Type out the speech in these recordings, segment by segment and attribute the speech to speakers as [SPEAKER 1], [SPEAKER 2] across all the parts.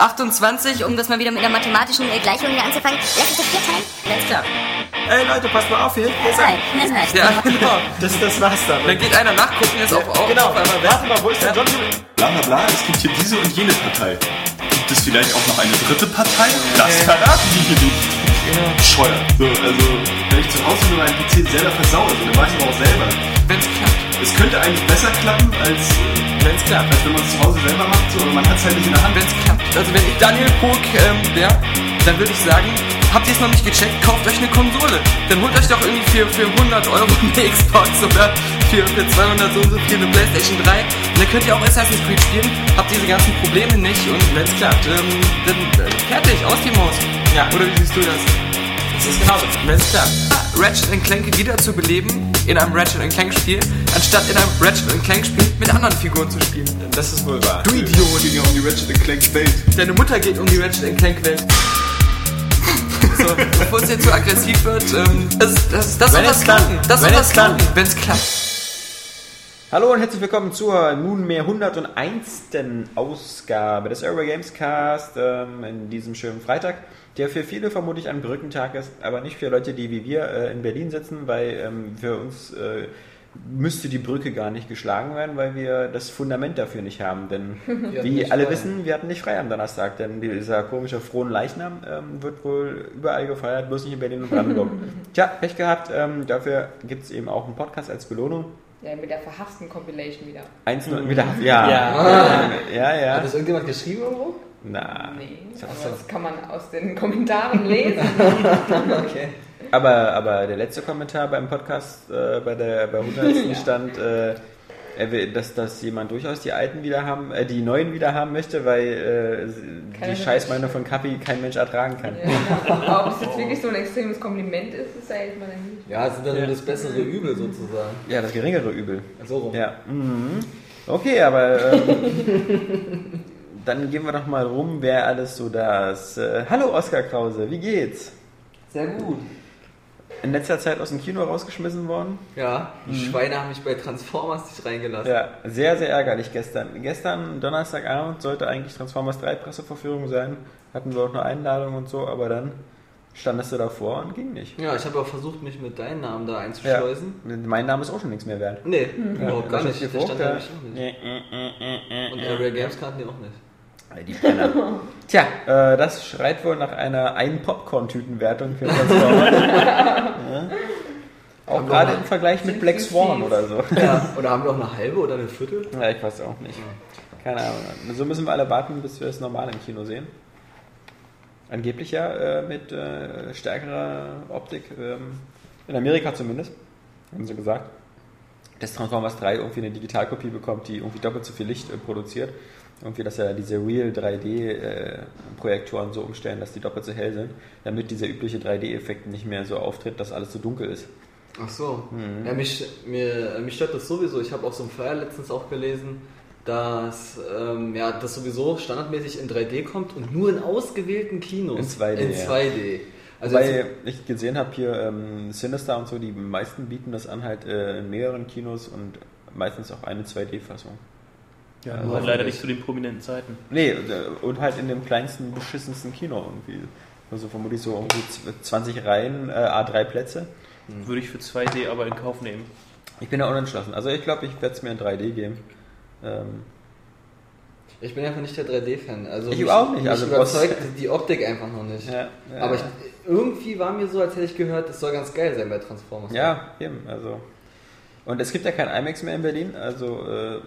[SPEAKER 1] 28, um das mal wieder mit einer mathematischen äh, Gleichung hier anzufangen. Lass uns das vier teilen. Alles klar.
[SPEAKER 2] Ey Leute, passt mal auf hier. Hier ist
[SPEAKER 1] Nein,
[SPEAKER 2] ein.
[SPEAKER 1] nein, nein.
[SPEAKER 3] Ja, genau.
[SPEAKER 2] Das, das war's dann.
[SPEAKER 3] Dann geht einer nachgucken, jetzt auf, auf,
[SPEAKER 2] genau.
[SPEAKER 3] auf einmal.
[SPEAKER 2] Warte mal, wo ist der John?
[SPEAKER 4] Bla bla bla, es gibt hier diese und jene Partei. Gibt es vielleicht auch noch eine dritte Partei? Das verraten die hier nicht. Bescheuert. So, also, wenn ich zu Hause nur meinen PC selber versaue, dann weiß ich aber auch selber.
[SPEAKER 3] Wenn's klappt.
[SPEAKER 4] Es könnte eigentlich besser klappen, als,
[SPEAKER 3] Wenn's klappt.
[SPEAKER 4] als wenn man es zu Hause selber macht, so, aber man hat es halt nicht in der Hand.
[SPEAKER 3] Wenn's klappt. Also wenn ich Daniel Pog ähm, wäre, dann würde ich sagen, habt ihr es noch nicht gecheckt, kauft euch eine Konsole. Dann holt euch doch irgendwie für, für 100 Euro eine Xbox oder für, für 200 so und so viel eine Playstation 3. Und dann könnt ihr auch Assassin's Creed spielen, habt diese ganzen Probleme nicht und wenn's klappt, ähm, dann äh, fertig, aus die Maus.
[SPEAKER 2] Ja.
[SPEAKER 3] Oder wie siehst du das?
[SPEAKER 2] Das ist genauso.
[SPEAKER 3] Wenn's klappt. Ratchet Clank wieder zu beleben in einem Ratchet Clank Spiel, anstatt in einem Ratchet Clank Spiel mit anderen Figuren zu spielen.
[SPEAKER 2] Das ist wohl wahr.
[SPEAKER 3] Du Idiot!
[SPEAKER 4] Geht ja um die Ratchet Clank Welt.
[SPEAKER 3] Deine Mutter geht um die Ratchet Clank Welt. So, bevor es jetzt zu aggressiv wird, ähm, das, das, das
[SPEAKER 2] Wenn
[SPEAKER 3] soll das klappen. Das soll
[SPEAKER 2] Wenn
[SPEAKER 3] das
[SPEAKER 2] es klappt.
[SPEAKER 3] klappen, wenn es klappt.
[SPEAKER 2] Hallo und herzlich willkommen zur nunmehr 101. Ausgabe des Airway Games Cast ähm, in diesem schönen Freitag, der für viele vermutlich ein Brückentag ist, aber nicht für Leute, die wie wir äh, in Berlin sitzen, weil ähm, für uns äh, müsste die Brücke gar nicht geschlagen werden, weil wir das Fundament dafür nicht haben. Denn
[SPEAKER 5] hatten
[SPEAKER 2] wie alle
[SPEAKER 5] frei.
[SPEAKER 2] wissen, wir hatten nicht frei am Donnerstag, denn dieser komische frohen Leichnam ähm, wird wohl überall gefeiert, bloß nicht in Berlin und Brandenburg. Tja, Pech gehabt, ähm, dafür gibt es eben auch einen Podcast als Belohnung.
[SPEAKER 6] Ja, mit der verhassten Compilation wieder.
[SPEAKER 2] Eins nur wieder. Ja.
[SPEAKER 5] Ja.
[SPEAKER 2] Ja, ja.
[SPEAKER 5] Hat das irgendjemand geschrieben irgendwo?
[SPEAKER 2] Na.
[SPEAKER 6] Nee, aber
[SPEAKER 5] so.
[SPEAKER 6] das kann man aus den Kommentaren lesen.
[SPEAKER 5] Okay.
[SPEAKER 2] Aber, aber der letzte Kommentar beim Podcast, äh, bei der bei 100. stand, äh, dass, dass jemand durchaus die alten wieder haben, äh, die neuen wieder haben möchte, weil äh, die Scheißmeinung von Kapi kein Mensch ertragen kann.
[SPEAKER 6] ja. Aber ob es jetzt wirklich so ein extremes Kompliment ist, ist ja jetzt mal dahin.
[SPEAKER 5] Ja, es ist dann nur das bessere Übel sozusagen.
[SPEAKER 2] Ja, das geringere Übel.
[SPEAKER 5] So rum.
[SPEAKER 2] Ja. Mhm. Okay, aber ähm, dann gehen wir doch mal rum, wer alles so da ist. Äh, hallo Oskar Krause, wie geht's?
[SPEAKER 5] Sehr gut.
[SPEAKER 2] In letzter Zeit aus dem Kino rausgeschmissen worden?
[SPEAKER 5] Ja, die Schweine haben mich bei Transformers nicht reingelassen.
[SPEAKER 2] Ja, sehr, sehr ärgerlich gestern. Gestern, Donnerstagabend, sollte eigentlich Transformers 3 Presseverführung sein. Hatten wir auch eine Einladung und so, aber dann standest du davor und ging nicht.
[SPEAKER 5] Ja, ich habe auch versucht, mich mit deinem Namen da
[SPEAKER 2] Ja.
[SPEAKER 5] einzuschleusen.
[SPEAKER 2] Mein Name ist auch schon nichts mehr wert.
[SPEAKER 5] Nee, überhaupt gar nicht. Der stand
[SPEAKER 2] ja.
[SPEAKER 5] da auch nicht. Und Area Games kannten die auch nicht.
[SPEAKER 2] Die Penner. Tja, äh, das schreit wohl nach einer ein Popcorn-Tütenwertung für Transformers. ja. Auch gerade im Vergleich mit Black Swan oder so.
[SPEAKER 5] Ja, oder haben wir auch eine halbe oder eine Viertel?
[SPEAKER 2] Ja, ich weiß auch nicht. Keine Ahnung. So müssen wir alle warten, bis wir es normal im Kino sehen. Angeblich ja äh, mit äh, stärkerer Optik, ähm, in Amerika zumindest, haben sie gesagt, dass Transformers 3 irgendwie eine Digitalkopie bekommt, die irgendwie doppelt so viel Licht äh, produziert. Irgendwie, dass ja diese Real 3D-Projektoren so umstellen, dass die doppelt so hell sind, damit dieser übliche 3D-Effekt nicht mehr so auftritt, dass alles so dunkel ist.
[SPEAKER 5] Ach so. Ja, mich, mir, mich stört das sowieso. Ich habe auch so einen Flyer letztens auch gelesen, dass ähm, ja, das sowieso standardmäßig in 3D kommt und nur in ausgewählten Kinos.
[SPEAKER 2] In 2D,
[SPEAKER 5] In
[SPEAKER 2] ja.
[SPEAKER 5] 2D. Also
[SPEAKER 2] Weil ich gesehen habe hier ähm, Sinister und so, die meisten bieten das an halt äh, in mehreren Kinos und meistens auch eine 2D-Fassung.
[SPEAKER 7] Ja,
[SPEAKER 2] Also
[SPEAKER 7] halt leider nicht zu den prominenten Zeiten.
[SPEAKER 2] Nee, äh, und halt in dem kleinsten, beschissensten Kino irgendwie. Also vermutlich so irgendwie zw- 20 Reihen, äh, A3 Plätze.
[SPEAKER 7] Würde ich für 2D aber in Kauf nehmen.
[SPEAKER 2] Ich bin da unentschlossen. Also ich glaube, ich werde es mir in 3D geben. Ähm,
[SPEAKER 5] ich bin einfach nicht der 3D-Fan. Also
[SPEAKER 2] Ich
[SPEAKER 5] mich,
[SPEAKER 2] auch nicht,
[SPEAKER 5] Mich
[SPEAKER 2] also
[SPEAKER 5] überzeugt die Optik einfach noch nicht.
[SPEAKER 2] ja, ja,
[SPEAKER 5] Aber ich, irgendwie war mir so, als hätte ich gehört, das soll ganz geil sein bei Transformers.
[SPEAKER 2] Ja, eben. Also. Und es gibt ja kein IMAX mehr in Berlin. Also äh,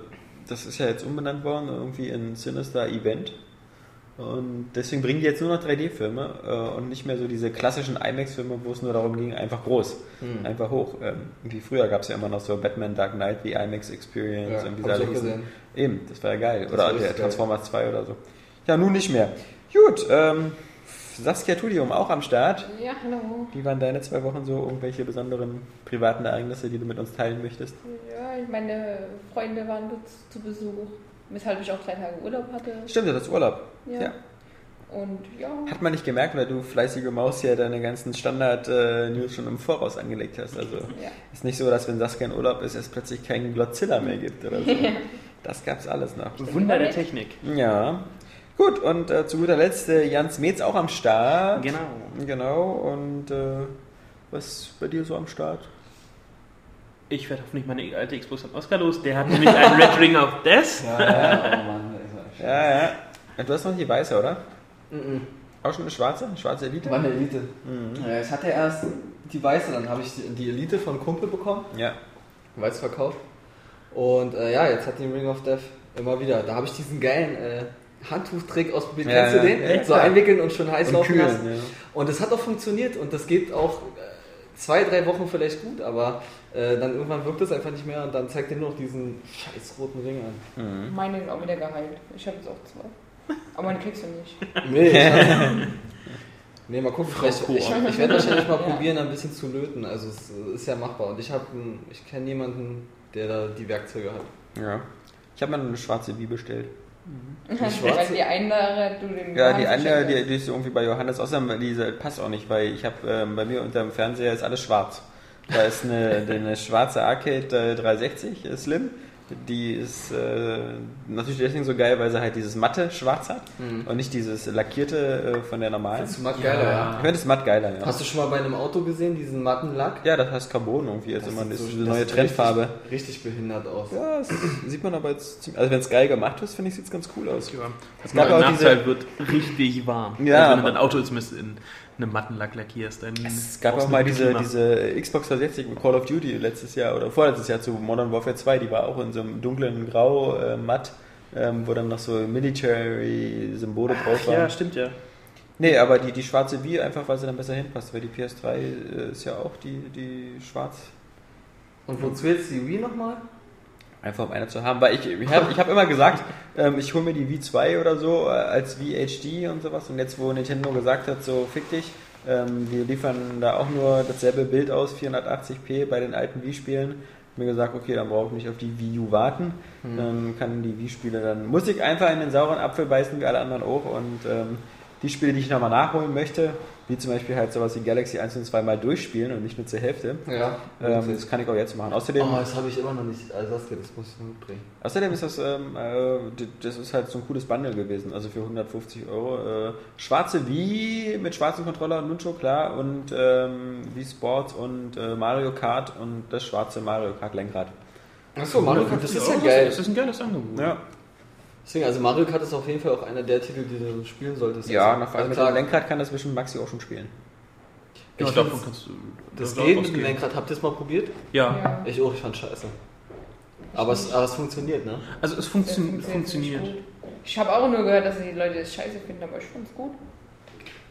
[SPEAKER 2] das ist ja jetzt umbenannt worden irgendwie in Sinister Event. Und deswegen bringen die jetzt nur noch 3D-Filme äh, und nicht mehr so diese klassischen IMAX-Filme, wo es nur darum ging, einfach groß,
[SPEAKER 5] Hm.
[SPEAKER 2] einfach hoch. Ähm, wie früher gab es ja immer noch so Batman Dark Knight, wie IMAX Experience
[SPEAKER 5] Ja,
[SPEAKER 2] und wie
[SPEAKER 5] hab ich auch gesehen.
[SPEAKER 2] Eben, das war ja geil.
[SPEAKER 5] Das
[SPEAKER 2] oder der
[SPEAKER 5] geil.
[SPEAKER 2] Transformers 2 oder so. Ja, nun nicht mehr. Gut, ähm, Saskia Tudium auch am Start.
[SPEAKER 6] Ja, hallo.
[SPEAKER 2] Wie waren deine zwei Wochen so? Irgendwelche besonderen privaten Ereignisse, die du mit uns teilen möchtest?
[SPEAKER 6] Meine Freunde waren zu- zu Besuch, weshalb ich auch drei Tage Urlaub hatte.
[SPEAKER 2] Stimmt, du hattest Urlaub.
[SPEAKER 6] Ja.
[SPEAKER 2] Ja.
[SPEAKER 6] Und ja,
[SPEAKER 2] Hat man nicht gemerkt, weil du fleißige Maus ja deine ganzen Standard-News schon im Voraus angelegt hast. Also
[SPEAKER 6] ja.
[SPEAKER 2] ist nicht so, dass wenn Saskia in Urlaub ist, es plötzlich keinen Godzilla mehr gibt oder so. Das gab's alles noch.
[SPEAKER 7] Wunder der Technik.
[SPEAKER 2] Ja. Gut, und äh, zu guter Letzt äh, Jans Metz auch am Start.
[SPEAKER 7] Genau.
[SPEAKER 2] Genau, und äh, was ist bei dir so am Start?
[SPEAKER 7] Ich werde hoffentlich meine alte Xbox am Oscar los. Der hat nämlich einen Red Ring of Death.
[SPEAKER 5] Ja, ja, oh Mann.
[SPEAKER 2] Ja, ja. Ja, Du hast noch die weiße, oder?
[SPEAKER 5] Mhm.
[SPEAKER 2] Auch schon eine schwarze? Eine schwarze Elite?
[SPEAKER 5] Meine Elite. Ja, ich hatte erst die weiße, dann habe ich die, Elite von Kumpel bekommen,
[SPEAKER 2] Ja.
[SPEAKER 5] weiß verkauft. Und äh, ja, jetzt hat die Ring of Death immer wieder. Da habe ich diesen geilen äh, Handtuchtrick ausprobiert.
[SPEAKER 2] Ja,
[SPEAKER 5] Kennst du den?
[SPEAKER 2] Ja,
[SPEAKER 5] so einwickeln und schon heiß
[SPEAKER 2] Und
[SPEAKER 5] laufen
[SPEAKER 2] kühlen,
[SPEAKER 5] lassen.
[SPEAKER 2] ja.
[SPEAKER 5] Und das hat auch funktioniert und das geht auch äh, zwei, drei Wochen vielleicht gut, aber äh, dann irgendwann wirkt es einfach nicht mehr und dann zeigt er nur noch diesen scheiß roten Ring an.
[SPEAKER 6] Meine sind auch wieder geheilt. Ich habe jetzt auch zwei. Aber meine kriegst du nicht.
[SPEAKER 5] Nee, ich hab, nee mal gucken, vielleicht, ich, ich werde wahrscheinlich mal
[SPEAKER 6] Ja.
[SPEAKER 5] probieren, ein bisschen zu löten. Also es ist ja machbar. Und ich habe, ich kenne jemanden, der da die Werkzeuge hat.
[SPEAKER 2] ja. Ich habe mir eine schwarze Wie bestellt.
[SPEAKER 5] schwarze?
[SPEAKER 6] Weil die andere, du den
[SPEAKER 2] Ja, die andere, die, die ist irgendwie bei Johannes, außerdem diese passt auch nicht, weil ich habe ähm, bei mir unter dem Fernseher ist alles schwarz. Da ist eine, eine schwarze Arcade äh, 360 äh, Slim. Die ist äh, natürlich deswegen so geil, weil sie halt dieses matte Schwarz hat und nicht dieses lackierte äh, von der normalen.
[SPEAKER 5] Findest du matt geiler, ja.
[SPEAKER 2] Ich finde das matt geiler, ja.
[SPEAKER 5] Hast du schon mal bei einem Auto gesehen, diesen matten Lack?
[SPEAKER 2] Ja, das heißt Carbon irgendwie jetzt immer. Das ist
[SPEAKER 5] so-
[SPEAKER 2] diese
[SPEAKER 5] das
[SPEAKER 2] neue Trendfarbe.
[SPEAKER 5] Richtig, richtig behindert aus.
[SPEAKER 2] Ja, das sieht man aber jetzt ziemlich. Also wenn es geil gemacht ist, finde ich, sieht es ganz cool aus.
[SPEAKER 7] Das
[SPEAKER 2] gab
[SPEAKER 7] gab
[SPEAKER 2] auch
[SPEAKER 7] Nachteil
[SPEAKER 2] diese-
[SPEAKER 7] wird richtig warm.
[SPEAKER 2] Ja,
[SPEAKER 7] also wenn du
[SPEAKER 2] aber-
[SPEAKER 7] dein Auto jetzt mit in einem matten Lack lackierst, dann
[SPEAKER 2] Es gab auch mal diese,
[SPEAKER 7] Klima.
[SPEAKER 2] diese Xbox 360 mit Call of Duty letztes Jahr oder vorletztes Jahr zu Modern Warfare 2, die war auch in so einem dunklen Grau, äh, matt, ähm, wo dann noch so Military-Symbole drauf waren.
[SPEAKER 7] Ja, stimmt ja.
[SPEAKER 2] Nee, aber die, die schwarze Wii einfach, weil sie dann besser hinpasst, weil die PS3 äh, ist ja auch die, die schwarz.
[SPEAKER 5] Und wozu jetzt die Wii nochmal?
[SPEAKER 2] Einfach um eine zu haben, weil ich, ich habe ich hab immer gesagt, ähm, ich hole mir die Wii 2 oder so äh, als Wii HD und sowas. Und jetzt wo Nintendo gesagt hat, so fick dich, ähm, wir liefern da auch nur dasselbe Bild aus, 480p bei den alten Wii-Spielen, mir gesagt, okay, dann brauche ich nicht auf die Wii U warten, dann kann die Wii-Spiele, dann muss ich einfach in den sauren Apfel beißen wie alle anderen auch. Und ähm, die Spiele, die ich nochmal nachholen möchte, wie zum Beispiel halt sowas wie Galaxy 1 und 2 mal durchspielen und nicht nur zur Hälfte,
[SPEAKER 5] Ja.
[SPEAKER 2] ähm, das kann ich auch jetzt machen. Außerdem
[SPEAKER 5] oh, das habe ich immer noch nicht. Also das, das muss ich noch mitbringen.
[SPEAKER 2] Außerdem ist das, ähm, äh, das ist halt so ein cooles Bundle gewesen, also für 150 Euro. Äh, schwarze Wii mit schwarzem Controller und Nuncho, klar, und ähm, Wii Sports und äh, Mario Kart und das schwarze Mario Kart Lenkrad.
[SPEAKER 5] Achso, Mario Kart, das ist ja geil.
[SPEAKER 7] Das ist ein geiles Angebot.
[SPEAKER 2] Ja,
[SPEAKER 5] Deswegen, also Mario Kart ist auf jeden Fall auch einer der Titel, die du spielen solltest.
[SPEAKER 2] ja
[SPEAKER 5] also,
[SPEAKER 2] nach allem mit
[SPEAKER 5] klar,
[SPEAKER 2] dem Lenkrad kann das bestimmt Maxi auch schon spielen.
[SPEAKER 7] Ich
[SPEAKER 5] Ich
[SPEAKER 7] glaube, kannst du.
[SPEAKER 5] Das
[SPEAKER 7] soll
[SPEAKER 5] geht mit dem. Lenkrad. Habt ihr es mal probiert?
[SPEAKER 7] Ja.
[SPEAKER 6] Ja.
[SPEAKER 5] Ich auch, ich fand scheiße. Aber es, aber es funktioniert, ne?
[SPEAKER 7] Also es
[SPEAKER 6] Das
[SPEAKER 7] funktio funktioniert.
[SPEAKER 6] gut. Ich habe auch nur gehört, dass die Leute das scheiße finden, aber ich fand's gut.
[SPEAKER 5] Es,
[SPEAKER 6] Das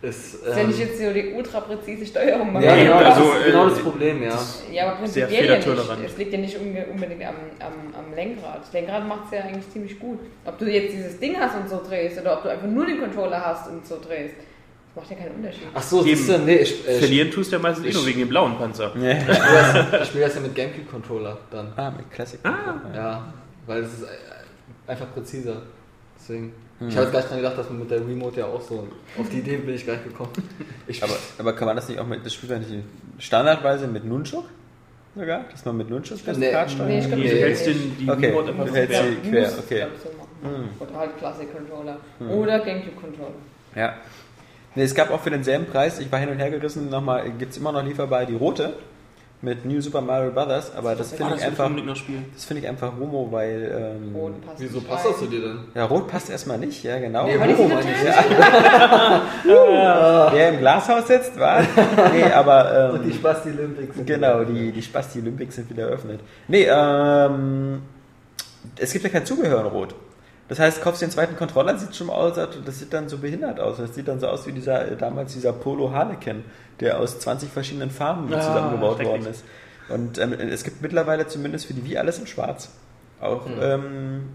[SPEAKER 6] ist ja nicht jetzt so die ultra präzise Steuerung. man
[SPEAKER 5] ja, genau,
[SPEAKER 7] also,
[SPEAKER 5] das ist genau
[SPEAKER 7] äh,
[SPEAKER 5] das Problem, ja.
[SPEAKER 6] Ja, aber prinzipiell ja nicht. Es liegt ja nicht unbedingt am, am, am Lenkrad. Das Lenkrad macht es ja eigentlich ziemlich gut. Ob du jetzt dieses Ding hast und so drehst oder ob du einfach nur den Controller hast und so drehst, das macht ja keinen Unterschied.
[SPEAKER 5] Ach so,
[SPEAKER 7] Eben.
[SPEAKER 5] siehst du, nee, ich, äh, ich,
[SPEAKER 7] Verlieren tust du ja meistens eh nur wegen dem blauen Panzer.
[SPEAKER 2] Ja.
[SPEAKER 5] ich spiele das, ich spiel das ja mit Gamecube-Controller dann.
[SPEAKER 2] Ah, mit Classic.
[SPEAKER 5] Ja, weil es ist äh, einfach präziser. Deswegen.
[SPEAKER 2] Hm.
[SPEAKER 5] Ich habe jetzt gar nicht dran gedacht, dass man mit der Remote ja auch so. Auf die Idee bin ich gleich gekommen. Ich,
[SPEAKER 2] Aber, aber kann man das nicht auch mit, das spielt man nicht standardweise mit Nunchuk sogar? Dass man mit Nunchuk das
[SPEAKER 5] Nee.
[SPEAKER 2] Kart steuert?
[SPEAKER 6] Nee, ich glaub,
[SPEAKER 7] Nee,
[SPEAKER 6] das
[SPEAKER 7] du hältst
[SPEAKER 6] nicht.
[SPEAKER 7] den, die
[SPEAKER 2] Okay,
[SPEAKER 7] Remote
[SPEAKER 2] du
[SPEAKER 7] einfach
[SPEAKER 2] hältst
[SPEAKER 7] quer.
[SPEAKER 2] sie- quer, okay.
[SPEAKER 6] so machen. Oder halt Classic Controller. Oder Gamecube Controller.
[SPEAKER 2] Ja. Nee, es gab auch für denselben Preis, ich war hin und her gerissen, nochmal, gibt es immer noch lieferbar die rote mit New Super Mario Brothers, aber das
[SPEAKER 7] Ah,
[SPEAKER 2] finde
[SPEAKER 7] das
[SPEAKER 2] ich
[SPEAKER 7] will
[SPEAKER 2] einfach, das finde ich einfach Homo, weil, ähm,
[SPEAKER 6] Rot passt
[SPEAKER 5] wieso passt das zu dir denn?
[SPEAKER 2] ja, rot passt erstmal nicht, ja, genau.
[SPEAKER 5] Nee, Homo meine ich.
[SPEAKER 6] total
[SPEAKER 2] Wer im Glashaus sitzt, war? Nee, aber,
[SPEAKER 5] Und die
[SPEAKER 2] ähm,
[SPEAKER 5] Spasti Olympics. sind
[SPEAKER 2] genau, die, die Spasti Olympics sind wieder eröffnet. Nee, ähm, es gibt ja kein Zubehör in Rot. Das heißt, kaufst den zweiten Controller, sieht schon aus, das sieht dann so behindert aus. Das sieht dann so aus wie dieser, äh, damals dieser Polo Harlequin, der aus 20 verschiedenen Farben
[SPEAKER 7] Ah,
[SPEAKER 2] zusammengebaut worden ist. Und ähm, es gibt mittlerweile zumindest für die Wii alles in schwarz. Auch, ähm,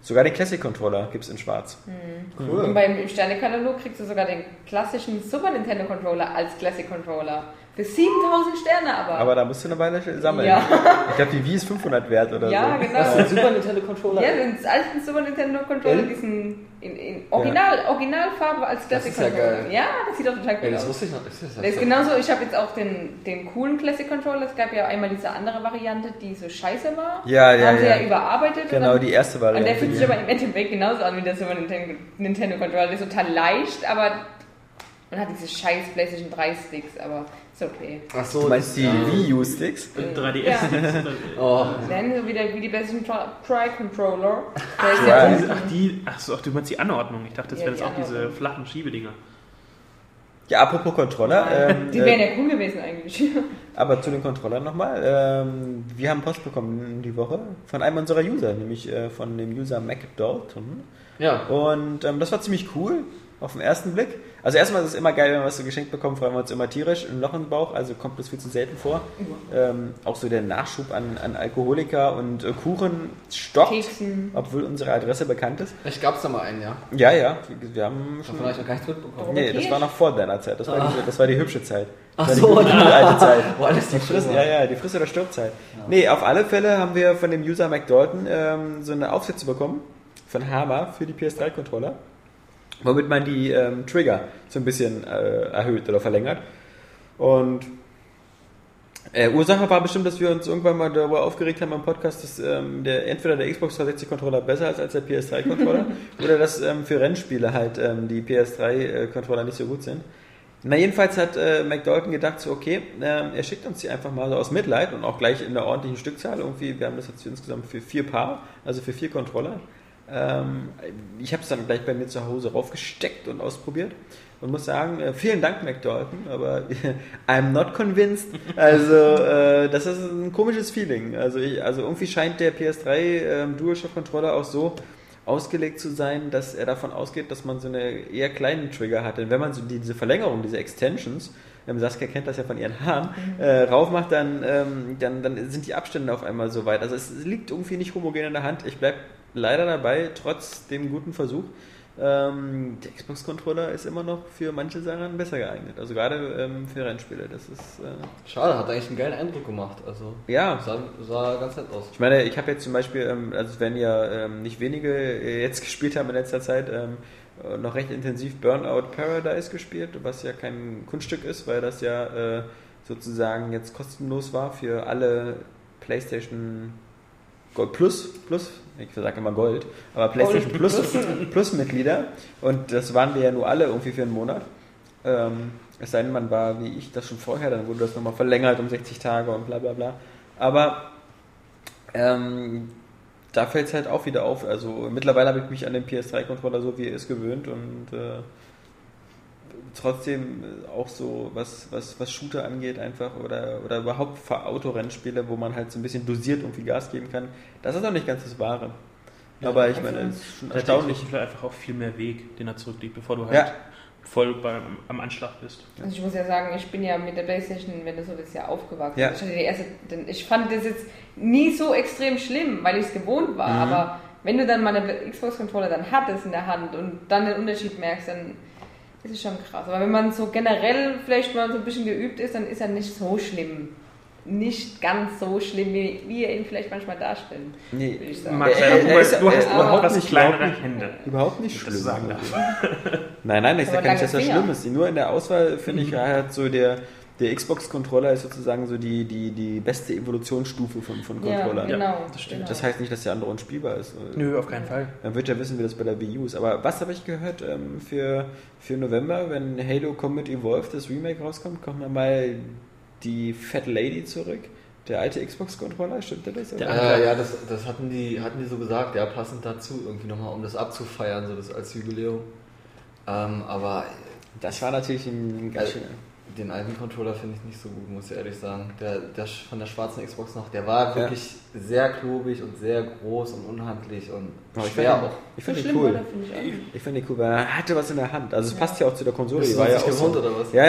[SPEAKER 2] sogar den Classic Controller gibt es in schwarz.
[SPEAKER 6] Und
[SPEAKER 5] Cool.
[SPEAKER 6] beim Sternekatalog kriegst du sogar den klassischen Super Nintendo Controller als Classic Controller Für 7000 Sterne aber.
[SPEAKER 2] Aber da musst du eine Weile sammeln.
[SPEAKER 6] Ja.
[SPEAKER 2] Ich glaube, die Wii ist 500 wert oder
[SPEAKER 6] ja,
[SPEAKER 2] so.
[SPEAKER 6] genau.
[SPEAKER 5] Das ist ein Super Nintendo Controller.
[SPEAKER 6] Ja, den alten Super Nintendo Controller,
[SPEAKER 5] Ehrlich?
[SPEAKER 6] diesen in, in Original, Originalfarbe als
[SPEAKER 5] Das
[SPEAKER 6] Classic
[SPEAKER 5] ist ja
[SPEAKER 6] Controller.
[SPEAKER 5] geil.
[SPEAKER 6] Ja, das sieht doch total
[SPEAKER 5] Ja,
[SPEAKER 6] cool
[SPEAKER 5] das
[SPEAKER 6] aus.
[SPEAKER 5] wusste ich noch. Das ist,
[SPEAKER 6] Das ist genauso, ich habe jetzt auch den, den coolen Classic Controller. Es gab ja einmal diese andere Variante, die so scheiße war.
[SPEAKER 2] Ja, ja,
[SPEAKER 6] haben sie
[SPEAKER 2] ja.
[SPEAKER 6] ja überarbeitet.
[SPEAKER 2] Genau,
[SPEAKER 6] dann-
[SPEAKER 2] die erste
[SPEAKER 6] Und der
[SPEAKER 2] Variante.
[SPEAKER 6] fühlt sich aber im Endeffekt genauso an wie der Super Nintendo, Nintendo Controller. Der ist total leicht, aber man hat diese scheiß PlayStation 3 Sticks, aber ist okay.
[SPEAKER 5] Ach so.
[SPEAKER 2] Du meinst die
[SPEAKER 5] ja.
[SPEAKER 2] Wii U-Sticks?
[SPEAKER 7] Und 3DS.
[SPEAKER 6] Ja.
[SPEAKER 5] Oh,
[SPEAKER 6] Dann so wie, der, wie die PlayStation Tri Controller. Der ist
[SPEAKER 2] Tri.
[SPEAKER 6] ja
[SPEAKER 7] Diese- Ach, die, ach so, ach, du meinst die Anordnung. Ich dachte, das
[SPEAKER 6] Ja,
[SPEAKER 7] wären jetzt auch diese
[SPEAKER 6] Anordnung.
[SPEAKER 7] flachen Schiebedinger.
[SPEAKER 2] Ja, apropos Controller. Ähm,
[SPEAKER 6] Die
[SPEAKER 2] äh,
[SPEAKER 6] wären ja cool gewesen eigentlich.
[SPEAKER 2] Aber zu den Controllern nochmal. Ähm, wir haben Post bekommen die Woche von einem unserer User, nämlich äh, von dem User Mac Dalton.
[SPEAKER 5] ja.
[SPEAKER 2] Und ähm, das war ziemlich cool auf den ersten Blick. Also erstmal ist es immer geil, wenn wir was so geschenkt bekommen, freuen wir uns immer tierisch. Ein Loch im Bauch, also kommt das viel zu selten vor. Ähm, auch so der Nachschub an, an Alkoholiker und äh, Kuchen stockt,
[SPEAKER 6] Keksen.
[SPEAKER 2] obwohl unsere Adresse bekannt ist.
[SPEAKER 5] Ich gab's da mal einen, ja.
[SPEAKER 2] Ja, ja, wir, wir haben schon...
[SPEAKER 5] Davon habe ich noch gar nichts mitbekommen.
[SPEAKER 2] Nee, das war noch vor deiner Zeit. Das war, die, das war die hübsche Zeit.
[SPEAKER 5] Ach
[SPEAKER 2] Das
[SPEAKER 5] so,
[SPEAKER 2] war die gute alte Zeit.
[SPEAKER 5] Wo alles
[SPEAKER 2] Die Friss, ja, ja, die Friss- oder Stirbzeit. Nee, auf alle Fälle haben wir von dem User Mac Dalton ähm, so eine Aufsätze bekommen von Hama für die PS3-Controller, womit man die ähm, Trigger so ein bisschen äh, erhöht oder verlängert. Und äh, Ursache war bestimmt, dass wir uns irgendwann mal darüber aufgeregt haben im Podcast, dass ähm, der, entweder der Xbox 360-Controller besser ist als der PS3-Controller oder dass ähm, für Rennspiele halt ähm, die PS3-Controller nicht so gut sind. Na, jedenfalls hat äh, McDalton gedacht, so, okay, ähm, er schickt uns die einfach mal so aus Mitleid und auch gleich in einer ordentlichen Stückzahl. Irgendwie, wir haben das jetzt insgesamt für vier Paar, also für vier Controller. Ähm, ich habe es dann gleich bei mir zu Hause raufgesteckt und ausprobiert und muss sagen, äh, vielen Dank, McDalton, aber I'm not convinced. Also, äh, das ist ein komisches Feeling. Also, ich, also irgendwie scheint der PS3 ähm, DualShock Controller auch so ausgelegt zu sein, dass er davon ausgeht, dass man so eine eher kleinen Trigger hat. Denn wenn man so die, diese Verlängerung, diese Extensions, ähm, Saskia kennt das ja von ihren Haaren, äh, raufmacht, dann, ähm, dann, dann sind die Abstände auf einmal so weit. Also es liegt irgendwie nicht homogen in der Hand. Ich bleibe leider dabei, trotz dem guten Versuch. Ähm, der Xbox-Controller ist immer noch für manche Sachen besser geeignet. Also gerade ähm, für Rennspiele. Das ist äh,
[SPEAKER 5] Schade, hat eigentlich einen geilen Eindruck gemacht. Also,
[SPEAKER 2] ja.
[SPEAKER 5] sah, sah ganz nett aus.
[SPEAKER 2] Ich meine, ich habe jetzt zum Beispiel, ähm, also werden ja ähm, nicht wenige äh, jetzt gespielt haben in letzter Zeit, ähm, äh, noch recht intensiv Burnout Paradise gespielt, was ja kein Kunststück ist, weil das ja äh, sozusagen jetzt kostenlos war für alle PlayStation Gold Plus, Plus, ich sage immer Gold, aber PlayStation Plus, Plus Mitglieder und das waren wir ja nur alle irgendwie für einen Monat. Ähm, es sei denn, man war wie ich das schon vorher, dann wurde das nochmal verlängert um 60 Tage und bla bla bla. Aber ähm, da fällt es halt auch wieder auf. Also mittlerweile habe ich mich an den PS3-Controller so wie er ist gewöhnt und äh, trotzdem auch so, was, was, was Shooter angeht, einfach oder, oder überhaupt für Autorennspiele, wo man halt so ein bisschen dosiert irgendwie Gas geben kann, das ist auch nicht ganz das Wahre. Aber ich meine, es ist schon erstaunlich.
[SPEAKER 7] der einfach auch viel mehr Weg, den er zurücklegt, bevor du halt
[SPEAKER 2] Ja.
[SPEAKER 7] voll beim, am Anschlag bist.
[SPEAKER 6] Also ich muss ja sagen, ich bin ja mit der Playstation, wenn du so willst, ja aufgewachsen.
[SPEAKER 2] Ja.
[SPEAKER 6] Ich, hatte die erste, denn ich fand das jetzt nie so extrem schlimm, weil ich es gewohnt war.
[SPEAKER 2] Mhm.
[SPEAKER 6] Aber wenn du dann mal eine Xbox-Controller dann hattest in der Hand und dann den Unterschied merkst, dann ist es schon krass. Aber wenn man so generell vielleicht mal so ein bisschen geübt ist, dann ist er nicht so schlimm. Nicht ganz so schlimm, wie, wie er ihn vielleicht manchmal darstellt,
[SPEAKER 2] Nee,
[SPEAKER 6] würde ich sagen.
[SPEAKER 7] Max,
[SPEAKER 2] Er- er-
[SPEAKER 7] du,
[SPEAKER 2] er ist-
[SPEAKER 7] du
[SPEAKER 2] er
[SPEAKER 7] hast
[SPEAKER 2] ist
[SPEAKER 7] überhaupt
[SPEAKER 2] überhaupt
[SPEAKER 7] was
[SPEAKER 2] nicht-
[SPEAKER 7] kleinere Hände.
[SPEAKER 2] Überhaupt nicht
[SPEAKER 7] Das
[SPEAKER 2] schlimm.
[SPEAKER 7] sagen
[SPEAKER 2] Nein, nein, ich sage gar nicht, dass das
[SPEAKER 6] lange
[SPEAKER 2] schlimm ist. Nur in der Auswahl finde ich halt so der, der Xbox-Controller ist sozusagen so die, die, die beste Evolutionsstufe von, von
[SPEAKER 6] Ja,
[SPEAKER 2] Controllern.
[SPEAKER 6] genau.
[SPEAKER 7] das stimmt.
[SPEAKER 6] Genau.
[SPEAKER 2] Das heißt nicht, dass der andere unspielbar ist.
[SPEAKER 7] Nö, auf keinen Fall.
[SPEAKER 2] Man wird ja wissen, wie das bei der Wii U ist. Aber was habe ich gehört ähm, für, für November, wenn Halo Combat Evolved, das Remake rauskommt, kommt dann mal die Fat Lady zurück. Der alte Xbox-Controller, stimmt das?
[SPEAKER 7] Der
[SPEAKER 2] oder?
[SPEAKER 5] Ja, ja, das, das hatten, die, hatten die so gesagt, ja, passend dazu, irgendwie nochmal, um das abzufeiern, so das als Jubiläum. Ähm, aber
[SPEAKER 2] Das war natürlich ein ganz
[SPEAKER 5] Also,
[SPEAKER 2] schön.
[SPEAKER 5] Den alten Controller finde ich nicht so gut, muss ich ehrlich sagen. Der, der von der schwarzen Xbox noch, der war wirklich sehr klobig und sehr groß und unhandlich und
[SPEAKER 2] Aber ich
[SPEAKER 5] schwer auch.
[SPEAKER 2] ich die
[SPEAKER 6] schlimm
[SPEAKER 2] cool.
[SPEAKER 6] finde ich
[SPEAKER 2] fand die cool, weil er hatte was in der Hand. Also es passt ja auch zu der Konsole.
[SPEAKER 5] Bist
[SPEAKER 2] Die
[SPEAKER 5] du
[SPEAKER 2] war ja auch
[SPEAKER 5] gewohnt
[SPEAKER 2] so,
[SPEAKER 5] oder was?
[SPEAKER 2] Ja,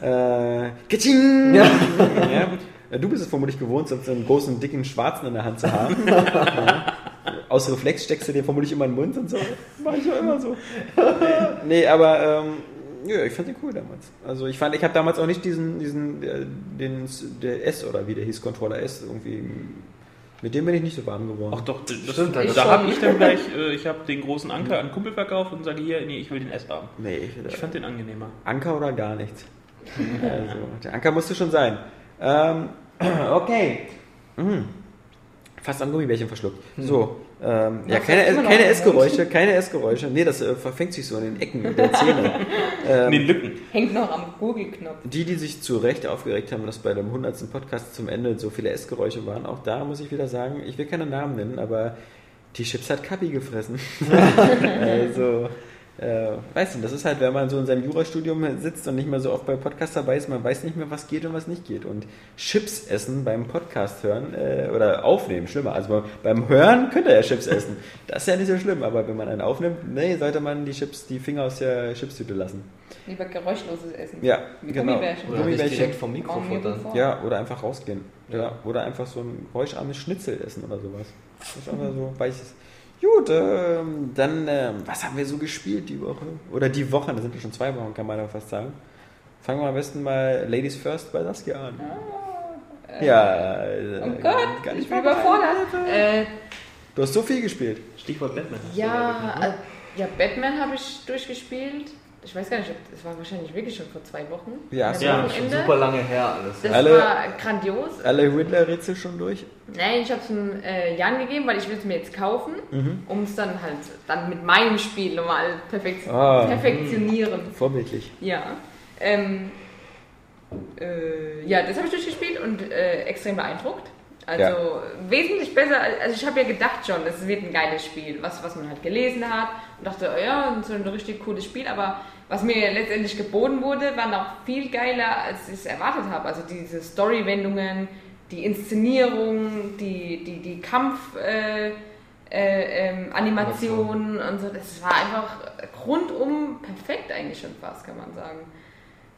[SPEAKER 2] ja. Äh, Kitching! Ja. ja. Du bist es vermutlich gewohnt, so einen großen, dicken Schwarzen in der Hand zu haben. ja. Aus Reflex steckst du dir vermutlich immer in den Mund und so. Mach ich auch immer so. nee, nee, aber ähm, Ja, ich fand den cool damals. Also ich fand, ich habe damals auch nicht diesen, diesen, äh, den, der S oder wie der hieß, Controller S irgendwie. Mit dem bin ich nicht so warm geworden.
[SPEAKER 7] Ach doch, das,
[SPEAKER 5] Stimmt,
[SPEAKER 7] da
[SPEAKER 5] das
[SPEAKER 7] habe ich dann gleich, äh, ich habe den großen Anker an Kumpel verkauft und sage hier, nee, ich will den S haben.
[SPEAKER 2] nee, ich,
[SPEAKER 7] Ich fand den angenehmer.
[SPEAKER 2] Anker oder gar nichts. Also, der Anker musste schon sein. Ähm, okay. Mhm. Fast am Gummibärchen verschluckt. So. Ähm, ja, keine, keine Essgeräusche, keine Essgeräusche. Nee, das äh, verfängt sich so in den Ecken der Zähne.
[SPEAKER 7] In den Lücken.
[SPEAKER 6] Hängt noch am Google-Knopf.
[SPEAKER 2] Die, die sich zu Recht aufgeregt haben, dass bei dem 100. Podcast zum Ende so viele Essgeräusche waren, auch da muss ich wieder sagen, ich will keine Namen nennen, aber die Chips hat Kapi gefressen. also, äh, weiß nicht, das ist halt, wenn man so in seinem Jurastudium sitzt und nicht mehr so oft bei Podcasts dabei ist, man weiß nicht mehr, was geht und was nicht geht. Und Chips essen beim Podcast hören äh, oder aufnehmen, schlimmer. Also beim Hören könnte er Chips essen. Das ist ja nicht so schlimm, aber wenn man einen aufnimmt, nee, sollte man die Chips, die Finger aus der Chipstüte lassen.
[SPEAKER 6] Lieber geräuschloses Essen.
[SPEAKER 2] Ja,
[SPEAKER 6] Wie
[SPEAKER 2] genau.
[SPEAKER 6] Gummibärchen.
[SPEAKER 5] Oder
[SPEAKER 2] Gummibärchen.
[SPEAKER 5] direkt vom Mikro
[SPEAKER 6] mir
[SPEAKER 5] futtern.
[SPEAKER 6] gefallen.
[SPEAKER 2] Ja, oder einfach rausgehen. Ja. Oder einfach so ein geräuscharmes Schnitzel essen oder sowas. Das ist einfach so weiches. Gut, ähm, dann, ähm, was haben wir so gespielt die Woche? Oder die Woche, das sind ja schon zwei Wochen, kann man ja fast sagen. Fangen wir am besten mal Ladies First bei Saskia an. ja, äh,
[SPEAKER 6] Oh Gott,
[SPEAKER 2] gar
[SPEAKER 6] ich
[SPEAKER 2] nicht
[SPEAKER 6] bin
[SPEAKER 2] mal
[SPEAKER 6] überfordert. Äh,
[SPEAKER 2] Du hast so viel gespielt.
[SPEAKER 7] Stichwort Batman. hast du
[SPEAKER 6] ja,
[SPEAKER 7] ne?
[SPEAKER 6] äh, ja, Batman habe ich durchgespielt. Ich weiß gar nicht, das war wahrscheinlich wirklich schon vor zwei Wochen.
[SPEAKER 2] Ja, ist
[SPEAKER 7] ja,
[SPEAKER 5] Schon super lange her alles.
[SPEAKER 6] Das
[SPEAKER 2] Alle-
[SPEAKER 6] war grandios.
[SPEAKER 2] Alle Riddler-Rätsel schon durch?
[SPEAKER 6] Nein, ich habe es dem äh, Jan gegeben, weil ich will es mir jetzt kaufen,
[SPEAKER 2] Mhm.
[SPEAKER 6] um es dann halt dann mit meinem Spiel nochmal perfekt,
[SPEAKER 2] Ah.
[SPEAKER 6] perfektionieren.
[SPEAKER 2] Vorbildlich.
[SPEAKER 6] Ja. Ähm, äh, ja, das habe ich durchgespielt und äh, extrem beeindruckt. Also
[SPEAKER 2] Ja.
[SPEAKER 6] wesentlich besser, als- also ich habe ja gedacht schon, das wird ein geiles Spiel, was, was man halt gelesen hat und dachte, oh ja, so ein richtig cooles Spiel, aber was mir letztendlich geboten wurde, war noch viel geiler, als ich es erwartet habe. Also diese Storywendungen, die Inszenierung, die, die, die Kampf... Äh, äh, ähm, Animationen und so, das war einfach rundum perfekt eigentlich schon fast, kann man sagen.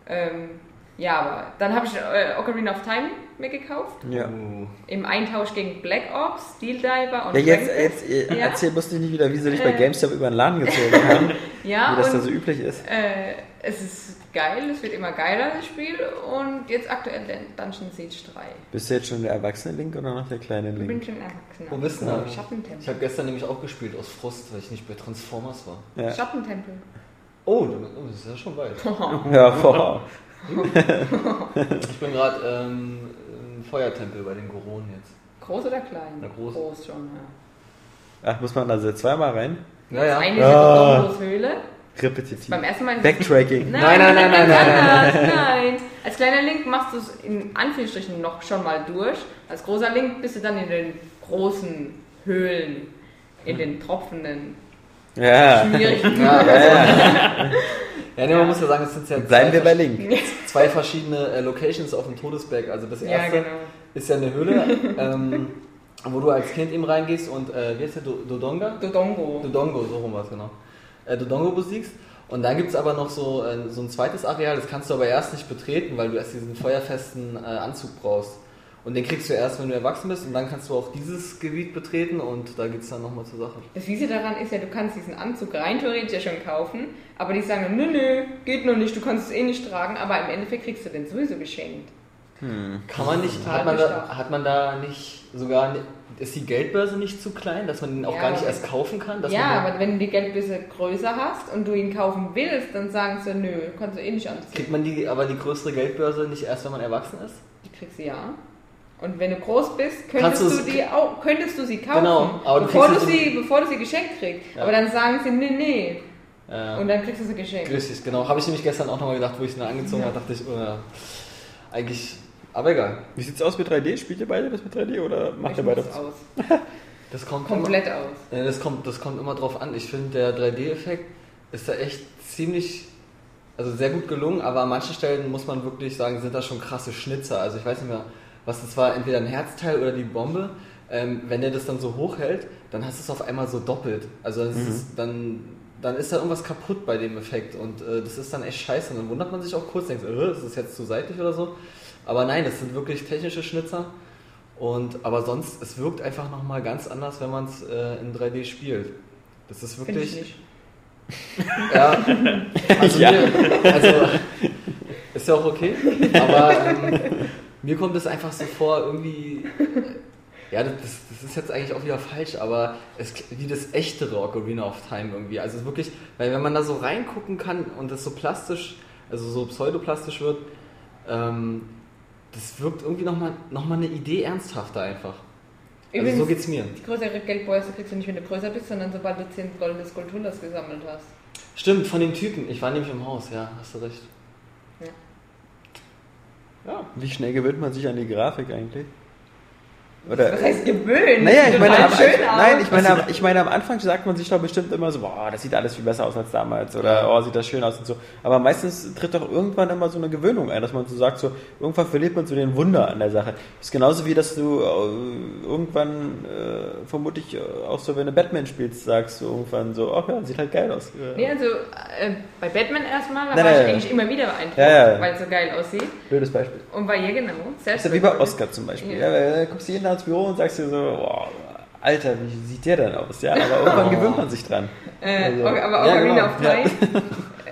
[SPEAKER 6] Ähm, ja, aber dann habe ich äh, Ocarina of Time mir gekauft,
[SPEAKER 2] Ja.
[SPEAKER 5] Uh,
[SPEAKER 6] im Eintausch gegen Black Ops, Steel Diver und
[SPEAKER 2] Ja, jetzt,
[SPEAKER 6] Dragon
[SPEAKER 2] jetzt äh,
[SPEAKER 6] Ja.
[SPEAKER 2] erzähl bloß nicht wieder, wie sie dich bei
[SPEAKER 6] Äh.
[SPEAKER 2] GameStop über den Laden gezogen haben.
[SPEAKER 6] Ja,
[SPEAKER 2] wie das da
[SPEAKER 6] und
[SPEAKER 2] so üblich ist.
[SPEAKER 6] äh, es ist geil, es wird immer geiler, das Spiel. Und jetzt aktuell der Dungeon Siege 3.
[SPEAKER 2] Bist du jetzt schon der erwachsene Link oder noch der kleine
[SPEAKER 6] Ich
[SPEAKER 2] Link?
[SPEAKER 6] bin schon erwachsener.
[SPEAKER 5] Wo bist du denn?
[SPEAKER 6] Schattentempel.
[SPEAKER 5] ich habe gestern nämlich auch gespielt aus Frust, weil ich nicht bei Transformers war.
[SPEAKER 2] Ja.
[SPEAKER 6] Schattentempel.
[SPEAKER 5] Oh, oh, das ist ja schon weit.
[SPEAKER 2] Ja, boah.
[SPEAKER 5] Ich bin gerade ähm, im Feuertempel bei den Goronen jetzt.
[SPEAKER 6] Groß oder klein?
[SPEAKER 5] Na, groß.
[SPEAKER 6] Groß schon, ja.
[SPEAKER 2] Ach, muss man also zweimal rein?
[SPEAKER 5] Ja, ja.
[SPEAKER 6] Eine ist ja
[SPEAKER 2] Ah.
[SPEAKER 6] Dodongos Höhle.
[SPEAKER 2] Repetitiv.
[SPEAKER 6] Beim ersten Mal
[SPEAKER 2] Backtracking.
[SPEAKER 5] Nein, nein, nein, nein, nein,
[SPEAKER 6] nein, nein. Als kleiner Link machst du es in Anführungsstrichen noch schon mal durch. Als großer Link bist du dann in den großen Höhlen, in den tropfenden,
[SPEAKER 2] Ja.
[SPEAKER 6] schwierigen.
[SPEAKER 5] Ja, also, ja nee, man muss ja sagen, es sind ja
[SPEAKER 2] Bleiben wir bei Link.
[SPEAKER 5] zwei verschiedene äh, Locations auf dem Todesberg. Also das
[SPEAKER 6] Ja,
[SPEAKER 5] erste
[SPEAKER 6] genau.
[SPEAKER 5] ist ja eine Höhle, ähm, wo du als Kind eben reingehst und äh, wie heißt der? Do- Dodonga?
[SPEAKER 6] Dodongo.
[SPEAKER 5] Dodongo, so rum war es genau. Äh, Dodongo besiegst. Und dann gibt es aber noch so, äh, so ein zweites Areal, das kannst du aber erst nicht betreten, weil du erst diesen feuerfesten äh, Anzug brauchst. Und den kriegst du erst, wenn du erwachsen bist und dann kannst du auch dieses Gebiet betreten und da geht es dann nochmal zur Sache.
[SPEAKER 6] Das Fiese daran ist ja, du kannst diesen Anzug rein theoretisch ja schon kaufen, aber die sagen, nö, nö, geht noch nicht, du kannst es eh nicht tragen, aber im Endeffekt kriegst du den sowieso geschenkt.
[SPEAKER 5] Kann man nicht, hat man, da, hat man da nicht sogar, ist die Geldbörse nicht zu klein, dass man den auch
[SPEAKER 6] Ja,
[SPEAKER 5] gar nicht erst kaufen kann? Dass
[SPEAKER 6] ja,
[SPEAKER 5] man
[SPEAKER 6] aber wenn du die Geldbisse größer hast und du ihn kaufen willst, dann sagen sie, nö, kannst du eh nicht anziehen.
[SPEAKER 5] Kriegt man die, aber die größere Geldbörse nicht erst, wenn man erwachsen ist?
[SPEAKER 6] Die kriegst du ja. Und wenn du groß bist, könntest
[SPEAKER 5] du
[SPEAKER 6] die auch, könntest du sie kaufen,
[SPEAKER 5] Genau, aber du
[SPEAKER 6] bevor, du
[SPEAKER 5] sie
[SPEAKER 6] sie, bevor du sie geschenkt kriegst.
[SPEAKER 5] Ja.
[SPEAKER 6] Aber dann sagen sie, nee, nee.
[SPEAKER 5] Äh,
[SPEAKER 6] Und dann kriegst du sie geschenkt.
[SPEAKER 5] Richtig, genau. Habe ich nämlich gestern auch nochmal gedacht, wo ich ihn angezogen habe, dachte ich, oh, ja, eigentlich, aber egal.
[SPEAKER 2] Wie sieht's aus mit 3D? Spielt ihr beide das mit 3D oder macht
[SPEAKER 6] Ich
[SPEAKER 2] ihr beide
[SPEAKER 6] aus.
[SPEAKER 5] Das kommt
[SPEAKER 6] Komplett aus.
[SPEAKER 5] Immer, ja, das kommt, das kommt immer drauf an. Ich finde, der 3D-Effekt ist da echt ziemlich, also sehr gut gelungen, aber an manchen Stellen muss man wirklich sagen, sind da schon krasse Schnitzer. Also ich weiß nicht mehr, was das war, entweder ein Herzteil oder die Bombe. Ähm, wenn der das dann so hochhält, dann hast du es auf einmal so doppelt. Also das ist, dann, dann ist da irgendwas kaputt bei dem Effekt und äh, das ist dann echt scheiße. Und dann wundert man sich auch kurz, denkt, äh, ist das jetzt zu seitlich oder so? Aber nein, das sind wirklich technische Schnitzer. Und, aber sonst, es wirkt einfach nochmal ganz anders, wenn man es äh, in 3D spielt. Das ist wirklich. Ja, also,
[SPEAKER 2] Ja.
[SPEAKER 5] Mir, also ist ja auch okay, aber ähm, mir kommt es einfach so vor, irgendwie, ja, das, das ist jetzt eigentlich auch wieder falsch, aber es wie das echtere Ocarina of Time irgendwie. Also wirklich, weil wenn man da so reingucken kann und das so plastisch, also so pseudoplastisch wird, ähm, das wirkt irgendwie nochmal noch mal eine Idee ernsthafter einfach. Also
[SPEAKER 6] Übrigens,
[SPEAKER 5] so geht's mir.
[SPEAKER 6] Die größere Geldbörse kriegst du nicht, wenn du größer bist, sondern sobald du 10 goldene Skulpturas gesammelt hast.
[SPEAKER 5] Stimmt, von dem Typen. Ich war nämlich im Haus, ja, hast du recht. Ja.
[SPEAKER 2] Wie schnell gewöhnt man sich an die Grafik eigentlich? Oder,
[SPEAKER 6] Was heißt gewöhnt?
[SPEAKER 2] Naja, ich meine, am,
[SPEAKER 6] schön
[SPEAKER 2] nein,
[SPEAKER 6] aus.
[SPEAKER 2] ich meine, am, ich meine, am Anfang sagt man sich doch bestimmt immer so, boah, das sieht alles viel besser aus als damals oder oh, sieht das schön aus und so. Aber meistens tritt doch irgendwann immer so eine Gewöhnung ein, dass man so sagt, so irgendwann verliert man so den Wunder an der Sache. Das ist genauso wie, dass du äh, irgendwann äh, vermutlich äh, auch so, wenn du Batman spielst, sagst du irgendwann so, ach ja, sieht halt geil aus. Ja.
[SPEAKER 6] Nee, also äh, bei Batman erstmal, da
[SPEAKER 2] Nein,
[SPEAKER 6] war
[SPEAKER 2] nein,
[SPEAKER 6] ich
[SPEAKER 2] nein.
[SPEAKER 6] eigentlich immer wieder beeindruckt,
[SPEAKER 2] Ja, ja.
[SPEAKER 6] weil es so geil aussieht.
[SPEAKER 2] Blödes Beispiel.
[SPEAKER 6] Und bei ihr genau.
[SPEAKER 2] Das ist ja wie bei Oscar zum Beispiel.
[SPEAKER 6] Ja.
[SPEAKER 2] Ja. da kommst du jeden Tag ins Büro und sagst dir so, boah, Alter, wie sieht der denn aus? Ja, aber irgendwann gewöhnt man sich dran.
[SPEAKER 6] Äh,
[SPEAKER 2] Also,
[SPEAKER 6] aber
[SPEAKER 2] ja,
[SPEAKER 6] Ocarina
[SPEAKER 2] genau,
[SPEAKER 6] of Time,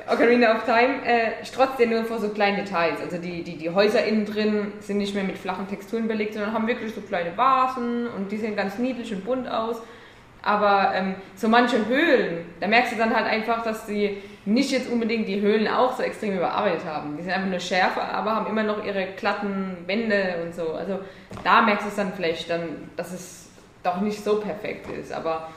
[SPEAKER 6] äh, Ocarina of Time äh, strotzt ja nur vor so kleinen Details. Also die, die, die Häuser innen drin sind nicht mehr mit flachen Texturen belegt, sondern haben wirklich so kleine Vasen und die sehen ganz niedlich und bunt aus. Aber ähm, so manche Höhlen, da merkst du dann halt einfach, dass sie nicht jetzt unbedingt die Höhlen auch so extrem überarbeitet haben. Die sind einfach nur schärfer, aber haben immer noch ihre glatten Wände und so. Also da merkst du es dann vielleicht dann, dass es doch nicht so perfekt ist. Aber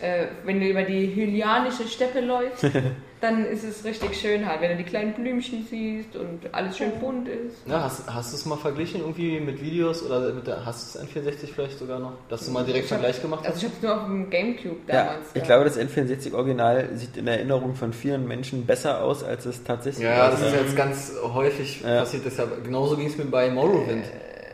[SPEAKER 6] äh, wenn du über die hylianische Steppe läufst, dann ist es richtig schön halt, wenn du die kleinen Blümchen siehst und alles schön bunt ist.
[SPEAKER 5] Ja, hast, hast du es mal verglichen irgendwie mit Videos oder mit der, hast du das N64 vielleicht sogar noch, dass du mal direkt
[SPEAKER 6] Ich hab-
[SPEAKER 5] Vergleich gemacht
[SPEAKER 6] Also
[SPEAKER 5] hast?
[SPEAKER 6] ich habe es nur auf dem Gamecube
[SPEAKER 2] Ja,
[SPEAKER 6] damals.
[SPEAKER 2] ich
[SPEAKER 6] gehabt.
[SPEAKER 2] glaube, das N64 Original sieht in Erinnerung von vielen Menschen besser aus, als es tatsächlich
[SPEAKER 5] Ja, das ist jetzt ganz häufig
[SPEAKER 2] Ja.
[SPEAKER 5] passiert. Das ja, genauso ging es mir bei Morrowind.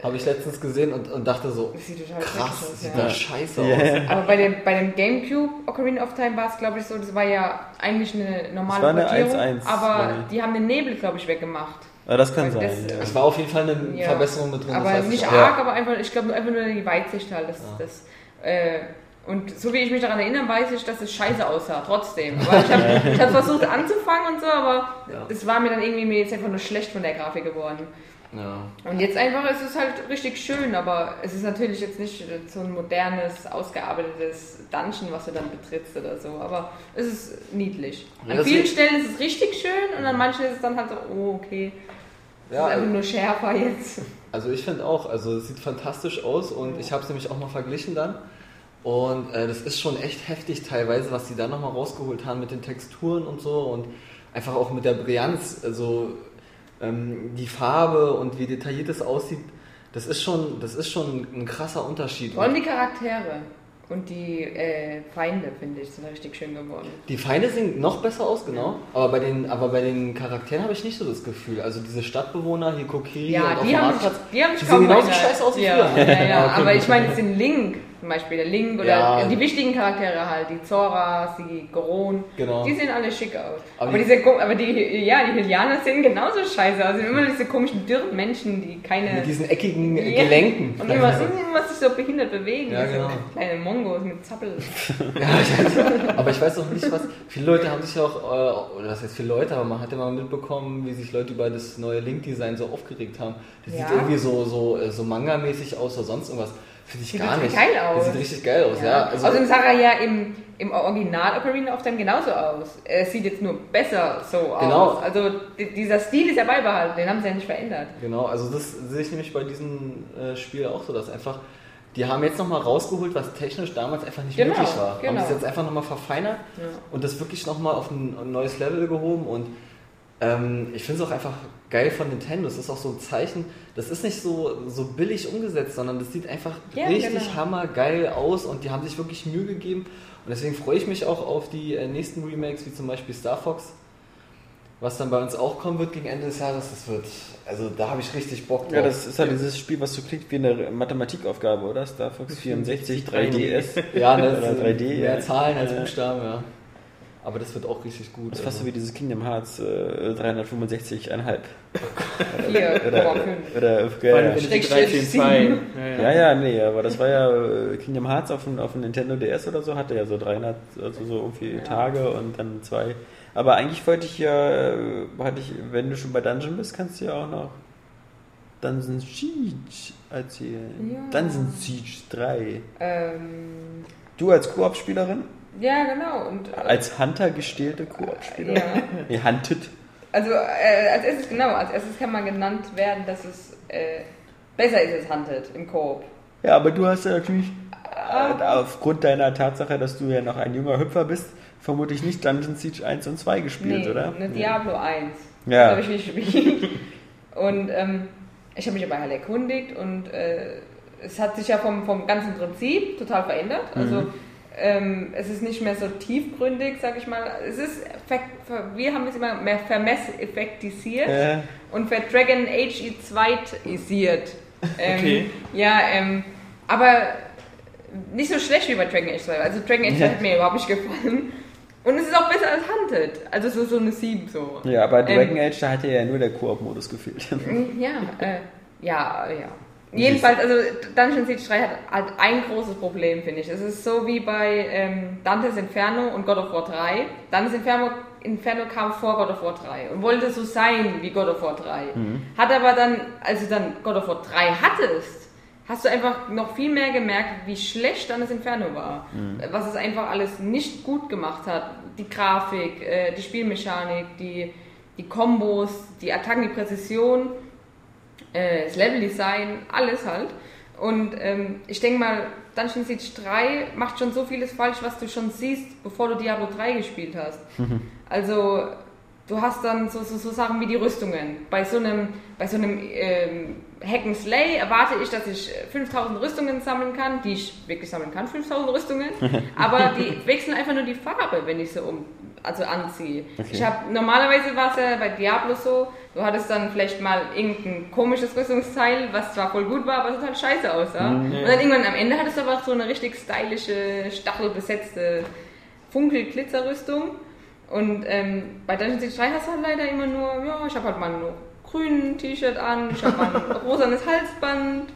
[SPEAKER 5] Habe ich letztens gesehen und, und dachte so,
[SPEAKER 6] Das sieht total
[SPEAKER 5] krass,
[SPEAKER 6] aus,
[SPEAKER 5] sieht
[SPEAKER 6] ja.
[SPEAKER 5] das scheiße
[SPEAKER 2] Ja,
[SPEAKER 5] aus.
[SPEAKER 2] ja.
[SPEAKER 6] Aber bei dem, bei dem Gamecube Ocarina of Time war es, glaube ich, so, das war ja eigentlich eine normale
[SPEAKER 2] Das war eine
[SPEAKER 6] Portierung,
[SPEAKER 2] 1-1,
[SPEAKER 6] aber die haben den Nebel, glaube ich, weggemacht.
[SPEAKER 2] Aber das kann
[SPEAKER 6] Weil
[SPEAKER 2] sein.
[SPEAKER 6] das-
[SPEAKER 2] ja.
[SPEAKER 5] Es war auf jeden Fall eine
[SPEAKER 6] Ja.
[SPEAKER 5] Verbesserung mit drin. das
[SPEAKER 6] Aber
[SPEAKER 5] ich
[SPEAKER 6] nicht
[SPEAKER 5] auch.
[SPEAKER 6] arg, aber einfach, ich glaube einfach nur die Weitsicht halt. Das,
[SPEAKER 5] Ja.
[SPEAKER 6] das, äh, und so wie ich mich daran erinnere, weiß ich, dass es scheiße aussah, trotzdem. Aber ich habe hab versucht anzufangen und so, aber
[SPEAKER 5] Ja.
[SPEAKER 6] es war mir dann irgendwie mir jetzt einfach nur schlecht von der Grafik geworden.
[SPEAKER 5] Ja.
[SPEAKER 6] Und jetzt einfach ist es halt richtig schön, aber es ist natürlich jetzt nicht so ein modernes, ausgearbeitetes Dungeon, was du dann betrittst oder so, aber es ist niedlich.
[SPEAKER 5] Ja,
[SPEAKER 6] An vielen Stellen ist es richtig schön und an manchen ist es dann halt so, oh, okay.
[SPEAKER 5] Ja,
[SPEAKER 6] ist einfach nur schärfer jetzt.
[SPEAKER 5] Also ich finde auch, also es sieht fantastisch aus und ich habe es nämlich auch mal verglichen dann. Und äh, das ist schon echt heftig teilweise, was die da nochmal rausgeholt haben mit den Texturen und so und einfach auch mit der Brillanz, also ähm, die Farbe und wie detailliert es aussieht, das ist schon, das ist schon ein krasser Unterschied.
[SPEAKER 6] Vor allem die Charaktere und die äh, Feinde, finde ich, sind richtig schön geworden.
[SPEAKER 5] Die Feinde sehen noch besser aus, genau. Aber bei den, aber bei den Charakteren habe ich nicht so das Gefühl. Also diese Stadtbewohner, hier Kokiri
[SPEAKER 6] Ja,
[SPEAKER 5] und auf
[SPEAKER 6] die
[SPEAKER 5] dem
[SPEAKER 6] haben, sich,
[SPEAKER 5] Marktplatz,
[SPEAKER 6] die haben sich
[SPEAKER 5] die sehen genauso scheiße aus wie
[SPEAKER 6] ja,
[SPEAKER 5] früher.
[SPEAKER 6] Ja, ja,
[SPEAKER 5] Ja, okay,
[SPEAKER 6] aber
[SPEAKER 5] gut.
[SPEAKER 6] ich meine, es sind Link, zum Beispiel der Link oder
[SPEAKER 5] Ja.
[SPEAKER 6] die wichtigen Charaktere halt, die Zoras, die Goron,
[SPEAKER 5] Genau.
[SPEAKER 6] die sehen alle schick aus.
[SPEAKER 5] Aber
[SPEAKER 6] Aber,
[SPEAKER 5] die-
[SPEAKER 6] diese, aber die, ja, die Hylianer sehen genauso scheiße aus. Sind immer diese komischen dürren Menschen, die keine...
[SPEAKER 5] Mit diesen eckigen
[SPEAKER 6] Ja.
[SPEAKER 5] Gelenken.
[SPEAKER 6] Und immer, immer sich so behindert bewegen.
[SPEAKER 5] Ja, genau.
[SPEAKER 6] Kleine Mongos mit Zappel.
[SPEAKER 5] Ja, ich weiß, aber ich weiß auch nicht, was. Viele Leute haben sich auch, äh, oder was heißt viele Leute, aber man hat ja mal mitbekommen, wie sich Leute über das neue Link-Design so aufgeregt haben. Das
[SPEAKER 6] Ja.
[SPEAKER 5] sieht irgendwie so, so, äh, so Manga-mäßig aus oder sonst irgendwas. Finde ich
[SPEAKER 6] Sieht
[SPEAKER 5] gar nicht.
[SPEAKER 6] geil aus.
[SPEAKER 5] Das sieht richtig geil aus, ja. Also,
[SPEAKER 6] Außerdem sah er ja im, im Original Ocarina of Time genauso aus. Es sieht jetzt nur besser so
[SPEAKER 5] Genau.
[SPEAKER 6] aus. Also di- dieser Stil ist ja beibehalten, den haben sie ja nicht verändert.
[SPEAKER 5] genau, also das sehe ich nämlich bei diesem äh, Spiel auch so, dass einfach. Die haben jetzt nochmal rausgeholt, was technisch damals einfach nicht
[SPEAKER 6] Genau,
[SPEAKER 5] möglich war. Haben
[SPEAKER 6] genau.
[SPEAKER 5] das jetzt einfach nochmal verfeinert
[SPEAKER 6] Ja.
[SPEAKER 5] und das wirklich nochmal auf ein, ein neues Level gehoben und ähm, ich finde es auch einfach geil von Nintendo. Es ist auch so ein Zeichen, das ist nicht so, so billig umgesetzt, sondern das sieht einfach
[SPEAKER 6] Ja,
[SPEAKER 5] richtig
[SPEAKER 6] genau.
[SPEAKER 5] hammergeil aus und die haben sich wirklich Mühe gegeben. Und deswegen freue ich mich auch auf die äh, nächsten Remakes, wie zum Beispiel Star Fox, was dann bei uns auch kommen wird gegen Ende des Jahres. Das wird, also da habe ich richtig Bock drauf.
[SPEAKER 2] Ja, das ist halt dieses Spiel, was so klingt wie eine Mathematikaufgabe, oder? Star Fox 64, 3DS.
[SPEAKER 5] ja, ne,
[SPEAKER 2] Oder 3D,
[SPEAKER 5] mehr
[SPEAKER 2] ja.
[SPEAKER 5] Zahlen als. Buchstaben, ja. Aber das wird auch richtig gut.
[SPEAKER 2] Das ist fast so
[SPEAKER 5] also.
[SPEAKER 2] wie dieses Kingdom Hearts äh, 365,5.
[SPEAKER 6] Hier,
[SPEAKER 2] Oder,
[SPEAKER 6] 4,5.
[SPEAKER 2] oder,
[SPEAKER 7] Final
[SPEAKER 2] ja,
[SPEAKER 7] Fantasy
[SPEAKER 6] Schrägstrich
[SPEAKER 7] 13, 2.
[SPEAKER 6] sieben.
[SPEAKER 2] ja, ja, nee, aber das war ja äh, Kingdom Hearts auf dem, auf dem Nintendo DS oder so, hatte ja so 300, also so irgendwie Tage und dann zwei. Aber eigentlich wollte ich ja, äh, hatte ich, wenn du schon bei Dungeon bist, kannst du ja auch noch Dungeon Siege erzählen.
[SPEAKER 6] Ja.
[SPEAKER 2] Dungeon Siege 3.
[SPEAKER 6] Ähm,
[SPEAKER 2] Du als Koop-Spielerin?
[SPEAKER 6] Ja, genau. Und, äh,
[SPEAKER 2] Als Hunter gestählte Koop-Spielerin?
[SPEAKER 6] ja.
[SPEAKER 2] Nee, Hunted.
[SPEAKER 6] Also äh, als erstes, genau, als erstes kann man genannt werden, dass es äh, besser ist als Hunted im Koop.
[SPEAKER 2] Ja, aber du hast ja natürlich äh, aufgrund deiner Tatsache, dass du ja noch ein junger Hüpfer bist, vermutlich nicht Dungeon Siege 1 und 2 gespielt,
[SPEAKER 6] nee,
[SPEAKER 2] oder?
[SPEAKER 6] eine Diablo 1.
[SPEAKER 2] Ja.
[SPEAKER 6] Das habe ich nicht gespielt. und ähm, ich habe mich aber halt erkundigt und äh, es hat sich ja vom, vom ganzen Prinzip total verändert. Also
[SPEAKER 2] Mhm.
[SPEAKER 6] Ähm, es ist nicht mehr so tiefgründig, sag ich mal. Es ist, wir haben es immer mehr vermesseffektisiert
[SPEAKER 2] Äh,
[SPEAKER 6] und für Dragon Age zweitisiert. Ähm,
[SPEAKER 7] Okay.
[SPEAKER 6] Ja, ähm, aber nicht so schlecht wie bei Dragon Age 2. Also Dragon Age 2 hat mir überhaupt nicht gefallen. Und es ist auch besser als Hunted. Also so, so eine 7 so.
[SPEAKER 2] ja, aber Dragon
[SPEAKER 6] Ähm,
[SPEAKER 2] Age, da hatte ja nur der Koop-Modus gefehlt.
[SPEAKER 6] Ja, äh, ja, ja. Jedenfalls, also Dungeon Siege 3 hat halt ein großes Problem, finde ich. Es ist so wie bei ähm, Dantes Inferno und God of War 3. Dantes Inferno, Inferno kam vor God of War 3 und wollte so sein wie God of War 3. Hat aber dann, als du dann God of War 3 hattest, hast du einfach noch viel mehr gemerkt, wie schlecht Dantes Inferno war. Was es einfach alles nicht gut gemacht hat. Die Grafik, äh, die Spielmechanik, die, die Kombos, die Attacken, die Präzision äh, das Leveldesign, alles halt. Und ähm, ich denke mal, Dungeon Siege 3 macht schon so vieles falsch, was du schon siehst, bevor du Diablo 3 gespielt hast. Also du hast dann so, so, so Sachen wie die Rüstungen. Bei so einem, bei so einem ähm, Hack and Slay erwarte ich, dass ich äh, 5000 Rüstungen sammeln kann, die ich wirklich sammeln kann, 5000 Rüstungen. aber die wechseln einfach nur die Farbe, wenn ich sie um, also anziehe. Ich habe normalerweise war es ja bei Diablo so, du hattest dann vielleicht mal irgendein komisches Rüstungsteil, was zwar voll gut war, aber total scheiße aussah. Und dann irgendwann am Ende hattest du aber auch so eine richtig stylische, stachelbesetzte Funkel-Glitzerrüstung. Und ähm, bei Dungeon Siege 3 hast du halt leider immer nur, ja, ich habe halt mal nur grünen T-Shirt an, ich habe mal ein rosanes Halsband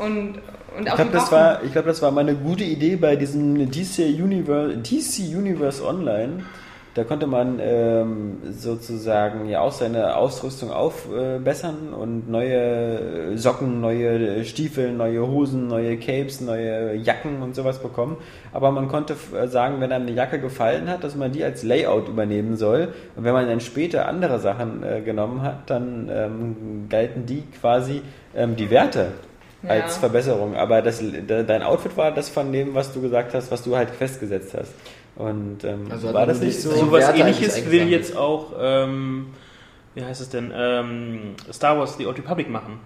[SPEAKER 6] und, und
[SPEAKER 2] Ich glaube, das war, ich glaub, das war mal eine gute Idee bei diesem DC Universe, DC Universe Online. Da konnte man ähm, sozusagen ja auch seine Ausrüstung aufbessern und neue Socken, neue Stiefel, neue Hosen, neue Capes, neue Jacken und sowas bekommen. Aber man konnte äh, sagen, wenn einem eine Jacke gefallen hat, dass man die als Layout übernehmen soll. Und wenn man dann später andere Sachen äh, genommen hat, dann ähm, galten die quasi ähm, die Werte
[SPEAKER 6] Ja.
[SPEAKER 2] als Verbesserung. Aber das, de- dein Outfit war das von dem, was du gesagt hast, was du halt festgesetzt hast. Und ähm,
[SPEAKER 5] Also
[SPEAKER 2] war das nicht so?
[SPEAKER 7] So was
[SPEAKER 5] Werte
[SPEAKER 7] ähnliches will jetzt auch, ähm, wie heißt es denn, ähm, Star Wars The Old Republic machen.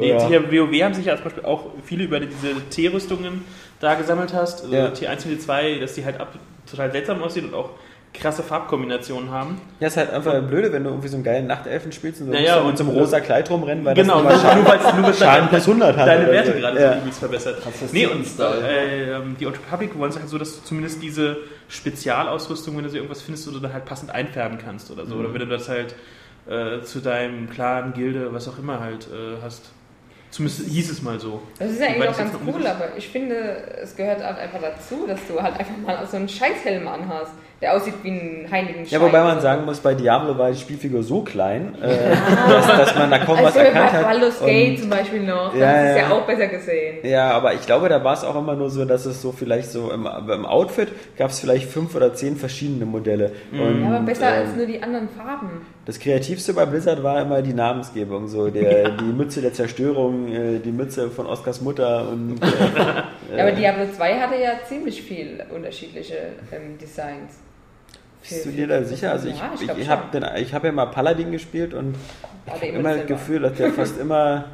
[SPEAKER 7] Die,
[SPEAKER 2] Ja.
[SPEAKER 7] die WoW haben sich ja zum Beispiel auch viele über diese T-Rüstungen da gesammelt hast. Also
[SPEAKER 2] Ja.
[SPEAKER 7] T1 und T2, dass die halt ab, total seltsam aussehen und auch krasse Farbkombinationen haben.
[SPEAKER 2] Ja, ist halt einfach blöde, wenn du irgendwie so einen geilen Nachtelfen spielst und so
[SPEAKER 7] Naja,
[SPEAKER 2] du
[SPEAKER 7] und-
[SPEAKER 2] mit so einem rosa Kleid rumrennen, weil
[SPEAKER 7] genau, nur,
[SPEAKER 2] das Schaden,
[SPEAKER 7] nur weil nur weil's
[SPEAKER 2] Schaden
[SPEAKER 7] deine-
[SPEAKER 2] plus 100 hat.
[SPEAKER 7] deine Werte
[SPEAKER 2] so.
[SPEAKER 7] gerade
[SPEAKER 2] ja.
[SPEAKER 7] so übelst verbessert.
[SPEAKER 5] Hast
[SPEAKER 7] Nee,
[SPEAKER 5] du
[SPEAKER 7] und äh, ähm, die Old Republic wollen es halt so, dass du zumindest diese Spezialausrüstung, wenn du so irgendwas findest, wo du dann halt passend einfärben kannst oder so. Oder wenn du das halt äh, zu deinem Clan, Gilde, was auch immer halt äh, hast. Zumindest hieß es mal so.
[SPEAKER 6] Das ist ja eigentlich auch ganz cool, aber ich finde, es gehört halt einfach dazu, dass du halt einfach mal so einen Scheißhelm anhast, der aussieht wie ein heiligen
[SPEAKER 2] Ja, wobei man sagen muss, bei Diablo war die Spielfigur so klein, äh, dass, dass man da kaum was
[SPEAKER 6] also bei
[SPEAKER 2] erkannt hat.
[SPEAKER 6] Baldur's Gate zum Beispiel noch,
[SPEAKER 2] Ja,
[SPEAKER 6] das ist
[SPEAKER 2] ja.
[SPEAKER 6] ja auch besser gesehen.
[SPEAKER 2] Ja, aber ich glaube, da war es auch immer nur so, dass es so vielleicht so im, im Outfit gab es vielleicht fünf oder zehn verschiedene Modelle. Und,
[SPEAKER 6] Ja, aber besser
[SPEAKER 2] ähm,
[SPEAKER 6] als nur die anderen Farben.
[SPEAKER 2] Das Kreativste bei Blizzard war immer die Namensgebung, so der, die Mütze der Zerstörung, äh, die Mütze von Oskars Mutter und äh,
[SPEAKER 6] Ja, aber Diablo 2 hatte ja ziemlich viel unterschiedliche ähm, Designs.
[SPEAKER 2] Bist du dir da sicher? Also ich,
[SPEAKER 6] Ja, ich
[SPEAKER 2] ich, habe hab ja mal Paladin gespielt und ich habe
[SPEAKER 6] immer
[SPEAKER 2] das. Gefühl, dass der fast immer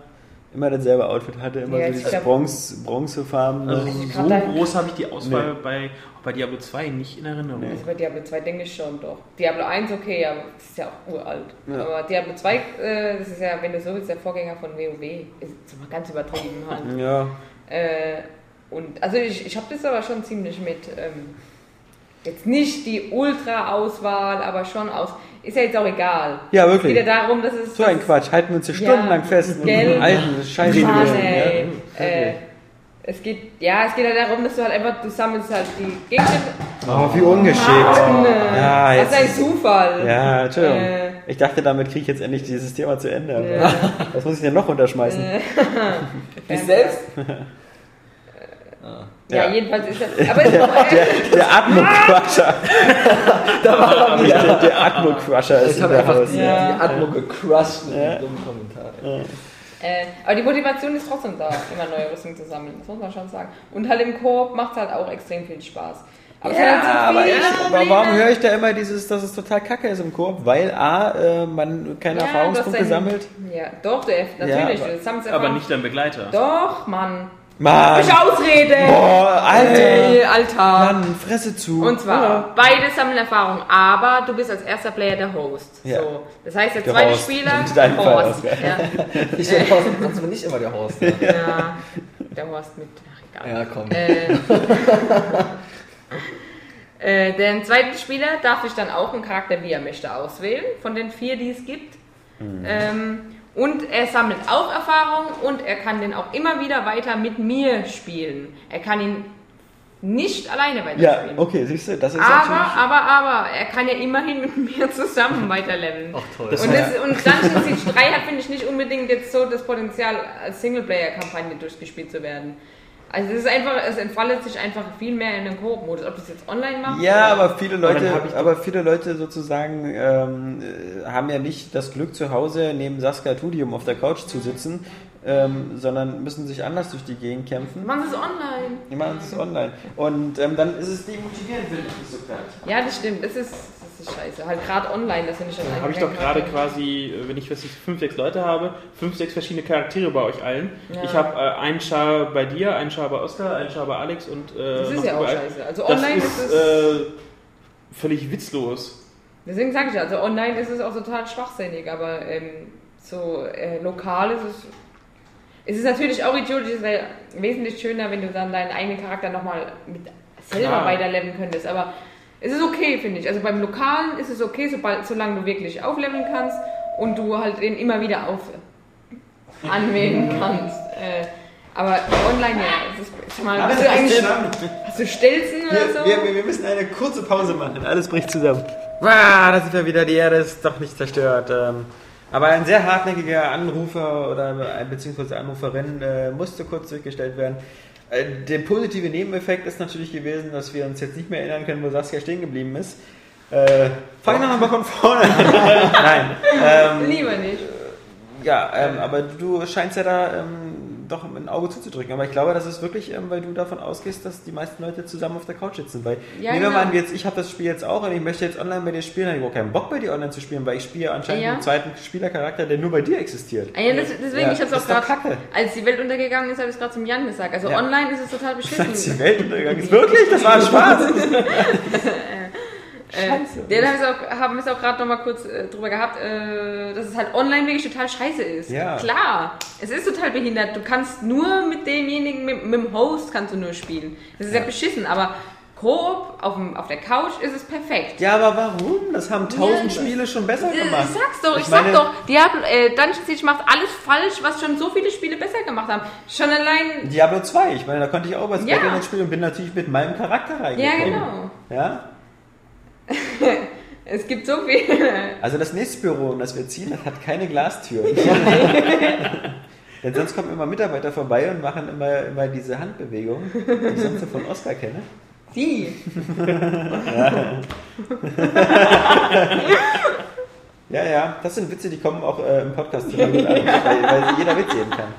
[SPEAKER 2] immer dasselbe Outfit hatte, immer
[SPEAKER 6] Ja,
[SPEAKER 2] so dieses Bronze, Bronzefarben.
[SPEAKER 7] Also
[SPEAKER 6] ich
[SPEAKER 7] so groß habe ich die Auswahl bei, auch bei Diablo 2 nicht in Erinnerung.
[SPEAKER 2] Nee.
[SPEAKER 6] Also bei Diablo 2 denke ich schon doch. Diablo 1 okay, aber das ist ja auch uralt.
[SPEAKER 2] Ja.
[SPEAKER 6] Aber Diablo 2, äh, das ist ja, wenn du so willst, der Vorgänger von WoW. Ist jetzt mal ganz übertrieben halt.
[SPEAKER 2] ja,
[SPEAKER 6] Äh, und also ich, ich habe das aber schon ziemlich mit, ähm, Jetzt nicht die Ultra-Auswahl, aber schon aus. Ist ja jetzt auch egal.
[SPEAKER 2] Ja,
[SPEAKER 6] Es
[SPEAKER 2] wirklich.
[SPEAKER 6] geht ja darum, dass es.
[SPEAKER 2] So ein Quatsch, halten wir uns hier
[SPEAKER 6] Ja.
[SPEAKER 2] stundenlang fest in
[SPEAKER 6] Gell?
[SPEAKER 2] alten Scheiß.
[SPEAKER 6] Mann,
[SPEAKER 2] Ja.
[SPEAKER 6] ey. Äh, es geht, ja, es geht ja darum, dass du halt einfach, du sammelst halt die Gegenstände.
[SPEAKER 2] Oh, wie ungeschickt. Ja,
[SPEAKER 6] Was
[SPEAKER 2] jetzt.
[SPEAKER 6] ein Zufall.
[SPEAKER 2] Ja, Entschuldigung.
[SPEAKER 6] Äh.
[SPEAKER 2] Ich dachte, damit kriege ich jetzt endlich dieses Thema zu Ende. Aber
[SPEAKER 6] Ja.
[SPEAKER 2] Was muss ich denn noch unterschmeißen?
[SPEAKER 5] Dich selbst?
[SPEAKER 6] Ja,
[SPEAKER 2] Ja.
[SPEAKER 6] jedenfalls ist das. Aber es ist
[SPEAKER 2] Der Atmo-Crusher. der, der Atmo-Crusher ist in
[SPEAKER 5] habe
[SPEAKER 2] der
[SPEAKER 5] einfach
[SPEAKER 2] Haus.
[SPEAKER 5] die,
[SPEAKER 6] Ja.
[SPEAKER 5] die Atmo gecrushed mit
[SPEAKER 2] Ja.
[SPEAKER 5] dem dummen Kommentar.
[SPEAKER 6] Äh, aber die Motivation ist trotzdem da, immer neue Rüstung zu sammeln, das muss man schon sagen. Und halt im Koop macht es halt auch extrem viel Spaß. Aber es
[SPEAKER 2] Ja,
[SPEAKER 6] hat halt so
[SPEAKER 2] aber, ich, aber warum höre ich da immer dieses, dass es total kacke ist im Koop? Weil A, äh, man keine
[SPEAKER 6] Ja,
[SPEAKER 2] Erfahrungspunkte sammelt.
[SPEAKER 6] Ja, doch, du, natürlich.
[SPEAKER 2] aber-
[SPEAKER 6] du
[SPEAKER 7] Aber nicht dein Begleiter.
[SPEAKER 6] Doch, Mann.
[SPEAKER 2] Mann!
[SPEAKER 6] Ich Ausrede!
[SPEAKER 2] Boah, Alter!
[SPEAKER 6] Ey, Alter!
[SPEAKER 2] Mann, Fresse zu.
[SPEAKER 6] Und zwar, beide sammeln Erfahrung, aber du bist als erster Player der Host.
[SPEAKER 2] Ja.
[SPEAKER 6] So, das heißt, der
[SPEAKER 2] Der
[SPEAKER 6] zweite
[SPEAKER 2] Host.
[SPEAKER 6] Spieler,
[SPEAKER 2] In deinem
[SPEAKER 6] der
[SPEAKER 2] Fall,
[SPEAKER 6] Horst.
[SPEAKER 2] Oskar.
[SPEAKER 6] Ja,
[SPEAKER 5] Ich bin Horst, sonst bin ich immer der Horst. Ja,
[SPEAKER 6] ja, der Horst mit, ach egal.
[SPEAKER 5] ja komm.
[SPEAKER 6] Äh, äh, der zweite Spieler darf sich dann auch einen Charakter, wie er möchte, auswählen, von den vier, die es gibt. Ähm, und er sammelt auch Erfahrung und er kann den auch immer wieder weiter mit mir spielen. Er kann ihn nicht alleine
[SPEAKER 2] Ja,
[SPEAKER 6] weiterspielen.
[SPEAKER 2] okay, siehst du, das ist
[SPEAKER 6] Aber,
[SPEAKER 2] natürlich...
[SPEAKER 6] aber, aber, er kann ja immerhin mit mir zusammen weiterleveln.
[SPEAKER 5] Ach toll.
[SPEAKER 7] Das
[SPEAKER 6] Und, das, und Dungeon Siege 3 hat, finde ich, nicht unbedingt jetzt so das Potenzial, als Singleplayer-Kampagne durchgespielt zu werden. Also es ist einfach, es entfaltet sich einfach viel mehr in den Koop-Modus. Ob das jetzt online macht?
[SPEAKER 2] Ja,
[SPEAKER 6] oder-
[SPEAKER 2] aber viele Leute, aber viele Leute sozusagen ähm, äh, haben ja nicht das Glück zu Hause neben Saskia Tudium auf der Couch zu sitzen, ähm, sondern müssen sich anders durch die Gegend kämpfen.
[SPEAKER 6] Man ist online.
[SPEAKER 2] Machen es online. Und ähm, dann ist es demotivierend, finde ich nicht so klar.
[SPEAKER 6] Ja, das stimmt. Das ist, das ist scheiße. Halt gerade online, das finde ich schon
[SPEAKER 7] Dann habe ich doch gerade quasi, äh, wenn ich was ich, fünf, sechs Leute habe, fünf, sechs verschiedene Charaktere bei euch allen.
[SPEAKER 6] Ja.
[SPEAKER 7] Ich habe äh, einen Char bei dir, einen Char bei Oskar, einen Char bei Alex und äh,
[SPEAKER 6] Das ist ja auch scheiße. Also
[SPEAKER 7] Das
[SPEAKER 6] online
[SPEAKER 7] ist,
[SPEAKER 6] ist, es.
[SPEAKER 7] äh, völlig witzlos.
[SPEAKER 6] deswegen sage ich ja, also online ist es auch total schwachsinnig, aber ähm, so äh, lokal ist es. Es ist natürlich auch idiotisch, es wäre wesentlich schöner, wenn du dann deinen eigenen Charakter nochmal mit selber
[SPEAKER 7] Klar.
[SPEAKER 6] weiterleveln könntest, aber es ist okay, finde ich. Also beim Lokalen ist es okay, sobald, solange du wirklich aufleveln kannst und du halt den immer wieder auf anwählen kannst. Äh, aber online, ja, es ist, mal, hast du eigentlich hast du Stelzen oder so?
[SPEAKER 2] Wir, wir, wir müssen eine kurze Pause machen. Alles bricht zusammen. Ah, da sind wir wieder. Die Erde ist doch nicht zerstört. Ähm, aber ein sehr hartnäckiger Anrufer oder ein- beziehungsweise Anruferin äh, musste kurz zurückgestellt werden. Äh, der positive Nebeneffekt ist natürlich gewesen, dass wir uns jetzt nicht mehr erinnern können, wo Saskia stehen geblieben ist. Äh, fang doch nochmal von vorne an. Nein. Ähm,
[SPEAKER 6] Lieber nicht.
[SPEAKER 2] ja, ähm, aber du scheinst ja da ähm, doch ein Auge zuzudrücken. Aber ich glaube, das ist wirklich, ähm, weil du davon ausgehst, dass die meisten Leute zusammen auf der Couch sitzen. Weil
[SPEAKER 6] Ja,
[SPEAKER 2] nehmen wir
[SPEAKER 6] genau.
[SPEAKER 2] mal an, jetzt, ich habe das Spiel jetzt auch und ich möchte jetzt online bei dir spielen, habe ich überhaupt keinen Bock bei dir online zu spielen, weil ich spiele anscheinend
[SPEAKER 6] Ja.
[SPEAKER 2] einen zweiten Spielercharakter, der nur bei dir existiert.
[SPEAKER 6] Ah Ja, das, deswegen,
[SPEAKER 2] Ja,
[SPEAKER 6] ich habe es auch gerade, als die Welt untergegangen ist, habe ich es gerade zum Jan gesagt. Also online ist es total
[SPEAKER 2] Als die
[SPEAKER 6] beschissen.
[SPEAKER 2] Welt untergegangen ist. Wirklich? Das war ein Spaß.
[SPEAKER 6] Äh,
[SPEAKER 2] Scheiße.
[SPEAKER 6] ja, da haben wir es auch, haben wir es auch gerade nochmal kurz äh, drüber gehabt, äh, dass es halt online wirklich total scheiße ist.
[SPEAKER 2] Ja.
[SPEAKER 6] Klar, es ist total behindert. Du kannst nur mit demjenigen, mit, mit dem Host kannst du nur spielen. Das ist ja, beschissen, aber Koop auf, dem, auf der Couch ist es perfekt.
[SPEAKER 2] Ja, aber warum? Das haben tausend
[SPEAKER 6] Ja,
[SPEAKER 2] Spiele schon besser
[SPEAKER 6] Ich
[SPEAKER 2] gemacht.
[SPEAKER 6] sag's doch, ich,
[SPEAKER 2] Ich meine-
[SPEAKER 6] sag doch, Diablo, äh, Dungeon Siege macht alles falsch, was schon so viele Spiele besser gemacht haben. Schon allein.
[SPEAKER 2] Diablo 2, ich meine, da konnte ich auch was
[SPEAKER 6] Ja.
[SPEAKER 2] Battle.net spielen und bin natürlich mit meinem Charakter
[SPEAKER 6] Ja,
[SPEAKER 2] reingekommen.
[SPEAKER 6] genau.
[SPEAKER 2] Ja?
[SPEAKER 6] Es gibt so viele.
[SPEAKER 2] Also das nächste Büro, in das wir ziehen, das hat keine Glastüren. Denn sonst kommen immer Mitarbeiter vorbei und machen immer, immer diese Handbewegung, die ich sonst so von Oscar kenne.
[SPEAKER 6] Die.
[SPEAKER 2] Ja, ja, das sind Witze, die kommen auch äh, im Podcast total gut an, weil, weil jeder Witz sehen kann.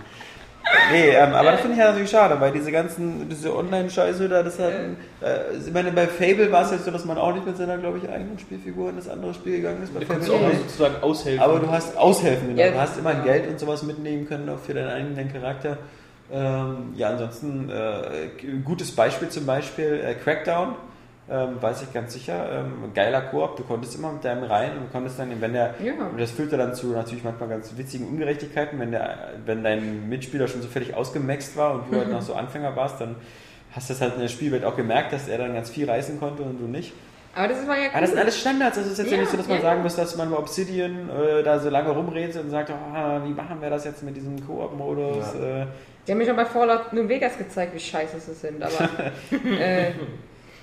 [SPEAKER 2] Nee, ähm, aber das finde ich ja natürlich schade, weil diese ganzen, diese Online-Scheiße da, das hat, äh, ich meine, bei Fable war es jetzt so, dass man auch nicht mit seiner, glaube ich, eigenen Figur in das andere Spiel gegangen ist. Bei
[SPEAKER 7] Du
[SPEAKER 2] Fable
[SPEAKER 7] kannst auch
[SPEAKER 2] auch
[SPEAKER 7] mal
[SPEAKER 2] nicht.
[SPEAKER 7] sozusagen aushelfen.
[SPEAKER 2] Aber du hast aushelfen, genau.
[SPEAKER 6] Ja.
[SPEAKER 2] Du hast immer Geld und sowas mitnehmen können auch für deinen eigenen Charakter. Ähm, ja, ansonsten äh, gutes Beispiel zum Beispiel äh, Crackdown. Ähm, weiß ich ganz sicher. Ähm, geiler Koop, du konntest immer mit deinem rein und konntest dann, wenn der,
[SPEAKER 6] Ja.
[SPEAKER 2] das führte dann zu natürlich manchmal ganz witzigen Ungerechtigkeiten, wenn der, wenn dein Mitspieler schon so völlig ausgemaxt war und du halt noch so Anfänger warst, dann hast das halt in der Spielwelt auch gemerkt, dass er dann ganz viel reißen konnte und du nicht.
[SPEAKER 6] Aber das war ja cool.
[SPEAKER 2] Aber das sind alles Standards, also es ist jetzt ja,
[SPEAKER 6] Ja,
[SPEAKER 2] nicht so, dass man
[SPEAKER 6] ja.
[SPEAKER 2] sagen muss, dass man bei Obsidian äh, da so lange rumredet und sagt, ah, wie machen wir das jetzt mit diesem Koop-Modus? Äh,
[SPEAKER 6] Die haben mir schon bei Fallout New Vegas gezeigt, wie scheiße sie sind, aber. äh,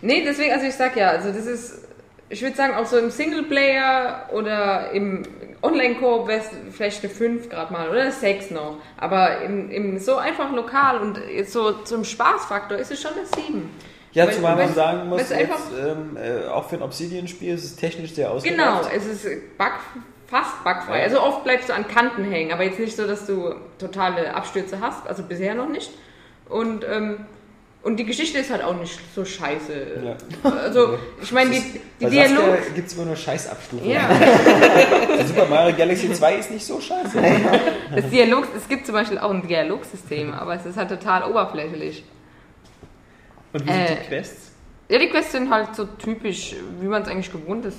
[SPEAKER 6] nee, deswegen, also ich sag ja, also das ist. Ich würde sagen, auch so im Singleplayer oder im Online-Koop wäre es vielleicht eine 5 gerade mal oder eine 6 noch. Aber im, im so einfach lokal und jetzt so zum Spaßfaktor ist es schon eine 7.
[SPEAKER 2] ja,
[SPEAKER 6] Weil-
[SPEAKER 2] zumal man sagen muss, jetzt,
[SPEAKER 6] einfach-
[SPEAKER 2] ähm, äh, auch für ein Obsidian-Spiel ist es technisch sehr ausgereift.
[SPEAKER 6] Genau, es ist bug, fast bugfrei.
[SPEAKER 2] Ja.
[SPEAKER 6] Also oft bleibst du an Kanten hängen, aber jetzt nicht so, dass du totale Abstürze hast, also bisher noch nicht. Und, ähm, und die Geschichte ist halt auch nicht so scheiße.
[SPEAKER 2] Ja.
[SPEAKER 6] Also, ich meine, die, die Dialog.
[SPEAKER 2] Gibt es immer nur Scheißabstufungen.
[SPEAKER 6] Ja,
[SPEAKER 2] Der Super Mario Galaxy 2 ist nicht so scheiße.
[SPEAKER 6] das Dialog, es gibt zum Beispiel auch ein Dialogsystem, aber es ist halt total oberflächlich.
[SPEAKER 7] Und wie sind
[SPEAKER 6] Äh,
[SPEAKER 7] die Quests?
[SPEAKER 6] Ja, die Quests sind halt so typisch, wie man es eigentlich gewohnt ist.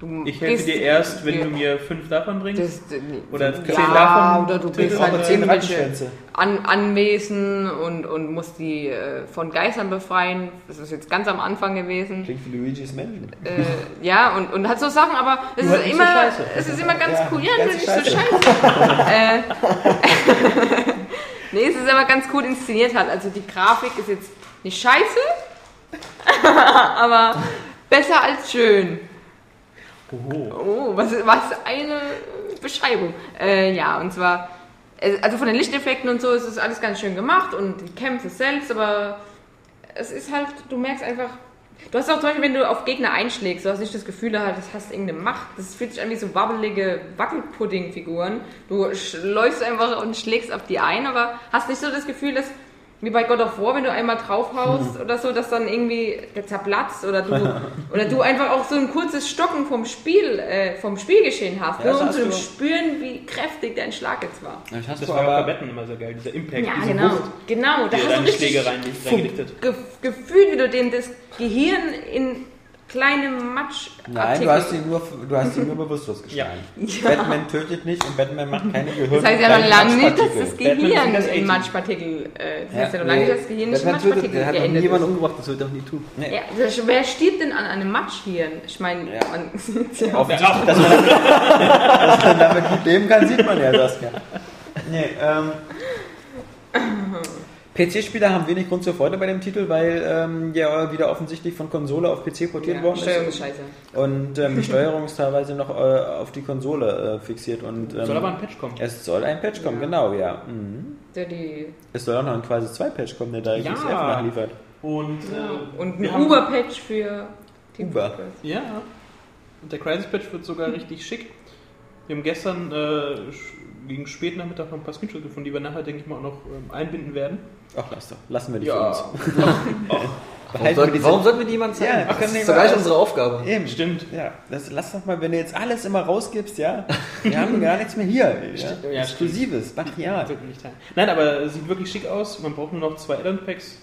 [SPEAKER 6] Du
[SPEAKER 7] Ich helfe dir erst, wenn du mir fünf davon bringst.
[SPEAKER 6] Das,
[SPEAKER 7] Oder
[SPEAKER 6] ja,
[SPEAKER 7] zehn davon
[SPEAKER 6] oder du bist halt
[SPEAKER 2] zehn Rattenschwänze.
[SPEAKER 6] An Anwesen und, und musst die äh, von Geistern befreien. Das ist jetzt ganz am Anfang gewesen.
[SPEAKER 2] Klingt wie Luigi's Mansion.
[SPEAKER 6] Äh, ja, und, und hat so Sachen, aber es ist
[SPEAKER 7] so
[SPEAKER 6] immer,
[SPEAKER 7] scheiße.
[SPEAKER 6] es ist immer ganz
[SPEAKER 2] Ja,
[SPEAKER 6] cool. Ja,
[SPEAKER 2] ganz
[SPEAKER 6] nur nicht so
[SPEAKER 2] scheiße.
[SPEAKER 6] äh, nee, es ist aber ganz cool inszeniert halt. Also die Grafik ist jetzt nicht scheiße, aber besser als schön. Oh, was, was eine Beschreibung. Äh, ja, und zwar, äh, also von den Lichteffekten und so ist es alles ganz schön gemacht und die Kämpfe selbst, aber es ist halt, du merkst einfach, du hast auch zum Beispiel, wenn du auf Gegner einschlägst, du hast nicht das Gefühl, du hast irgendeine Macht. Das fühlt sich an wie so wabbelige Wackelpudding-Figuren. Du läufst einfach und schlägst auf die ein, aber hast nicht so das Gefühl, dass wie bei God of War, wenn du einmal draufhaust oder so, dass dann irgendwie der zerplatzt oder du, oder du einfach auch so ein kurzes Stocken vom Spiel, äh, vom Spielgeschehen hast,
[SPEAKER 2] Ja,
[SPEAKER 6] nur
[SPEAKER 2] das
[SPEAKER 6] um zu spüren, wie kräftig dein Schlag jetzt war.
[SPEAKER 2] Das hast
[SPEAKER 7] Das
[SPEAKER 2] du
[SPEAKER 7] war ja bei
[SPEAKER 2] aber,
[SPEAKER 7] Batman immer so geil, dieser Impact,
[SPEAKER 6] Ja,
[SPEAKER 7] diese
[SPEAKER 6] genau,
[SPEAKER 7] Wucht,
[SPEAKER 6] genau. Da
[SPEAKER 7] die
[SPEAKER 6] hast du richtig
[SPEAKER 7] Schläge rein, reingedichtet.
[SPEAKER 6] ge gefühlt, wie du den das Gehirn in kleine Matschartikel...
[SPEAKER 2] nein, du hast ihn nur, du hast ihn nur bewusstlos geschlagen. Batman tötet nicht und Batman macht keine Gehirn.
[SPEAKER 6] das heißt ja noch lange nicht, dass
[SPEAKER 2] Matschpartikel.
[SPEAKER 6] das Gehirn
[SPEAKER 7] das
[SPEAKER 6] in
[SPEAKER 7] 80.
[SPEAKER 6] Matschpartikel... Äh, das
[SPEAKER 2] Ja,
[SPEAKER 6] heißt ja noch lange nicht, dass das Gehirn nicht in
[SPEAKER 8] tötet,
[SPEAKER 6] Matschpartikel
[SPEAKER 8] der hat noch nie
[SPEAKER 6] geendet
[SPEAKER 8] jemanden
[SPEAKER 6] ist.
[SPEAKER 8] umgebracht, das wird auch nie tun.
[SPEAKER 2] Nee.
[SPEAKER 6] Ja, das- wer stirbt denn an einem Matschhirn? Ich meine,
[SPEAKER 2] Ja.
[SPEAKER 6] man ja.
[SPEAKER 2] Offensichtlich, dass man, damit, dass man damit gut leben kann, sieht man ja Saskia. Nee, ähm. PC-Spieler haben wenig Grund zur Freude bei dem Titel, weil ähm, ja wieder offensichtlich von Konsole auf PC portiert
[SPEAKER 6] Ja,
[SPEAKER 2] worden
[SPEAKER 6] Steuerung
[SPEAKER 2] ist.
[SPEAKER 6] scheiße.
[SPEAKER 2] Und ähm, die Steuerung ist teilweise noch äh, auf die Konsole äh, fixiert. Und, ähm,
[SPEAKER 7] Soll aber ein Patch kommen.
[SPEAKER 2] Es soll ein Patch kommen,
[SPEAKER 6] Ja.
[SPEAKER 2] genau, ja. Mhm.
[SPEAKER 6] Der die,
[SPEAKER 2] Es soll auch noch ein quasi 2 Patch kommen, der da
[SPEAKER 7] Ja.
[SPEAKER 2] XF nachliefert.
[SPEAKER 7] Und, äh,
[SPEAKER 6] und
[SPEAKER 7] wir
[SPEAKER 6] ein Uber-Patch für Team
[SPEAKER 2] Uber.
[SPEAKER 7] Ja. Und der Crisis Patch wird sogar richtig schick. Wir haben gestern äh, gegen späten Nachmittag noch ein paar Screenshots gefunden, die wir nachher, denke ich mal, auch noch ähm, einbinden werden.
[SPEAKER 2] Ach, lass doch. Lassen wir die
[SPEAKER 7] Ja.
[SPEAKER 2] für uns.
[SPEAKER 8] Warum,
[SPEAKER 2] Behalten wir
[SPEAKER 8] soll,
[SPEAKER 2] diese-
[SPEAKER 8] warum sollten wir die jemand zeigen?
[SPEAKER 2] Ja,
[SPEAKER 8] das
[SPEAKER 2] wir
[SPEAKER 8] ist doch gleich
[SPEAKER 2] alles-
[SPEAKER 8] unsere Aufgabe.
[SPEAKER 2] Eben.
[SPEAKER 7] Stimmt.
[SPEAKER 2] Ja, das, lass doch mal, wenn du jetzt alles immer rausgibst, ja. Wir haben gar nichts mehr hier. Ja.
[SPEAKER 7] Ja,
[SPEAKER 2] Exklusives,
[SPEAKER 7] teilen. Nein, aber es sieht wirklich schick aus. Man braucht nur noch zwei Add-on Packs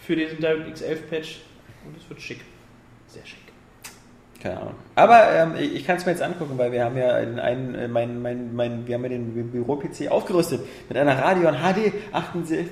[SPEAKER 7] für diesen DirectX 11 Patch. Und es wird schick. Sehr schick.
[SPEAKER 2] Keine Ahnung. Aber ähm, ich, ich kann es mir jetzt angucken, weil wir haben ja einen, einen äh, mein, mein, mein, wir haben ja den Bü- Büro-PC aufgerüstet mit einer Radeon HD 68.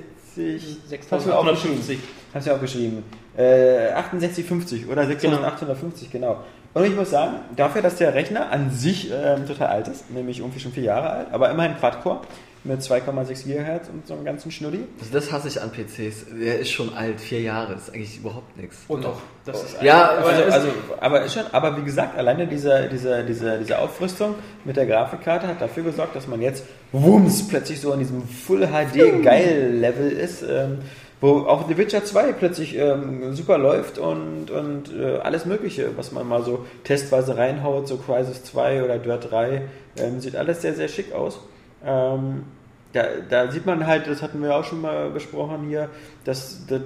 [SPEAKER 2] Hast du aufgeschrieben?
[SPEAKER 7] 6850.
[SPEAKER 2] Hast du aufgeschrieben. Äh, 6850 oder 6850, genau. Und ich muss sagen, dafür, dass der Rechner an sich ähm, total alt ist, nämlich irgendwie schon vier Jahre alt, aber immerhin Quad-Core mit 2,6 GHz und so einem ganzen Schnulli.
[SPEAKER 8] Also das hasse ich an PCs. Der ist schon alt, vier Jahre, ist eigentlich überhaupt nichts.
[SPEAKER 7] Oh doch, das ist
[SPEAKER 8] Ja,
[SPEAKER 2] Also,
[SPEAKER 8] aber
[SPEAKER 2] also, aber ist schon, aber wie gesagt, alleine diese, diese, diese, diese Aufrüstung mit der Grafikkarte hat dafür gesorgt, dass man jetzt wumms plötzlich so in diesem Full HD geil Level ist, ähm, wo auch The Witcher 2 plötzlich ähm, super läuft und, und äh, alles Mögliche, was man mal so testweise reinhaut, so Crisis 2 oder Dirt 3, ähm, sieht alles sehr, sehr schick aus. Ähm, da, da sieht man halt, das hatten wir auch schon mal besprochen hier, dass, dass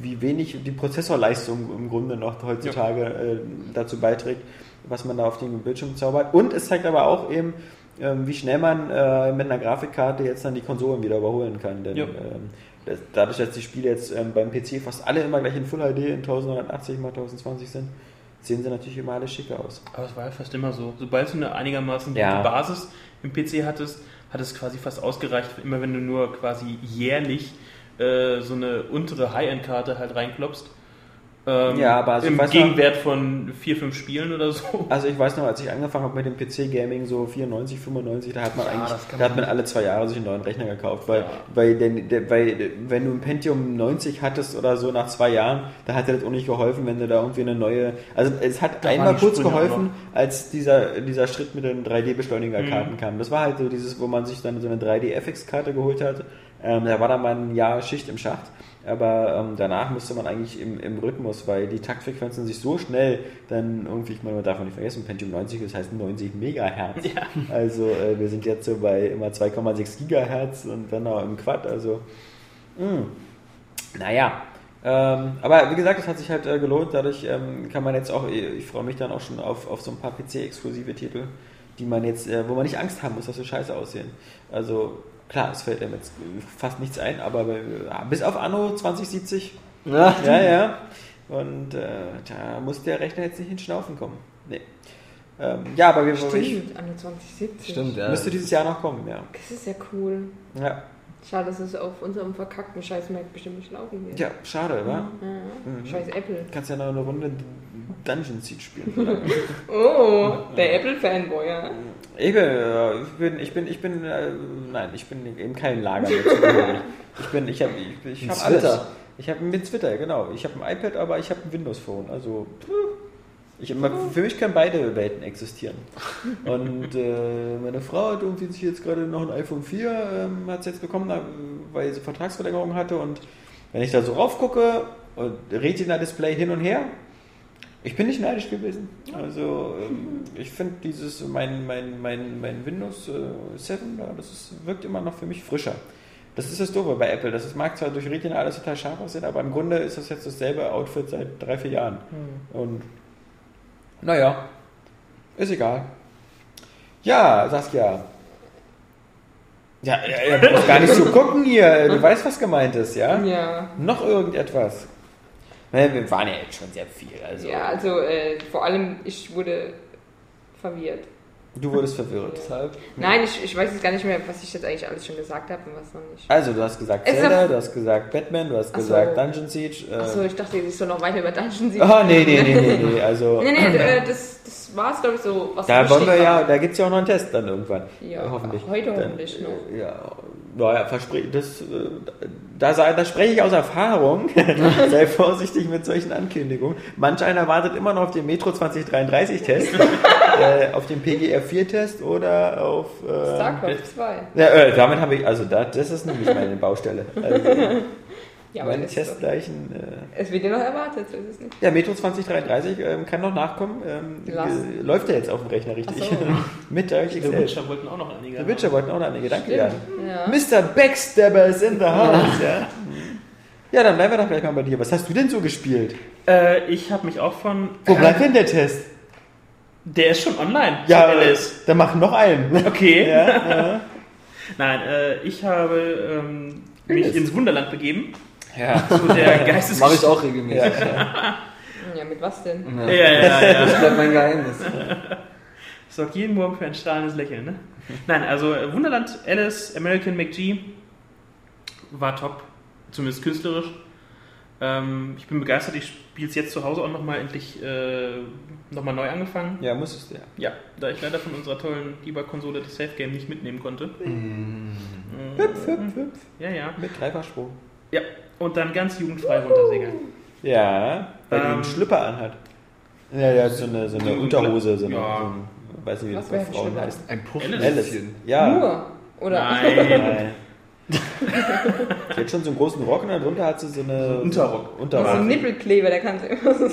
[SPEAKER 2] wie wenig die Prozessorleistung im Grunde noch heutzutage äh, dazu beiträgt, was man da auf dem Bildschirm zaubert. Und es zeigt aber auch eben, ähm, wie schnell man äh, mit einer Grafikkarte jetzt dann die Konsolen wieder überholen kann. Denn
[SPEAKER 7] Ja.
[SPEAKER 2] ähm, das, dadurch, dass die Spiele jetzt ähm, beim PC fast alle immer gleich in Full HD in 1980 x 1020 sind, sehen sie natürlich immer alle schicker aus.
[SPEAKER 7] Aber es war ja fast immer so. Sobald du eine einigermaßen gute
[SPEAKER 2] Ja.
[SPEAKER 7] Basis im PC hattest, hat es quasi fast ausgereicht, immer wenn du nur quasi jährlich äh, so eine untere High-End-Karte halt reinklopst. Ähm,
[SPEAKER 2] Ja, aber also ich
[SPEAKER 7] im
[SPEAKER 2] weiß noch-
[SPEAKER 7] Gegenwert von vier, fünf Spielen oder so.
[SPEAKER 2] Also ich weiß noch, als ich angefangen habe mit dem PC-Gaming, so 94, 95, da hat man eigentlich,
[SPEAKER 5] das kann
[SPEAKER 2] da hat man alle zwei Jahre sich einen neuen Rechner gekauft, weil, weil, denn, der, weil wenn du ein Pentium 90 hattest oder so nach zwei Jahren, da hat dir das auch nicht geholfen, wenn du da irgendwie eine neue, also es hat
[SPEAKER 7] Da
[SPEAKER 2] einmal kurz
[SPEAKER 7] Sprünge
[SPEAKER 2] geholfen, als dieser, dieser Schritt mit den 3D-Beschleunigerkarten kam. Das war halt so dieses, wo man sich dann so eine 3D-FX-Karte geholt hat, ähm, da war dann mal ein Jahr Schicht im Schacht. Aber ähm, danach musste man eigentlich im, im Rhythmus, weil die Taktfrequenzen sich so schnell dann irgendwie, ich meine, man darf man nicht vergessen, Pentium 90, das heißt 90 Megahertz. Also äh, wir sind jetzt so bei immer 2,6 Gigahertz und dann noch im Quad, also mh. naja. Ähm, aber wie gesagt, es hat sich halt äh, gelohnt, dadurch ähm, kann man jetzt auch, ich freue mich dann auch schon auf, auf so ein paar PC-exklusive Titel, die man jetzt, äh, wo man nicht Angst haben muss, dass sie scheiße aussehen. Also klar, es fällt einem jetzt fast nichts ein, aber bis auf Anno 2070
[SPEAKER 5] Ja.
[SPEAKER 2] ja, ja. Und äh, da muss der Rechner jetzt nicht ins Schnaufen kommen. Nee. Ähm, ja, aber wir ich,
[SPEAKER 6] Stimmt, an 2070.
[SPEAKER 5] Stimmt, ja.
[SPEAKER 2] müsste dieses Jahr noch kommen, ja.
[SPEAKER 6] Das ist ja cool.
[SPEAKER 2] Ja,
[SPEAKER 6] Schade, dass es auf unserem verkackten Scheiß Mac bestimmt nicht laufen wird.
[SPEAKER 2] ja schade, wa?
[SPEAKER 6] Ja.
[SPEAKER 2] Mhm.
[SPEAKER 6] Scheiß Apple.
[SPEAKER 2] Kannst ja noch eine Runde Dungeon Siege spielen. oder?
[SPEAKER 6] Oh, der Apple-Fanboy, ja.
[SPEAKER 2] ich bin, äh, ich bin, ich bin, ich bin, äh, nein, ich bin eben kein Lager. Ich bin, ich habe, ich, ich
[SPEAKER 5] Ein
[SPEAKER 2] habe alles.
[SPEAKER 5] Twitter.
[SPEAKER 2] Ich habe mit Twitter, genau. Ich habe ein iPad, aber ich habe ein Windows Phone. Also puh. Ich, für mich können beide Welten existieren. Und äh, meine Frau hat irgendwie sich jetzt gerade noch ein iPhone 4 ähm, hat sie jetzt bekommen, weil sie Vertragsverlängerung hatte. Und wenn ich da so raufgucke und Retina-Display hin und her, ich bin nicht neidisch gewesen. Also ähm, ich finde dieses mein, mein, mein, mein Windows äh, 7 da, das ist, wirkt immer noch für mich frischer. Das ist das Doofe bei Apple. Das ist, mag zwar durch Retina alles total scharf aussehen, aber im Grunde ist das jetzt dasselbe Outfit seit drei, vier Jahren. Und naja, ist egal. Ja, Saskia. Ja, ja, ja, gar nicht zu gucken hier. Du weißt, was gemeint ist, ja?
[SPEAKER 6] Ja.
[SPEAKER 2] Noch irgendetwas? Wir waren ja jetzt schon sehr viel. Also
[SPEAKER 6] Ja, also äh, vor allem, ich wurde verwirrt.
[SPEAKER 2] Du wurdest verwirrt.
[SPEAKER 5] Deshalb.
[SPEAKER 6] Nein, ich, ich weiß jetzt gar nicht mehr, was ich jetzt eigentlich alles schon gesagt habe und was noch nicht.
[SPEAKER 2] Also, du hast gesagt
[SPEAKER 6] Es ist
[SPEAKER 2] Zelda, du hast gesagt Batman, du hast
[SPEAKER 6] Ach so.
[SPEAKER 2] gesagt Dungeon Siege. Äh,
[SPEAKER 6] Achso, ich dachte, ich soll noch weiter über Dungeon Siege.
[SPEAKER 2] oh, nee, nee, nee, nee, nee. Also,
[SPEAKER 6] Nee, nee, äh, das, das war es, glaube ich, so, was
[SPEAKER 2] da wollen wir ja, da gibt es ja auch noch einen Test dann irgendwann.
[SPEAKER 6] Ja,
[SPEAKER 2] hoffentlich.
[SPEAKER 6] heute hoffentlich noch.
[SPEAKER 2] äh, Ja, naja, versprich, das, äh, da, da spreche ich aus Erfahrung. Sei vorsichtig mit solchen Ankündigungen. Manch einer wartet immer noch auf den Metro 2033-Test, äh, auf den PGR 4-Test oder auf. Äh,
[SPEAKER 6] StarCraft 2.
[SPEAKER 2] ja, äh, damit habe ich, also da, das ist nämlich meine Baustelle. Also,
[SPEAKER 6] Ja, aber das ist doch,
[SPEAKER 2] Testleichen. Äh,
[SPEAKER 6] es wird ja noch erwartet, so ist es nicht.
[SPEAKER 2] ja, Metro 2033 ähm, kann noch nachkommen. Ähm, läuft ja jetzt auf dem Rechner richtig.
[SPEAKER 6] So.
[SPEAKER 2] Mit Direct
[SPEAKER 7] The. Witcher wollten auch noch einige.
[SPEAKER 2] The. Witcher wollten auch noch einige. Danke, Jan.
[SPEAKER 6] Ja.
[SPEAKER 2] Mr. Backstabber is in the house. ja. ja, dann bleiben wir doch gleich mal bei dir. Was hast du denn so gespielt?
[SPEAKER 7] Äh, ich habe mich auch von.
[SPEAKER 2] Wo bleibt denn der Test?
[SPEAKER 7] Der ist schon online.
[SPEAKER 2] Ja,
[SPEAKER 7] von
[SPEAKER 2] äh,
[SPEAKER 7] Alice.
[SPEAKER 2] dann mach noch einen.
[SPEAKER 7] Okay.
[SPEAKER 2] ja, ja.
[SPEAKER 7] Nein, äh, ich habe ähm, mich
[SPEAKER 2] Alice.
[SPEAKER 7] ins Wunderland begeben.
[SPEAKER 2] Ja.
[SPEAKER 7] Zu der
[SPEAKER 5] Mache ich
[SPEAKER 7] Geistesgeschichte.
[SPEAKER 5] auch regelmäßig.
[SPEAKER 6] Ja, mit was denn?
[SPEAKER 7] Ja, ja, ja. ja.
[SPEAKER 5] Das bleibt mein Geheimnis.
[SPEAKER 7] Sorgt jeden Morgen für ein strahlendes Lächeln, ne? Nein, also Wunderland, Alice, American McG war top, zumindest künstlerisch. Ähm, ich bin begeistert, ich spiele es jetzt zu Hause auch nochmal endlich äh, nochmal neu angefangen.
[SPEAKER 2] ja, musstest du ja.
[SPEAKER 7] Ja, da ich leider von unserer tollen Lieber-Konsole das Safe Game nicht mitnehmen konnte.
[SPEAKER 2] Mm. Hüpf, hüpf, hüpf.
[SPEAKER 7] Ja, ja.
[SPEAKER 2] Mit Dreifachsprung.
[SPEAKER 7] Ja, und dann ganz jugendfrei runtersegeln.
[SPEAKER 2] Ja, weil die
[SPEAKER 7] Ähm,
[SPEAKER 2] einen Schlüpper anhat. Ja, ja, so eine, so eine
[SPEAKER 7] So-
[SPEAKER 2] Unterhose, so eine,
[SPEAKER 7] Ja.
[SPEAKER 2] so ein, weiß nicht, wie das bei Frauen
[SPEAKER 6] Schlüpper?
[SPEAKER 2] heißt.
[SPEAKER 5] Ein
[SPEAKER 7] Alice.
[SPEAKER 5] Puffmädchen.
[SPEAKER 2] Ja.
[SPEAKER 6] Nur? Oder?
[SPEAKER 7] Nein.
[SPEAKER 2] Nein. Die hat schon so einen großen Rock und darunter hat sie so eine.
[SPEAKER 7] Unterrock.
[SPEAKER 2] So
[SPEAKER 6] So
[SPEAKER 2] Unterrock.
[SPEAKER 6] ein Nippelkleber, der kann sie immer so,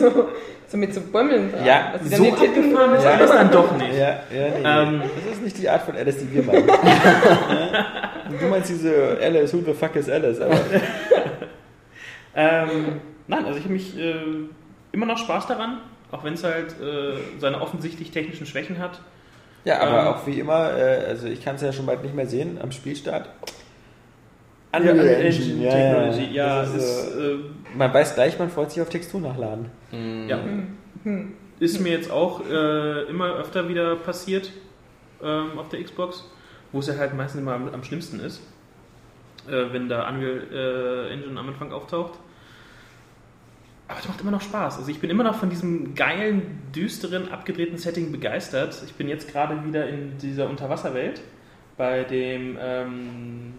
[SPEAKER 6] so mit so Bäumeln tragen.
[SPEAKER 2] Ja,
[SPEAKER 6] dass dann
[SPEAKER 7] So
[SPEAKER 6] die Titten
[SPEAKER 2] Ja.
[SPEAKER 7] alles dann doch nicht.
[SPEAKER 2] Ja, ja, nee,
[SPEAKER 7] Ähm.
[SPEAKER 2] Das ist nicht die Art von Alice, die wir meinen. Du meinst diese Alice, who the fuck is Alice? Aber,
[SPEAKER 7] Ähm, nein, also ich habe mich äh, immer noch Spaß daran, auch wenn es halt äh, seine offensichtlich technischen Schwächen hat.
[SPEAKER 2] ja, aber
[SPEAKER 7] Ähm.
[SPEAKER 2] auch wie immer, äh, also ich kann es ja schon bald nicht mehr sehen am Spielstart.
[SPEAKER 7] Ja,
[SPEAKER 2] Unreal
[SPEAKER 7] Unreal
[SPEAKER 2] Engine,
[SPEAKER 7] Engine
[SPEAKER 2] ja,
[SPEAKER 7] Technology,
[SPEAKER 2] ja.
[SPEAKER 7] ja, ist,
[SPEAKER 2] ist, äh,
[SPEAKER 7] äh,
[SPEAKER 2] man weiß gleich, man freut sich auf Texturnachladen.
[SPEAKER 7] ja. ist mir jetzt auch äh, immer öfter wieder passiert ähm, auf der Xbox, wo es ja halt meistens immer am, am schlimmsten ist. äh, wenn da Unreal äh, Engine am Anfang auftaucht. Aber es macht immer noch Spaß. Also ich bin immer noch von diesem geilen, düsteren, abgedrehten Setting begeistert. Ich bin jetzt gerade wieder in dieser Unterwasserwelt bei dem ähm,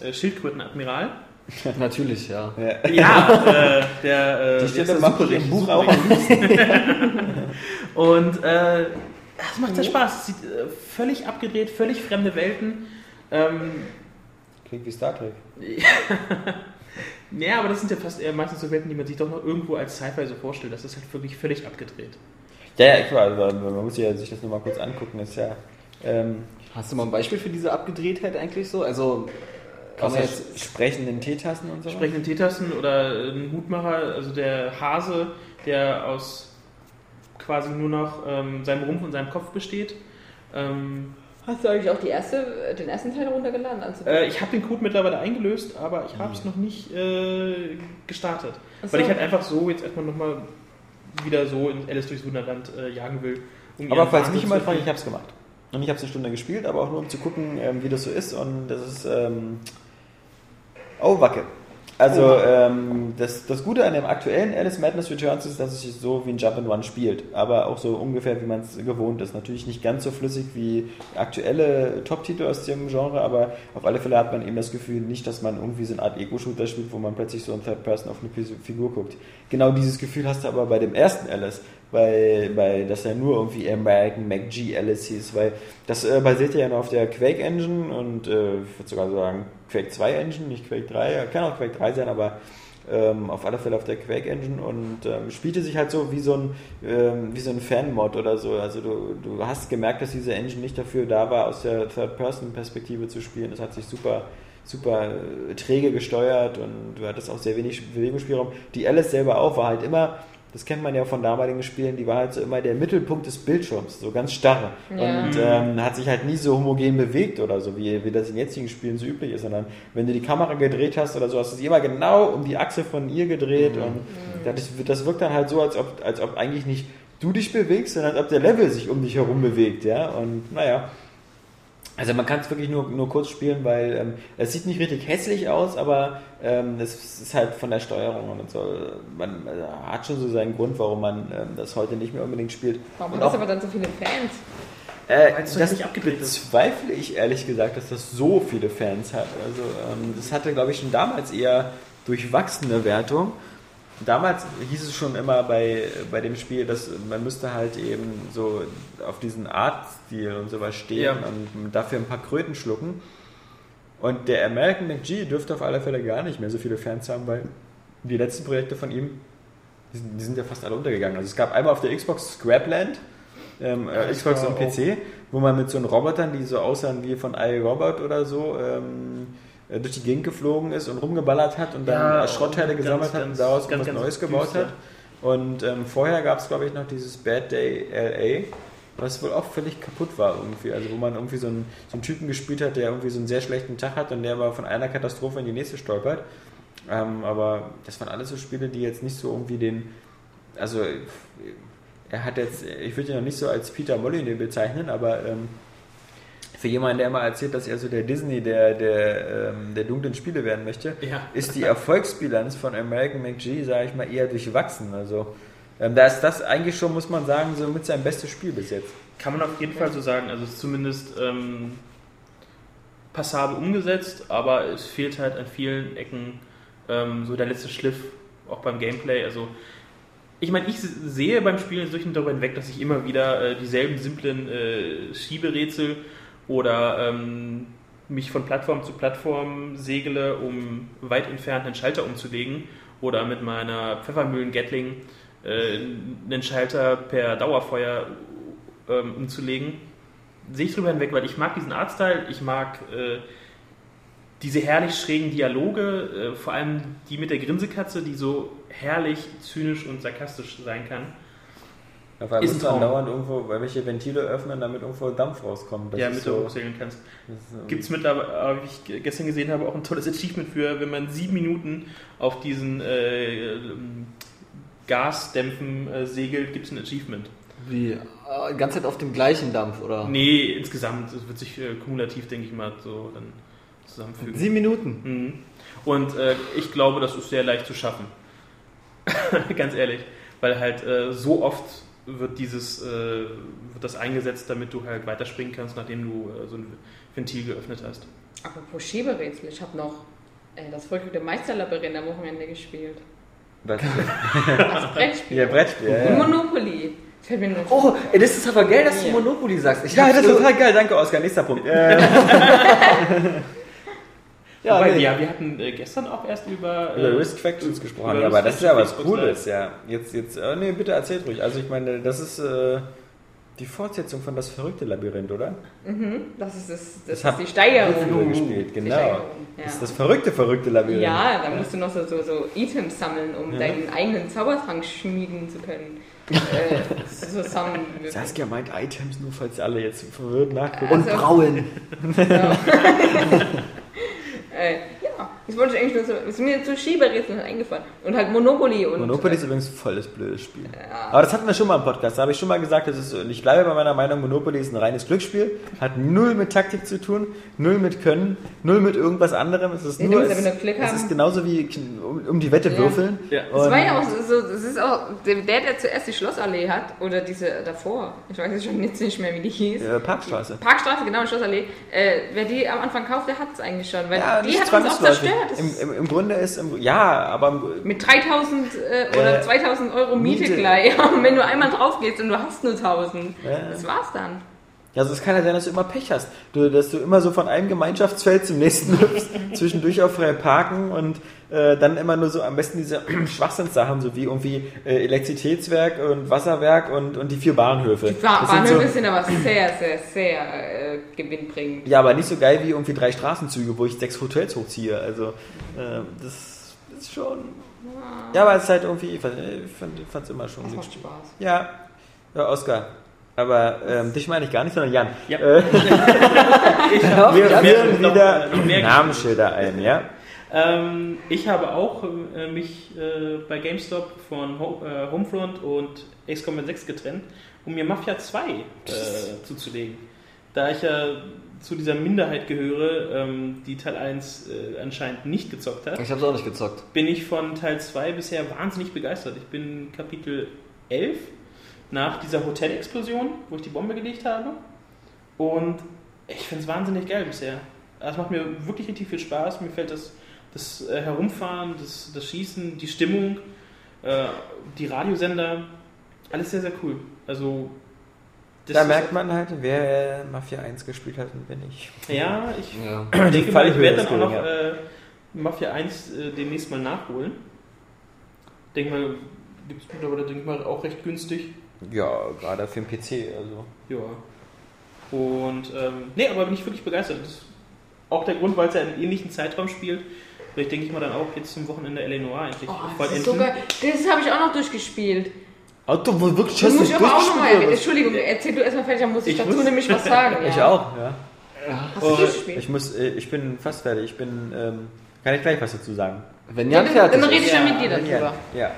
[SPEAKER 7] äh, Schildkrötenadmiral.
[SPEAKER 5] Natürlich, ja.
[SPEAKER 2] Ja.
[SPEAKER 7] Ja, äh, der, äh,
[SPEAKER 2] Die steht im
[SPEAKER 7] der?
[SPEAKER 2] Buch, auch am liebsten.
[SPEAKER 7] Und äh, es macht ja Spaß. Es sieht äh, völlig abgedreht, völlig fremde Welten. Ähm,
[SPEAKER 2] Klingt wie Star Trek.
[SPEAKER 7] ja, aber das sind ja fast eher meistens so Welten, die man sich doch noch irgendwo als Sci-Fi so vorstellt. Das ist halt wirklich völlig abgedreht.
[SPEAKER 2] Ja, ja, klar, also man muss ja sich das nur mal kurz angucken. Das ist ja. Ähm,
[SPEAKER 5] Hast du mal ein Beispiel für diese Abgedrehtheit eigentlich so? Also, kann
[SPEAKER 2] außer
[SPEAKER 5] man jetzt.
[SPEAKER 2] sprechenden Teetassen und so.
[SPEAKER 7] Sprechende Teetassen oder ein Hutmacher, also der Hase, der aus quasi nur noch ähm, seinem Rumpf und seinem Kopf besteht. Ähm,
[SPEAKER 6] Hast du eigentlich auch die erste, den ersten Teil runtergeladen? Also,
[SPEAKER 7] äh, ich habe den Code mittlerweile eingelöst, aber ich habe es noch nicht äh, gestartet.
[SPEAKER 6] So.
[SPEAKER 7] Weil ich halt einfach so jetzt erstmal nochmal wieder so in Alice durchs Wunderland äh, jagen will. um
[SPEAKER 2] Aber falls mich
[SPEAKER 7] zu
[SPEAKER 2] jemand fragt, ich habe es gemacht. Und ich habe es eine Stunde gespielt, aber auch nur um zu gucken, ähm, wie das so ist. Und das ist. Ähm oh, Wacke. Also, ähm, das, das Gute an dem aktuellen Alice Madness Returns ist, dass es sich so wie ein Jump and One spielt. Aber auch so ungefähr, wie man es gewohnt ist. Natürlich nicht ganz so flüssig wie aktuelle Top-Titel aus dem Genre, aber auf alle Fälle hat man eben das Gefühl, nicht, dass man irgendwie so eine Art Ego-Shooter spielt, wo man plötzlich so in Third Person auf eine Figur guckt. Genau dieses Gefühl hast du aber bei dem ersten Alice, bei, bei das ja nur irgendwie American MacG Alice hieß, weil das äh, basiert ja noch auf der Quake Engine und äh, ich würde sogar sagen Quake 2 Engine, nicht Quake 3, kann auch Quake 3 sein, aber ähm, auf alle Fälle auf der Quake Engine und ähm, spielte sich halt so wie so ein ähm, so ein Fan-Mod oder so. Also du, du hast gemerkt, dass diese Engine nicht dafür da war, aus der Third-Person-Perspektive zu spielen. Das hat sich super super äh, träge gesteuert und du hattest auch sehr wenig Bewegungsspielraum. Die Alice selber auch war halt immer, das kennt man ja von damaligen Spielen, die war halt so immer der Mittelpunkt des Bildschirms, so ganz starr.
[SPEAKER 6] Ja.
[SPEAKER 2] Und ähm, hat sich halt nie so homogen bewegt oder so, wie, wie das in jetzigen Spielen so üblich ist, sondern wenn du die Kamera gedreht hast oder so, hast du sie immer genau um die Achse von ihr gedreht und das, das wirkt dann halt so, als ob, als ob eigentlich nicht du dich bewegst, sondern als ob der Level sich um dich herum bewegt, ja. Und naja. Also man kann es wirklich nur, nur kurz spielen, weil ähm, es sieht nicht richtig hässlich aus, aber ähm, es ist halt von der Steuerung und so. Man äh, hat schon so seinen Grund, warum man ähm, das heute nicht mehr unbedingt spielt.
[SPEAKER 6] Warum
[SPEAKER 2] Und
[SPEAKER 6] hat das
[SPEAKER 2] auch-
[SPEAKER 6] aber dann so viele Fans?
[SPEAKER 2] Äh,
[SPEAKER 7] es
[SPEAKER 2] das
[SPEAKER 7] nicht
[SPEAKER 2] bezweifle ich ehrlich gesagt, dass das so viele Fans hat. Also ähm, das hatte, glaube ich, schon damals eher durchwachsene Wertung. Damals hieß es schon immer bei, bei dem Spiel, dass man müsste halt eben so auf diesen Artstil und sowas stehen
[SPEAKER 7] Ja.
[SPEAKER 2] und dafür ein paar Kröten schlucken. Und der American McG dürfte auf alle Fälle gar nicht mehr so viele Fans haben, weil die letzten Projekte von ihm, die sind, die sind ja fast alle untergegangen. Also es gab einmal auf der Xbox Scrapland, ähm, äh,
[SPEAKER 7] das
[SPEAKER 2] Xbox und PC, wo man mit so einen Robotern, die so aussahen wie von iRobot oder so, ähm, äh, durch die Gegend geflogen ist und rumgeballert hat und dann
[SPEAKER 7] Ja,
[SPEAKER 2] äh, Schrottteile
[SPEAKER 7] ganz,
[SPEAKER 2] gesammelt hat und
[SPEAKER 7] ganz,
[SPEAKER 2] daraus
[SPEAKER 7] ganz,
[SPEAKER 2] was
[SPEAKER 7] ganz
[SPEAKER 2] Neues gebaut
[SPEAKER 7] düster.
[SPEAKER 2] hat. Und ähm, vorher gab es, glaube ich, noch dieses Bad Day LA, was wohl auch völlig kaputt war irgendwie. Also wo man irgendwie so einen, so einen Typen gespielt hat, der irgendwie so einen sehr schlechten Tag hat und der war von einer Katastrophe in die nächste stolpert. Ähm, aber das waren alles so Spiele, die jetzt nicht so irgendwie den, also er hat jetzt, ich würde ihn noch nicht so als Peter Molyneux bezeichnen, aber ähm, für jemanden, der immer erzählt, dass er so der Disney der, der, ähm, der dunklen Spiele werden möchte,
[SPEAKER 7] Ja.
[SPEAKER 2] ist die Erfolgsbilanz von American McG, sage ich mal, eher durchwachsen. Also ähm, da ist das eigentlich schon, muss man sagen, so mit sein bestes Spiel bis jetzt.
[SPEAKER 7] Kann man auf jeden Fall so sagen. Also es ist zumindest ähm, passabel umgesetzt, aber es fehlt halt an vielen Ecken ähm, so der letzte Schliff, auch beim Gameplay. Also ich meine, ich sehe beim Spielen durch und darüber hinweg, dass ich immer wieder äh, dieselben simplen äh, Schieberätsel oder ähm, mich von Plattform zu Plattform segele, um weit entfernt einen Schalter umzulegen oder mit meiner Pfeffermühlen-Gatling äh, einen Schalter per Dauerfeuer ähm, umzulegen. Sehe ich drüber hinweg, weil ich mag diesen Artstyle, ich mag äh, diese herrlich schrägen Dialoge, äh, vor allem die mit der Grinsekatze, die so herrlich zynisch und sarkastisch sein kann.
[SPEAKER 2] Auf einmal
[SPEAKER 7] Ist ein
[SPEAKER 2] muss man
[SPEAKER 7] Traum.
[SPEAKER 2] dauernd irgendwo welche Ventile öffnen, damit irgendwo Dampf rauskommt. Das
[SPEAKER 7] ja,
[SPEAKER 2] ist
[SPEAKER 7] mit
[SPEAKER 2] so,
[SPEAKER 7] der hochsegeln kannst.
[SPEAKER 2] das ist,
[SPEAKER 7] Gibt es mittlerweile, wie ich ge- gestern gesehen habe, auch ein tolles Achievement für, wenn man sieben Minuten auf diesen äh, ähm, Gasdämpfen äh, segelt, gibt es ein Achievement.
[SPEAKER 5] Wie? Äh, Die ganze Zeit auf dem gleichen Dampf, oder?
[SPEAKER 7] Nee, insgesamt, es wird sich äh, kumulativ, denke ich mal, so dann zusammenfügen.
[SPEAKER 5] Sieben Minuten.
[SPEAKER 7] Mhm. Und äh, ich glaube, das ist sehr leicht zu schaffen. Ganz ehrlich. Weil halt äh, so oft wird dieses äh, wird das eingesetzt, damit du halt weiterspringen kannst, nachdem du äh, so ein Ventil geöffnet hast.
[SPEAKER 6] Apropos Schieberätsel, ich habe noch äh, das verrückte Meisterlabyrinth am Wochenende gespielt.
[SPEAKER 2] Was?
[SPEAKER 6] Als Brettspiel.
[SPEAKER 2] Ja, Brettspiel. Ja, ja.
[SPEAKER 6] Monopoly. Das fällt mir nur
[SPEAKER 5] Oh, ey, das ist aber geil, dass du Monopoly sagst. Ich
[SPEAKER 2] ja, das ist total geil. Danke, Oskar. Nächster Punkt.
[SPEAKER 5] Ja,
[SPEAKER 7] Wobei,
[SPEAKER 5] nee.
[SPEAKER 7] ja, wir hatten äh, gestern auch erst über,
[SPEAKER 2] über
[SPEAKER 7] äh,
[SPEAKER 2] Risk Factions gesprochen.
[SPEAKER 7] über
[SPEAKER 2] Ja, aber das ist ja was Cooles. Ja, jetzt, jetzt, äh, nee, bitte erzählt ruhig. Also ich meine, das ist äh, die Fortsetzung von das verrückte Labyrinth, oder?
[SPEAKER 6] Mhm, das ist, das, das
[SPEAKER 2] Das
[SPEAKER 6] ist die Steigerung.
[SPEAKER 2] Gespielt, genau.
[SPEAKER 6] Steigerung, ja.
[SPEAKER 2] Das ist das verrückte, verrückte Labyrinth.
[SPEAKER 6] Ja, da musst du noch so, so, so Items sammeln, um
[SPEAKER 2] Ja.
[SPEAKER 6] deinen eigenen Zaubertrank schmieden zu können. äh, zusammen.
[SPEAKER 2] Saskia meint Items, nur falls alle jetzt verwirrt nachgucken.
[SPEAKER 5] Und
[SPEAKER 6] Also-
[SPEAKER 5] Brauen.
[SPEAKER 6] Ja. äh, ja, das wollte ich eigentlich nur so. Ist mir zu Schieberätsel eingefallen. Und halt Monopoly und.
[SPEAKER 2] Monopoly ist übrigens voll das blöde Spiel.
[SPEAKER 6] Ja.
[SPEAKER 2] Aber das hatten wir schon mal im Podcast. Da habe ich schon mal gesagt, das ist, und ich bleibe bei meiner Meinung, Monopoly ist ein reines Glücksspiel, hat null mit Taktik zu tun, null mit Können, null mit irgendwas anderem. Es ist
[SPEAKER 6] Ja,
[SPEAKER 2] nur, es, es ist genauso wie um, um die Wette
[SPEAKER 6] Ja.
[SPEAKER 2] würfeln.
[SPEAKER 7] Ja.
[SPEAKER 6] Das
[SPEAKER 2] Und-
[SPEAKER 6] war ja auch so, es ist auch der, der zuerst die Schlossallee hat, oder diese davor, ich weiß jetzt schon jetzt nicht mehr, wie die hieß.
[SPEAKER 2] äh, Parkstraße.
[SPEAKER 6] Parkstraße, genau, Schlossallee. Äh, wer die am Anfang kauft, der hat es eigentlich schon, weil
[SPEAKER 2] Ja,
[SPEAKER 6] die hat uns auch zerstört.
[SPEAKER 2] Im, im, Im Grunde ist, im, ja, aber
[SPEAKER 6] mit 3000 äh, oder
[SPEAKER 2] Äh,
[SPEAKER 6] 2000 Euro Miete,
[SPEAKER 2] Miete.
[SPEAKER 6] gleich. Und wenn du einmal drauf gehst und du hast nur 1000,
[SPEAKER 2] Ja.
[SPEAKER 6] das war's dann.
[SPEAKER 2] Ja, also es kann ja sein, dass du immer Pech hast. Du, dass du immer so von einem Gemeinschaftsfeld zum nächsten hüpfst, zwischendurch auf frei parken und äh, dann immer nur so am besten diese Schwachsinnssachen, so wie irgendwie äh, Elektrizitätswerk und Wasserwerk und, und die vier Bahnhöfe.
[SPEAKER 6] Die Ba- Bahnhöfe
[SPEAKER 2] so,
[SPEAKER 6] sind aber sehr, sehr, sehr äh, gewinnbringend.
[SPEAKER 2] ja, aber nicht so geil wie irgendwie drei Straßenzüge, wo ich sechs Hotels hochziehe. Also äh, das ist schon... Ja, aber es ist halt irgendwie, ich fand es immer schon
[SPEAKER 6] Das macht. Spaß.
[SPEAKER 2] Ja, ja, Oskar. Aber ähm, dich meine ich gar nicht, sondern Jan.
[SPEAKER 7] Ja.
[SPEAKER 2] Äh,
[SPEAKER 7] Ich
[SPEAKER 2] wir
[SPEAKER 7] habe
[SPEAKER 2] führen wieder
[SPEAKER 7] noch
[SPEAKER 2] Namensschilder ein, ja?
[SPEAKER 7] Ähm, ich habe auch äh, mich äh, bei GameStop von Ho äh, Homefront und Combat 6 getrennt, um mir Mafia 2 äh, zuzulegen. Da ich ja zu dieser Minderheit gehöre, ähm, die Teil 1 äh, anscheinend nicht gezockt hat,
[SPEAKER 5] Ich hab's auch nicht gezockt.
[SPEAKER 7] bin ich von Teil 2 bisher wahnsinnig begeistert. Ich bin Kapitel 11 nach dieser Hotelexplosion, wo ich die Bombe gelegt habe. Und ich finde es wahnsinnig geil bisher. Also Es macht mir wirklich richtig viel Spaß. Mir fällt das, das äh, Herumfahren, das, das Schießen, die Stimmung, äh, die Radiosender, alles sehr, sehr cool. Also das
[SPEAKER 2] Da merkt man halt, wer Mafia 1 gespielt hat und wer nicht.
[SPEAKER 7] Ja, ich
[SPEAKER 5] Ja.
[SPEAKER 7] Ich denke mal, ich werde dann auch noch äh, Mafia 1 äh, demnächst mal nachholen. Denke mal, gibt es mittlerweile, denke ich mal, auch recht günstig.
[SPEAKER 2] Ja, gerade für den PC, also.
[SPEAKER 7] Ja. Und, ähm, nee, aber bin ich wirklich begeistert. Das ist auch der Grund, weil es ja einen ähnlichen Zeitraum spielt. Vielleicht denke ich mal dann auch jetzt zum Wochenende L.A. Noir endlich
[SPEAKER 6] Oh, das ist so geil. Das habe ich auch noch durchgespielt.
[SPEAKER 2] Auto, wo wirklich
[SPEAKER 6] Das
[SPEAKER 2] hast
[SPEAKER 6] muss
[SPEAKER 2] du
[SPEAKER 6] ich aber auch nochmal? Entschuldigung, erzähl du erstmal fertig, dann muss ich,
[SPEAKER 7] Ich
[SPEAKER 6] dazu
[SPEAKER 7] muss-
[SPEAKER 6] nämlich was sagen. Ja.
[SPEAKER 2] Ich auch, ja.
[SPEAKER 6] Hast du
[SPEAKER 7] Oh,
[SPEAKER 6] durchgespielt?
[SPEAKER 2] Ich muss, äh, ich bin fast fertig. Ich bin, ähm, kann ich gleich was dazu sagen.
[SPEAKER 5] Wenn
[SPEAKER 6] Ja,
[SPEAKER 5] Jan fertig
[SPEAKER 6] dann rede ich ja mit dir
[SPEAKER 2] Ja,
[SPEAKER 6] darüber.
[SPEAKER 2] ja.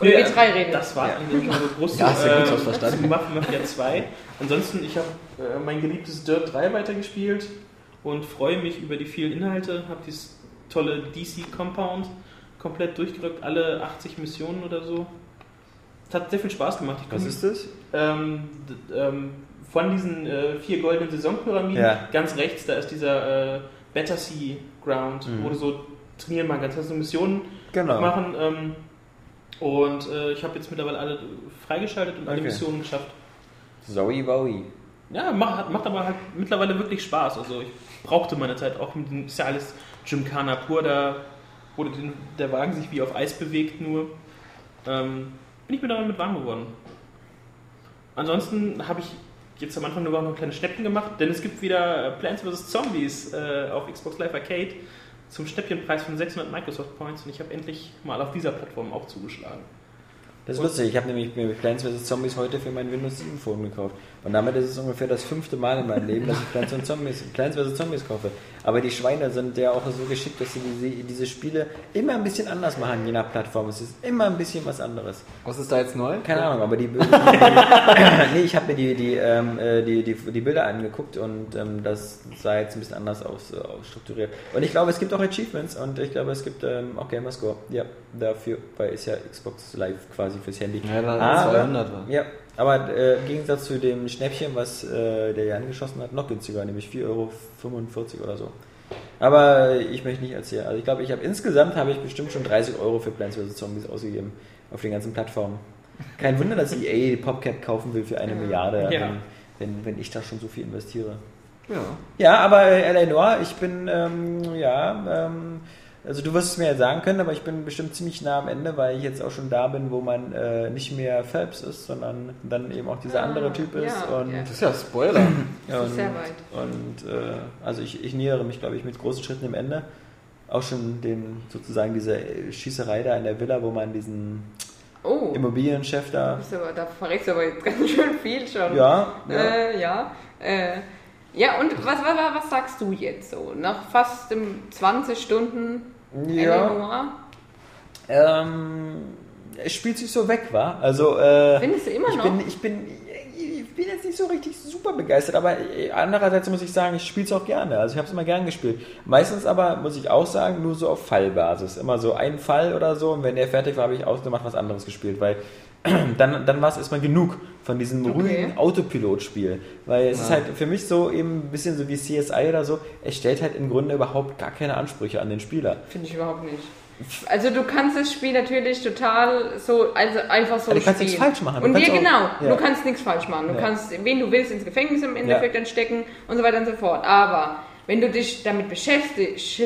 [SPEAKER 6] Oder
[SPEAKER 7] Ja,
[SPEAKER 6] wir drei reden.
[SPEAKER 7] Das war
[SPEAKER 2] Ja.
[SPEAKER 7] eigentlich also groß
[SPEAKER 5] Ja, hast du
[SPEAKER 7] äh,
[SPEAKER 5] gut was verstanden.
[SPEAKER 7] zu Mafia Mafia 2. Ansonsten, ich habe äh, mein geliebtes Dirt 3 weitergespielt und freue mich über die vielen Inhalte. Habe dieses tolle DC Compound komplett durchgerückt, alle 80 Missionen oder so. Es hat sehr viel Spaß gemacht. Ich
[SPEAKER 2] Was ist das?
[SPEAKER 7] ähm, ähm, von diesen äh, vier goldenen Saisonpyramiden
[SPEAKER 2] Ja.
[SPEAKER 7] ganz rechts, da ist dieser äh, Battersea Ground,
[SPEAKER 2] Mhm.
[SPEAKER 7] wo du so trainieren machen kannst. Also Missionen
[SPEAKER 2] Genau.
[SPEAKER 7] machen. Ähm, und äh, ich habe jetzt mittlerweile alle freigeschaltet und alle
[SPEAKER 2] Okay.
[SPEAKER 7] Missionen geschafft.
[SPEAKER 2] Zoe Wowie.
[SPEAKER 7] Ja, macht, macht aber halt mittlerweile wirklich Spaß. Also ich brauchte meine Zeit auch mit dem ist ja alles Gymkhana pur, da den, der Wagen sich wie auf Eis bewegt nur. Ähm, bin ich mir damit warm geworden. Ansonsten habe ich jetzt am Anfang Woche noch kleine Schnäppchen gemacht, denn es gibt wieder Plants vs. Zombies äh, auf Xbox Live Arcade zum Schnäppchenpreis von 600 Microsoft Points und ich habe endlich mal auf dieser Plattform auch zugeschlagen.
[SPEAKER 2] Das ist lustig. Ich habe nämlich mir Plants vs. Zombies heute für mein Windows 7 Phone gekauft. Und damit ist es ungefähr das fünfte Mal in meinem Leben, dass ich Plants, vs. Zombies, Plants vs. Zombies kaufe. Aber die Schweine sind ja auch so geschickt, dass sie diese, diese Spiele immer ein bisschen anders machen, je nach Plattform. Es ist immer ein bisschen was anderes.
[SPEAKER 5] Was ist da jetzt neu?
[SPEAKER 2] Keine Ahnung, aber die Bilder. Nee, ich habe mir die, die, ähm, äh, die, die, die Bilder angeguckt und ähm, das sah jetzt ein bisschen anders aus, äh, ausstrukturiert. Und ich glaube, es gibt auch Achievements und ich glaube, es gibt ähm, auch Gamerscore. Ja, dafür, weil ist ja Xbox Live quasi fürs Handy.
[SPEAKER 5] Ja, da
[SPEAKER 2] Aber-
[SPEAKER 5] 200 war.
[SPEAKER 2] Ja, aber äh, im Gegensatz zu dem Schnäppchen, was äh, der Jan geschossen hat, noch günstiger, nämlich 4,45 Euro oder so. Aber ich möchte nicht erzählen. Also ich glaube, ich habe insgesamt habe ich bestimmt schon 30 Euro für Plants vs. Zombies ausgegeben auf den ganzen Plattformen. Kein Wunder, dass EA Popcat kaufen will für eine Milliarde,
[SPEAKER 7] Ja.
[SPEAKER 2] wenn, wenn, wenn ich da schon so viel investiere.
[SPEAKER 5] Ja.
[SPEAKER 2] Ja, aber äh, Eleanor, ich bin, ähm, ja, ähm, also du wirst es mir ja sagen können, aber ich bin bestimmt ziemlich nah am Ende, weil ich jetzt auch schon da bin, wo man äh, nicht mehr Phelps ist, sondern dann eben auch dieser
[SPEAKER 6] Ah,
[SPEAKER 2] andere Typ ist.
[SPEAKER 6] ja,
[SPEAKER 2] und,
[SPEAKER 6] ja.
[SPEAKER 5] Das ist ja Spoiler.
[SPEAKER 6] Das ist
[SPEAKER 2] und,
[SPEAKER 6] sehr weit.
[SPEAKER 2] Und äh, also ich, ich nähere mich, glaube ich, mit großen Schritten im Ende. Auch schon den sozusagen diese Schießerei da in der Villa, wo man diesen
[SPEAKER 6] Oh,
[SPEAKER 2] Immobilienchef da.
[SPEAKER 6] aber, da verrätst du aber jetzt ganz schön viel schon.
[SPEAKER 2] Ja, ja.
[SPEAKER 6] Äh, ja. Äh, ja, und was, was, was sagst du jetzt so? Nach fast ähm, 20 Stunden
[SPEAKER 2] Ja. Ähm, es spielt sich so weg, war. Also äh,
[SPEAKER 6] Findest du immer
[SPEAKER 2] ich
[SPEAKER 6] noch?
[SPEAKER 2] bin, ich bin, ich bin jetzt nicht so richtig super begeistert, aber äh, andererseits muss ich sagen, ich spiele es auch gerne. Also ich habe es immer gern gespielt. Meistens aber muss ich auch sagen, nur so auf Fallbasis. Immer so ein Fall oder so und wenn der fertig war, habe ich ausgemacht was anderes gespielt, weil dann, dann war es erstmal genug von diesem
[SPEAKER 6] Okay.
[SPEAKER 2] ruhigen Autopilotspiel. Weil es ist halt für mich so eben ein bisschen so wie CSI oder so, es stellt halt im Grunde überhaupt gar keine Ansprüche an den Spieler.
[SPEAKER 6] Finde ich überhaupt nicht. Also du kannst das Spiel natürlich total so, also einfach so
[SPEAKER 2] Ja, du kannst
[SPEAKER 6] spielen.
[SPEAKER 2] nichts falsch machen. Du
[SPEAKER 6] Und
[SPEAKER 2] kannst
[SPEAKER 6] ja, genau,
[SPEAKER 2] ja.
[SPEAKER 6] du kannst nichts falsch machen. Du
[SPEAKER 2] Ja.
[SPEAKER 6] kannst, wen du willst, ins Gefängnis im Endeffekt dann stecken und so weiter und so fort. Aber wenn du dich damit beschäftigst,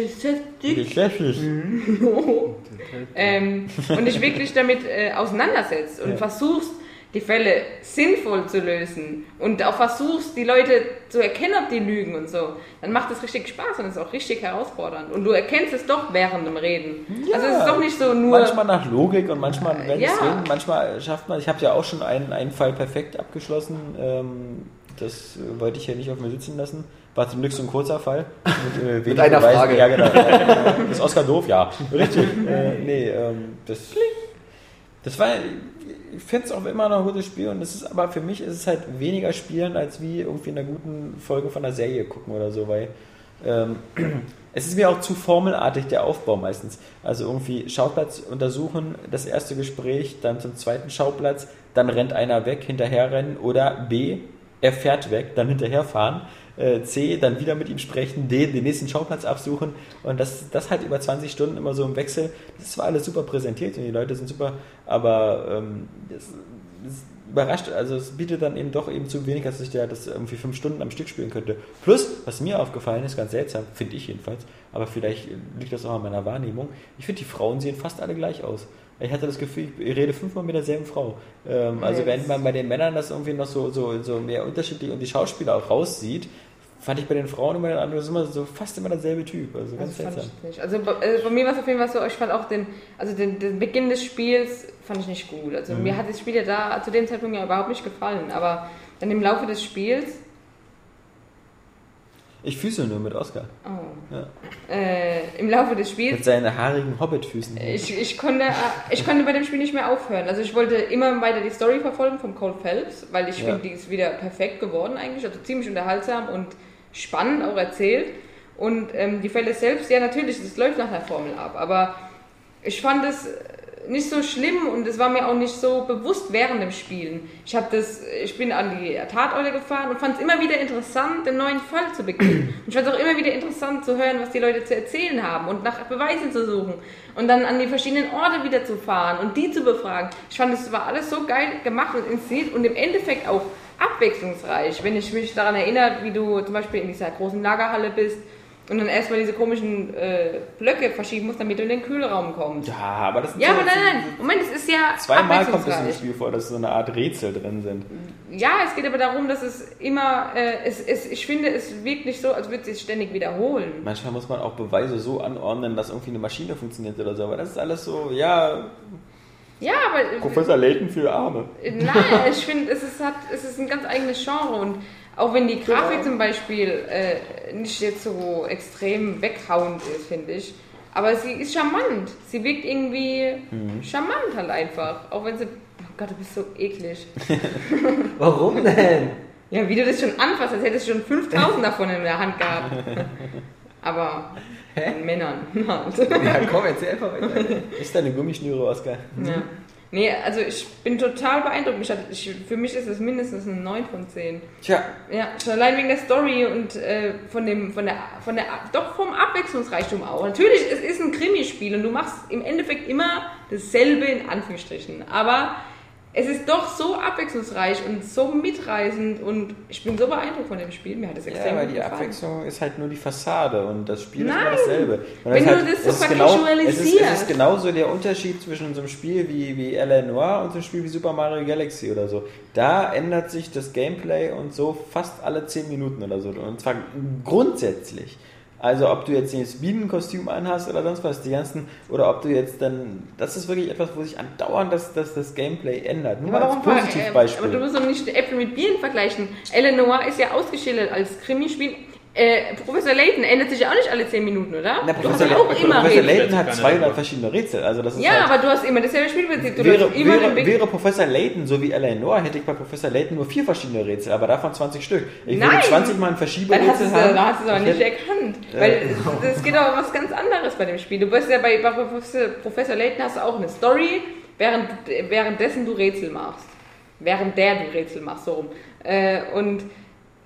[SPEAKER 2] Geschäftlich.
[SPEAKER 6] ähm, und dich wirklich damit äh, auseinandersetzt und
[SPEAKER 2] Ja.
[SPEAKER 6] versuchst, die Fälle sinnvoll zu lösen und auch versuchst, die Leute zu erkennen, ob die lügen und so, dann macht das richtig Spaß und ist auch richtig herausfordernd. Und du erkennst es doch während dem Reden. also es ist doch nicht so nur...
[SPEAKER 2] Manchmal nach Logik und manchmal wenn
[SPEAKER 6] Ja.
[SPEAKER 2] es reden, manchmal schafft man. Ich habe ja auch schon einen, einen Fall perfekt abgeschlossen. Ähm, das wollte ich ja nicht auf mir sitzen lassen. War zum Glück so ein kurzer Fall. Mit, äh, wenig
[SPEAKER 5] einer
[SPEAKER 2] Beweisen.
[SPEAKER 5] Frage.
[SPEAKER 2] Ja, genau. Ist Oskar doof? Ja. Richtig. äh, nee, ähm, das, das war. Ich finde es auch immer noch ein gutes Spiel und es ist aber für mich ist es halt weniger spielen als wie irgendwie in einer guten Folge von einer Serie gucken oder so, weil ähm, es ist mir auch zu formelartig der Aufbau meistens. Also irgendwie Schauplatz untersuchen, das erste Gespräch, dann zum zweiten Schauplatz, dann rennt einer weg, hinterherrennen oder B, er fährt weg, dann hinterherfahren. Äh, C, dann wieder mit ihm sprechen, D, den nächsten Schauplatz absuchen und das, das halt über 20 Stunden immer so im Wechsel. Das ist zwar alles super präsentiert und die Leute sind super, aber ähm, das, das überrascht, also es bietet dann eben doch eben zu wenig, dass ich da das irgendwie fünf Stunden am Stück spielen könnte. Plus, was mir aufgefallen ist, ganz seltsam, finde ich jedenfalls, aber vielleicht liegt das auch an meiner Wahrnehmung, ich finde, die Frauen sehen fast alle gleich aus. Ich hatte das Gefühl, ich rede fünfmal mit derselben Frau. Ähm, also während man bei den Männern das irgendwie noch so, so, so mehr unterschiedlich und die Schauspieler auch raussieht, fand ich bei den Frauen immer den anderen immer so fast immer derselbe Typ. Also ganz
[SPEAKER 6] Das fand
[SPEAKER 2] seltsam.
[SPEAKER 6] Also bei, äh, bei mir war es auf jeden Fall so, ich fand auch den, also den, den Beginn des Spiels fand ich nicht gut. Also
[SPEAKER 2] Mhm.
[SPEAKER 6] mir hat das Spiel ja da zu dem Zeitpunkt ja überhaupt nicht gefallen. Aber dann im Laufe des Spiels,
[SPEAKER 2] Ich füße nur mit Oscar.
[SPEAKER 6] oh,
[SPEAKER 2] Ja.
[SPEAKER 6] äh, im Laufe des Spiels
[SPEAKER 2] Mit seinen haarigen Hobbitfüßen.
[SPEAKER 6] Ich, ich, konnte, äh, ich konnte bei dem Spiel nicht mehr aufhören. Also ich wollte immer weiter die Story verfolgen von Cole Phelps, weil ich
[SPEAKER 2] Ja.
[SPEAKER 6] finde, die ist wieder perfekt geworden eigentlich. Also ziemlich unterhaltsam und spannend auch erzählt. Und ähm, die Fälle selbst, ja natürlich, das läuft nach der Formel ab. Aber ich fand es nicht so schlimm und es war mir auch nicht so bewusst während dem Spielen. Ich, das, ich bin an die Tatorte gefahren und fand es immer wieder interessant, den neuen Fall zu beginnen. Und ich fand es auch immer wieder interessant zu hören, was die Leute zu erzählen haben und nach Beweisen zu suchen. Und dann an die verschiedenen Orte wieder zu fahren und die zu befragen. Ich fand, es war alles so geil gemacht und inszeniert und im Endeffekt auch abwechslungsreich. Wenn ich mich daran erinnere, wie du zum Beispiel in dieser großen Lagerhalle bist und dann erstmal diese komischen äh, Blöcke verschieben musst, damit du in den Kühlraum kommst.
[SPEAKER 2] Ja, aber das sind
[SPEAKER 6] Ja,
[SPEAKER 2] so-
[SPEAKER 6] aber nein, nein, Moment, es ist ja
[SPEAKER 2] Zweimal kommt es im. Spiel vor, dass so eine Art Rätsel drin sind.
[SPEAKER 6] Ja, es geht aber darum, dass es immer, äh, es, es, ich finde, es wirkt nicht so, als würde es sich ständig wiederholen.
[SPEAKER 2] Manchmal muss man auch Beweise so anordnen, dass irgendwie eine Maschine funktioniert oder so. Aber das ist alles so, ja.
[SPEAKER 6] Ja, aber
[SPEAKER 2] Professor Layton für Arme.
[SPEAKER 6] Nein, ich finde, es ist, hat, es ist ein ganz eigenes Genre und auch wenn die Grafik zum Beispiel äh, nicht jetzt so extrem weghauend ist, finde ich, aber sie ist charmant. Sie wirkt irgendwie charmant halt einfach. Auch wenn sie. Oh Gott, du bist so eklig.
[SPEAKER 5] Warum denn?
[SPEAKER 6] Ja, wie du das schon anfasst, als hättest du schon 5000 davon in der Hand gehabt. Aber an Männern halt.
[SPEAKER 5] Ja, komm, erzähl einfach weiter.
[SPEAKER 2] Ist deine Gummischnüre, Oskar?
[SPEAKER 6] Ja. Nee, also ich bin total beeindruckt. Hat, ich, für mich ist es mindestens ein 9 von 10.
[SPEAKER 2] Tja,
[SPEAKER 6] Ja, schon allein wegen der Story und äh, von dem, von der, von der, doch vom Abwechslungsreichtum auch. Natürlich, es ist ein Krimispiel und du machst im Endeffekt immer dasselbe in Anführungsstrichen. Aber es ist doch so abwechslungsreich und so mitreißend und ich bin so beeindruckt von dem Spiel. Mir hat es extrem
[SPEAKER 2] Ja, weil die
[SPEAKER 6] gefallen.
[SPEAKER 2] Abwechslung ist halt nur die Fassade und das Spiel ist
[SPEAKER 6] Nein.
[SPEAKER 2] immer dasselbe. Und
[SPEAKER 6] Wenn
[SPEAKER 2] ist
[SPEAKER 6] du das so
[SPEAKER 2] es ist genau, es, ist, es
[SPEAKER 6] vercasualisierst.
[SPEAKER 2] ist genauso der Unterschied zwischen so einem Spiel wie, wie L.A. Noir und so einem Spiel wie Super Mario Galaxy oder so. Da ändert sich das Gameplay und so fast alle 10 Minuten oder so. Und zwar grundsätzlich. Also ob du jetzt das Bienenkostüm anhast oder sonst was, die ganzen, oder ob du jetzt dann, das ist wirklich etwas, wo sich andauernd das, das, das Gameplay ändert. Nur
[SPEAKER 6] Aber,
[SPEAKER 2] als
[SPEAKER 6] warum, äh,
[SPEAKER 2] Positivbeispiel.
[SPEAKER 6] aber du musst doch nicht Äpfel mit Birnen vergleichen. Eleanor ist ja ausgeschildert als Krimispiel. Äh, Professor Layton ändert sich ja auch nicht alle 10 Minuten, oder?
[SPEAKER 2] Na,
[SPEAKER 6] du
[SPEAKER 2] Professor, Layton,
[SPEAKER 6] auch immer
[SPEAKER 2] Professor. Layton hat
[SPEAKER 7] Keine
[SPEAKER 2] 200
[SPEAKER 7] Ahnung.
[SPEAKER 2] verschiedene Rätsel. Also das ist
[SPEAKER 6] Ja,
[SPEAKER 2] halt,
[SPEAKER 6] aber du hast immer dasselbe Spielprinzip. Du
[SPEAKER 2] wäre, wäre, wäre Professor Layton so wie Eleanor, hätte ich bei Professor Layton nur vier verschiedene Rätsel, aber davon 20 Stück. Ich würde
[SPEAKER 6] Nein!
[SPEAKER 2] 20 Mal ein
[SPEAKER 6] Dann hast du
[SPEAKER 2] Verschieberätsel
[SPEAKER 6] es,
[SPEAKER 2] haben.
[SPEAKER 6] da hast du es aber
[SPEAKER 2] Ich
[SPEAKER 6] nicht
[SPEAKER 2] hätte-
[SPEAKER 6] erkannt. Weil es, es geht auch um was ganz anderes bei dem Spiel. Du wirst ja bei, bei Professor, Professor Layton hast du auch eine Story, während, währenddessen du Rätsel machst. Während der du Rätsel machst, so rum. Äh, und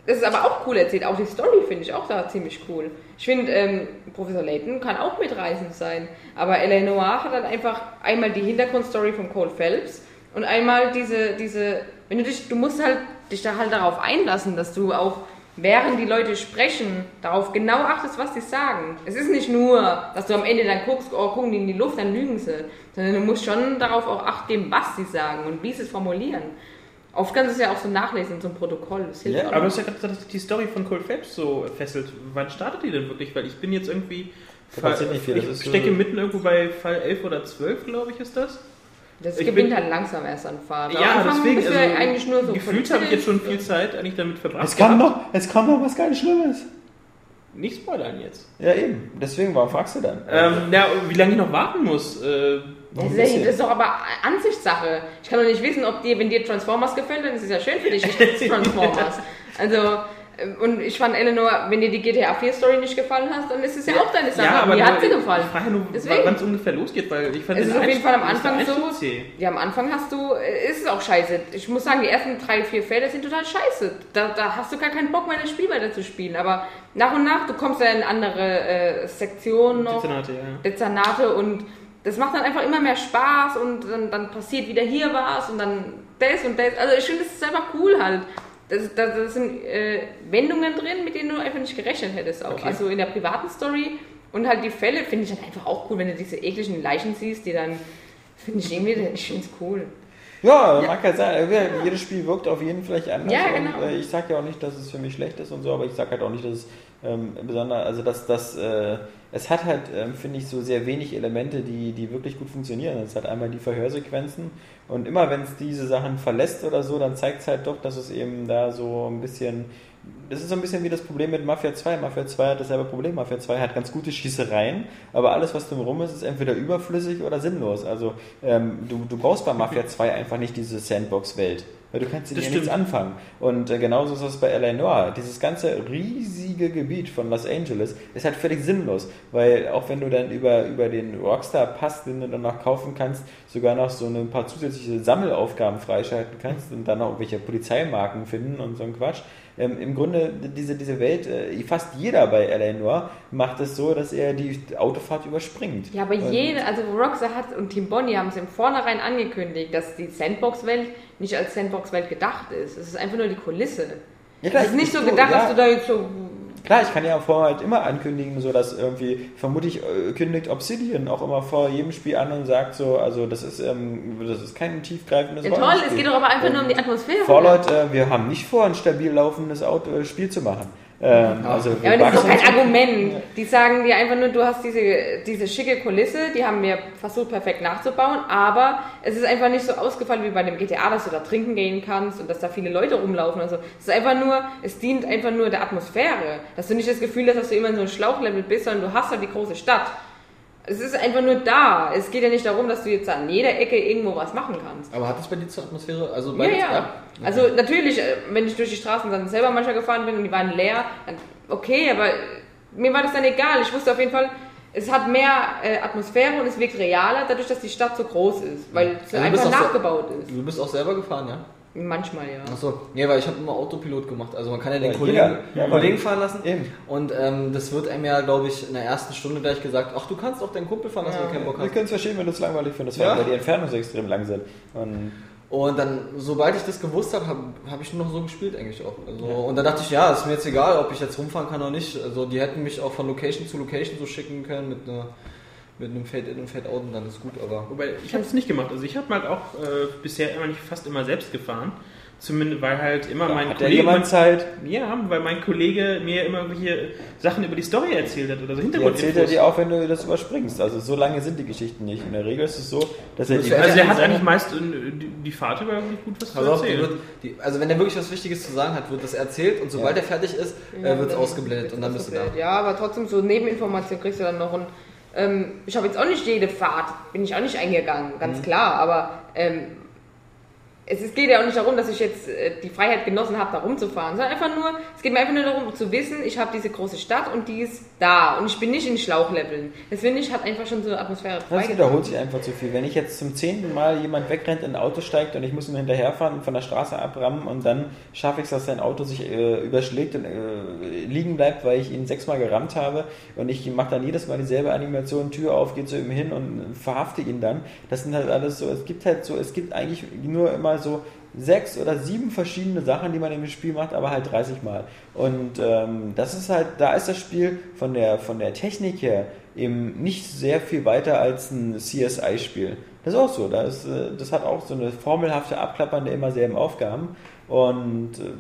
[SPEAKER 6] das ist aber auch cool erzählt. Auch die Story finde ich auch da ziemlich cool. Ich finde, ähm, Professor Layton kann auch mitreißend sein. Aber L.A. Noir hat dann einfach einmal die Hintergrundstory von Cole Phelps und einmal diese, diese, wenn du dich, du musst halt dich da halt darauf einlassen, dass du auch während die Leute sprechen, darauf genau achtest, was sie sagen. Es ist nicht nur, dass du am Ende dann guckst, oh, gucken die in die Luft, dann lügen sie. Sondern du musst schon darauf auch acht geben, was sie sagen und wie sie es formulieren. Oft kannst du es ja auch so nachlesen so einem Protokoll. Das hilft
[SPEAKER 2] Ja,
[SPEAKER 7] Aber du
[SPEAKER 6] noch.
[SPEAKER 7] hast ja gerade gesagt, dass die Story von Cold Phelps so fesselt. Wann startet die denn wirklich? Weil ich bin jetzt irgendwie.
[SPEAKER 2] Nicht viel,
[SPEAKER 7] ich
[SPEAKER 2] ist so-
[SPEAKER 7] stecke mitten irgendwo bei Fall 11 oder 12, glaube ich, ist das.
[SPEAKER 6] Das
[SPEAKER 7] ich
[SPEAKER 6] gewinnt
[SPEAKER 7] bin-
[SPEAKER 6] halt langsam erst an Fahrt.
[SPEAKER 7] Ja,
[SPEAKER 6] Anfang
[SPEAKER 7] deswegen.
[SPEAKER 6] bist
[SPEAKER 7] Also,
[SPEAKER 6] ja eigentlich nur so
[SPEAKER 7] gefühlt habe ich jetzt schon viel. Zeit eigentlich damit verbracht.
[SPEAKER 2] Es kommt
[SPEAKER 7] gehabt.
[SPEAKER 2] noch, es kommt noch was ganz Schlimmes.
[SPEAKER 7] Nicht spoilern jetzt.
[SPEAKER 2] Ja, eben. Deswegen, warum fragst du dann?
[SPEAKER 7] Ähm, na, wie lange ich noch warten muss? Äh,
[SPEAKER 6] Das ist, ja- das ist doch aber Ansichtssache. Ich kann doch nicht wissen, ob dir, wenn dir Transformers gefällt, dann ist es ja schön für dich, nicht Transformers. Also, äh, und ich fand Eleanor, wenn dir die GTA 4 Story nicht gefallen hat, dann ist es ja auch deine Sache. Mir hat sie gefallen.
[SPEAKER 7] Ich frage ja nur, wann es ungefähr losgeht, weil ich fand
[SPEAKER 6] Es ist auf jeden Fall am Anfang so. Ja, am Anfang hast du, äh, ist es auch scheiße. Ich muss sagen, die ersten drei, vier Felder sind total scheiße. Da, da hast du gar keinen Bock mehr, das Spiel weiter zu spielen. Aber nach und nach, du kommst ja in andere äh, Sektionen noch.
[SPEAKER 7] Dezernate, ja.
[SPEAKER 6] Dezernate und das macht dann einfach immer mehr Spaß und dann, dann passiert wieder hier was und dann das und das. Also ich finde, das ist einfach cool halt. Das, das, das sind äh, Wendungen drin, mit denen du einfach nicht gerechnet hättest auch.
[SPEAKER 7] Okay.
[SPEAKER 6] Also in der privaten Story und halt die Fälle finde ich dann einfach auch cool, wenn du diese ekligen Leichen siehst, die dann, finde ich irgendwie, ich finde es cool.
[SPEAKER 2] Ja, mag ja sein. Jedes Spiel wirkt auf jeden vielleicht anders.
[SPEAKER 6] Ja, genau.
[SPEAKER 2] Und, äh, ich sage ja auch nicht, dass es für mich schlecht ist und so, aber ich sage halt auch nicht, dass es ähm, besonders, also dass das, äh, es hat halt, ähm, finde ich, so sehr wenig Elemente, die, die wirklich gut funktionieren. Es hat einmal die Verhörsequenzen und immer wenn es diese Sachen verlässt oder so, dann zeigt es halt doch, dass es eben da so ein bisschen das ist so ein bisschen wie das Problem mit Mafia 2. Mafia 2 hat dasselbe Problem. Mafia 2 hat ganz gute Schießereien, aber alles, was drumherum ist, ist entweder überflüssig oder sinnlos. Also ähm, du, du brauchst bei Mafia 2 einfach nicht diese Sandbox-Welt. Weil du kannst dir
[SPEAKER 7] Das
[SPEAKER 2] ja nichts anfangen. Und äh, genauso ist es bei L.A. Noir. Dieses ganze riesige Gebiet von Los Angeles ist halt völlig sinnlos. Weil auch wenn du dann über, über den Rockstar-Pass, den du dann noch kaufen kannst, sogar noch so ein paar zusätzliche Sammelaufgaben freischalten kannst und dann noch irgendwelche Polizeimarken finden und so ein Quatsch. Ähm, Im Grunde, diese, diese Welt, äh, fast jeder bei L.A. Noir macht es so, dass er die Autofahrt überspringt.
[SPEAKER 6] Ja, aber jede, also Rockstar hat und Team Bonnie haben es im Vornherein angekündigt, dass die Sandbox-Welt nicht als Sandbox-Welt gedacht ist. Es ist einfach nur die Kulisse.
[SPEAKER 2] Ja, klar,
[SPEAKER 6] es ist nicht
[SPEAKER 2] ich-
[SPEAKER 6] so gedacht,
[SPEAKER 2] ja.
[SPEAKER 6] dass du da jetzt so.
[SPEAKER 2] Klar, ich kann ja vorher halt immer ankündigen, so dass irgendwie, vermutlich äh, kündigt Obsidian auch immer vor jedem Spiel an und sagt so, also das ist, ähm, das ist kein tiefgreifendes
[SPEAKER 6] Ja, toll,
[SPEAKER 2] Rollenspiel.
[SPEAKER 6] es geht doch aber einfach nur um die
[SPEAKER 2] Ähm,
[SPEAKER 6] Atmosphäre.
[SPEAKER 2] Fallout, äh, wir haben nicht vor, ein stabil laufendes Auto, äh, Spiel zu machen. Ähm, also
[SPEAKER 6] Ja, aber das ist doch kein Argument. Die sagen dir einfach nur, du hast diese, diese schicke Kulisse, die haben wir versucht perfekt nachzubauen, aber es ist einfach nicht so ausgefallen wie bei dem GTA, dass du da trinken gehen kannst und dass da viele Leute rumlaufen und so. Es ist einfach nur, es dient einfach nur der Atmosphäre. Dass du nicht das Gefühl hast, dass du immer in so einem Schlauchlevel bist, sondern du hast halt die große Stadt. Es ist einfach nur da. Es geht ja nicht darum, dass du jetzt an jeder Ecke irgendwo was machen kannst.
[SPEAKER 5] Aber hat das bei dir zur Atmosphäre? Also
[SPEAKER 6] Ja,
[SPEAKER 5] bei
[SPEAKER 6] ja. Also natürlich, äh, wenn ich durch die Straßen dann selber manchmal gefahren bin und die waren leer, dann okay, aber äh, mir war das dann egal. Ich wusste auf jeden Fall, es hat mehr äh, Atmosphäre und es wirkt realer, dadurch, dass die Stadt so groß ist, weil es
[SPEAKER 5] Also
[SPEAKER 6] einfach
[SPEAKER 5] so-
[SPEAKER 6] nachgebaut ist.
[SPEAKER 5] Du bist auch selber gefahren, ja?
[SPEAKER 6] Manchmal ja.
[SPEAKER 5] Achso, nee, weil ich habe immer Autopilot gemacht. Also man kann ja den
[SPEAKER 2] Ja,
[SPEAKER 5] Kollegen.
[SPEAKER 2] Ja,
[SPEAKER 5] Kollegen fahren lassen.
[SPEAKER 2] Eben.
[SPEAKER 5] Und ähm, das wird einem ja, glaube ich, in der ersten Stunde gleich gesagt, ach, du kannst auch deinen Kumpel fahren lassen, wenn du keinen Bock
[SPEAKER 2] Wir
[SPEAKER 5] hast.
[SPEAKER 2] können es verstehen, wenn du es langweilig findest,
[SPEAKER 5] Ja.
[SPEAKER 2] weil die Entfernungen so extrem lang sind. Und
[SPEAKER 5] Und dann, sobald ich das gewusst habe, habe hab ich nur noch so gespielt eigentlich auch. Also, Und dann dachte ich, ja, ist mir jetzt egal, ob ich jetzt rumfahren kann oder nicht. Also die hätten mich auch von Location zu Location so schicken können mit, einer, mit einem Fade-In und Fade-Out und dann ist gut, aber...
[SPEAKER 7] Wobei, ich habe es nicht gemacht. Also ich habe halt auch äh, bisher immer nicht fast immer selbst gefahren. Zumindest weil halt immer mein
[SPEAKER 2] hat ja
[SPEAKER 7] Kollege.
[SPEAKER 2] jemand Zeit,
[SPEAKER 7] ja, weil mein Kollege mir immer irgendwelche Sachen über die Story erzählt hat oder so
[SPEAKER 2] die erzählt er dir auch, wenn du das überspringst. Also so lange sind die Geschichten nicht. In der Regel ist es so, dass er die
[SPEAKER 7] Also er hat eigentlich meist die, die Fahrt über wirklich gut was zu
[SPEAKER 5] Also,
[SPEAKER 7] erzählen.
[SPEAKER 5] wird, die, also wenn er wirklich was Wichtiges zu sagen hat, wird das erzählt und sobald
[SPEAKER 2] Ja.
[SPEAKER 5] er fertig ist,
[SPEAKER 6] Ja,
[SPEAKER 5] äh, wird es ausgeblendet und dann bist du da.
[SPEAKER 6] Ja, aber trotzdem so Nebeninformationen kriegst du dann noch. Und ähm, ich habe jetzt auch nicht jede Fahrt, bin ich auch nicht eingegangen, ganz klar. Aber ähm, es, geht ja auch nicht darum, dass ich jetzt äh, die Freiheit genossen habe, da rumzufahren, sondern einfach nur, es geht mir einfach nur darum zu wissen, ich habe diese große Stadt und die ist da und ich bin nicht in Schlauchleveln. Das finde ich, hat einfach schon so eine Atmosphäre
[SPEAKER 2] Das
[SPEAKER 6] freigetragen.
[SPEAKER 2] wiederholt sich einfach zu viel. Wenn ich jetzt zum zehnten Mal jemand wegrennt, in ein Auto steigt und ich muss ihm hinterherfahren und von der Straße abrammen und dann schaffe ich es, dass sein Auto sich äh, überschlägt und äh, liegen bleibt, weil ich ihn sechsmal gerammt habe und ich mache dann jedes Mal dieselbe Animation, Tür auf, gehe zu ihm hin und verhafte ihn dann. Das sind halt alles so, es gibt halt so, es gibt eigentlich nur immer so sechs oder sieben verschiedene Sachen, die man dem Spiel macht, aber halt 30 Mal. Und ähm, das ist halt, da ist das Spiel von der, von der Technik her eben nicht sehr viel weiter als ein CSI-Spiel. Das ist auch so. Das, äh, das hat auch so eine formelhafte, abklappernde, immer selben Aufgaben. Und äh,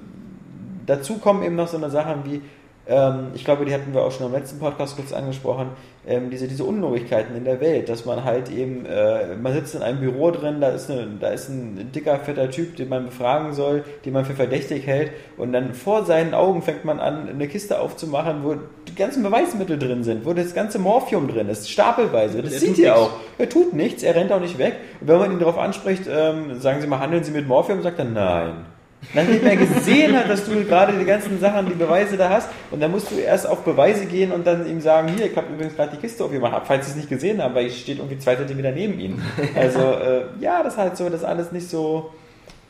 [SPEAKER 2] dazu kommen eben noch so eine Sachen wie, ähm, ich glaube, die hatten wir auch schon im letzten Podcast kurz angesprochen, ähm, diese, diese Unlogigkeiten in der Welt, dass man halt eben, äh, man sitzt in einem Büro drin, da ist, eine, da ist ein dicker, fetter Typ, den man befragen soll, den man für verdächtig hält und dann vor seinen Augen fängt man an, eine Kiste aufzumachen, wo die ganzen Beweismittel drin sind, wo das ganze Morphium drin ist, stapelweise. Das
[SPEAKER 7] Er
[SPEAKER 2] sieht ihr auch. Er tut nichts, er rennt auch nicht weg. Und wenn man ihn darauf anspricht, ähm, sagen Sie mal, handeln Sie mit Morphium, sagt er nein. Nachdem er gesehen hat, dass du gerade die ganzen Sachen, die Beweise da hast, und dann musst du erst auf Beweise gehen und dann ihm sagen, hier, ich habe übrigens gerade die Kiste aufgemacht, falls sie es nicht gesehen haben, weil ich steht irgendwie zwei Zentimeter neben ihnen. Also äh, ja, das ist halt so, das ist alles nicht so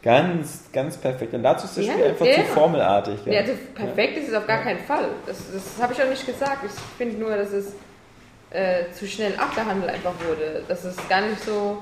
[SPEAKER 2] ganz, ganz perfekt. Und dazu ist das
[SPEAKER 6] Ja,
[SPEAKER 2] Spiel einfach
[SPEAKER 6] ja.
[SPEAKER 2] zu formelartig.
[SPEAKER 6] Ja, also perfekt ist es auf gar keinen Fall. Das, das habe ich auch nicht gesagt. Ich finde nur, dass es äh, zu schnell abgehandelt einfach wurde. Dass es gar nicht so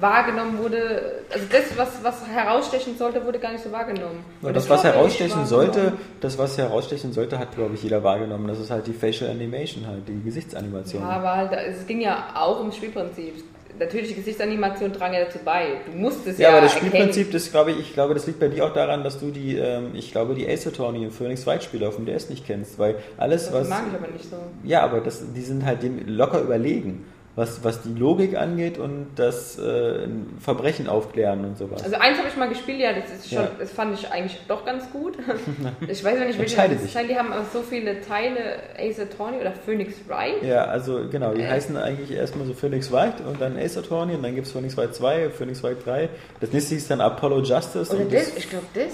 [SPEAKER 6] wahrgenommen wurde. Also das, was, was herausstechen sollte, wurde gar nicht so wahrgenommen.
[SPEAKER 2] Und das, was herausstechen sollte, das, was herausstechen sollte, hat, glaube ich, jeder wahrgenommen. Das ist halt die Facial Animation, halt, die Gesichtsanimation.
[SPEAKER 6] Ja, aber halt, es ging ja auch ums Spielprinzip. Natürlich, die Gesichtsanimation drang ja dazu bei. Du musstest ja,
[SPEAKER 2] Ja, aber das. Spielprinzip, das glaube ich, ich glaube, das liegt bei dir auch daran, dass du die, ähm, ich glaube, die Ace Attorney und Phoenix Wright Spiele auf dem DS nicht kennst, weil alles,
[SPEAKER 6] Das
[SPEAKER 2] was,
[SPEAKER 6] mag ich aber nicht so.
[SPEAKER 2] ja, aber das, die sind halt dem locker überlegen, was, was die Logik angeht und das äh, Verbrechen aufklären und sowas.
[SPEAKER 6] Also eins habe ich mal gespielt, ja, das ist schon,
[SPEAKER 2] Ja.
[SPEAKER 6] das fand ich eigentlich doch ganz gut. ich weiß ja nicht, welche das. Teil, die haben aber so viele Teile, Ace Attorney oder Phoenix Wright.
[SPEAKER 2] ja, also genau, die
[SPEAKER 6] Äh.
[SPEAKER 2] heißen eigentlich erstmal so Phoenix Wright und dann Ace Attorney und dann gibt es Phoenix Wright 2, Phoenix Wright 3. Das nächste hieß dann Apollo Justice.
[SPEAKER 6] Oder
[SPEAKER 2] und
[SPEAKER 6] das, ich glaube das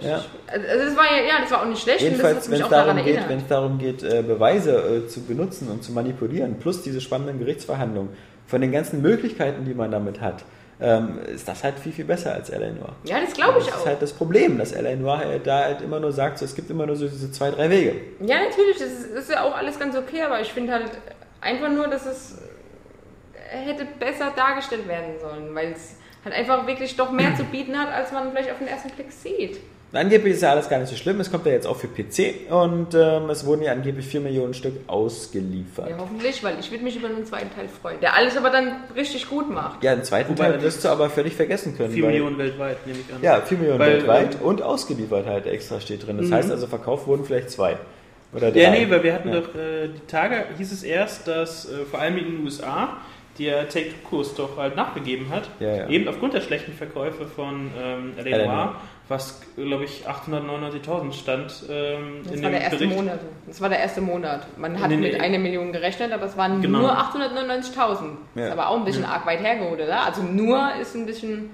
[SPEAKER 6] ich
[SPEAKER 2] Ja.
[SPEAKER 6] gespielt. Also das war ja, ja, das war auch nicht schlecht das
[SPEAKER 2] Jedenfalls, es darum, wenn es darum geht, äh, Beweise äh, zu benutzen und zu manipulieren, plus diese spannenden Gerichtsverhandlungen, von den ganzen Möglichkeiten, die man damit hat, ähm, ist das halt viel, viel besser als L.A. Noir.
[SPEAKER 6] ja, das glaube ich
[SPEAKER 2] Das ist
[SPEAKER 6] auch.
[SPEAKER 2] halt das Problem, dass L.A. Noir halt da halt immer nur sagt, so, es gibt immer nur so diese zwei, drei Wege.
[SPEAKER 6] Ja, natürlich, das ist, das ist ja auch alles ganz okay, aber ich finde halt einfach nur, dass es hätte besser dargestellt werden sollen, weil es halt einfach wirklich doch mehr zu bieten hat, als man vielleicht auf den ersten Blick sieht.
[SPEAKER 2] Angeblich ist ja alles gar nicht so schlimm, es kommt ja jetzt auch für PC und ähm, es wurden ja angeblich 4 Millionen Stück ausgeliefert.
[SPEAKER 6] Ja, hoffentlich, weil ich würde mich über einen zweiten Teil freuen, der alles aber dann richtig gut macht.
[SPEAKER 2] Ja, einen zweiten
[SPEAKER 7] Wobei-
[SPEAKER 2] Teil wirst du aber völlig vergessen können.
[SPEAKER 7] 4
[SPEAKER 2] weil-
[SPEAKER 7] Millionen weltweit, nehme ich an.
[SPEAKER 2] Ja, 4 Millionen
[SPEAKER 7] Weil,
[SPEAKER 2] weltweit
[SPEAKER 7] ähm,
[SPEAKER 2] und ausgeliefert halt extra steht drin. Das
[SPEAKER 7] Mhm.
[SPEAKER 2] heißt also, verkauft wurden vielleicht zwei. Oder
[SPEAKER 7] Ja,
[SPEAKER 2] drei.
[SPEAKER 7] nee, weil wir hatten
[SPEAKER 2] Ja.
[SPEAKER 7] doch äh, die Tage, hieß es erst, dass äh, vor allem in den USA der Take-Two-Kurs doch halt nachgegeben hat.
[SPEAKER 2] Ja, ja.
[SPEAKER 7] Eben aufgrund der schlechten Verkäufe von ähm, L.A. Was, glaube ich, 899.000 stand ähm,
[SPEAKER 6] Das
[SPEAKER 7] in
[SPEAKER 6] war
[SPEAKER 7] dem
[SPEAKER 6] der erste
[SPEAKER 7] Bericht.
[SPEAKER 6] Monat. Das war der erste Monat. Man hat mit einer Million gerechnet, aber es waren
[SPEAKER 7] Genau.
[SPEAKER 6] nur 899.000.
[SPEAKER 2] Ja.
[SPEAKER 6] Ist aber auch ein bisschen arg weit hergeholt, oder? Also nur ist ein bisschen.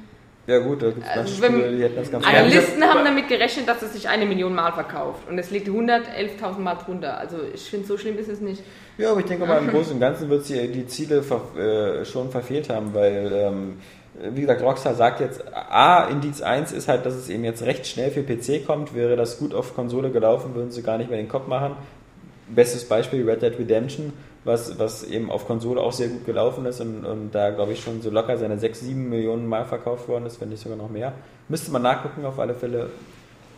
[SPEAKER 2] Ja gut, da gibt es
[SPEAKER 6] Also
[SPEAKER 2] Spiele, die hätten das ganz
[SPEAKER 6] Analysten haben damit gerechnet, dass es sich eine Million Mal verkauft. Und es liegt 111.000 Mal drunter. Also ich finde, so schlimm ist es nicht.
[SPEAKER 2] Ja, aber ich denke mal, im Großen und Ganzen wird sie die Ziele ver äh, schon verfehlt haben, weil, ähm, wie gesagt, Rockstar sagt jetzt, A, Indiz 1 ist halt, dass es eben jetzt recht schnell für PC kommt. Wäre das gut auf Konsole gelaufen, würden sie gar nicht mehr den Kopf machen. Bestes Beispiel Red Dead Redemption, was, was eben auf Konsole auch sehr gut gelaufen ist und, und da, glaube ich, schon so locker seine 6, 7 Millionen Mal verkauft worden ist, wenn nicht sogar noch mehr. Müsste man nachgucken, auf alle Fälle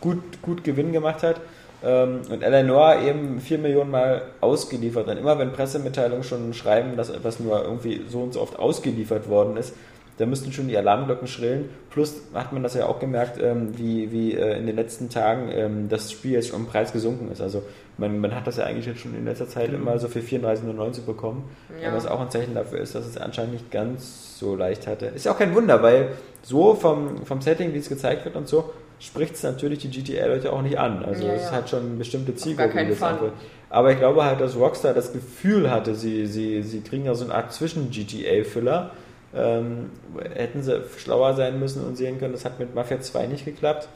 [SPEAKER 2] gut, gut Gewinn gemacht hat. Ähm, und Eleanor eben 4 Millionen Mal ausgeliefert. Und immer wenn Pressemitteilungen schon schreiben, dass etwas nur irgendwie so und so oft ausgeliefert worden ist, da müssten schon die Alarmglocken schrillen. Plus hat man das ja auch gemerkt, ähm, wie, wie äh, in den letzten Tagen ähm, das Spiel jetzt schon im Preis gesunken ist. Also man, man hat das ja eigentlich jetzt schon in letzter Zeit immer so für 34,99 bekommen.
[SPEAKER 6] Ja.
[SPEAKER 2] Was auch ein Zeichen dafür ist, dass es anscheinend nicht ganz so leicht hatte. Ist ja auch kein Wunder, weil so vom, vom Setting, wie es gezeigt wird und so, spricht es natürlich die GTA-Leute auch nicht an. Also
[SPEAKER 6] Ja,
[SPEAKER 2] es ist
[SPEAKER 6] ja.
[SPEAKER 2] halt schon eine bestimmte
[SPEAKER 6] gar
[SPEAKER 2] Zielgruppe,
[SPEAKER 6] keinen
[SPEAKER 2] die das angeht. Aber ich glaube halt, dass Rockstar das Gefühl hatte, sie, sie, sie kriegen ja so eine Art Zwischen-GTA-Füller. Ähm, hätten sie schlauer sein müssen und sehen können, das hat mit Mafia 2 nicht geklappt.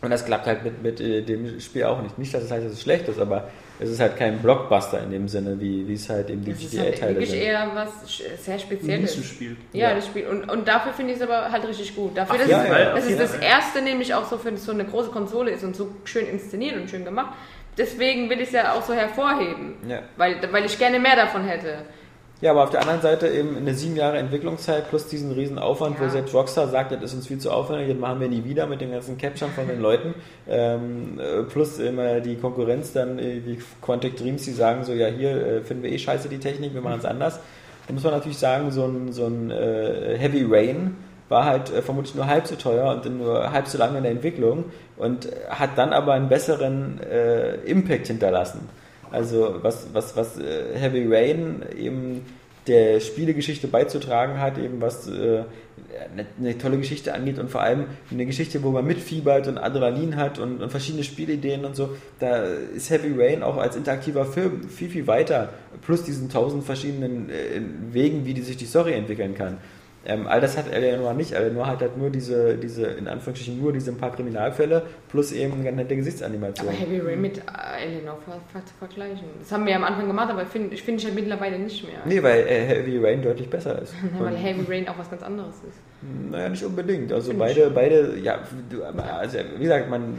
[SPEAKER 2] Und das klappt halt mit, mit äh, dem Spiel auch nicht. Nicht, dass es heißt, dass es schlecht ist, aber es ist halt kein Blockbuster in dem Sinne, wie, wie es halt eben die
[SPEAKER 6] Das ist halt
[SPEAKER 2] GTA-Teile
[SPEAKER 6] wirklich
[SPEAKER 2] sind.
[SPEAKER 6] eher was sehr Spezielles.
[SPEAKER 7] Nissenspiel.
[SPEAKER 6] Ja,
[SPEAKER 2] Ja.
[SPEAKER 6] das Spiel. Und, und dafür finde ich es aber halt richtig gut. Dafür,
[SPEAKER 7] Auf
[SPEAKER 6] dass
[SPEAKER 2] jeden
[SPEAKER 6] es,
[SPEAKER 2] Fall,
[SPEAKER 6] dass es das erste nämlich auch so für so eine große Konsole ist und so schön inszeniert und schön gemacht. Deswegen will ich es ja auch so hervorheben.
[SPEAKER 2] Ja.
[SPEAKER 6] Weil, weil ich gerne mehr davon hätte.
[SPEAKER 2] Ja, aber auf der anderen Seite eben eine sieben Jahre Entwicklungszeit plus diesen riesen Aufwand,
[SPEAKER 6] Ja.
[SPEAKER 2] wo selbst Rockstar sagt, das ist uns viel zu aufwendig, das machen wir nie wieder mit den ganzen Capturen von den Leuten. Ähm, äh, plus immer die Konkurrenz dann, äh, wie Quantic Dreams, die sagen so, ja hier äh, finden wir eh scheiße die Technik, wir machen es anders. Da muss man natürlich sagen, so ein, so ein äh, Heavy Rain war halt äh, vermutlich nur halb so teuer und nur halb so lange in der Entwicklung und hat dann aber einen besseren äh, Impact hinterlassen. Also was, was, was äh, Heavy Rain eben der Spielegeschichte beizutragen hat, eben was äh, eine, eine tolle Geschichte angeht und vor allem eine Geschichte, wo man mitfiebert und Adrenalin hat und, und verschiedene Spielideen und so, da ist Heavy Rain auch als interaktiver Film viel, viel weiter, plus diesen tausend verschiedenen äh, Wegen, wie die sich die Story entwickeln kann. Ähm, all das hat Eleanor nicht. Eleanor hat halt nur diese, diese, in Anführungsstrichen nur diese ein paar Kriminalfälle plus eben eine nette Gesichtsanimation.
[SPEAKER 6] Aber Heavy Rain mit äh, Eleanor zu vergleichen. Das haben wir ja am Anfang gemacht, aber find, ich finde ich halt mittlerweile nicht mehr.
[SPEAKER 2] Nee, weil äh, Heavy Rain deutlich besser ist.
[SPEAKER 6] Ja, weil Heavy Rain auch was ganz anderes ist.
[SPEAKER 2] Naja, nicht unbedingt. Also
[SPEAKER 6] Finde ich
[SPEAKER 2] beide, beide, ja, also, wie gesagt, man,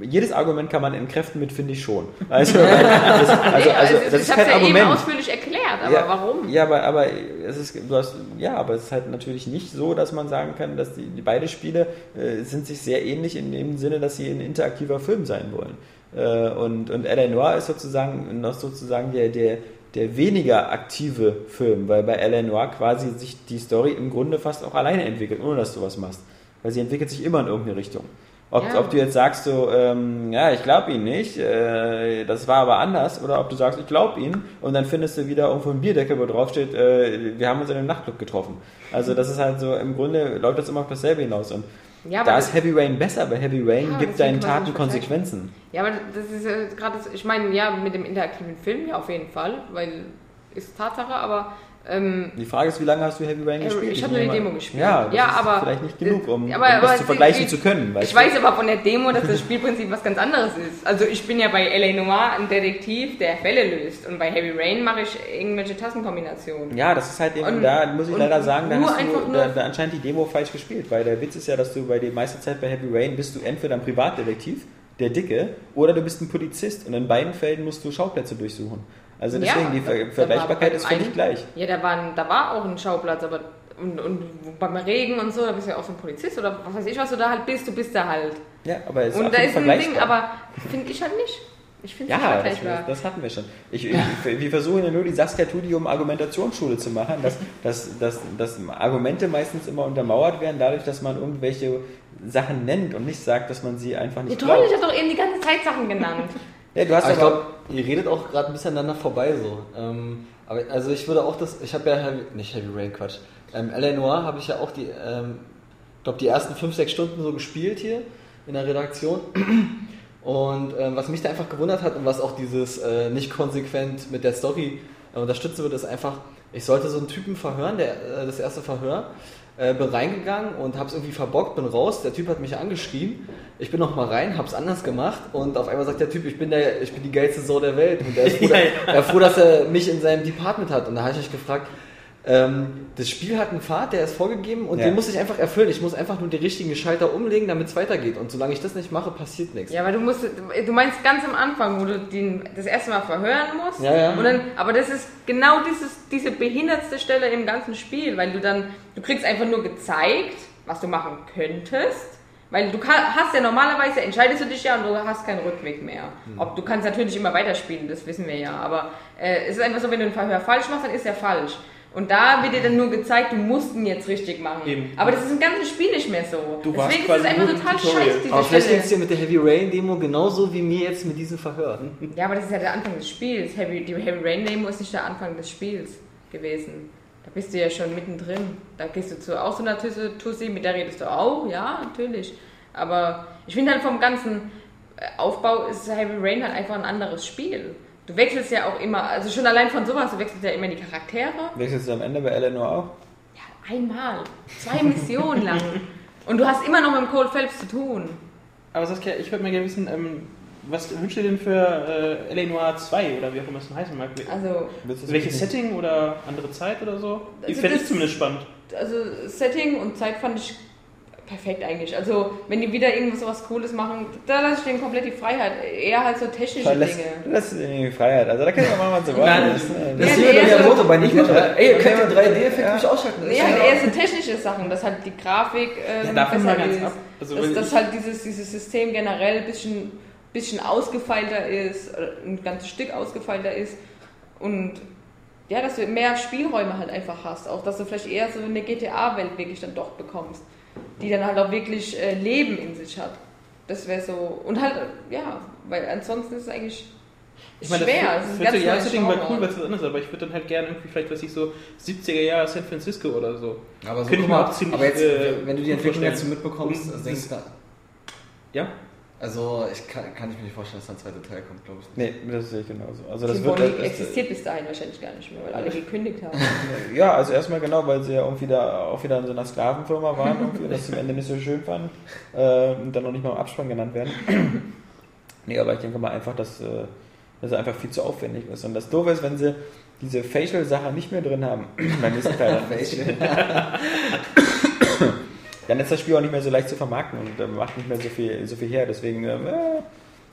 [SPEAKER 2] jedes Argument kann man entkräften mit finde ich schon. Also, das, also,
[SPEAKER 6] Nee,
[SPEAKER 2] also,
[SPEAKER 6] es-
[SPEAKER 2] das
[SPEAKER 6] ich
[SPEAKER 2] ist
[SPEAKER 6] habe
[SPEAKER 2] kein
[SPEAKER 6] ja eben
[SPEAKER 2] Argument.
[SPEAKER 6] ausführlich erklärt, aber
[SPEAKER 2] ja,
[SPEAKER 6] warum?
[SPEAKER 2] Ja, aber, aber es ist, du hast, ja, aber es ist halt natürlich nicht so, dass man sagen kann, dass die, die beide Spiele äh, sind sich sehr ähnlich in dem Sinne, dass sie ein interaktiver Film sein wollen. Äh, und, und Eleanor ist sozusagen noch sozusagen der, der, der weniger aktive Film, weil bei Eleanor quasi sich die Story im Grunde fast auch alleine entwickelt, ohne dass du was machst. Weil sie entwickelt sich immer in irgendeine Richtung. Ob,
[SPEAKER 6] Ja.
[SPEAKER 2] ob du jetzt sagst so, ähm, ja, ich glaube ihn nicht, äh, das war aber anders, oder ob du sagst, ich glaube ihn und dann findest du wieder irgendwo einen Bierdeckel, wo drauf steht, äh, wir haben uns in einem Nachtclub getroffen. Also das ist halt so, im Grunde läuft das immer auf dasselbe hinaus und
[SPEAKER 6] Ja, aber
[SPEAKER 2] da ist Heavy Rain besser, weil Heavy Rain
[SPEAKER 6] Ja,
[SPEAKER 2] gibt deinen Taten. Konsequenzen.
[SPEAKER 6] Ja, aber das ist äh, gerade, ich meine, ja, mit dem interaktiven Film ja auf jeden Fall, weil ist Tatsache, aber ähm,
[SPEAKER 2] Die Frage ist, wie lange hast du Heavy Rain
[SPEAKER 6] Äh,
[SPEAKER 2] gespielt?
[SPEAKER 6] ich habe nur die Demo gespielt.
[SPEAKER 2] Ja, das
[SPEAKER 6] Ja,
[SPEAKER 2] ist
[SPEAKER 6] aber-
[SPEAKER 2] vielleicht nicht genug, um,
[SPEAKER 6] aber- aber
[SPEAKER 2] das zu vergleichen
[SPEAKER 6] ich-
[SPEAKER 2] zu können.
[SPEAKER 6] ich
[SPEAKER 2] du?
[SPEAKER 6] weiß aber von der Demo, dass das Spielprinzip was ganz anderes ist. Also ich bin ja bei L.A. Noir ein Detektiv, der Fälle löst und bei Heavy Rain mache ich irgendwelche Tassenkombinationen.
[SPEAKER 2] Ja, das ist halt eben,
[SPEAKER 6] Und-
[SPEAKER 2] da muss ich leider sagen, da hast du da, da anscheinend die Demo falsch gespielt, weil der Witz ist ja, dass du bei der meiste Zeit bei Heavy Rain bist du entweder ein Privatdetektiv, der Dicke, oder du bist ein Polizist und in beiden Fällen musst du Schauplätze durchsuchen. Also deswegen,
[SPEAKER 6] Ja,
[SPEAKER 2] die Vergleichbarkeit
[SPEAKER 6] bei
[SPEAKER 2] ist völlig gleich.
[SPEAKER 6] Ja, da, waren, da war auch ein Schauplatz, aber und, und beim Regen und so, da bist du ja auch so ein Polizist oder was weiß ich, was du da halt bist, du bist da halt.
[SPEAKER 2] Ja, aber es ist
[SPEAKER 6] und da ist ein Ding, aber finde ich halt nicht. Ich finde es
[SPEAKER 2] Ja,
[SPEAKER 6] nicht
[SPEAKER 2] das, das hatten wir schon. Ich, ich, wir versuchen ja nur die Saskia Tudium Argumentationsschule zu machen, dass, dass, dass, dass Argumente meistens immer untermauert werden, dadurch, dass man irgendwelche Sachen nennt und nicht sagt, dass man sie einfach
[SPEAKER 6] Ja,
[SPEAKER 2] nicht
[SPEAKER 6] toll,
[SPEAKER 2] glaubt.
[SPEAKER 6] ich habe doch eben die ganze Zeit Sachen genannt.
[SPEAKER 2] Ja, du hast
[SPEAKER 5] Aber
[SPEAKER 2] aber-
[SPEAKER 5] glaube, ihr redet auch gerade ein bisschen aneinander vorbei so. Ähm, aber also ich würde auch das, ich habe ja Heavy, nicht Heavy Rain, Quatsch. Ähm, L.A. Noir habe ich ja auch die, ähm, glaube die ersten 5, 6 Stunden so gespielt hier in der Redaktion. Und ähm, was mich da einfach gewundert hat und was auch dieses äh, nicht konsequent mit der Story äh, unterstützen wird, ist einfach, ich sollte so einen Typen verhören, der, äh, das erste Verhör, äh, bin reingegangen und hab's irgendwie verbockt, bin raus, der Typ hat mich angeschrien, ich bin noch mal rein, hab's anders gemacht und auf einmal sagt der Typ, ich bin, der, ich bin die geilste Sau der Welt. Und er ist froh,
[SPEAKER 7] Ja,
[SPEAKER 5] er ist froh dass er mich in seinem Department hat. Und da habe ich mich gefragt, ähm, das Spiel hat einen Pfad, der ist vorgegeben und
[SPEAKER 2] Ja.
[SPEAKER 5] den muss ich einfach erfüllen. Ich muss einfach nur die richtigen Schalter umlegen, damit es weitergeht. Und solange ich das nicht mache, passiert nichts.
[SPEAKER 6] Ja, aber du musst, du meinst ganz am Anfang, wo du den das erste Mal verhören musst.
[SPEAKER 5] Ja, ja.
[SPEAKER 6] Und dann, aber das ist genau dieses, diese behindertste Stelle im ganzen Spiel, weil du dann, du kriegst einfach nur gezeigt, was du machen könntest. Weil du hast ja normalerweise, entscheidest du dich ja und du hast keinen Rückweg mehr.
[SPEAKER 5] Hm.
[SPEAKER 6] Ob du kannst natürlich immer weiterspielen, das wissen wir ja. Aber äh, es ist einfach so, wenn du ein Verhör falsch machst, dann ist er falsch. Und da wird dir dann nur gezeigt, du musst ihn jetzt richtig machen.
[SPEAKER 7] Eben.
[SPEAKER 6] Aber das ist im ganzen Spiel nicht mehr so.
[SPEAKER 7] Du warst
[SPEAKER 6] Deswegen ist es einfach total
[SPEAKER 7] Tutorial.
[SPEAKER 6] scheiße, diese
[SPEAKER 5] Aber vielleicht geht es dir mit der Heavy Rain Demo genauso wie mir jetzt mit diesem Verhör.
[SPEAKER 6] Ja, aber das ist ja der Anfang des Spiels. Heavy, die Heavy Rain Demo ist nicht der Anfang des Spiels gewesen. Da bist du ja schon mittendrin. Da gehst du zu auch so einer Tussi, Tussi, mit der redest du auch, ja, natürlich. Aber ich finde halt vom ganzen Aufbau ist Heavy Rain halt einfach ein anderes Spiel. Du wechselst ja auch immer, also schon allein von sowas, du wechselst ja immer die Charaktere.
[SPEAKER 2] Wechselst du am Ende bei Eleanor auch?
[SPEAKER 6] Ja, einmal. Zwei Missionen lang. Und du hast immer noch mit dem Cole Phelps zu tun.
[SPEAKER 7] Aber Saskia, ich würde mal gerne wissen, ähm, was wünschst du denn für äh, L.A. Noir 2 oder wie auch immer es heißen mag?
[SPEAKER 6] Also,
[SPEAKER 7] Welches Setting oder andere Zeit oder so? Ich
[SPEAKER 6] Also
[SPEAKER 7] fände
[SPEAKER 6] das-
[SPEAKER 7] ich zumindest spannend.
[SPEAKER 6] also Setting und Zeit fand ich perfekt eigentlich. Also wenn die wieder irgendwas sowas Cooles machen, da lasse ich denen komplett die Freiheit. Eher halt so technische Dinge.
[SPEAKER 2] das ist irgendwie Freiheit. Also da können wir machen, was wir wollen.
[SPEAKER 7] Nein,
[SPEAKER 2] Das ist,
[SPEAKER 5] Das
[SPEAKER 6] Ja,
[SPEAKER 5] ist wie bei
[SPEAKER 6] nee,
[SPEAKER 5] der
[SPEAKER 6] also-
[SPEAKER 5] Moto bei Nintendo. Ey, ihr könnt den 3D-Effekt
[SPEAKER 2] Ja.
[SPEAKER 5] nicht ausschalten. Das
[SPEAKER 6] Ja, halt
[SPEAKER 5] ja-
[SPEAKER 6] eher so technische Sachen, dass halt die Grafik ähm,
[SPEAKER 7] Ja, mal
[SPEAKER 6] besser
[SPEAKER 7] ganz
[SPEAKER 6] ist.
[SPEAKER 7] ab. Also
[SPEAKER 6] dass dass halt dieses, dieses System generell ein bisschen, bisschen ausgefeilter ist, ein ganzes Stück ausgefeilter ist. Und ja, dass du mehr Spielräume halt einfach hast. Auch dass du vielleicht eher so eine GTA-Welt wirklich dann doch bekommst. Die dann halt auch wirklich äh, Leben in sich hat. Das wäre so. Und halt, äh, ja, weil ansonsten ist es eigentlich
[SPEAKER 7] Ich meine,
[SPEAKER 6] schwer.
[SPEAKER 7] das
[SPEAKER 6] Es ist ein
[SPEAKER 7] vierte
[SPEAKER 6] ganz
[SPEAKER 7] Jahr
[SPEAKER 6] neues
[SPEAKER 7] Setting war
[SPEAKER 6] Genre.
[SPEAKER 7] cool, was das anderes, aber ich würde dann halt gerne irgendwie vielleicht, was ich so 70er Jahre San Francisco oder so.
[SPEAKER 5] Aber, so,
[SPEAKER 7] Könnte ich
[SPEAKER 5] mal,
[SPEAKER 7] auch ziemlich,
[SPEAKER 5] aber jetzt,
[SPEAKER 7] äh,
[SPEAKER 5] wenn du die Entwicklung jetzt so mitbekommst, denkst du,
[SPEAKER 7] Ja?
[SPEAKER 5] Also ich kann, kann ich mir nicht vorstellen, dass da ein zweiter Teil kommt, glaube ich.
[SPEAKER 2] nee, das sehe ich genauso. Also das
[SPEAKER 6] Team
[SPEAKER 2] wird
[SPEAKER 6] Bonnie
[SPEAKER 2] das,
[SPEAKER 6] existiert bis dahin wahrscheinlich gar nicht mehr, weil alle gekündigt haben.
[SPEAKER 2] Ja, also erstmal genau, weil sie ja auch wieder, auch wieder in so einer Sklavenfirma waren irgendwie, und das zum Ende nicht so schön fanden äh, und dann noch nicht mal im Abspann genannt werden. nee, aber ich denke mal einfach, dass, äh, es einfach viel zu aufwendig ist. Und das Doofe ist, wenn sie diese Facial-Sache nicht mehr drin haben beim nächsten Teil, dann ist das Spiel auch nicht mehr so leicht zu vermarkten und äh, macht nicht mehr so viel, so viel her. Deswegen, ähm, äh,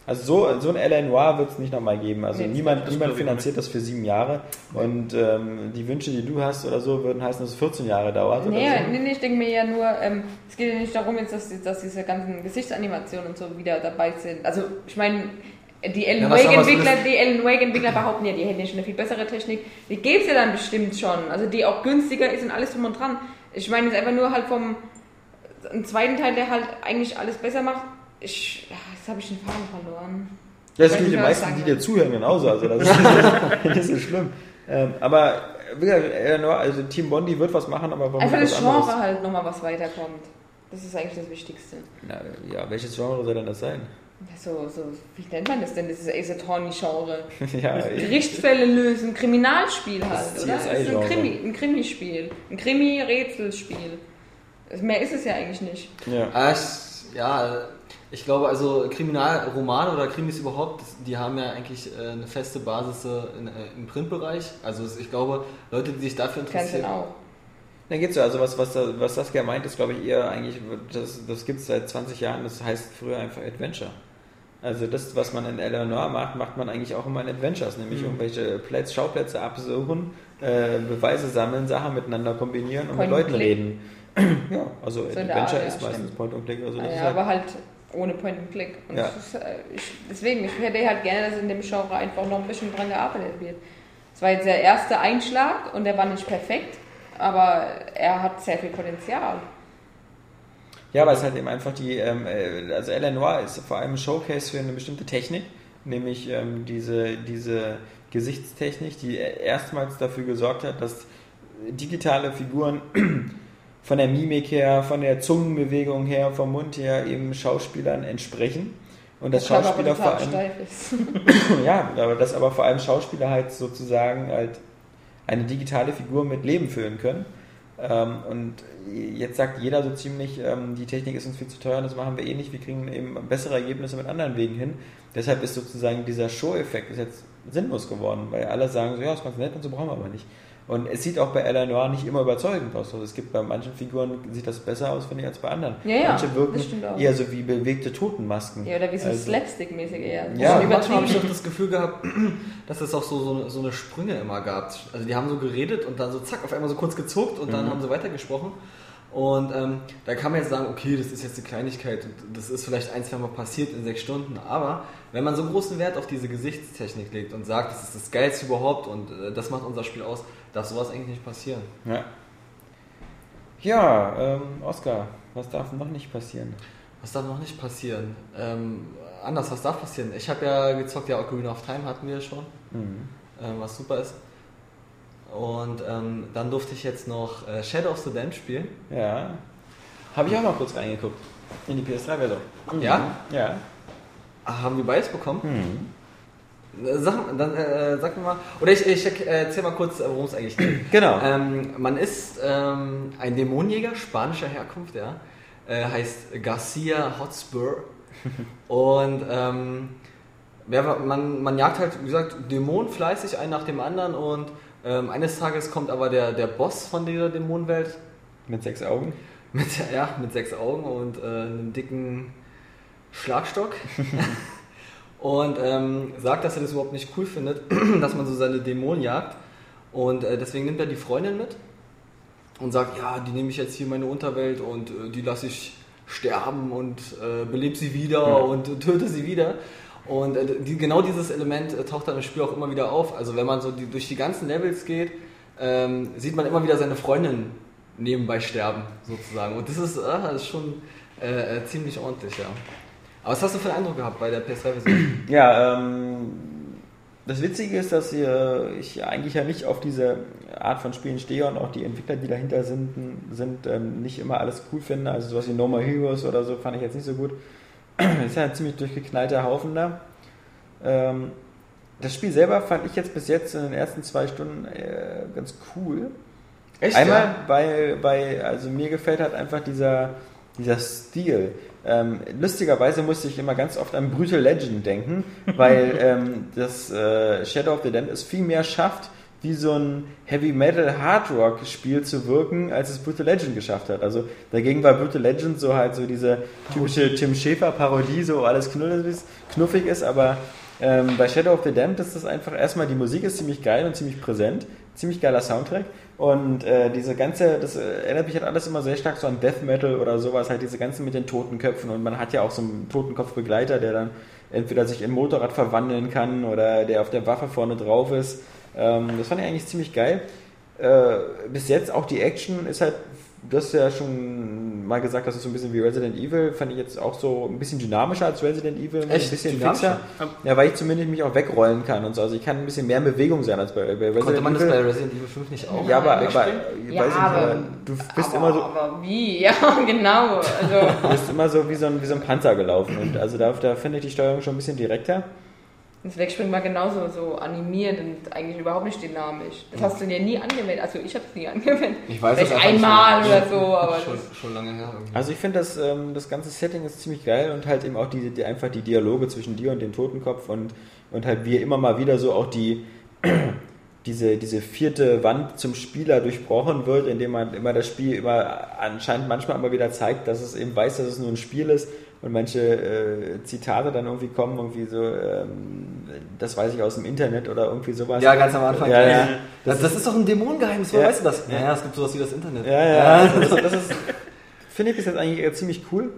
[SPEAKER 2] also so, so ein L.A. Noir wird es nicht nochmal geben. Also
[SPEAKER 6] Nee,
[SPEAKER 2] niemand,
[SPEAKER 7] das
[SPEAKER 2] niemand finanziert das für sieben Jahre. Und ähm, die Wünsche, die du hast oder so, würden heißen, dass es 14 Jahre dauert.
[SPEAKER 6] Nee,
[SPEAKER 2] oder so.
[SPEAKER 6] nee, nee, ich denke mir ja nur, ähm, es geht ja nicht darum, jetzt, dass, dass diese ganzen Gesichtsanimationen und so wieder dabei sind. Also, ich meine, die Alan
[SPEAKER 5] Ja,
[SPEAKER 6] Wake-Entwickler,
[SPEAKER 5] zumindest-
[SPEAKER 6] die Alan Wake-Entwickler behaupten ja, die hätten ja schon eine viel bessere Technik. Die gäbe es ja dann bestimmt schon. Also, die auch günstiger ist und alles drum und dran. Ich meine jetzt einfach nur halt vom einen zweiten Teil, der halt eigentlich alles besser macht. Ich, jetzt habe ich den Faden verloren.
[SPEAKER 2] Ja, das
[SPEAKER 6] nicht, was ich
[SPEAKER 2] meisten, die dir zuhören, genauso. Also das ist nicht so schlimm. Ähm, aber wie gesagt. Noir, also Team Bondi wird was machen, aber warum
[SPEAKER 6] Einfach das
[SPEAKER 2] anderes?
[SPEAKER 6] Genre halt nochmal was weiterkommt. Das ist eigentlich das Wichtigste.
[SPEAKER 2] Na, ja, welches Genre soll denn das sein?
[SPEAKER 6] So, so, wie nennt man das denn? Das ist Ace Attorney-Genre.
[SPEAKER 2] ja,
[SPEAKER 6] Gerichtsfälle lösen, Kriminalspiel halt,
[SPEAKER 2] Das
[SPEAKER 6] oder? Das ist ein. Krimi, ein Krimispiel. Ein Krimi-Rätselspiel. Mehr ist es ja eigentlich nicht.
[SPEAKER 2] ja.
[SPEAKER 5] Ah, ich, ja, ich glaube, also Kriminalromane oder Krimis überhaupt, die haben ja eigentlich äh, eine feste Basis äh, in, äh, im Printbereich. Also ich glaube, Leute, die sich dafür
[SPEAKER 6] Fernsehen
[SPEAKER 5] interessieren.
[SPEAKER 6] auch.
[SPEAKER 2] Dann geht's so. Also was, was, was Saskia meint, ist glaube ich eher eigentlich, das, das gibt es seit 20 Jahren, das heißt früher einfach Adventure. Also das, was man in Eleanor macht, macht man eigentlich auch immer in Adventures, nämlich
[SPEAKER 6] Mhm.
[SPEAKER 2] irgendwelche Plätze, Schauplätze absuchen, äh, Beweise sammeln, Sachen miteinander kombinieren und
[SPEAKER 6] Point
[SPEAKER 2] mit
[SPEAKER 6] and
[SPEAKER 2] Leuten
[SPEAKER 6] click.
[SPEAKER 2] reden. ja, also
[SPEAKER 6] So
[SPEAKER 2] Adventure
[SPEAKER 6] Art,
[SPEAKER 2] ist
[SPEAKER 6] ja,
[SPEAKER 2] meistens
[SPEAKER 6] stimmt.
[SPEAKER 2] Point and Click. Also das ist
[SPEAKER 6] ja,
[SPEAKER 2] halt,
[SPEAKER 6] aber halt ohne Point and Click. Und
[SPEAKER 2] Ja.
[SPEAKER 6] ist, äh, ich, deswegen, ich hätte halt gerne, dass in dem Genre einfach noch ein bisschen dran gearbeitet wird. Es war jetzt der erste Einschlag und der war nicht perfekt, aber er hat sehr viel Potenzial.
[SPEAKER 2] Ja, aber es ist halt eben einfach die, ähm, äh, also Eleanor ist vor allem ein Showcase für eine bestimmte Technik, nämlich ähm, diese, diese Gesichtstechnik, die erstmals dafür gesorgt hat, dass digitale Figuren von der Mimik her, von der Zungenbewegung her, vom Mund her eben Schauspielern entsprechen. Und das Schauspieler vor allem, ja, aber dass aber vor allem Schauspieler halt sozusagen halt eine digitale Figur mit Leben füllen können. Ähm, und jetzt sagt jeder so ziemlich, ähm, die Technik ist uns viel zu teuer, das machen wir eh nicht, wir kriegen eben bessere Ergebnisse mit anderen Wegen hin. Deshalb ist sozusagen dieser Show-Effekt ist jetzt sinnlos geworden, weil alle sagen so, ja, ist ganz nett und so brauchen wir aber nicht. Und es sieht auch bei Eleanor nicht immer überzeugend aus. Also es gibt bei manchen Figuren sieht das besser aus, finde ich, als bei anderen.
[SPEAKER 6] Ja, ja,
[SPEAKER 2] Manche wirken
[SPEAKER 6] das stimmt auch.
[SPEAKER 2] eher so wie bewegte Totenmasken.
[SPEAKER 6] Ja, oder wie so
[SPEAKER 2] Also-
[SPEAKER 6] Slapstick-mäßig eher.
[SPEAKER 2] Ja.
[SPEAKER 6] Bisschen
[SPEAKER 5] manchmal habe ich auch das Gefühl gehabt, dass es auch so, so, so eine Sprünge immer gab. Also die haben so geredet und dann so zack, auf einmal so kurz gezuckt und dann haben sie weitergesprochen. Und ähm, da kann man jetzt sagen, okay, das ist jetzt eine Kleinigkeit und das ist vielleicht ein, zwei Mal passiert in sechs Stunden, aber wenn man so großen Wert auf diese Gesichtstechnik legt und sagt, das ist das Geilste überhaupt und äh, das macht unser Spiel aus, darf sowas eigentlich nicht passieren.
[SPEAKER 2] Ja, ja ähm, Oskar, was darf noch nicht passieren?
[SPEAKER 5] Was darf noch nicht passieren? Ähm, anders, was darf passieren? Ich habe ja gezockt, ja, Ocarina of Time hatten wir schon,
[SPEAKER 2] Mhm.
[SPEAKER 5] ähm, was super ist. Und ähm, dann durfte ich jetzt noch äh, Shadow of the Dam spielen.
[SPEAKER 2] Ja. Habe ich auch mal kurz reingeguckt. In die PS3-Version.
[SPEAKER 5] Ja?
[SPEAKER 2] Ja.
[SPEAKER 5] Ah, haben wir beides bekommen?
[SPEAKER 2] Mhm.
[SPEAKER 5] Sag, dann äh, sag mir mal, oder ich, ich äh, erzähl mal kurz, äh, worum es eigentlich geht.
[SPEAKER 2] Genau.
[SPEAKER 5] Ähm, man ist ähm, ein Dämonenjäger spanischer Herkunft, ja. Äh, heißt Garcia Hotspur. Und ähm, ja, man, man jagt halt, wie gesagt, Dämonen fleißig, einen nach dem anderen. Und ähm, eines Tages kommt aber der, der Boss von dieser Dämonenwelt
[SPEAKER 2] Mit sechs Augen.
[SPEAKER 5] mit, ja, mit sechs Augen und äh, einem dicken Schlagstock. und ähm, sagt, dass er das überhaupt nicht cool findet, dass man so seine Dämonen jagt. Und äh, deswegen nimmt er die Freundin mit und sagt, ja, die nehme ich jetzt hier in meine Unterwelt und äh, die lasse ich sterben und äh, belebe sie wieder und äh, töte sie wieder. Und äh, die, genau dieses Element äh, taucht dann im Spiel auch immer wieder auf. Also wenn man so die, durch die ganzen Levels geht, ähm, sieht man immer wieder seine Freundin nebenbei sterben, sozusagen. Und das ist, das ist schon ziemlich ordentlich, ja. Aber was hast du für einen Eindruck gehabt bei der PS3-Version?
[SPEAKER 2] Ja, ähm, das Witzige ist, dass hier, ich eigentlich ja nicht auf diese Art von Spielen stehe und auch die Entwickler, die dahinter sind, sind ähm, nicht immer alles cool finde. Also sowas wie No More Heroes oder so fand ich jetzt nicht so gut. Das ist ja ein ziemlich durchgeknallter Haufen da. Ähm, das Spiel selber fand ich jetzt bis jetzt in den ersten zwei Stunden äh, ganz cool.
[SPEAKER 5] Echt?
[SPEAKER 2] Einmal,
[SPEAKER 5] ja?
[SPEAKER 2] weil, weil, also mir gefällt halt einfach dieser, dieser Stil. Ähm, lustigerweise musste ich immer ganz oft an Brutal Legend denken, weil ähm, das äh, Shadow of the Damned es viel mehr schafft, wie so ein Heavy Metal Hard Rock Spiel zu wirken, als es Brutal Legend geschafft hat. Also dagegen war Brutal Legend so halt so diese typische Tim Schäfer Parodie, so alles knuffig ist, aber ähm, bei Shadow of the Damned ist das einfach erstmal, die Musik ist ziemlich geil und ziemlich präsent, ziemlich geiler Soundtrack und äh, diese ganze, das äh, erinnert mich halt alles immer sehr stark so an Death Metal oder sowas, halt diese ganzen mit den Totenköpfen und man hat ja auch so einen Totenkopfbegleiter, der dann entweder sich in Motorrad verwandeln kann oder der auf der Waffe vorne drauf ist. Ähm, das fand ich eigentlich ziemlich geil. Äh, bis jetzt auch die Action ist halt, du hast ja schon mal gesagt, das ist so ein bisschen wie Resident Evil, fand ich jetzt auch so ein bisschen dynamischer als Resident Evil,
[SPEAKER 5] Echt?
[SPEAKER 2] ein bisschen
[SPEAKER 5] Dynamischer?
[SPEAKER 2] fixer. Ja, weil ich zumindest mich auch wegrollen kann und so. Also ich kann ein bisschen mehr in Bewegung sein als bei, bei Resident
[SPEAKER 5] Konnte man das
[SPEAKER 2] Evil.
[SPEAKER 5] bei Resident Evil 5 nicht auch?
[SPEAKER 2] ja, aber, aber?
[SPEAKER 6] Ja,
[SPEAKER 2] weiß nicht,
[SPEAKER 6] aber-
[SPEAKER 2] aber du bist
[SPEAKER 6] aber,
[SPEAKER 2] immer so,
[SPEAKER 6] aber wie? Ja, genau. Also,
[SPEAKER 2] du bist immer so wie so ein, wie so ein Panzer gelaufen und also da, da finde ich die Steuerung schon ein bisschen direkter.
[SPEAKER 6] Das Wegspringen war genauso so animiert und eigentlich überhaupt nicht dynamisch. Das hast du dir nie angewendet. Also ich habe es nie angewendet.
[SPEAKER 5] Ich weiß
[SPEAKER 6] Vielleicht einmal
[SPEAKER 5] mehr.
[SPEAKER 6] oder so, aber
[SPEAKER 5] schon,
[SPEAKER 6] das,
[SPEAKER 5] schon lange her. Irgendwie.
[SPEAKER 2] Also ich finde das, ähm, das ganze Setting ist ziemlich geil und halt eben auch die, die einfach die Dialoge zwischen dir und dem Totenkopf und, und halt wie immer mal wieder so auch die diese, diese vierte Wand zum Spieler durchbrochen wird, indem man immer das Spiel immer anscheinend manchmal immer wieder zeigt, dass es eben weiß, dass es nur ein Spiel ist und manche äh, Zitate dann irgendwie kommen, irgendwie so, ähm, das weiß ich aus dem Internet oder irgendwie sowas.
[SPEAKER 5] Ja, ganz am Anfang.
[SPEAKER 2] Ja, ja.
[SPEAKER 5] Das, das ist doch ein Dämonengeheimnis, woher
[SPEAKER 2] Ja.
[SPEAKER 5] weißt du das?
[SPEAKER 2] Ja.
[SPEAKER 5] Ja, es gibt sowas wie das Internet.
[SPEAKER 2] Ja, ja, das, das ist, finde ich bis jetzt eigentlich ziemlich cool.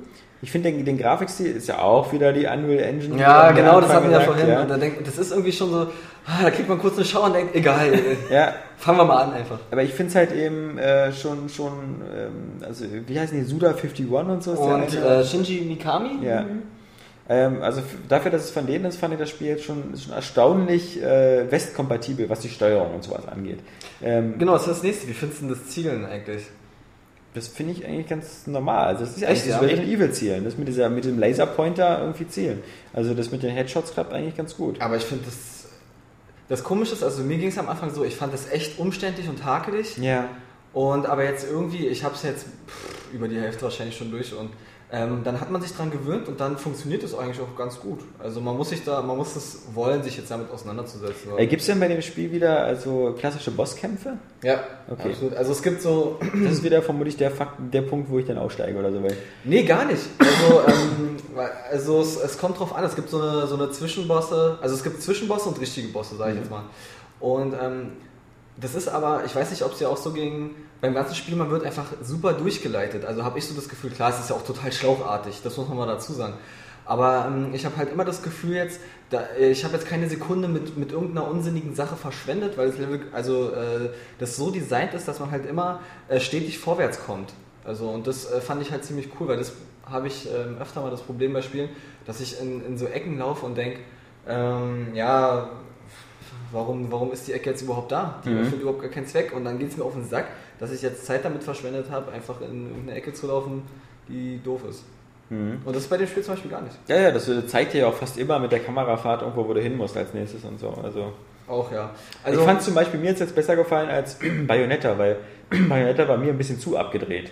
[SPEAKER 2] Ich finde den, den Grafikstil ist ja auch wieder die Unreal Engine.
[SPEAKER 5] Ja, genau, das hatten wir ja vorhin.
[SPEAKER 2] Ja.
[SPEAKER 5] Und da das ist irgendwie schon so, ah, da kriegt man kurz eine Schau und denkt, egal,
[SPEAKER 2] ja,
[SPEAKER 5] fangen wir mal an einfach.
[SPEAKER 2] aber ich finde es halt eben äh, schon, schon ähm, also wie heißen die, Suda 51 und so
[SPEAKER 5] Und äh, Shinji Mikami?
[SPEAKER 2] ja. Ähm, also dafür, dass es von denen ist, fand ich das Spiel jetzt schon, schon erstaunlich äh, westkompatibel, was die Steuerung und sowas angeht. Ähm,
[SPEAKER 5] Genau, das ist das nächste. Wie findest du denn das Zielen eigentlich?
[SPEAKER 2] Das finde ich eigentlich ganz normal. Also das ist eigentlich das
[SPEAKER 5] ja?
[SPEAKER 2] Resident Evil zielen. Das mit dieser mit dem Laserpointer irgendwie zielen. Also das mit den Headshots klappt eigentlich ganz gut.
[SPEAKER 5] Aber ich finde das. Das Komische ist, also mir ging es am Anfang so, ich fand das echt umständlich und hakelig.
[SPEAKER 2] Ja.
[SPEAKER 5] Und aber jetzt irgendwie, ich habe es jetzt pff, über die Hälfte wahrscheinlich schon durch und ähm, dann hat man sich dran gewöhnt und dann funktioniert es eigentlich auch ganz gut. Also man muss sich da, man muss es wollen, sich jetzt damit auseinanderzusetzen.
[SPEAKER 2] Äh, Gibt es denn bei dem Spiel wieder also klassische Bosskämpfe?
[SPEAKER 5] ja,
[SPEAKER 2] Okay.
[SPEAKER 5] absolut. Also es gibt so,
[SPEAKER 2] Das ist wieder vermutlich der, Fakt, der Punkt, wo ich dann aussteige oder so.
[SPEAKER 5] Nee, gar nicht. Also, ähm, also es, es kommt drauf an, es gibt so eine, so eine Zwischenbosse, also es gibt Zwischenbosse und richtige Bosse, sage ich jetzt mal. Und ähm, das ist aber, ich weiß nicht, ob es dir auch so ging, beim ganzen Spiel, man wird einfach super durchgeleitet. Also habe ich so das Gefühl, klar, es ist ja auch total schlauchartig, das muss man mal dazu sagen. Aber ähm, ich habe halt immer das Gefühl jetzt, da, äh, ich habe jetzt keine Sekunde mit, mit irgendeiner unsinnigen Sache verschwendet, weil das Level, also äh, das so designt ist, dass man halt immer äh, stetig vorwärts kommt. Also und das äh, fand ich halt ziemlich cool, weil das habe ich ähm, öfter mal das Problem bei Spielen, dass ich in, in so Ecken laufe und denke, ähm, ja, warum, warum ist die Ecke jetzt überhaupt da? Die
[SPEAKER 2] Mhm.
[SPEAKER 5] erfüllt überhaupt gar keinen Zweck. Und dann geht es mir auf den Sack, dass ich jetzt Zeit damit verschwendet habe, einfach in irgendeine Ecke zu laufen, die doof ist.
[SPEAKER 2] Mhm.
[SPEAKER 5] Und das ist bei dem Spiel zum Beispiel gar nicht.
[SPEAKER 2] ja, ja, das zeigt dir ja auch fast immer mit der Kamerafahrt irgendwo, wo du hin musst als nächstes und so. Also,
[SPEAKER 5] Auch, ja.
[SPEAKER 2] ich fand zum Beispiel mir ist jetzt besser gefallen als Bayonetta, weil Bayonetta war mir ein bisschen zu abgedreht.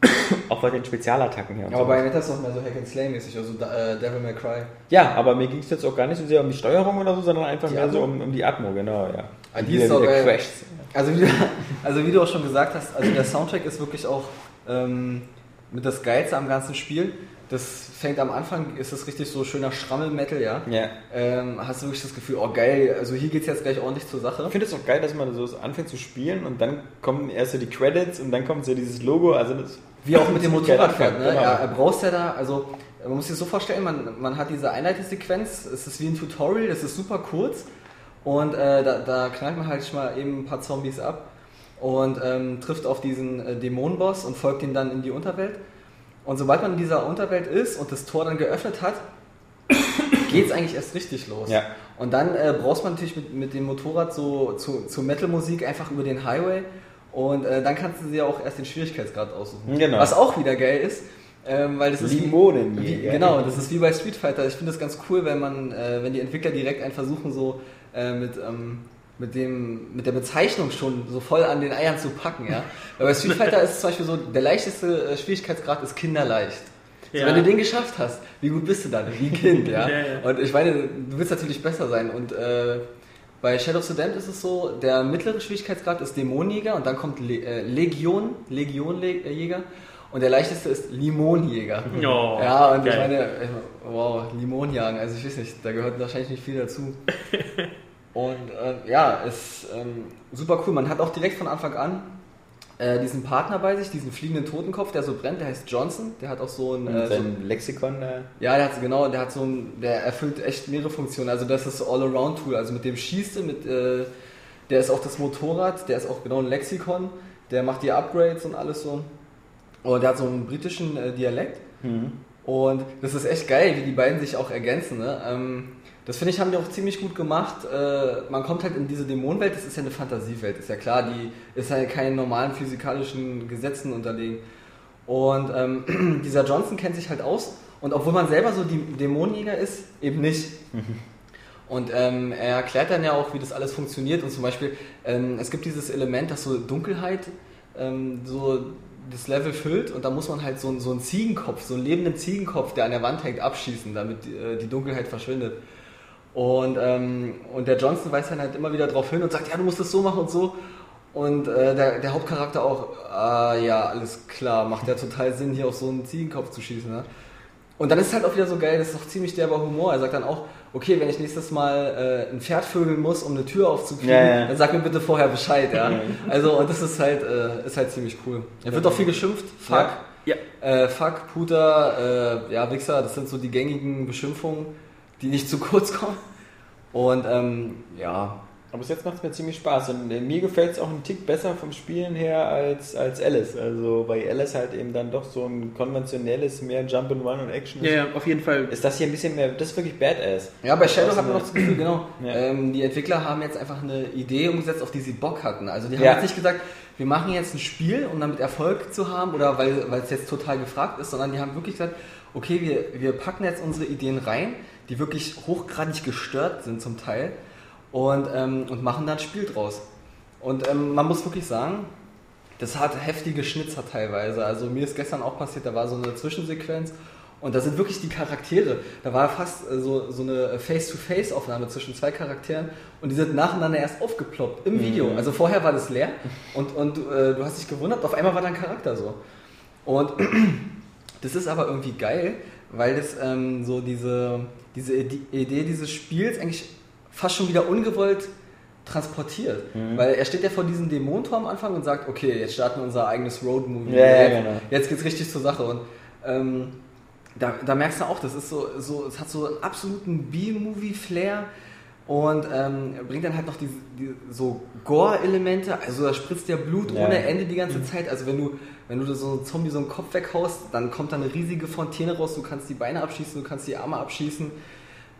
[SPEAKER 2] auch bei den Spezialattacken her.
[SPEAKER 5] aber
[SPEAKER 2] so.
[SPEAKER 5] Bayonetta ist noch mehr so Hack and Slay mäßig, also äh, Devil May Cry.
[SPEAKER 2] Ja, aber mir ging es jetzt auch gar nicht so sehr um die Steuerung oder so, sondern einfach
[SPEAKER 5] Die
[SPEAKER 2] mehr so
[SPEAKER 5] Atmo?
[SPEAKER 2] um, um die Atmo, genau, ja.
[SPEAKER 5] Ah, die
[SPEAKER 2] Wie
[SPEAKER 5] ist auch geil.
[SPEAKER 2] crasht.
[SPEAKER 5] Also wie, du, also wie du auch schon gesagt hast, also der Soundtrack ist wirklich auch ähm, mit das Geilste am ganzen Spiel. Das fängt am Anfang, ist das richtig so schöner Schrammel-Metal, ja.
[SPEAKER 2] Ja.
[SPEAKER 5] Ähm, hast du wirklich das Gefühl, oh geil, also hier geht's jetzt gleich ordentlich zur Sache.
[SPEAKER 2] Ich finde es auch geil, dass man so anfängt zu spielen und dann kommen erst so die Credits und dann kommt so dieses Logo. Also das
[SPEAKER 5] Wie auch mit dem Motorrad fährt, ne?
[SPEAKER 2] genau.
[SPEAKER 5] Ja, er brauchst ja da, also man muss sich so vorstellen, man, man hat diese Einleitesequenz, es ist wie ein Tutorial, das ist super kurz und äh, da, da knallt man halt schon mal eben ein paar Zombies ab und ähm, trifft auf diesen äh, Dämonenboss und folgt ihm dann in die Unterwelt. Und sobald man in dieser Unterwelt ist und das Tor dann geöffnet hat, geht es eigentlich erst richtig los.
[SPEAKER 2] Ja.
[SPEAKER 5] Und dann äh, brauchst man natürlich mit, mit dem Motorrad so zu, zu Metal-Musik einfach über den Highway und äh, dann kannst du dir auch erst den Schwierigkeitsgrad aussuchen.
[SPEAKER 2] Genau.
[SPEAKER 5] Was auch wieder geil ist, ähm, weil das ist wie, wie, genau, das ist wie bei Street Fighter. Ich finde das ganz cool, wenn man, äh, wenn die Entwickler direkt einen versuchen so äh, mit ähm, mit, dem, mit der Bezeichnung schon so voll an den Eiern zu packen, ja. Weil bei Street Fighter ist es zum Beispiel so, der leichteste äh, Schwierigkeitsgrad ist kinderleicht. So,
[SPEAKER 7] Ja.
[SPEAKER 5] Wenn du den geschafft hast, wie gut bist du dann? Wie Kind, ja.
[SPEAKER 7] Ja, ja.
[SPEAKER 5] Und ich meine, du willst natürlich besser sein. Und äh, bei Shadow of the Damned ist es so, der mittlere Schwierigkeitsgrad ist Dämonenjäger und dann kommt Le äh, Legion, Legionjäger. Und der leichteste ist Limonjäger.
[SPEAKER 7] Oh,
[SPEAKER 5] ja, und ich
[SPEAKER 7] geil.
[SPEAKER 5] meine, äh, wow, Limonjagen, also ich weiß nicht, da gehört wahrscheinlich nicht viel dazu. Und äh, ja, ist ähm, super cool. Man hat auch direkt von Anfang an äh, diesen Partner bei sich, diesen fliegenden Totenkopf, der so brennt, der heißt Johnson. Der hat auch so ein. Äh, so,
[SPEAKER 2] Sein Lexikon. Äh,
[SPEAKER 5] ja, der hat genau, der hat so ein, der erfüllt echt mehrere Funktionen. Also das ist so All-Around-Tool. Also mit dem schießt du, mit, äh, der ist auch das Motorrad, der ist auch genau ein Lexikon, der macht die Upgrades und alles so. Und der hat so einen britischen äh, Dialekt. Und das ist echt geil, wie die beiden sich auch ergänzen. Ne? Ähm, das finde ich, haben die auch ziemlich gut gemacht. Äh, man kommt halt in diese Dämonenwelt, das ist ja eine Fantasiewelt, ist ja klar, die ist halt keinen normalen physikalischen Gesetzen unterlegen. Und ähm, dieser Johnson kennt sich halt aus und obwohl man selber so die Dämonenjäger ist, eben nicht. Und ähm, er erklärt dann ja auch, wie das alles funktioniert und zum Beispiel, ähm, es gibt dieses Element, dass so Dunkelheit ähm, so das Level füllt und da muss man halt so, einen- so einen Ziegenkopf, so einen lebenden Ziegenkopf, der an der Wand hängt, abschießen, damit die, äh, die Dunkelheit verschwindet. Und, ähm, und der Johnson weist dann halt immer wieder darauf hin und sagt, ja, du musst das so machen und so. Und äh, der, der Hauptcharakter auch, ah ja, alles klar, macht ja total Sinn, hier auf so einen Ziegenkopf zu schießen. Ne? Und dann ist es halt auch wieder so geil, das ist doch ziemlich derber Humor. Er sagt dann auch, okay, wenn ich nächstes Mal äh, ein Pferd vögeln muss, um eine Tür aufzukriegen,
[SPEAKER 2] Ja, ja.
[SPEAKER 5] dann sag mir bitte vorher Bescheid, ja. Also, und das ist halt, äh, ist halt ziemlich cool. Er wird auch viel geschimpft, fuck,
[SPEAKER 7] Ja.
[SPEAKER 5] äh, fuck, Puter, äh, ja, Wichser, das sind so die gängigen Beschimpfungen, die nicht zu kurz kommen. Und ähm, ja,
[SPEAKER 2] Aber bis jetzt macht es mir ziemlich Spaß und äh, mir gefällt es auch einen Tick besser vom Spielen her als, als Alice. Also weil Alice halt eben dann doch so ein konventionelles, mehr Jump and Run und Action
[SPEAKER 7] Ja,
[SPEAKER 2] ist.
[SPEAKER 7] ja, auf jeden Fall.
[SPEAKER 2] Ist das hier ein bisschen mehr, das ist wirklich Badass.
[SPEAKER 5] Ja, bei Shadow hat man noch das Gefühl, genau.
[SPEAKER 2] Ja.
[SPEAKER 5] Ähm, die Entwickler haben jetzt einfach eine Idee umgesetzt, auf die sie Bock hatten. Also die haben
[SPEAKER 2] Ja.
[SPEAKER 5] jetzt nicht gesagt, wir machen jetzt ein Spiel, um damit Erfolg zu haben oder weil, weil es jetzt total gefragt ist, sondern die haben wirklich gesagt, okay, wir, wir packen jetzt unsere Ideen rein, die wirklich hochgradig gestört sind zum Teil und, ähm, und machen da ein Spiel draus. Und ähm, man muss wirklich sagen, das hat heftige Schnitzer teilweise. Also mir ist gestern auch passiert, da war so eine Zwischensequenz und da sind wirklich die Charaktere. Da war fast äh, so, so eine Face-to-Face-Aufnahme zwischen zwei Charakteren und die sind nacheinander erst aufgeploppt im Video. Also vorher war das leer und, und äh, du hast dich gewundert, auf einmal war dein Charakter so. Und das ist aber irgendwie geil, weil das ähm, so diese, diese Ide- Idee dieses Spiels eigentlich fast schon wieder ungewollt transportiert. Weil er steht ja vor diesem Dämonentor am Anfang und sagt, okay, jetzt starten wir unser eigenes Road-Movie.
[SPEAKER 2] Ja, ja,
[SPEAKER 5] jetzt,
[SPEAKER 2] genau.
[SPEAKER 5] jetzt geht's richtig zur Sache. Und ähm, da, da merkst du auch, das ist so, so, es hat so einen absoluten B-Movie-Flair und ähm, bringt dann halt noch diese, die, so Gore-Elemente, also da spritzt ja Blut
[SPEAKER 2] Ja.
[SPEAKER 5] ohne Ende die ganze Zeit. Also wenn du, wenn du so einen Zombie so einen Kopf weghaust, dann kommt da eine riesige Fontäne raus, du kannst die Beine abschießen, du kannst die Arme abschießen.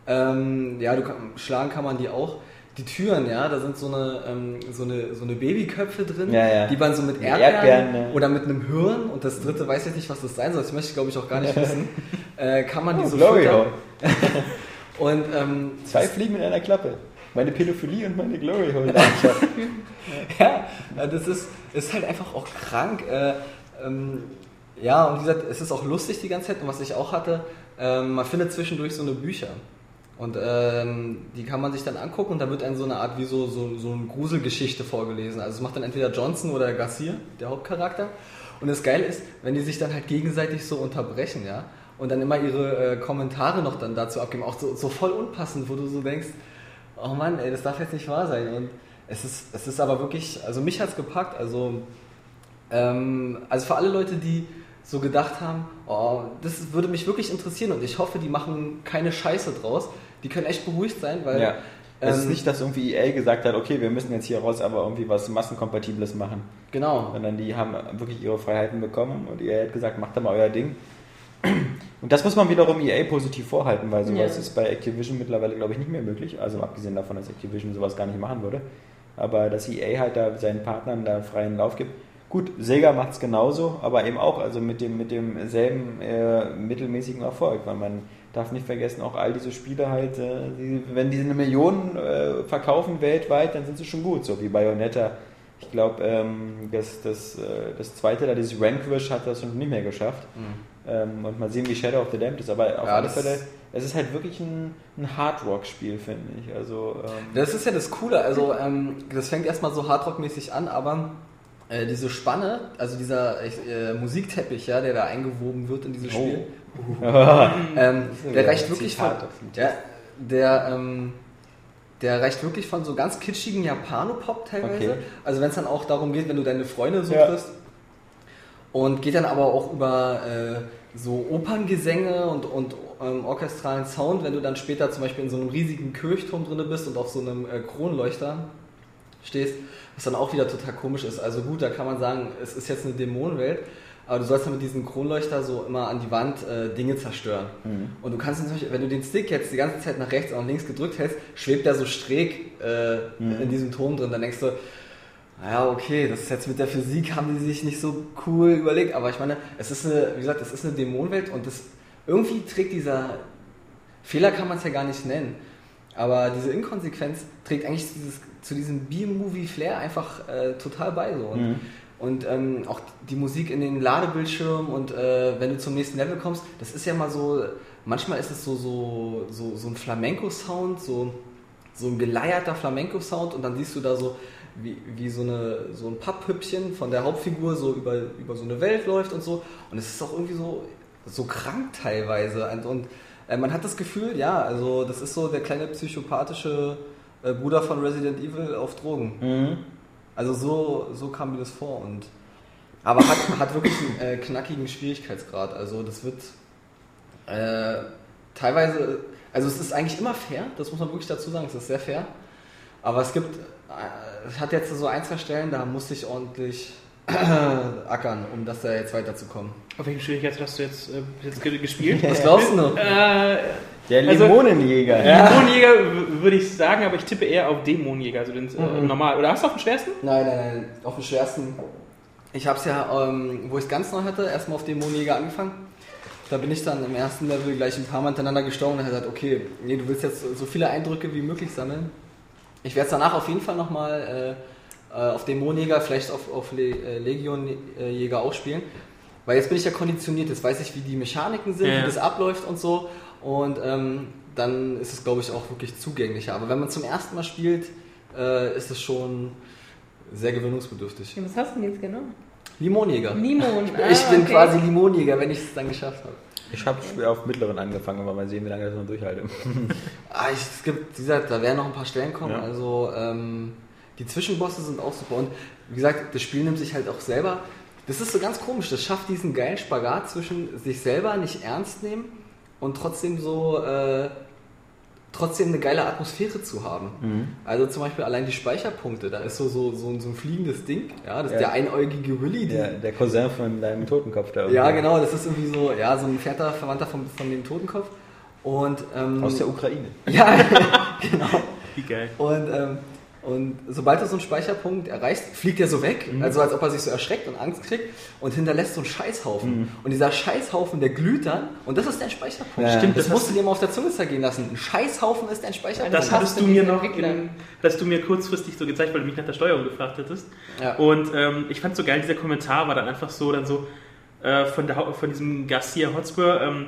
[SPEAKER 5] Ähm, ja, du kann, schlagen kann man die auch. Die Türen, ja, da sind so eine, ähm, so eine, so eine Babyköpfe drin,
[SPEAKER 2] Ja, ja.
[SPEAKER 5] die man so mit Erdbeeren,
[SPEAKER 2] Erdbeeren, ne.
[SPEAKER 5] oder mit einem Hirn und das dritte weiß ich nicht, was das sein soll, das möchte ich glaube ich auch gar nicht wissen, äh, kann man die
[SPEAKER 2] Oh,
[SPEAKER 5] so füttern. Und ähm,
[SPEAKER 2] Zwei Fliegen mit einer Klappe. Meine Pädophilie und meine Glory Hole.
[SPEAKER 5] Ja, äh, das ist, ist halt einfach auch krank. Äh, ähm, ja, und wie gesagt, es ist auch lustig die ganze Zeit. Und was ich auch hatte, ähm, man findet zwischendurch so eine Bücher. Und ähm, die kann man sich dann angucken und da wird dann so eine Art wie so, so, so eine Gruselgeschichte vorgelesen. Also es macht dann entweder Johnson oder Garcia, der Hauptcharakter. Und das Geile ist, wenn die sich dann halt gegenseitig so unterbrechen, ja, und dann immer ihre äh, Kommentare noch dann dazu abgeben, auch so, so voll unpassend, wo du so denkst, oh Mann, ey, das darf jetzt nicht wahr sein. Und es ist, es ist aber wirklich, also mich hat's gepackt, also, ähm, also für alle Leute, die so gedacht haben, oh, das würde mich wirklich interessieren und ich hoffe, die machen keine Scheiße draus. Die können echt beruhigt sein, weil
[SPEAKER 2] Ja. Es ist
[SPEAKER 5] Ähm,
[SPEAKER 2] nicht, dass irgendwie EA gesagt hat, okay, wir müssen jetzt hier raus aber irgendwie was Massenkompatibles machen.
[SPEAKER 5] genau.
[SPEAKER 2] Sondern die haben wirklich ihre Freiheiten bekommen und EA hat gesagt, macht da mal euer Ding. Und das muss man wiederum EA positiv vorhalten, weil sowas
[SPEAKER 6] Ja.
[SPEAKER 2] ist bei Activision mittlerweile, glaube ich, nicht mehr möglich. Also abgesehen davon, dass Activision sowas gar nicht machen würde. Aber dass EA halt da seinen Partnern da freien Lauf gibt. Gut, Sega macht es genauso, aber eben auch, also mit dem mit demselben äh, mittelmäßigen Erfolg, weil man darf nicht vergessen, auch all diese Spiele halt, äh, die, wenn die eine Million äh, verkaufen weltweit, dann sind sie schon gut, so wie Bayonetta. Ich glaube, ähm, das, das, äh, das zweite, da dieses Ranquish hat das schon nicht mehr geschafft. Ähm, und mal sehen, wie Shadow of the Damned ist. Aber auf
[SPEAKER 5] Ja,
[SPEAKER 2] alle Fälle, es ist halt wirklich ein, ein Hard-Rock-Spiel, finde ich. Also, ähm,
[SPEAKER 5] Das ist ja das Coole, also ähm, das fängt erstmal so Hardrock-mäßig an, aber äh, diese Spanne, also dieser äh, Musikteppich, ja, der da eingewoben wird in dieses Spiel, ähm,
[SPEAKER 2] ist
[SPEAKER 5] der reicht wirklich von,
[SPEAKER 2] dem
[SPEAKER 5] der, der, ähm, der reicht wirklich von so ganz kitschigen Japanopop teilweise.
[SPEAKER 2] Okay.
[SPEAKER 5] Also wenn es dann auch darum geht, wenn du deine Freunde so
[SPEAKER 2] Ja.
[SPEAKER 5] triffst. Und geht dann aber auch über äh, so Operngesänge und, und ähm, orchestralen Sound, wenn du dann später zum Beispiel in so einem riesigen Kirchturm drin bist und auf so einem äh, Kronleuchter stehst, was dann auch wieder total komisch ist. Also gut, da kann man sagen, es ist jetzt eine Dämonenwelt, aber du sollst dann mit diesem Kronleuchter so immer an die Wand äh, Dinge zerstören. Und du kannst zum Beispiel, wenn du den Stick jetzt die ganze Zeit nach rechts und nach links gedrückt hältst, schwebt der so schräg äh, in diesem Turm drin. Dann denkst du, naja, okay, das ist jetzt mit der Physik, haben die sich nicht so cool überlegt, aber ich meine, es ist eine, wie gesagt, es ist eine Dämonenwelt und das irgendwie trägt dieser Fehler kann man es ja gar nicht nennen. Aber diese Inkonsequenz trägt eigentlich dieses, zu diesem B-Movie-Flair einfach äh, total bei. So. Und, und ähm, auch die Musik in den Ladebildschirmen und äh, wenn du zum nächsten Level kommst, das ist ja mal so, manchmal ist es so, so, so, so ein Flamenco-Sound, so, so ein geleierter Flamenco-Sound und dann siehst du da so, wie, wie so, eine, so ein Papphüppchen von der Hauptfigur so über, über so eine Welt läuft und so. Und es ist auch irgendwie so, so krank teilweise. Und, und äh, man hat das Gefühl, ja, also das ist so der kleine psychopathische äh, Bruder von Resident Evil auf Drogen.
[SPEAKER 2] mhm.
[SPEAKER 5] Also so, so kam mir das vor. Und, aber hat, hat wirklich einen äh, knackigen Schwierigkeitsgrad. Also das wird äh, teilweise, also es ist eigentlich immer fair, das muss man wirklich dazu sagen, es ist sehr fair. Aber es gibt, äh, es hat jetzt so ein, zwei Stellen, da musste ich ordentlich ackern, um das da jetzt weiterzukommen.
[SPEAKER 7] Auf welchen Schwierigkeit hast du jetzt, äh, jetzt ge- gespielt?
[SPEAKER 5] Was glaubst du noch?
[SPEAKER 7] Äh,
[SPEAKER 2] Der
[SPEAKER 7] Also-
[SPEAKER 2] Limonenjäger.
[SPEAKER 7] Dämonenjäger w- würde ich sagen, aber ich tippe eher auf Dämonenjäger, also den äh,
[SPEAKER 5] Mhm.
[SPEAKER 7] normal. Oder hast du auf den schwersten?
[SPEAKER 5] Nein, nein, nein, auf dem schwersten. Ich habe es ja, ähm, wo ich es ganz neu hatte, erstmal auf Dämonenjäger angefangen. Da bin ich dann im ersten Level gleich ein paar Mal hintereinander gestorben und habe gesagt, okay, nee, du willst jetzt so viele Eindrücke wie möglich sammeln. Ich werde es danach auf jeden Fall nochmal äh, äh, auf Dämonenjäger, vielleicht auf, auf Le äh, Legionjäger auch spielen. Weil jetzt bin ich ja konditioniert, jetzt weiß ich, wie die Mechaniken sind,
[SPEAKER 7] Ja,
[SPEAKER 5] wie das abläuft und so. Und ähm, dann ist es, glaube ich, auch wirklich zugänglicher. Aber wenn man zum ersten Mal spielt, äh, ist es schon sehr gewöhnungsbedürftig.
[SPEAKER 6] Was hast du denn jetzt genommen?
[SPEAKER 5] Limonjäger.
[SPEAKER 6] Limon.
[SPEAKER 5] ich
[SPEAKER 6] ah,
[SPEAKER 5] bin
[SPEAKER 6] okay.
[SPEAKER 5] quasi Limonjäger, wenn ich es dann geschafft habe.
[SPEAKER 2] Ich habe auf mittleren angefangen, aber mal sehen, wie lange ich das noch durchhalte.
[SPEAKER 5] Ah, ich, es gibt, wie gesagt, da werden noch ein paar Stellen kommen.
[SPEAKER 2] Ja.
[SPEAKER 5] Also ähm, die Zwischenbosse sind auch super. Und wie gesagt, das Spiel nimmt sich halt auch selber. Das ist so ganz komisch. Das schafft diesen geilen Spagat zwischen sich selber nicht ernst nehmen und trotzdem so äh, trotzdem eine geile Atmosphäre zu haben.
[SPEAKER 2] Mhm.
[SPEAKER 5] Also zum Beispiel allein die Speicherpunkte. Da ist so, so, so, ein- so ein fliegendes Ding. Ja, das ist
[SPEAKER 2] Ja.
[SPEAKER 5] der einäugige Willy. die-
[SPEAKER 2] Der, der Cousin von deinem Totenkopf da.
[SPEAKER 5] Ja,
[SPEAKER 2] irgendwie.
[SPEAKER 5] genau, das ist irgendwie so, ja, so ein entfernter Verwandter von, von dem Totenkopf. Und, ähm,
[SPEAKER 2] Aus der Ukraine.
[SPEAKER 5] Ja, genau.
[SPEAKER 7] Wie geil.
[SPEAKER 5] Und, ähm, und sobald du so einen Speicherpunkt erreichst, fliegt er so weg,
[SPEAKER 2] Mhm.
[SPEAKER 5] also als ob er sich so erschreckt und Angst kriegt und hinterlässt so einen Scheißhaufen.
[SPEAKER 2] Mhm.
[SPEAKER 5] Und dieser Scheißhaufen, der glüht dann und das ist dein Speicherpunkt.
[SPEAKER 2] Ja.
[SPEAKER 5] Stimmt, das,
[SPEAKER 7] das
[SPEAKER 5] musst du dir mal auf der Zunge zergehen lassen. Ein Scheißhaufen ist dein Speicherpunkt.
[SPEAKER 7] Das
[SPEAKER 6] hast
[SPEAKER 7] hattest
[SPEAKER 6] du
[SPEAKER 7] mir noch, in, dass du mir kurzfristig so gezeigt, weil du mich nach der Steuerung gefragt hättest.
[SPEAKER 5] Ja.
[SPEAKER 7] Und ähm, ich fand so geil, dieser Kommentar war dann einfach so, dann so äh, von, der, von diesem Garcia Hotspur, ähm,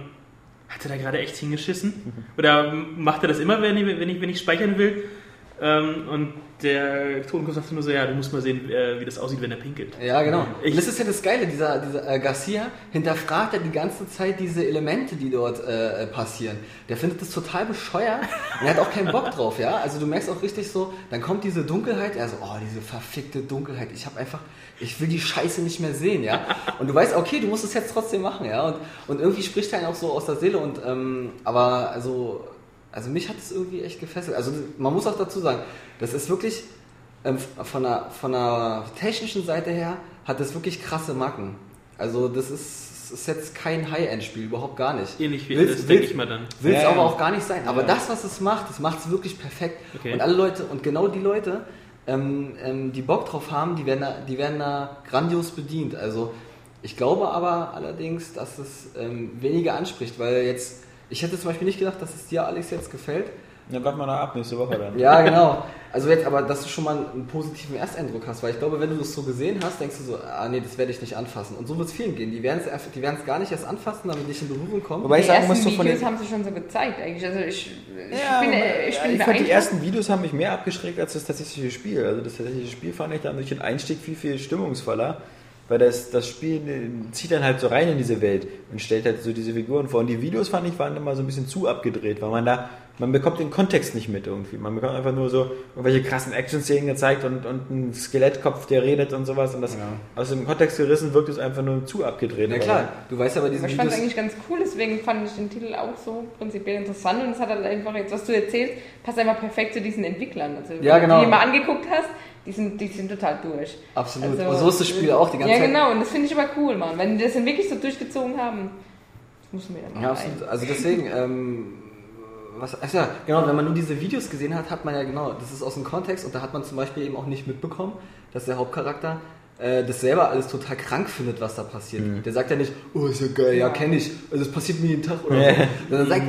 [SPEAKER 7] hat er da gerade echt hingeschissen? Oder macht er das immer, wenn ich, wenn ich, wenn ich speichern will? Ähm, und der Totenkopf sagte nur so, ja, du musst mal sehen, äh, wie das aussieht, wenn er pinkelt.
[SPEAKER 5] Ja, genau.
[SPEAKER 7] Ich-
[SPEAKER 5] das ist ja das Geile, dieser, dieser äh, Garcia hinterfragt ja die ganze Zeit diese Elemente, die dort äh, passieren. Der findet das total bescheuert und er hat auch keinen Bock drauf, ja. Also du merkst auch richtig so, dann kommt diese Dunkelheit, er so, oh, diese verfickte Dunkelheit, ich habe einfach, ich will die Scheiße nicht mehr sehen, ja. Und du weißt, okay, du musst es jetzt trotzdem machen, ja. Und, und irgendwie spricht er einen auch so aus der Seele und, ähm, aber also, also mich hat es irgendwie echt gefesselt. Also man muss auch dazu sagen, das ist wirklich ähm, von, der, von der technischen Seite her hat das wirklich krasse Macken. Also das ist, ist jetzt kein High-End-Spiel, überhaupt gar nicht.
[SPEAKER 7] Ähnlich wie
[SPEAKER 5] Willst-
[SPEAKER 7] das, denke ich mal dann.
[SPEAKER 5] Will es
[SPEAKER 2] Ja,
[SPEAKER 5] aber
[SPEAKER 2] ja.
[SPEAKER 5] auch gar nicht sein. Aber
[SPEAKER 2] Ja.
[SPEAKER 5] das, was es macht, das macht es wirklich perfekt.
[SPEAKER 7] Okay.
[SPEAKER 5] Und alle Leute, und genau die Leute, ähm, ähm, die Bock drauf haben, die werden, da, die werden da grandios bedient. Also ich glaube aber allerdings, dass es ähm, weniger anspricht, weil jetzt, ich hätte zum Beispiel nicht gedacht, dass es dir, Alex, jetzt gefällt.
[SPEAKER 2] Dann warten wir noch ab, nächste Woche dann.
[SPEAKER 5] Ja, genau. Also jetzt aber, dass du schon mal einen positiven Ersteindruck hast, weil ich glaube, wenn du das so gesehen hast, denkst du so, ah nee, das werde ich nicht anfassen. Und so wird es vielen gehen. Die werden es die werden's gar nicht erst anfassen, damit nicht in Berührung kommen.
[SPEAKER 2] Wobei ich
[SPEAKER 6] die
[SPEAKER 2] sagen
[SPEAKER 6] ersten
[SPEAKER 2] muss, so von
[SPEAKER 6] Videos
[SPEAKER 2] den-
[SPEAKER 6] haben sie schon so gezeigt eigentlich. Also ich, ich
[SPEAKER 2] Ja,
[SPEAKER 6] bin,
[SPEAKER 2] aber,
[SPEAKER 6] ich
[SPEAKER 2] ja,
[SPEAKER 6] bin
[SPEAKER 2] ich fand die ersten Videos haben mich mehr abgeschreckt als das tatsächliche Spiel. Also das tatsächliche Spiel fand ich dann durch den Einstieg viel, viel stimmungsvoller, weil das, das Spiel zieht dann halt so rein in diese Welt und stellt halt so diese Figuren vor. Und die Videos fand ich waren immer so ein bisschen zu abgedreht, weil man da, man bekommt den Kontext nicht mit irgendwie. Man bekommt einfach nur so irgendwelche krassen Action-Szenen gezeigt und, und einen Skelettkopf, der redet und sowas. Und das aus dem Kontext gerissen wirkt es einfach nur zu abgedreht.
[SPEAKER 5] Na klar, du weißt ja bei diesen
[SPEAKER 6] Aber ich fand es eigentlich ganz cool, deswegen fand ich den Titel auch so prinzipiell interessant und es hat halt einfach jetzt, was du erzählst, passt einfach perfekt zu diesen Entwicklern. Also,
[SPEAKER 5] Ja,
[SPEAKER 6] wenn
[SPEAKER 5] genau.
[SPEAKER 6] du die mal angeguckt hast, die sind, die sind total durch.
[SPEAKER 5] Absolut.
[SPEAKER 6] Also,
[SPEAKER 5] und so ist das Spiel auch die ganze
[SPEAKER 6] Ja,
[SPEAKER 5] Zeit.
[SPEAKER 6] genau, und das finde ich aber cool, Mann. Wenn die das dann wirklich so durchgezogen haben, das muss mir dann mal
[SPEAKER 5] Ja, absolut. Also deswegen, ähm, was, ach ja, genau, wenn man nur diese Videos gesehen hat, hat man ja genau, das ist aus dem Kontext und da hat man zum Beispiel eben auch nicht mitbekommen, dass der Hauptcharakter äh, das selber alles total krank findet, was da passiert. Der sagt ja nicht, oh, ist ja geil, ja, kenne ich, also das passiert mir jeden Tag oder so. Sondern sagt,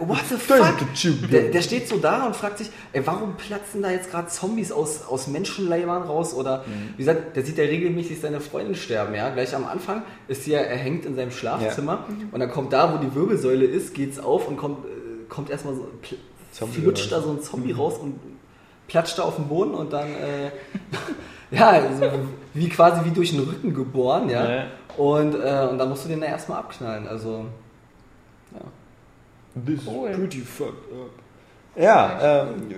[SPEAKER 5] what the fuck? Der, der steht so da und fragt sich, ey, warum platzen da jetzt gerade Zombies aus, aus Menschenleibern raus? Oder, wie gesagt, der sieht ja regelmäßig seine Freundin sterben, ja. Gleich am Anfang ist sie ja erhängt in seinem Schlafzimmer und dann kommt da, wo die Wirbelsäule ist, geht's auf und kommt, äh, kommt erstmal so,
[SPEAKER 2] Zombie
[SPEAKER 5] flutscht da so ein Zombie raus und platscht da auf den Boden und dann, äh, ja, also wie quasi wie durch den Rücken geboren, ja.
[SPEAKER 2] Ja.
[SPEAKER 5] Und, äh, und dann musst du den da erstmal abknallen, also.
[SPEAKER 2] This
[SPEAKER 6] Cool.
[SPEAKER 2] is pretty fucked up. Ja, ähm,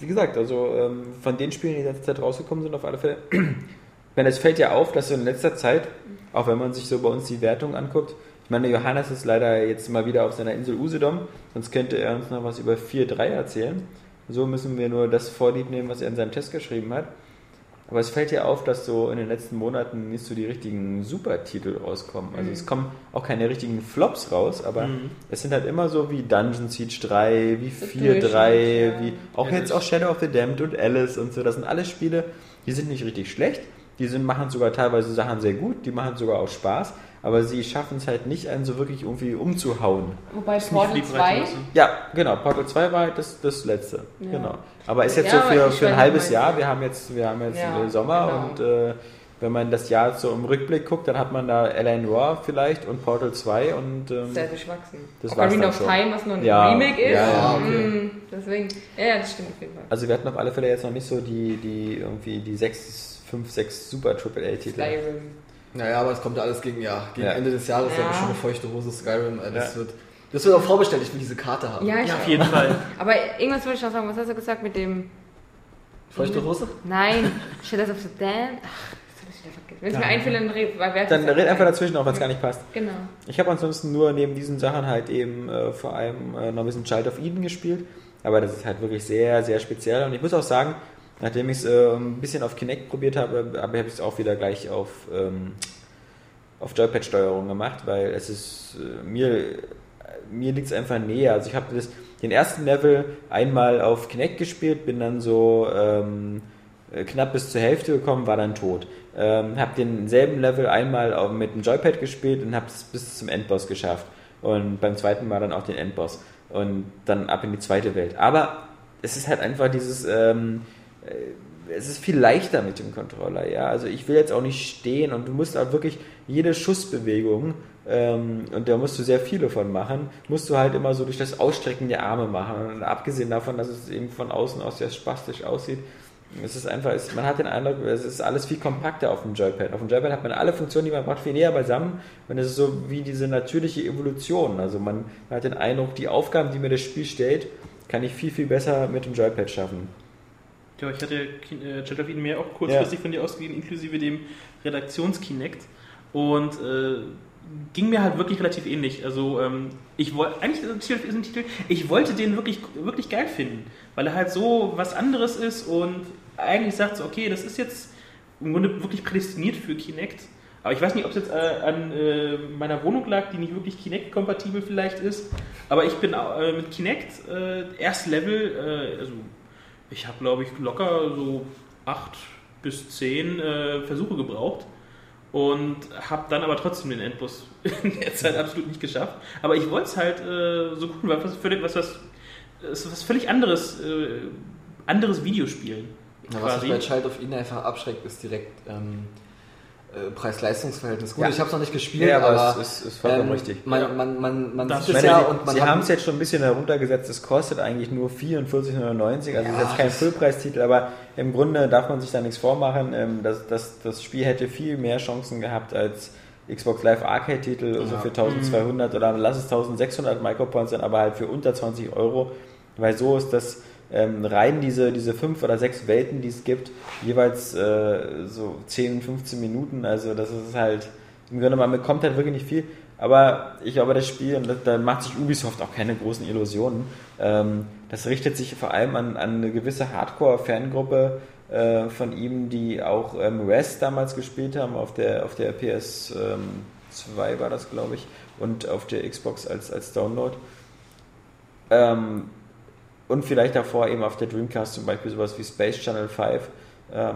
[SPEAKER 2] wie gesagt, also ähm, von den Spielen, die in letzter Zeit rausgekommen sind, auf alle Fälle. Wenn es fällt ja auf, dass so in letzter Zeit, auch wenn man sich so bei uns die Wertung anguckt, ich meine, Johannes ist leider jetzt mal wieder auf seiner Insel Usedom, sonst könnte er uns noch was über 4-3 erzählen. So müssen wir nur das vorlieb nehmen, was er in seinem Test geschrieben hat. Aber es fällt ja auf, dass so in den letzten Monaten nicht so die richtigen Supertitel rauskommen. Also es kommen auch keine richtigen Flops raus, aber es sind halt immer so wie Dungeon Siege 3, wie 4 3,
[SPEAKER 6] Durchschnitt, ja.
[SPEAKER 2] wie auch jetzt auch Shadow of the Damned und Alice und so. Das sind alles Spiele, die sind nicht richtig schlecht. Die sind, machen sogar teilweise Sachen sehr gut, die machen sogar auch Spaß, aber sie schaffen es halt nicht, einen so wirklich irgendwie umzuhauen.
[SPEAKER 6] Wobei
[SPEAKER 7] Ist
[SPEAKER 6] Portal
[SPEAKER 7] nicht
[SPEAKER 6] 2,
[SPEAKER 7] fliegreich
[SPEAKER 2] Ja, genau. Portal 2 war halt das, das letzte.
[SPEAKER 6] Ja.
[SPEAKER 2] Genau. Aber ist jetzt
[SPEAKER 6] Ja,
[SPEAKER 2] so für, für ein halbes Jahr. Wir haben jetzt, wir haben jetzt
[SPEAKER 6] Ja,
[SPEAKER 2] Sommer
[SPEAKER 6] genau.
[SPEAKER 2] und äh, wenn man das Jahr so im Rückblick guckt, dann hat man da L.A. Noir vielleicht und Portal 2 und ähm,
[SPEAKER 6] sehr durchwachsen.
[SPEAKER 2] Das
[SPEAKER 6] Ocarina of
[SPEAKER 2] schon.
[SPEAKER 6] Time, was nur ein
[SPEAKER 2] Ja,
[SPEAKER 6] Remake ist.
[SPEAKER 2] ja, ja,
[SPEAKER 5] okay.
[SPEAKER 6] mm, deswegen, ja, ja, das stimmt auf jeden Fall.
[SPEAKER 2] also wir hatten auf alle Fälle jetzt noch nicht so die, die irgendwie die sechs, fünf, sechs Super AAA-Titel.
[SPEAKER 6] Skyrim.
[SPEAKER 5] Naja, aber es kommt ja alles gegen, ja, gegen
[SPEAKER 2] Ja.
[SPEAKER 5] Ende des Jahres. Ja.
[SPEAKER 6] Ja.
[SPEAKER 5] schon eine feuchte Hose Skyrim. äh, Das,
[SPEAKER 2] Ja.
[SPEAKER 5] wird, das wird auch vorbestellt. Ich will diese Karte haben.
[SPEAKER 6] Ja, ich
[SPEAKER 7] Ja, auf jeden Fall.
[SPEAKER 6] Aber irgendwas wollte ich noch sagen. Was hast du gesagt mit dem.
[SPEAKER 5] Feuchte Hose?
[SPEAKER 6] Nein, Shadows of the Damned. Ach, das hab ich wieder vergessen. Wenn es mir einfällt, dann red, weil wer
[SPEAKER 2] Dann red einfach dazwischen, auch wenn es gar nicht passt.
[SPEAKER 6] Genau.
[SPEAKER 2] Ich habe ansonsten nur neben diesen Sachen halt eben äh, vor allem äh, noch ein bisschen Child of Eden gespielt. Aber das ist halt wirklich sehr, sehr speziell. Und ich muss auch sagen, nachdem ich es äh, ein bisschen auf Kinect probiert habe, habe ich es auch wieder gleich auf, ähm, auf Joypad-Steuerung gemacht, weil es ist äh, mir, mir liegt es einfach näher. Also ich habe den ersten Level einmal auf Kinect gespielt, bin dann so ähm, äh, knapp bis zur Hälfte gekommen, war dann tot. Ähm, habe denselben Level einmal auch mit dem Joypad gespielt und habe es bis zum Endboss geschafft. Und beim zweiten Mal dann auch den Endboss. Und dann ab in die zweite Welt. Aber es ist halt einfach dieses, ähm, äh, es ist viel leichter mit dem Controller, ja. Also ich will jetzt auch nicht stehen und du musst halt wirklich jede Schussbewegung, ähm, und da musst du sehr viele von machen, musst du halt immer so durch das Ausstrecken der Arme machen. Und abgesehen davon, dass es eben von außen aus sehr spastisch aussieht, es ist einfach, es, man hat den Eindruck, es ist alles viel kompakter auf dem Joypad. Auf dem Joypad hat man alle Funktionen, die man braucht, viel näher beisammen. Und es ist so wie diese natürliche Evolution. Also man, man hat den Eindruck, die Aufgaben, die mir das Spiel stellt, kann ich viel, viel besser mit dem Joypad schaffen.
[SPEAKER 7] Ja, ich hatte äh, Eden mir auch kurzfristig von dir ausgeliehen, inklusive dem Redaktionskinect. Und äh, ging mir halt wirklich relativ ähnlich. Also ähm, ich wollte, eigentlich ist ein Titel, ich wollte den wirklich, wirklich geil finden, weil er halt so was anderes ist und eigentlich sagt so, okay, das ist jetzt im Grunde wirklich prädestiniert für Kinect. Aber ich weiß nicht, ob es jetzt äh, an äh, meiner Wohnung lag, die nicht wirklich Kinect-kompatibel vielleicht ist. Aber ich bin äh, mit Kinect äh, erst Level, äh, also ich habe glaube ich locker so acht bis zehn äh, Versuche gebraucht und habe dann aber trotzdem den Endboss in der Zeit absolut nicht geschafft. Aber ich wollte es halt äh, so cool, weil was völlig, was, was, es ist was völlig anderes, äh, anderes Videospielen.
[SPEAKER 5] Ja, was mich bei Child of Eden einfach abschreckt, ist direkt ähm, äh, Preis-Leistungs-Verhältnis. Gut,
[SPEAKER 2] Ja.
[SPEAKER 5] ich habe es noch nicht gespielt,
[SPEAKER 2] Ja, aber
[SPEAKER 5] aber,
[SPEAKER 2] es ist- ist vollkommen
[SPEAKER 5] ähm,
[SPEAKER 2] richtig.
[SPEAKER 5] Man, man, man, man
[SPEAKER 7] Das
[SPEAKER 5] sieht es ja und man
[SPEAKER 2] sie haben es jetzt schon ein bisschen heruntergesetzt, es kostet eigentlich nur 44,99, also
[SPEAKER 5] Ja,
[SPEAKER 2] ist jetzt kein Füllpreistitel, aber im Grunde darf man sich da nichts vormachen. ähm, Das, das, das Spiel hätte viel mehr Chancen gehabt als Xbox Live Arcade-Titel, so
[SPEAKER 5] Ja.
[SPEAKER 2] für 1200 oder lass es 1600 Micropoints sein, aber halt für unter 20 Euro, weil so ist das ähm, rein diese, diese fünf oder sechs Welten, die es gibt, jeweils äh, so 10, 15 Minuten, also das ist halt, im Grunde man bekommt halt wirklich nicht viel, aber ich glaube, das Spiel, und da- macht sich Ubisoft auch keine großen Illusionen, ähm, das richtet sich vor allem an, an eine gewisse Hardcore-Fangruppe äh, von ihm, die auch ähm, Rest damals gespielt haben, auf der, auf der PS2 war das, glaube ich, und auf der Xbox als, als Download. Ähm, und vielleicht davor eben auf der Dreamcast zum Beispiel sowas wie Space Channel 5, ähm,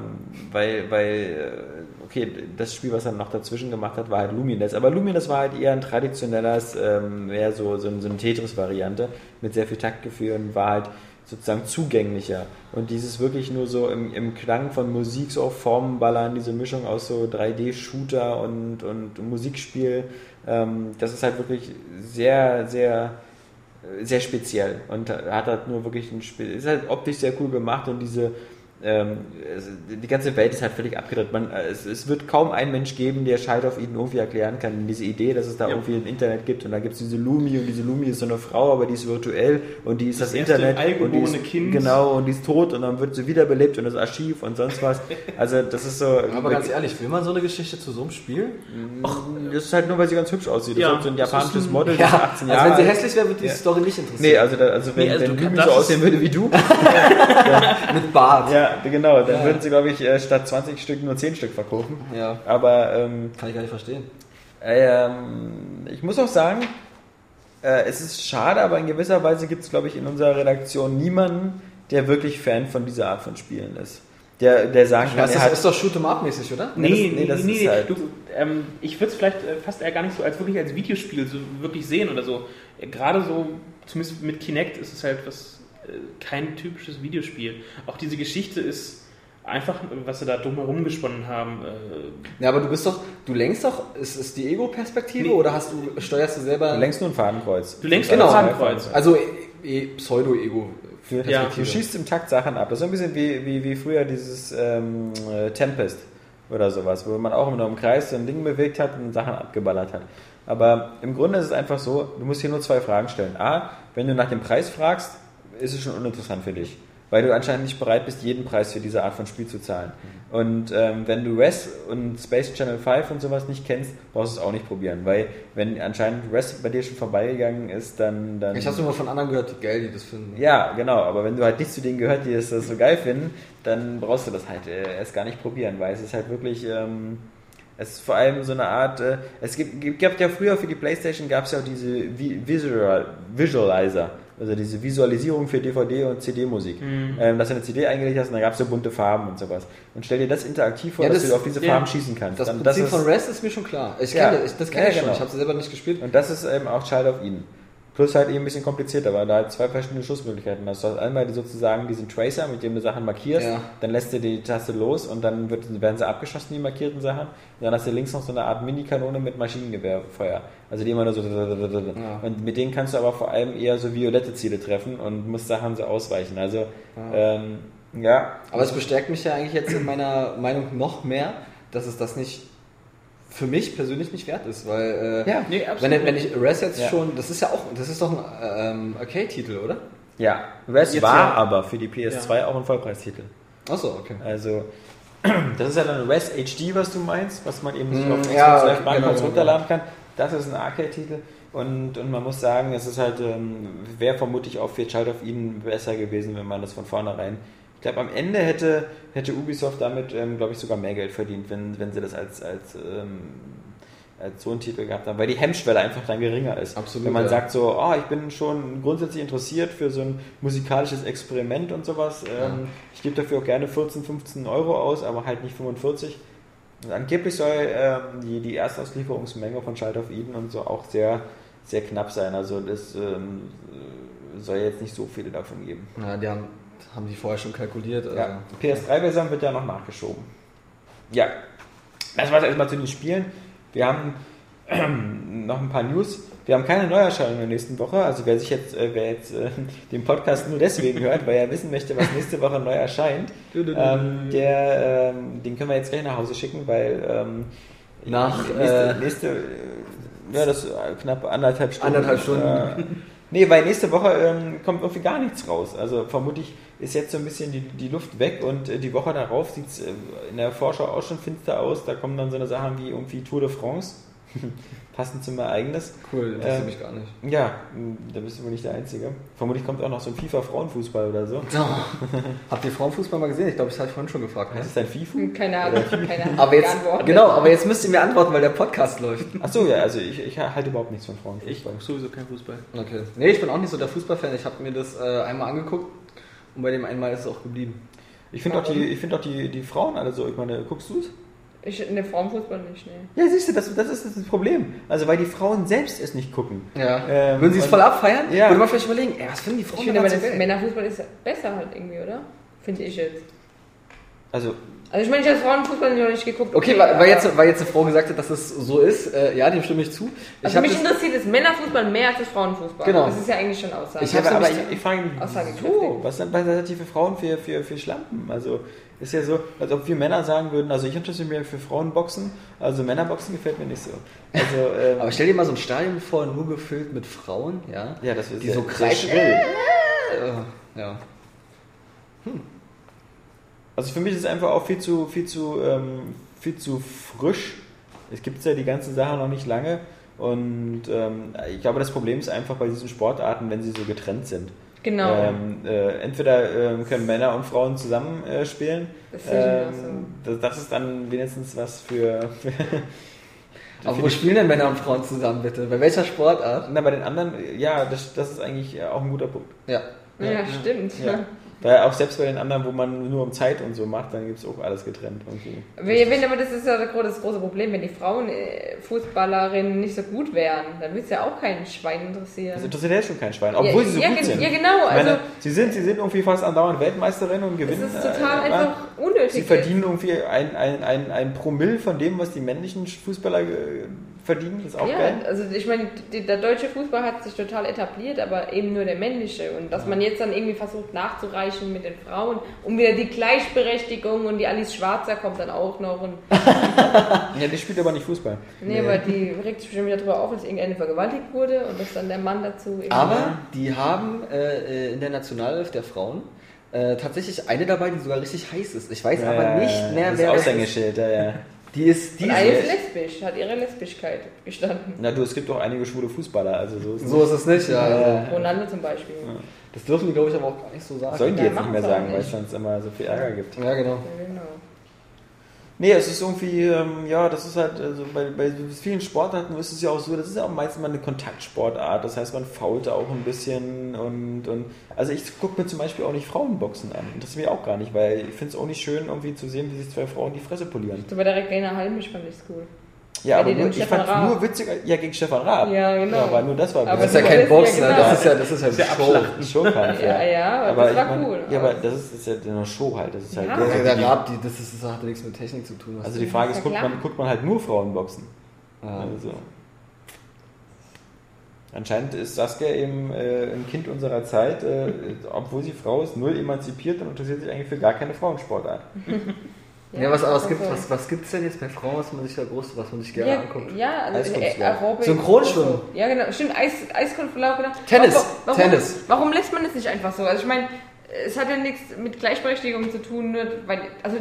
[SPEAKER 2] weil, weil, äh, okay, das Spiel, was er noch dazwischen gemacht hat, war halt Lumines. Aber Lumines war halt eher ein traditionelles, ähm, eher so, so, so eine Tetris-Variante mit sehr viel Taktgefühl und war halt sozusagen zugänglicher. Und dieses wirklich nur so im, im Klang von Musik so auf Formen ballern, diese Mischung aus so 3D-Shooter und, und Musikspiel, ähm, das ist halt wirklich sehr, sehr sehr speziell und hat halt nur wirklich ein Spiel. Ist halt optisch sehr cool gemacht und diese es, die ganze Welt ist halt völlig abgedreht. Man, äh, es, es wird kaum einen Mensch geben, der Scheid auf ihn irgendwie erklären kann. Diese Idee, dass es da
[SPEAKER 7] Ja.
[SPEAKER 2] irgendwie ein Internet gibt und da gibt es diese Lumi und diese Lumi ist so eine Frau, aber die ist virtuell und die ist das,
[SPEAKER 7] Das
[SPEAKER 2] Internet und die ist,
[SPEAKER 7] Kind.
[SPEAKER 2] genau und die ist tot und dann wird sie wiederbelebt und das Archiv und sonst was. Also das ist so.
[SPEAKER 5] Aber ganz ehrlich, will man so eine Geschichte zu so einem Spiel?
[SPEAKER 2] das ist halt nur, weil sie ganz hübsch aussieht. Das
[SPEAKER 7] Ja,
[SPEAKER 2] ist so ein
[SPEAKER 7] das
[SPEAKER 2] japanisches
[SPEAKER 7] ein-
[SPEAKER 2] Model, das ist 18 Jahre
[SPEAKER 5] also wenn sie hässlich wäre, würde die
[SPEAKER 2] Ja.
[SPEAKER 5] Story nicht interessieren.
[SPEAKER 2] Nee, also, da, also wenn,
[SPEAKER 7] Nee, also
[SPEAKER 2] wenn
[SPEAKER 7] du
[SPEAKER 2] Lumi so
[SPEAKER 7] das
[SPEAKER 2] aussehen würde wie du,
[SPEAKER 5] Mit Bart.
[SPEAKER 2] ja, genau, dann
[SPEAKER 5] Ja.
[SPEAKER 2] würden sie, glaube ich, äh, statt 20 Stück nur 10 Stück verkaufen.
[SPEAKER 5] Ja,
[SPEAKER 2] Aber ähm,
[SPEAKER 5] kann ich gar nicht verstehen.
[SPEAKER 2] ähm, ich muss auch sagen, äh, es ist schade, aber in gewisser Weise gibt es, glaube ich, in unserer Redaktion niemanden, der wirklich Fan von dieser Art von Spielen ist. Der, der sagen kann,
[SPEAKER 5] Das ist,
[SPEAKER 2] hat
[SPEAKER 5] ist doch Shoot'em-up-mäßig, oder?
[SPEAKER 2] Nee,
[SPEAKER 7] Nee,
[SPEAKER 2] das- nee,
[SPEAKER 7] nee,
[SPEAKER 2] das
[SPEAKER 7] nee,
[SPEAKER 2] ist
[SPEAKER 7] nee.
[SPEAKER 2] halt-
[SPEAKER 7] Du, ähm, ich würde es vielleicht äh, fast eher gar nicht so als wirklich als Videospiel so wirklich sehen oder so. Äh, Gerade so, zumindest mit Kinect ist es halt was kein typisches Videospiel. Auch diese Geschichte ist einfach, was sie da dumm herumgesponnen haben. Äh,
[SPEAKER 5] Ja, aber du bist doch, du lenkst doch, ist, ist die Ego-Perspektive
[SPEAKER 7] Nee.
[SPEAKER 5] oder hast du, steuerst du selber?
[SPEAKER 2] du lenkst nur ein Fadenkreuz.
[SPEAKER 7] Du lenkst
[SPEAKER 5] Genau.
[SPEAKER 7] ein Fadenkreuz.
[SPEAKER 5] Also e, e, Pseudo-Ego.
[SPEAKER 2] Du,
[SPEAKER 7] Ja.
[SPEAKER 2] du schießt im Takt Sachen ab. Das ist so ein bisschen wie, wie, wie früher dieses ähm, äh, Tempest oder sowas, wo man auch immer im Kreis so ein Ding bewegt hat und Sachen abgeballert hat. Aber im Grunde ist es einfach so, du musst hier nur zwei Fragen stellen. A, wenn du nach dem Preis fragst, ist es schon uninteressant für dich. Weil du anscheinend nicht bereit bist, jeden Preis für diese Art von Spiel zu zahlen. Und ähm, wenn du Res und Space Channel 5 und sowas nicht kennst, brauchst du es auch nicht probieren. Weil wenn anscheinend Res bei dir schon vorbeigegangen ist, dann... dann
[SPEAKER 5] Ich habe immer von anderen gehört, die geil, die das finden.
[SPEAKER 2] ja, genau, aber wenn du halt nicht zu denen gehört, die das, das so geil finden, dann brauchst du das halt äh, erst gar nicht probieren, weil es ist halt wirklich, ähm, es ist vor allem so eine Art, äh, es gibt, gibt, gab ja früher für die Playstation gab es ja auch diese Vi- Visual, Visualizer, also diese Visualisierung für DVD und CD-Musik, ähm, dass du eine CD eingelegt hast und da gab es so bunte Farben und sowas. Und stell dir das interaktiv vor,
[SPEAKER 5] Ja,
[SPEAKER 2] dass
[SPEAKER 5] das-
[SPEAKER 2] du auf diese
[SPEAKER 7] ja.
[SPEAKER 2] Farben schießen kannst.
[SPEAKER 5] Das
[SPEAKER 2] Dann-
[SPEAKER 5] Prinzip
[SPEAKER 2] ist-
[SPEAKER 5] von Rest ist mir schon klar. Ich
[SPEAKER 2] Ja.
[SPEAKER 5] kenne das, das kenne
[SPEAKER 2] Ja,
[SPEAKER 5] ich schon.
[SPEAKER 2] genau.
[SPEAKER 5] Ich habe sie selber nicht gespielt.
[SPEAKER 2] Und das ist eben auch Child of Eden. Plus halt eben ein bisschen komplizierter, weil da halt zwei verschiedene Schussmöglichkeiten hast. Du hast einmal die sozusagen diesen Tracer, mit dem du Sachen markierst,
[SPEAKER 5] Ja.
[SPEAKER 2] dann lässt du die Taste los und dann wird, werden sie abgeschossen, die markierten Sachen. Und dann hast du links noch so eine Art Mini-Kanone mit Maschinengewehrfeuer. Also die immer nur so.
[SPEAKER 5] Ja.
[SPEAKER 2] Und mit denen kannst du aber vor allem eher so violette Ziele treffen und musst Sachen so ausweichen. Also, ähm, ja.
[SPEAKER 5] Aber es bestärkt mich ja eigentlich jetzt in meiner Meinung noch mehr, dass es das nicht für mich persönlich nicht wert ist, weil äh,
[SPEAKER 2] Ja,
[SPEAKER 7] nee,
[SPEAKER 5] wenn, wenn ich Res jetzt
[SPEAKER 2] Ja.
[SPEAKER 5] schon, das ist ja auch, das ist doch ein ähm, Arcade-Titel, oder?
[SPEAKER 2] Ja. Res
[SPEAKER 7] Jetzt
[SPEAKER 2] war
[SPEAKER 7] ja.
[SPEAKER 2] aber für die PS2 auch ein Vollpreistitel.
[SPEAKER 5] Achso, okay.
[SPEAKER 2] Also, das ist ja dann Res HD, was du meinst, was man eben sich
[SPEAKER 5] Mm,
[SPEAKER 2] auf Xbox
[SPEAKER 5] ja,
[SPEAKER 2] Live
[SPEAKER 5] genau,
[SPEAKER 2] Banknotes
[SPEAKER 5] genau.
[SPEAKER 2] runterladen kann. Das ist ein Arcade-Titel. Und, und man muss sagen, es ist halt, ähm, wäre vermutlich auch für Child of Eden besser gewesen, wenn man das von vornherein. Ich glaube, am Ende hätte, hätte Ubisoft damit, ähm, glaube ich, sogar mehr Geld verdient, wenn, wenn sie das als, als, ähm, als so einen Titel gehabt haben, weil die Hemmschwelle einfach dann geringer ist.
[SPEAKER 5] Absolut,
[SPEAKER 2] Wenn man
[SPEAKER 5] ja.
[SPEAKER 2] sagt so, oh, ich bin schon grundsätzlich interessiert für so ein musikalisches Experiment und sowas, ähm, ich gebe dafür auch gerne 14, 15 Euro aus, aber halt nicht 45. Und angeblich soll ähm, die, die Erstauslieferungsmenge von Child of Eden und so auch sehr, sehr knapp sein. Also das ähm, soll jetzt nicht so viele davon geben.
[SPEAKER 5] Ja, die haben, haben die vorher schon kalkuliert. Also.
[SPEAKER 2] Ja, die PS3-Version wird ja noch nachgeschoben. Ja, das war es erstmal zu den Spielen. Wir haben noch ein paar News. Wir haben keine Neuerscheinung in der nächsten Woche. Also wer sich jetzt, äh, wer jetzt äh, den Podcast nur deswegen hört, weil er wissen möchte, was nächste Woche neu erscheint, ähm, der, ähm, den können wir jetzt gleich nach Hause schicken, weil ähm,
[SPEAKER 5] Nach,
[SPEAKER 2] nächste,
[SPEAKER 5] äh,
[SPEAKER 2] nächste äh, ja, das ist äh, knapp anderthalb Stunden.
[SPEAKER 5] Anderthalb Stunden.
[SPEAKER 2] Nee, weil nächste Woche ähm, kommt irgendwie gar nichts raus. Also vermutlich ist jetzt so ein bisschen die, die Luft weg und äh, die Woche darauf sieht es äh, in der Vorschau auch schon finster aus. Da kommen dann so eine Sachen wie irgendwie Tour de France. Passend zum Ereignis.
[SPEAKER 5] Cool, interessiert
[SPEAKER 2] Ähm,
[SPEAKER 5] mich gar nicht.
[SPEAKER 2] Ja, da bist du wohl nicht der Einzige. Vermutlich kommt auch noch so ein FIFA-Frauenfußball oder so.
[SPEAKER 5] Habt ihr Frauenfußball mal gesehen? Ich glaube, das habe ich vorhin schon gefragt. Ne?
[SPEAKER 2] Ist das dein FIFA?
[SPEAKER 6] Keine Ahnung, keine Ahnung.
[SPEAKER 5] Aber jetzt, genau, aber jetzt müsst ihr mir antworten, weil der Podcast läuft.
[SPEAKER 2] Achso, ja, also ich, ich halte überhaupt nichts von
[SPEAKER 7] Ich
[SPEAKER 2] Frauenfußball.
[SPEAKER 7] gucke sowieso kein Fußball.
[SPEAKER 5] Okay. Nee, ich bin auch nicht so der Fußballfan. Ich habe mir das äh, einmal angeguckt und bei dem einmal ist es auch geblieben.
[SPEAKER 2] Ich finde auch, die, ich find auch die, die Frauen alle so. Ich meine, guckst du es?
[SPEAKER 6] Ich, in der Frauenfußball nicht, ne.
[SPEAKER 2] Ja, siehst du, das, das ist das Problem. Also, weil die Frauen selbst es nicht gucken.
[SPEAKER 5] Ja.
[SPEAKER 2] Ähm,
[SPEAKER 5] Würden sie es voll abfeiern?
[SPEAKER 2] Ja.
[SPEAKER 5] Würde man vielleicht überlegen, ey, was finden die Frauen
[SPEAKER 6] Ich finde aber, das? Männerfußball ist besser halt irgendwie, oder? Finde ich jetzt.
[SPEAKER 2] Also,
[SPEAKER 6] Also ich meine, ich habe Frauenfußball noch nicht geguckt.
[SPEAKER 5] Okay, weil, weil, jetzt, weil jetzt eine Frau gesagt hat, dass es so ist, äh, ja, dem stimme ich zu. Ich
[SPEAKER 6] Also mich
[SPEAKER 5] das-
[SPEAKER 6] interessiert das Männerfußball mehr als das Frauenfußball.
[SPEAKER 5] Genau.
[SPEAKER 6] Das ist ja eigentlich schon Aussage.
[SPEAKER 5] Ich
[SPEAKER 2] ja,
[SPEAKER 5] hab's
[SPEAKER 2] aber, ich, ich frage mich, wieso? Was sind seid ihr für Frauen für, für, für Schlampen? Also, ist ja so, als ob wir Männer sagen würden, also ich interessiere mich für Frauenboxen, also Männerboxen gefällt mir nicht so. Also, ähm,
[SPEAKER 5] Aber stell dir mal so ein Stadion vor, nur gefüllt mit Frauen, ja,
[SPEAKER 2] ja, das ist
[SPEAKER 5] die so kreischen.
[SPEAKER 2] schrill.
[SPEAKER 5] Äh, ja.
[SPEAKER 2] Also für mich ist es einfach auch viel zu, viel zu, ähm, viel zu frisch. Es gibt ja die ganzen Sachen noch nicht lange. Und ähm, ich glaube, das Problem ist einfach bei diesen Sportarten, wenn sie so getrennt sind.
[SPEAKER 6] Genau.
[SPEAKER 2] Ähm, äh, entweder ähm, können Männer und Frauen zusammen äh, spielen.
[SPEAKER 6] Das
[SPEAKER 2] Ähm, das, das ist dann wenigstens was für. für
[SPEAKER 5] Aber wo spielen denn Männer und Frauen zusammen, bitte? Bei welcher Sportart?
[SPEAKER 2] Na, bei den anderen, ja, das, das ist eigentlich auch ein guter Punkt.
[SPEAKER 5] Ja.
[SPEAKER 6] ja, stimmt.
[SPEAKER 2] Ja. Weil auch selbst bei den anderen, wo man nur um Zeit und so macht, dann gibt es auch alles getrennt. Irgendwie.
[SPEAKER 6] Wenn, wenn, aber das ist ja das gro- das große Problem, wenn die Frauen äh, Fußballerinnen nicht so gut wären, dann wird es ja auch kein Schwein interessieren.
[SPEAKER 2] Das interessiert ja schon kein Schwein, obwohl
[SPEAKER 6] ja,
[SPEAKER 2] sie so
[SPEAKER 6] ja,
[SPEAKER 2] gut sind.
[SPEAKER 6] Ja, genau.
[SPEAKER 2] Ich meine,
[SPEAKER 6] Also,
[SPEAKER 2] sie, sind, sie sind irgendwie fast andauernd Weltmeisterin und gewinnen.
[SPEAKER 6] ist total
[SPEAKER 2] äh,
[SPEAKER 6] einfach unnötig.
[SPEAKER 2] Sie verdienen irgendwie ein, ein, ein, ein Promille von dem, was die männlichen Fußballer äh, verdienen. Das ist auch
[SPEAKER 6] ja,
[SPEAKER 2] geil.
[SPEAKER 6] also ich meine, die, der deutsche Fußball hat sich total etabliert, aber eben nur der männliche. Und dass man jetzt dann irgendwie versucht nachzureichen mit den Frauen und wieder die Gleichberechtigung und die Alice Schwarzer kommt dann auch noch. Und,
[SPEAKER 2] Ja, die spielt aber nicht Fußball.
[SPEAKER 6] nee, aber die regt sich bestimmt wieder darüber auf, dass irgendeine vergewaltigt wurde und dass dann der Mann dazu
[SPEAKER 5] Aber die haben äh, äh, in der Nationalelf der Frauen äh, tatsächlich eine dabei, die sogar richtig heiß ist. Ich weiß aber nicht mehr,
[SPEAKER 2] das
[SPEAKER 5] wer das ist.
[SPEAKER 2] Aushängeschild, ja, ja.
[SPEAKER 5] Die ist, die
[SPEAKER 6] Und eine ist lesbisch, hat ihre Lesbischkeit gestanden.
[SPEAKER 2] Na du, es gibt auch einige schwule Fußballer, also so ist es
[SPEAKER 5] so ist es nicht, ja.
[SPEAKER 2] Ja.
[SPEAKER 6] Ronaldo zum Beispiel.
[SPEAKER 5] Das dürfen die, glaube ich, aber auch gar nicht so sagen.
[SPEAKER 2] Sollen die
[SPEAKER 6] Ja,
[SPEAKER 2] jetzt nicht mehr sagen, weil es sonst immer so viel Ärger gibt.
[SPEAKER 5] Ja, genau.
[SPEAKER 6] Ja, genau.
[SPEAKER 2] Nee, es ist irgendwie, ähm, ja, das ist halt, also bei, bei vielen Sportarten ist es ja auch so, das ist ja auch meistens mal eine Kontaktsportart, das heißt, man fault auch ein bisschen und, und also ich gucke mir zum Beispiel auch nicht Frauenboxen an, ist mir auch gar nicht, weil ich finde es auch nicht schön, irgendwie zu sehen, wie sich zwei Frauen die Fresse polieren.
[SPEAKER 6] Bei der Regina Halmisch fand ich cool.
[SPEAKER 2] Ja, aber nur, ich fand
[SPEAKER 6] Raab.
[SPEAKER 2] nur witziger, ja, gegen Stefan Raab.
[SPEAKER 6] Ja, genau.
[SPEAKER 2] Ja, aber nur das war
[SPEAKER 6] Aber
[SPEAKER 5] Das ist ja
[SPEAKER 6] das
[SPEAKER 5] kein
[SPEAKER 6] ja
[SPEAKER 5] Boxen, ne?
[SPEAKER 6] genau.
[SPEAKER 5] das ist ja, das ist ja Show.
[SPEAKER 2] ein Showkampf,
[SPEAKER 6] Ja, ja, aber das
[SPEAKER 2] ich
[SPEAKER 6] war
[SPEAKER 2] mein,
[SPEAKER 6] cool.
[SPEAKER 2] Ja, aber das ist, ist ja eine Show halt, das ist halt
[SPEAKER 6] Ja.
[SPEAKER 2] das
[SPEAKER 5] Ja, der
[SPEAKER 2] die-
[SPEAKER 5] Rab, die, das, ist, das hat ja nichts mit Technik zu tun.
[SPEAKER 2] Also
[SPEAKER 5] die-
[SPEAKER 2] Frage ist,
[SPEAKER 6] Ja,
[SPEAKER 2] guckt man, guckt man halt nur Frauenboxen?
[SPEAKER 5] Ja.
[SPEAKER 2] Also. Anscheinend ist Saskia eben äh, ein Kind unserer Zeit, äh, obwohl sie Frau ist, null emanzipiert und interessiert sich eigentlich für gar keine Frauensportart.
[SPEAKER 5] Ja, was, aber was, gibt, was, was gibt's denn jetzt bei Frauen, was man sich da groß, was man sich gerne
[SPEAKER 6] Ja,
[SPEAKER 5] anguckt?
[SPEAKER 6] ja also äh, Aerobic.
[SPEAKER 5] Synchronschwimmen.
[SPEAKER 6] Ja, genau. Stimmt, Eis, Eiskunstlauf, genau.
[SPEAKER 5] Tennis,
[SPEAKER 6] Warum, warum,
[SPEAKER 5] Tennis.
[SPEAKER 6] Warum lässt man das nicht einfach so? Also ich meine, es hat ja nichts mit Gleichberechtigung zu tun, weil, also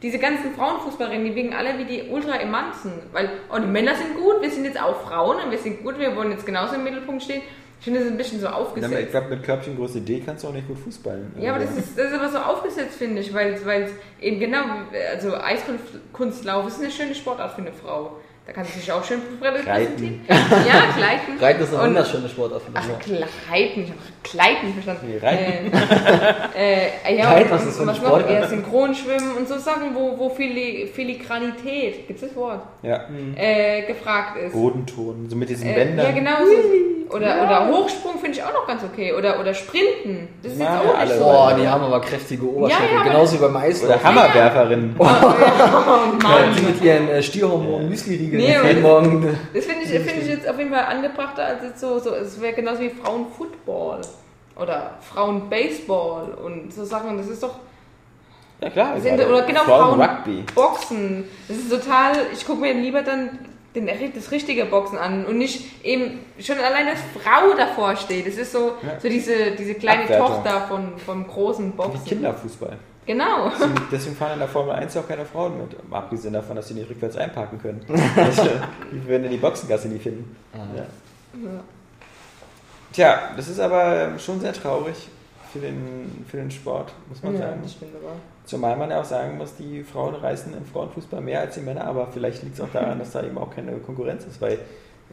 [SPEAKER 6] diese ganzen Frauenfußballerinnen, die wirken alle wie die Ultra-Emanzen. Weil, oh, die Männer sind gut, wir sind jetzt auch Frauen und wir sind gut, wir wollen jetzt genauso im Mittelpunkt stehen. Ich finde, das ist ein bisschen so
[SPEAKER 2] Ja, aber ich
[SPEAKER 6] aufgesetzt.
[SPEAKER 2] glaube, mit Körbchengröße D kannst du auch nicht gut Fußballen.
[SPEAKER 6] Ja, aber
[SPEAKER 2] Also,
[SPEAKER 6] das ist, das ist aber so aufgesetzt, finde ich, weil es eben genau, also Eiskunstlauf ist eine schöne Sportart für eine Frau. Da kann sie sich auch schön präsentieren. Ja, Gleiten.
[SPEAKER 5] Reiten ist eine
[SPEAKER 6] Und-
[SPEAKER 5] wunderschöne Sportart. finde
[SPEAKER 6] Ach,
[SPEAKER 5] ich auch.
[SPEAKER 6] Gleiten. Ich habe Gleiten verstanden.
[SPEAKER 2] Nee, Reiten.
[SPEAKER 6] Äh, äh, ja,
[SPEAKER 5] Gleiten,
[SPEAKER 6] und-
[SPEAKER 5] was ist so eine
[SPEAKER 6] noch?
[SPEAKER 5] Sportart?
[SPEAKER 6] Ja, Synchronschwimmen und so Sachen, wo, wo Fili Filigranität, gibt es das Wort,
[SPEAKER 2] ja.
[SPEAKER 6] äh, gefragt ist.
[SPEAKER 2] Bodenton, so mit diesen
[SPEAKER 6] Äh,
[SPEAKER 2] Bändern.
[SPEAKER 6] ja, genau. So. Oder, oder Hochsprung finde ich auch noch ganz okay. Oder, oder Sprinten. Das ist jetzt
[SPEAKER 2] Ja,
[SPEAKER 6] auch
[SPEAKER 2] alle
[SPEAKER 6] nicht so.
[SPEAKER 5] Boah, die haben aber kräftige Oberschenkel.
[SPEAKER 6] Ja, ja,
[SPEAKER 5] Genauso wie beim Eislauf.
[SPEAKER 2] Oder Hammerwerferin.
[SPEAKER 6] Oh, Mann.
[SPEAKER 5] Die mit ihren äh, Stierhormon Müsli-Riegeln
[SPEAKER 6] Nee,
[SPEAKER 5] jeden
[SPEAKER 6] das-
[SPEAKER 5] Morgen.
[SPEAKER 6] Das finde ich, finde ich jetzt auf jeden Fall angebrachter als jetzt so, so es wäre genauso wie Frauenfootball oder Frauenbaseball und so Sachen. Das ist doch
[SPEAKER 2] Ja klar.
[SPEAKER 6] sind, oder genau
[SPEAKER 2] Frauen
[SPEAKER 6] Frauen
[SPEAKER 2] Rugby.
[SPEAKER 6] Boxen. Das ist total. Ich gucke mir lieber dann den, das richtige Boxen an und nicht eben schon allein, dass Frau davor steht. Das ist so,
[SPEAKER 2] Ja.
[SPEAKER 6] so diese, diese kleine
[SPEAKER 2] Abwertung.
[SPEAKER 6] Tochter von, vom großen
[SPEAKER 2] Wie
[SPEAKER 6] Boxen.
[SPEAKER 2] Kinderfußball.
[SPEAKER 6] Genau.
[SPEAKER 2] Deswegen- Deswegen fahren in der Formel 1 auch keine Frauen mit. Abgesehen davon, dass sie nicht rückwärts einparken können. Also, die würden die Boxengasse nie finden. Ja. Tja, das ist aber schon sehr traurig für den, für den Sport, muss man
[SPEAKER 6] Ja,
[SPEAKER 2] sagen.
[SPEAKER 6] das stimmt aber.
[SPEAKER 2] Zumal man ja auch sagen muss, die Frauen reißen im Frauenfußball mehr als die Männer, aber vielleicht liegt es auch daran, dass da eben auch keine Konkurrenz ist, weil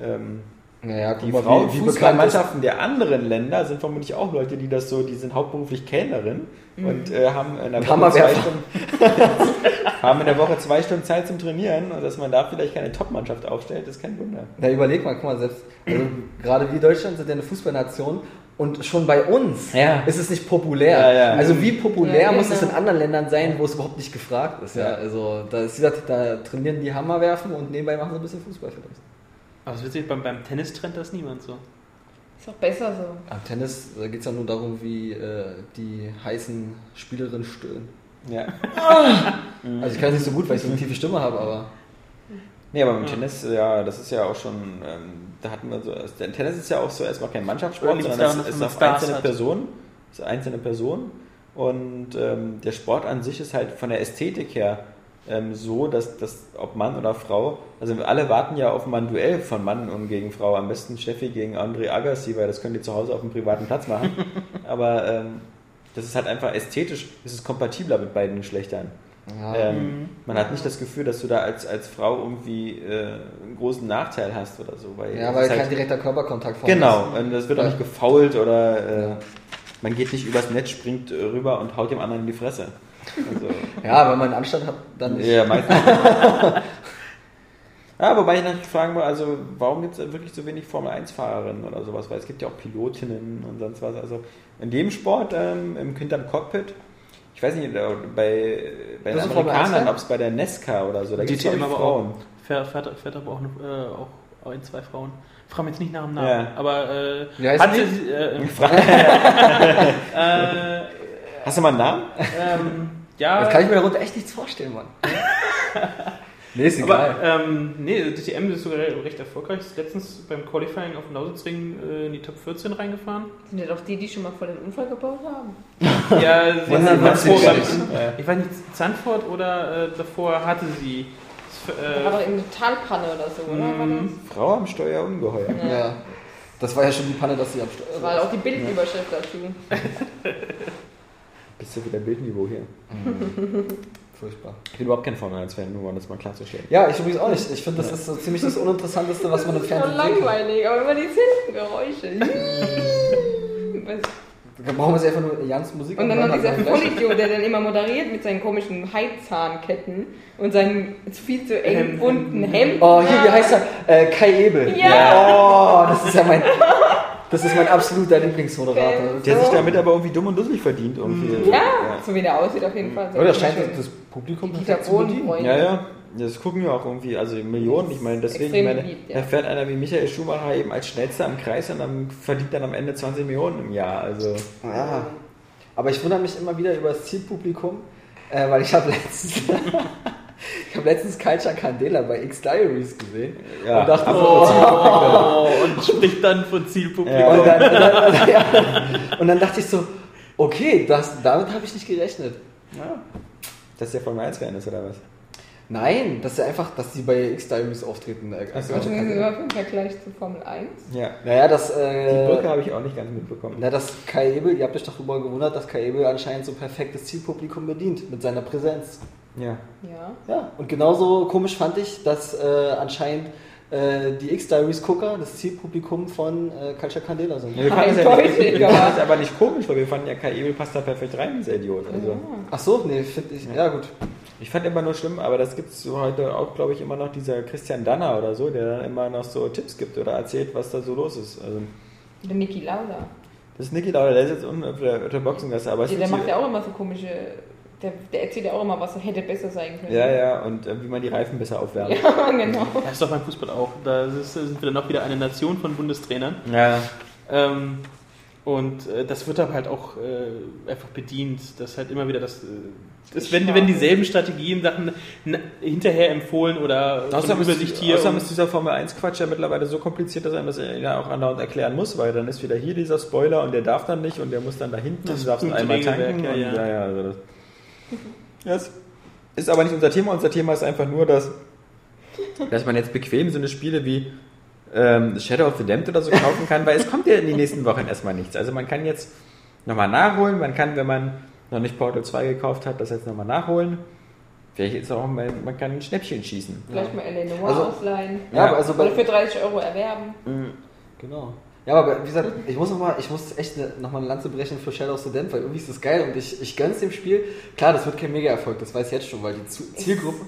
[SPEAKER 2] ähm,
[SPEAKER 5] Naja,
[SPEAKER 2] die Frauenfußballmannschaften der anderen Länder sind vermutlich auch Leute, die das so, die sind hauptberuflich Kellnerin und äh, haben in der Woche zwei. Stunden, haben in der Woche zwei Stunden Zeit zum Trainieren und dass man da vielleicht keine Top-Mannschaft aufstellt, ist kein Wunder.
[SPEAKER 5] Na, überleg mal, guck mal, selbst, also, gerade wir Deutschland sind ja eine Fußballnation Und schon bei uns
[SPEAKER 2] Ja.
[SPEAKER 5] ist es nicht populär.
[SPEAKER 2] Ja, ja.
[SPEAKER 5] Also wie populär
[SPEAKER 6] Ja,
[SPEAKER 5] muss es in
[SPEAKER 6] genau.
[SPEAKER 5] anderen Ländern sein, wo es überhaupt nicht gefragt ist. Ja,
[SPEAKER 2] Ja.
[SPEAKER 5] also da, ist, wie gesagt, da trainieren die Hammer werfen und nebenbei machen sie ein bisschen Fußball vielleicht.
[SPEAKER 7] Aber es witzig, beim, beim Tennis-Trend das niemand so.
[SPEAKER 6] Ist auch besser so.
[SPEAKER 5] Am Tennis geht es ja nur darum, wie äh, die heißen Spielerinnen stöhnen.
[SPEAKER 2] Ja.
[SPEAKER 5] Also ich kann es nicht so gut, weil ich so eine tiefe Stimme habe, aber
[SPEAKER 2] Nee, aber beim Tennis, ja, das ist ja auch schon, ähm, da hatten wir so, also der Tennis ist ja auch so erstmal kein Mannschaftssport, sondern es ist auf
[SPEAKER 7] Stars
[SPEAKER 2] einzelne
[SPEAKER 7] hat?
[SPEAKER 2] Personen, es ist einzelne Personen und ähm, der Sport an sich ist halt von der Ästhetik her ähm, so, dass, dass ob Mann oder Frau, also alle warten ja auf mal ein Duell von Mann und gegen Frau, am besten Steffi gegen André Agassi, weil das können die zu Hause auf einem privaten Platz machen, aber ähm, das ist halt einfach ästhetisch, es ist kompatibler mit beiden Geschlechtern. Ähm, man hat nicht das Gefühl, dass du da als, als Frau irgendwie äh, einen großen Nachteil hast oder so. Weil
[SPEAKER 5] ja, weil
[SPEAKER 2] ist
[SPEAKER 5] kein
[SPEAKER 2] halt,
[SPEAKER 5] direkter Körperkontakt vorhanden
[SPEAKER 2] Genau,
[SPEAKER 5] ist.
[SPEAKER 2] und das wird auch
[SPEAKER 5] Ja.
[SPEAKER 2] nicht gefault oder äh, man geht nicht übers Netz, springt rüber und haut dem anderen in die Fresse. Also,
[SPEAKER 5] Ja, wenn man einen Anstand hat, dann nicht.
[SPEAKER 2] ja, meistens. ja, wobei ich natürlich fragen will, also warum gibt es wirklich so wenig Formel-1-Fahrerinnen oder sowas? Weil es gibt ja auch Pilotinnen und sonst was. Also in dem Sport, ähm, im hinterm Cockpit, ich weiß nicht, bei, bei den
[SPEAKER 5] Bist du Formel 1
[SPEAKER 2] Amerikanern, ob es bei der Nesca oder so, da gibt es Frauen.
[SPEAKER 7] auch. Fährt, fährt, fährt aber auch, eine, äh, auch, auch in zwei Frauen. Frag mich jetzt nicht nach dem Namen.
[SPEAKER 2] Ja.
[SPEAKER 7] Aber äh, hatte
[SPEAKER 5] die?
[SPEAKER 7] sie, äh, äh,
[SPEAKER 2] Hast du mal einen Namen?
[SPEAKER 7] ähm, ja,
[SPEAKER 5] Das kann ich mir darunter echt nichts vorstellen, Mann. nee, ist egal.
[SPEAKER 7] aber ähm, nee, DTM ist sogar recht erfolgreich. Ist letztens beim Qualifying auf dem Lausitzring äh, in die Top 14 reingefahren.
[SPEAKER 6] Sind ja doch die, die schon mal vor den Unfall gebaut haben.
[SPEAKER 7] Ja, sie davor,
[SPEAKER 5] nicht.
[SPEAKER 7] beim- ich weiß nicht, Zandvoort oder äh, davor hatte sie.
[SPEAKER 6] Da war
[SPEAKER 7] Äh,
[SPEAKER 6] doch irgendeine Talpanne oder so, oder?
[SPEAKER 7] Mhm.
[SPEAKER 2] Frau am Steuer ungeheuer.
[SPEAKER 6] das?
[SPEAKER 5] ja. Das war ja schon die Panne, dass sie am Steuer
[SPEAKER 6] Das war auch die Bildüberschrift dazu.
[SPEAKER 2] Bist du wieder Bildniveau hier?
[SPEAKER 5] Furchtbar.
[SPEAKER 2] Ich bin überhaupt kein Formel 1-Fan, nur um das mal klarzustellen.
[SPEAKER 5] Ja, ich übrigens auch nicht. Ich finde, das ist so ziemlich das Uninteressanteste, was man im
[SPEAKER 6] Das ist voll
[SPEAKER 5] Fernsehen sehen kann.
[SPEAKER 6] langweilig, aber immer dieselben Geräusche.
[SPEAKER 5] Da brauchen wir sich einfach nur Jans Musik
[SPEAKER 6] Und dann noch dieser
[SPEAKER 5] dann
[SPEAKER 6] Vollidiot, der dann immer moderiert mit seinen komischen Heizzahnketten und seinem viel zu eng bunten Hemd.
[SPEAKER 5] Oh, hier, wie heißt er? Äh, Kai Ebel.
[SPEAKER 6] Ja.
[SPEAKER 5] Oh, das ist ja mein, das ist mein absoluter Lieblingsmoderator.
[SPEAKER 2] Der sich damit aber irgendwie dumm und dusselig verdient. Irgendwie.
[SPEAKER 6] Ja, so wie der aussieht auf jeden Fall.
[SPEAKER 5] Oder das scheint das Publikum
[SPEAKER 6] Dieter
[SPEAKER 5] perfekt zu bedienen.
[SPEAKER 2] Ja, ja. Das gucken ja auch irgendwie, also Millionen. Ich meine, deswegen, ich meine,
[SPEAKER 6] beliebt, ja.
[SPEAKER 2] da fährt einer wie Michael Schumacher eben als schnellster am Kreis und dann verdient dann am Ende 20 Millionen im Jahr. Also,
[SPEAKER 5] Ja. Aber ich wundere mich immer wieder über das Zielpublikum, äh, weil ich habe letztens, ich habe letztens Culture Candela bei X Diaries gesehen
[SPEAKER 2] ja.
[SPEAKER 5] und dachte
[SPEAKER 2] Apropos
[SPEAKER 5] so,
[SPEAKER 7] oh, und spricht dann von Zielpublikum.
[SPEAKER 2] Ja.
[SPEAKER 5] und, dann, und, dann, ja, und dann dachte ich so, okay, das, damit habe ich nicht gerechnet.
[SPEAKER 2] dass der Formel 1-Fan ist oder was?
[SPEAKER 5] Nein, dass sie einfach, dass sie bei X Diaries auftreten. Äh,
[SPEAKER 2] Ach so.
[SPEAKER 5] Culture
[SPEAKER 6] Das ist
[SPEAKER 5] Candela.
[SPEAKER 6] überhaupt im Vergleich zu Formel 1.
[SPEAKER 2] Ja.
[SPEAKER 5] Naja, das,
[SPEAKER 2] Die
[SPEAKER 5] äh,
[SPEAKER 2] Brücke habe ich auch nicht ganz mitbekommen.
[SPEAKER 5] na, das Kai Ebel, ihr habt euch doch darüber gewundert, dass Kai Ebel anscheinend so perfektes Zielpublikum bedient mit seiner Präsenz.
[SPEAKER 2] Ja.
[SPEAKER 6] Ja.
[SPEAKER 5] Ja, und genauso komisch fand ich, dass äh, anscheinend äh, die X-Diaries-Gucker das Zielpublikum von äh, Culture Candela sind.
[SPEAKER 2] Ja, wir fanden es ja nicht,
[SPEAKER 6] aber-
[SPEAKER 2] nicht komisch, weil wir fanden ja, Kai Ebel passt da perfekt rein, dieser Idiot. Also,
[SPEAKER 5] Ach so, nee, finde ich, ja gut.
[SPEAKER 2] ich fand immer nur schlimm, aber das gibt es heute auch, glaube ich, immer noch dieser Christian Danner oder so, der dann immer noch so Tipps gibt oder erzählt, was da so los ist. Also,
[SPEAKER 6] Der Niki Lauda.
[SPEAKER 2] das ist Niki Lauda, der ist jetzt unten auf der, auf der Boxengasse, aber es
[SPEAKER 6] Der, macht ja auch immer so komische. Der, der erzählt ja auch immer, was hätte besser sein können.
[SPEAKER 2] Ja, ja, und äh, wie man die Reifen besser aufwärmt.
[SPEAKER 6] Ja, genau.
[SPEAKER 7] Das ist doch beim Fußball auch. Da ist, sind wir dann noch wieder eine Nation von Bundestrainern.
[SPEAKER 2] Ja.
[SPEAKER 7] Ähm, und äh, das wird aber halt auch äh, einfach bedient, dass halt immer wieder das, äh, das wenn, wenn dieselben Strategien Sachen hinterher empfohlen oder
[SPEAKER 2] Außerdem
[SPEAKER 7] der
[SPEAKER 2] ist,
[SPEAKER 7] Übersicht hier.
[SPEAKER 2] außerdem ist dieser Formel 1 Quatsch ja mittlerweile so kompliziert, dass er das ja auch andauernd erklären muss, weil dann ist wieder hier dieser Spoiler und der darf dann nicht und der muss dann da hinten
[SPEAKER 7] Das
[SPEAKER 2] und du darfst ihn einmal tanken.
[SPEAKER 7] ja,
[SPEAKER 2] und,
[SPEAKER 7] ja.
[SPEAKER 2] ja, ja, also das, das ist aber nicht unser Thema. Unser Thema ist einfach nur, dass, dass man jetzt bequem so eine Spiele wie ähm, Shadow of the Damned oder so kaufen kann, weil es kommt ja in den nächsten Wochen erstmal nichts. Also man kann jetzt nochmal nachholen, man kann, wenn man noch nicht Portal 2 gekauft hat, das jetzt nochmal nachholen. Vielleicht ist auch mal, man kann ein Schnäppchen schießen.
[SPEAKER 6] Vielleicht mal L.A. Noir
[SPEAKER 5] Also-
[SPEAKER 6] ausleihen.
[SPEAKER 5] Ja, aber also bei,
[SPEAKER 6] Oder für 30 Euro erwerben.
[SPEAKER 5] Genau. Ja, aber wie gesagt, ich muss, noch mal, ich muss echt ne, noch mal eine Lanze brechen für Shadow of the Damned, weil irgendwie ist das geil und ich, ich gönn's dem Spiel. Klar, das wird kein Mega-Erfolg, das weiß ich jetzt schon, weil die Zielgruppe...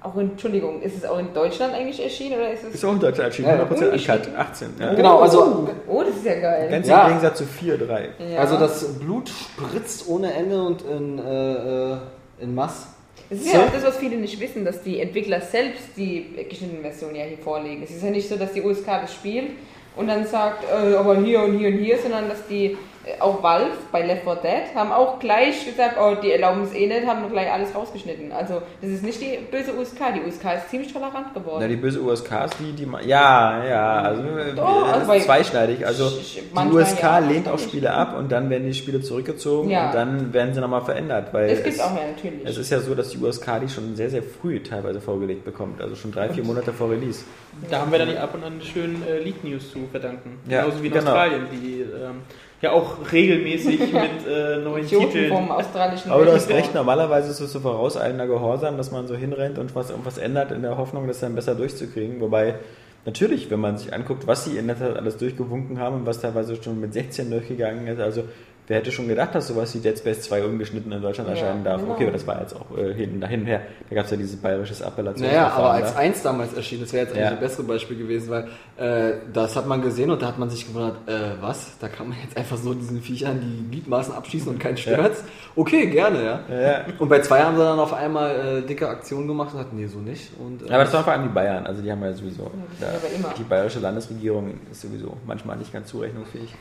[SPEAKER 6] Auch in, Entschuldigung, ist es auch in Deutschland eigentlich erschienen oder ist es.
[SPEAKER 2] Ist auch in Deutschland erschienen,
[SPEAKER 5] Ja, ja.
[SPEAKER 2] 100% uncut, 18. Ja.
[SPEAKER 5] Genau, also,
[SPEAKER 6] Oh, das ist ja geil.
[SPEAKER 2] Ganz
[SPEAKER 5] Ja.
[SPEAKER 2] im Gegensatz zu 4, 3.
[SPEAKER 6] ja.
[SPEAKER 5] also das Blut spritzt ohne Ende und in, äh, äh, in Mass.
[SPEAKER 6] Es ist ja auch das, was viele nicht wissen, dass die Entwickler selbst die geschnittene Version ja hier vorlegen. Es ist ja nicht so, dass die USK das spielt und dann sagt, äh, aber hier und hier und hier, sondern dass die, auch Valve bei Left 4 Dead, haben auch gleich gesagt, oh, die erlauben es eh nicht, haben gleich alles rausgeschnitten. Also, das ist nicht die böse USK, die USK ist ziemlich tolerant geworden.
[SPEAKER 2] Na, die böse USKs, die, die ma- ja, ja, also
[SPEAKER 6] Doch,
[SPEAKER 2] das
[SPEAKER 6] also
[SPEAKER 2] ist zweischneidig. Also die USK
[SPEAKER 6] ja,
[SPEAKER 2] lehnt auch. Spiele ab und dann werden die Spiele zurückgezogen
[SPEAKER 6] Ja.
[SPEAKER 2] und dann werden sie nochmal verändert. Weil
[SPEAKER 6] das gibt's
[SPEAKER 2] es,
[SPEAKER 6] auch ja natürlich.
[SPEAKER 2] es ist ja so, dass die USK die schon sehr, sehr früh teilweise vorgelegt bekommt. Also schon drei, vier Monate vor Release.
[SPEAKER 7] Da haben wir dann die ab und an schönen äh, Leak-News zu verdanken.
[SPEAKER 2] Ja,
[SPEAKER 7] Genauso wie in
[SPEAKER 2] genau.
[SPEAKER 7] Australien, die ähm, ja auch regelmäßig mit äh, neuen
[SPEAKER 6] Idioten
[SPEAKER 7] Titeln.
[SPEAKER 6] vom australischen
[SPEAKER 2] Aber du hast recht, normalerweise ist es so vorauseilender Gehorsam, dass man so hinrennt und was, irgendwas ändert in der Hoffnung, das dann besser durchzukriegen. Wobei, natürlich, wenn man sich anguckt, was sie in der Tat alles durchgewunken haben und was teilweise schon mit 16 durchgegangen ist, also wer hätte schon gedacht, dass sowas wie Dead Space 2 ungeschnitten in Deutschland
[SPEAKER 6] Ja,
[SPEAKER 2] erscheinen darf.
[SPEAKER 6] genau.
[SPEAKER 2] Okay, aber das war jetzt auch äh, hin, hin und her. Da gab es ja dieses bayerisches Appellation.
[SPEAKER 5] Naja, aber als eins damals erschienen, das wäre jetzt eigentlich
[SPEAKER 2] Ja.
[SPEAKER 5] ein besseres Beispiel gewesen, weil äh, das hat man gesehen und da hat man sich gewundert, äh, was? Da kann man jetzt einfach so diesen Viechern die Gliedmaßen abschießen und keinen stört's? Okay, gerne, ja.
[SPEAKER 2] Ja, ja.
[SPEAKER 5] Und bei zwei haben sie dann auf einmal äh, dicke Aktionen gemacht und hatten, nee, so nicht. Und, äh,
[SPEAKER 2] Aber das waren vor allem die Bayern, also die haben ja sowieso.
[SPEAKER 6] das immer.
[SPEAKER 2] die bayerische Landesregierung ist sowieso manchmal nicht ganz zurechnungsfähig.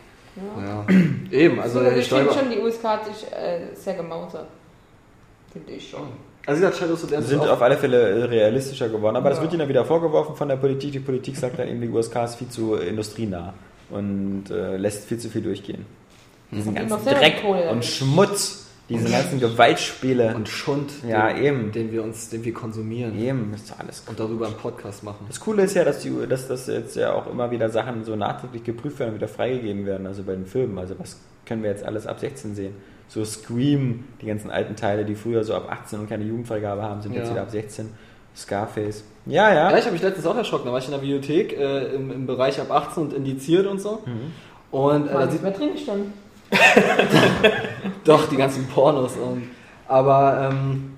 [SPEAKER 5] Ja. Eben, also der
[SPEAKER 6] das stimmt
[SPEAKER 5] Stolper.
[SPEAKER 6] schon, die USK hat sich äh, sehr gemausert. Finde ich schon.
[SPEAKER 5] Also Shadows of Dance
[SPEAKER 2] sind auf alle Fälle realistischer geworden. Aber das
[SPEAKER 6] Ja.
[SPEAKER 2] wird ihnen ja wieder vorgeworfen von der Politik. Die Politik sagt dann eben, die USK ist viel zu industrienah und äh, lässt viel zu viel durchgehen. Diesen
[SPEAKER 6] Und
[SPEAKER 2] ganzen Dreck
[SPEAKER 6] Kohle
[SPEAKER 2] und. Schmutz, diese ganzen Gewaltspiele.
[SPEAKER 5] und Schund,
[SPEAKER 2] Ja,
[SPEAKER 5] den,
[SPEAKER 2] eben.
[SPEAKER 5] den wir uns, den wir konsumieren
[SPEAKER 2] eben, ist doch alles
[SPEAKER 5] und darüber einen Podcast machen.
[SPEAKER 2] Das Coole ist ja, dass, die, dass das jetzt ja auch immer wieder Sachen so nachträglich geprüft werden und wieder freigegeben werden, also bei den Filmen. Also was können wir jetzt alles ab 16 sehen? So Scream, die ganzen alten Teile, die früher so ab 18 und keine Jugendfreigabe haben, sind jetzt
[SPEAKER 5] Ja.
[SPEAKER 2] wieder ab 16. Scarface. Ja, ja.
[SPEAKER 5] Ja, ich habe mich letztens auch erschrocken. Da war ich in der Bibliothek äh, im, im Bereich ab 18 und indiziert und so.
[SPEAKER 2] Mhm.
[SPEAKER 5] Und äh, da
[SPEAKER 6] Man
[SPEAKER 5] sieht
[SPEAKER 6] sieht man drin gestanden.
[SPEAKER 5] Doch die ganzen Pornos. Und, aber ähm,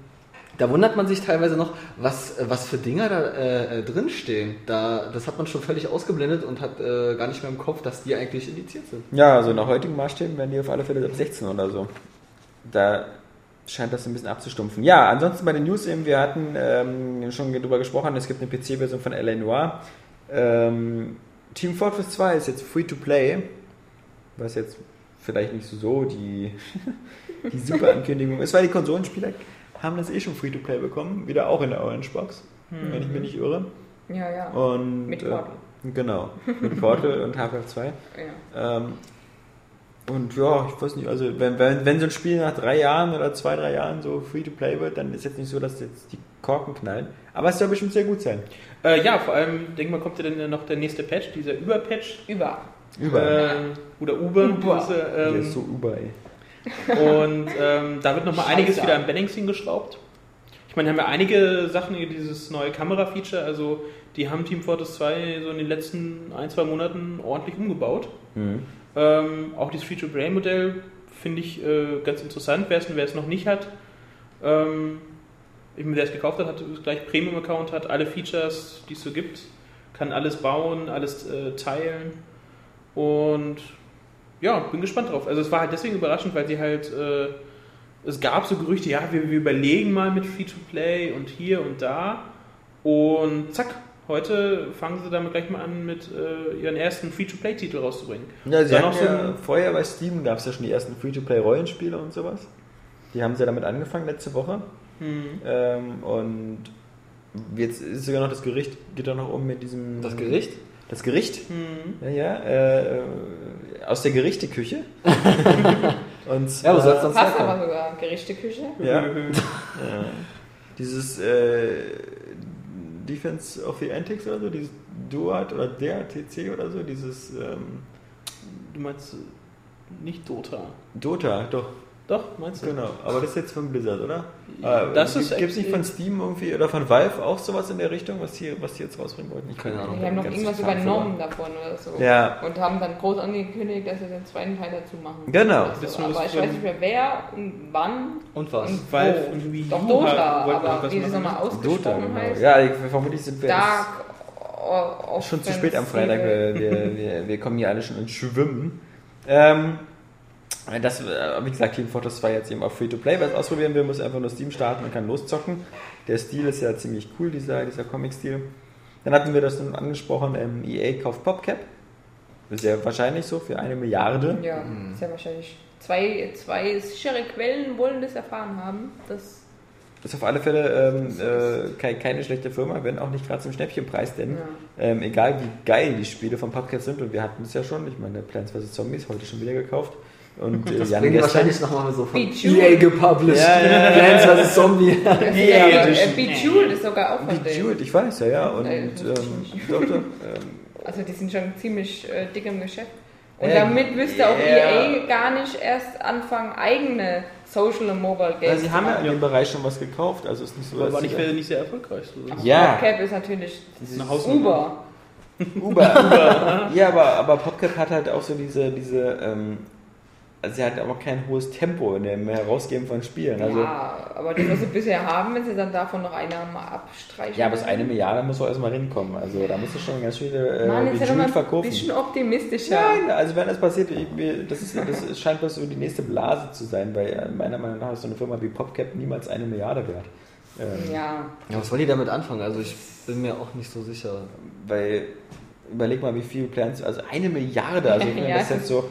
[SPEAKER 5] da wundert man sich teilweise noch, was, was für Dinger da äh, äh, drinstehen. Da, das hat man schon völlig ausgeblendet und hat äh, gar nicht mehr im Kopf, dass die eigentlich indiziert sind.
[SPEAKER 2] Ja, also nach heutigen Maßstäben werden die auf alle Fälle ab 16 oder so. Da scheint das ein bisschen abzustumpfen. Ja, ansonsten bei den News eben, wir hatten ähm, schon drüber gesprochen, es gibt eine PC-Version von L.A. Noir. Ähm, Team Fortress 2 ist jetzt free to play, was jetzt vielleicht nicht so die, die super Ankündigung ist, weil die Konsolenspieler haben das eh schon free to play bekommen, wieder auch in der Orange Box, wenn ich mich nicht irre.
[SPEAKER 6] Ja, ja.
[SPEAKER 2] Und,
[SPEAKER 6] Mit
[SPEAKER 2] äh,
[SPEAKER 6] Portal.
[SPEAKER 2] genau, mit Portal und Half-Life 2.
[SPEAKER 6] ja.
[SPEAKER 2] Ähm, und ja, ich weiß nicht, also wenn, wenn, wenn so ein Spiel nach drei Jahren oder zwei, drei Jahren so free to play wird, dann ist jetzt nicht so, dass jetzt die Korken knallen. Aber es soll bestimmt sehr gut sein.
[SPEAKER 7] Äh, ja, vor allem, denk mal, kommt ja dann noch der nächste Patch, dieser Über-Patch.
[SPEAKER 6] Über.
[SPEAKER 2] Überall.
[SPEAKER 7] Ähm, oder Uber.
[SPEAKER 6] Uber.
[SPEAKER 7] Diese,
[SPEAKER 2] Der
[SPEAKER 7] ähm,
[SPEAKER 2] ist so überall.
[SPEAKER 7] Und ähm, da wird nochmal einiges wieder am Balancing geschraubt. Ich meine, haben ja einige Sachen, dieses neue Kamera-Feature, also die haben Team Fortress 2 so in den letzten ein, zwei Monaten ordentlich umgebaut.
[SPEAKER 2] Mhm.
[SPEAKER 7] Ähm, auch dieses Free-to-Play-Modell finde ich äh, ganz interessant. Wer es, wer es noch nicht hat, ähm, wer es gekauft hat, hat gleich Premium-Account, hat alle Features, die es so gibt, kann alles bauen, alles äh, teilen und ja, bin gespannt drauf. Also es war halt deswegen überraschend, weil sie halt, äh, es gab so Gerüchte, ja, wir, wir überlegen mal mit Free-to-Play und hier und da und zack, heute fangen sie damit gleich mal an, mit äh, ihren ersten Free-to-Play-Titel rauszubringen.
[SPEAKER 2] Ja, sie hatten
[SPEAKER 7] so
[SPEAKER 2] ja, vorher bei Steam gab es ja schon die ersten Free-to-Play-Rollenspiele und sowas. Die haben sie ja damit angefangen letzte Woche.
[SPEAKER 7] Hm.
[SPEAKER 2] Ähm, und jetzt ist sogar noch das Gericht, geht da noch um mit diesem...
[SPEAKER 5] Das Gericht?
[SPEAKER 2] Das Gericht?
[SPEAKER 7] Hm.
[SPEAKER 2] Ja, ja, äh, äh, aus der Gerichteküche. und
[SPEAKER 5] Ja, wo soll's
[SPEAKER 2] zwar-
[SPEAKER 5] sonst
[SPEAKER 6] Passt aber sogar. Gerichteküche.
[SPEAKER 2] Ja. ja. Dieses äh, Defense of the Antics oder so, dieses DOAT oder DATC oder so, dieses ähm,
[SPEAKER 7] Du meinst äh, nicht Dota.
[SPEAKER 2] Dota, doch.
[SPEAKER 7] Doch, meinst du?
[SPEAKER 2] Genau, aber das ist jetzt von Blizzard, oder?
[SPEAKER 7] Das ist
[SPEAKER 2] Gibt es nicht von Steam irgendwie oder von Valve auch sowas in der Richtung, was die, was die jetzt rausbringen wollten? Ich
[SPEAKER 5] Keine Ahnung.
[SPEAKER 6] Die haben noch irgendwas übernommen davon oder so.
[SPEAKER 2] Ja.
[SPEAKER 6] Und haben dann groß angekündigt, dass sie den zweiten Teil dazu machen.
[SPEAKER 2] Genau.
[SPEAKER 6] Also,
[SPEAKER 7] Das
[SPEAKER 6] aber ich weiß nicht mehr wer und wann
[SPEAKER 5] Und was?
[SPEAKER 6] und
[SPEAKER 7] Valve
[SPEAKER 6] wo.
[SPEAKER 7] und Wii U
[SPEAKER 6] Doch Dota, aber wie das
[SPEAKER 7] machen.
[SPEAKER 6] nochmal
[SPEAKER 2] Dota,
[SPEAKER 6] ausgesprochen
[SPEAKER 2] genau.
[SPEAKER 6] heißt.
[SPEAKER 2] Ja, ich, vermutlich sind wir
[SPEAKER 6] Dark
[SPEAKER 2] jetzt schon zu spät am. Freitag. Wir, wir, wir, wir kommen hier alle schon ins Schwimmen. Ähm, das, äh, wie gesagt, Team Fortress 2 jetzt eben auch Free-to-Play. Wer es ausprobieren will, muss einfach nur Steam starten und kann loszocken. Der Stil ist ja ziemlich cool, dieser, dieser Comic-Stil. Dann hatten wir das dann angesprochen, ähm, EA kauft PopCap. Ja wahrscheinlich so für eine Milliarde.
[SPEAKER 6] Ja, sehr wahrscheinlich. Zwei, zwei sichere Quellen wollen das erfahren haben. Das,
[SPEAKER 2] Ist auf alle Fälle ähm, äh, keine, keine schlechte Firma, wenn auch nicht gerade zum Schnäppchenpreis, denn
[SPEAKER 6] ja.
[SPEAKER 2] ähm, egal wie geil die Spiele von PopCap sind, und wir hatten es ja schon, ich meine, Plants vs. Zombies heute schon wieder gekauft. Und äh,
[SPEAKER 5] Das
[SPEAKER 2] Jan gestern-
[SPEAKER 5] wahrscheinlich nochmal so von. EA gepublished.
[SPEAKER 2] Ja, ja, ja.
[SPEAKER 5] Plants vs. Zombie.
[SPEAKER 6] Das- äh, Bejeweled ist sogar auch von denen.
[SPEAKER 2] Bejeweled, ich weiß, ja, ja. Und
[SPEAKER 6] Äh,
[SPEAKER 2] ähm,
[SPEAKER 6] ich
[SPEAKER 2] doch, doch, ähm,
[SPEAKER 6] Also die sind schon ziemlich äh, dick im Geschäft. Und
[SPEAKER 2] Äh,
[SPEAKER 6] damit müsste auch
[SPEAKER 2] ja.
[SPEAKER 6] EA gar nicht erst anfangen, eigene Social und Mobile
[SPEAKER 2] ja,
[SPEAKER 6] Games
[SPEAKER 2] sie
[SPEAKER 6] zu
[SPEAKER 2] haben ja in dem Bereich schon was gekauft, also ist nicht so,
[SPEAKER 7] Aber
[SPEAKER 2] dass
[SPEAKER 7] nicht,
[SPEAKER 2] sie-
[SPEAKER 7] nicht sehr erfolgreich. So.
[SPEAKER 2] Ja.
[SPEAKER 6] PopCap ist natürlich
[SPEAKER 7] Das ist Hausnummer.
[SPEAKER 6] Uber.
[SPEAKER 2] Uber. ja, aber, aber PopCap hat halt auch so diese, diese ähm, also sie hat aber kein hohes Tempo in dem Herausgeben von Spielen. Also,
[SPEAKER 6] ja, aber das, was sie bisher haben, wenn sie dann davon noch Einnahmen abstreichen.
[SPEAKER 2] Ja, bis eine Milliarde muss auch erstmal hinkommen. Also da musst du schon ganz viele äh,
[SPEAKER 6] Mann, jetzt doch mal
[SPEAKER 2] Bejeweled
[SPEAKER 6] ein
[SPEAKER 2] verkaufen.
[SPEAKER 6] bisschen optimistischer.
[SPEAKER 2] Nein, also wenn das passiert, ich, das, ist, das scheint bloß so die nächste Blase zu sein, weil äh, meiner Meinung nach ist so eine Firma wie PopCap niemals eine Milliarde wert. Ähm,
[SPEAKER 6] Ja,
[SPEAKER 5] Ja, was wollen die damit anfangen? Also ich bin mir auch nicht so sicher.
[SPEAKER 2] Weil, überleg mal, wie viel Plans, also eine Milliarde, also wenn
[SPEAKER 6] Ja.
[SPEAKER 2] das jetzt so,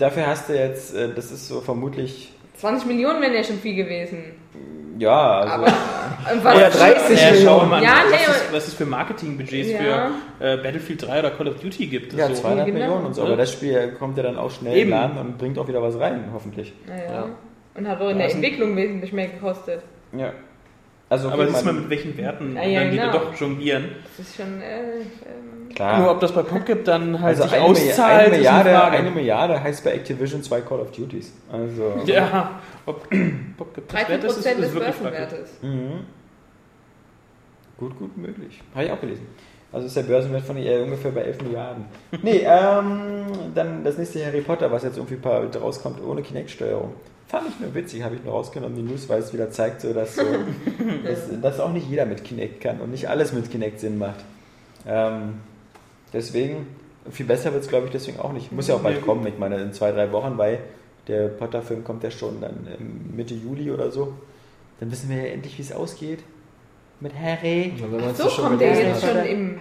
[SPEAKER 2] dafür hast du jetzt, äh, das ist so vermutlich,
[SPEAKER 6] 20 Millionen wären ja schon viel gewesen.
[SPEAKER 2] ja, also,
[SPEAKER 6] Aber was,
[SPEAKER 5] Ja, 30
[SPEAKER 7] Ja, schau mal,
[SPEAKER 6] Ja, nee,
[SPEAKER 7] was,
[SPEAKER 6] aber-
[SPEAKER 7] es, was es für Marketingbudgets
[SPEAKER 6] Ja.
[SPEAKER 7] für äh, Battlefield 3 oder Call of Duty gibt.
[SPEAKER 2] ja,
[SPEAKER 7] so.
[SPEAKER 2] 200
[SPEAKER 6] Genau.
[SPEAKER 2] Millionen und so, aber das Spiel kommt ja dann auch schnell
[SPEAKER 7] Eben.
[SPEAKER 2] in den Laden und bringt auch wieder was rein, hoffentlich.
[SPEAKER 6] Naja.
[SPEAKER 5] Ja.
[SPEAKER 6] Und hat auch in
[SPEAKER 2] Ja,
[SPEAKER 6] der Entwicklung wesentlich mehr gekostet.
[SPEAKER 2] Ja. Also,
[SPEAKER 7] Aber
[SPEAKER 2] okay,
[SPEAKER 7] siehst mal,
[SPEAKER 2] man-
[SPEAKER 7] mit welchen Werten
[SPEAKER 6] Ja, ja,
[SPEAKER 7] dann die da
[SPEAKER 6] genau.
[SPEAKER 7] doch jonglieren.
[SPEAKER 6] Das ist schon, äh, ähm,
[SPEAKER 2] klar.
[SPEAKER 7] Nur ob das bei PopCap dann halt
[SPEAKER 2] also
[SPEAKER 7] sich
[SPEAKER 2] eine,
[SPEAKER 7] auszahlt,
[SPEAKER 2] eine,
[SPEAKER 7] ist
[SPEAKER 2] Milliarde,
[SPEAKER 7] eine Frage.
[SPEAKER 2] eine Milliarde heißt bei Activision zwei Call of Duties. Also,
[SPEAKER 7] Ja, ob PopCap das
[SPEAKER 6] 13%
[SPEAKER 7] wert ist, ist,
[SPEAKER 6] des
[SPEAKER 7] ist wirklich fraglich.
[SPEAKER 6] Börsenwertes.
[SPEAKER 2] Mhm. Gut, gut möglich. Habe ich auch gelesen. Also ist der Börsenwert von EA ungefähr bei 11 Milliarden. Nee, ähm, dann das nächste Harry Potter, was jetzt irgendwie rauskommt, ohne Kinect-Steuerung. Fand ich nur witzig, habe ich nur rausgenommen, die News, weil es wieder zeigt, so, dass, so, dass, dass auch nicht jeder mit Kinect kann und nicht alles mit Kinect Sinn macht. Ähm, deswegen, viel besser wird es, glaube ich, deswegen auch nicht. Muss ja auch bald kommen, ich meine, in zwei, drei Wochen, weil der Potter-Film kommt ja schon dann Mitte Juli oder so. Dann wissen wir ja endlich, wie es ausgeht. Mit Harry.
[SPEAKER 5] Ja, man
[SPEAKER 6] so kommt der jetzt schon im.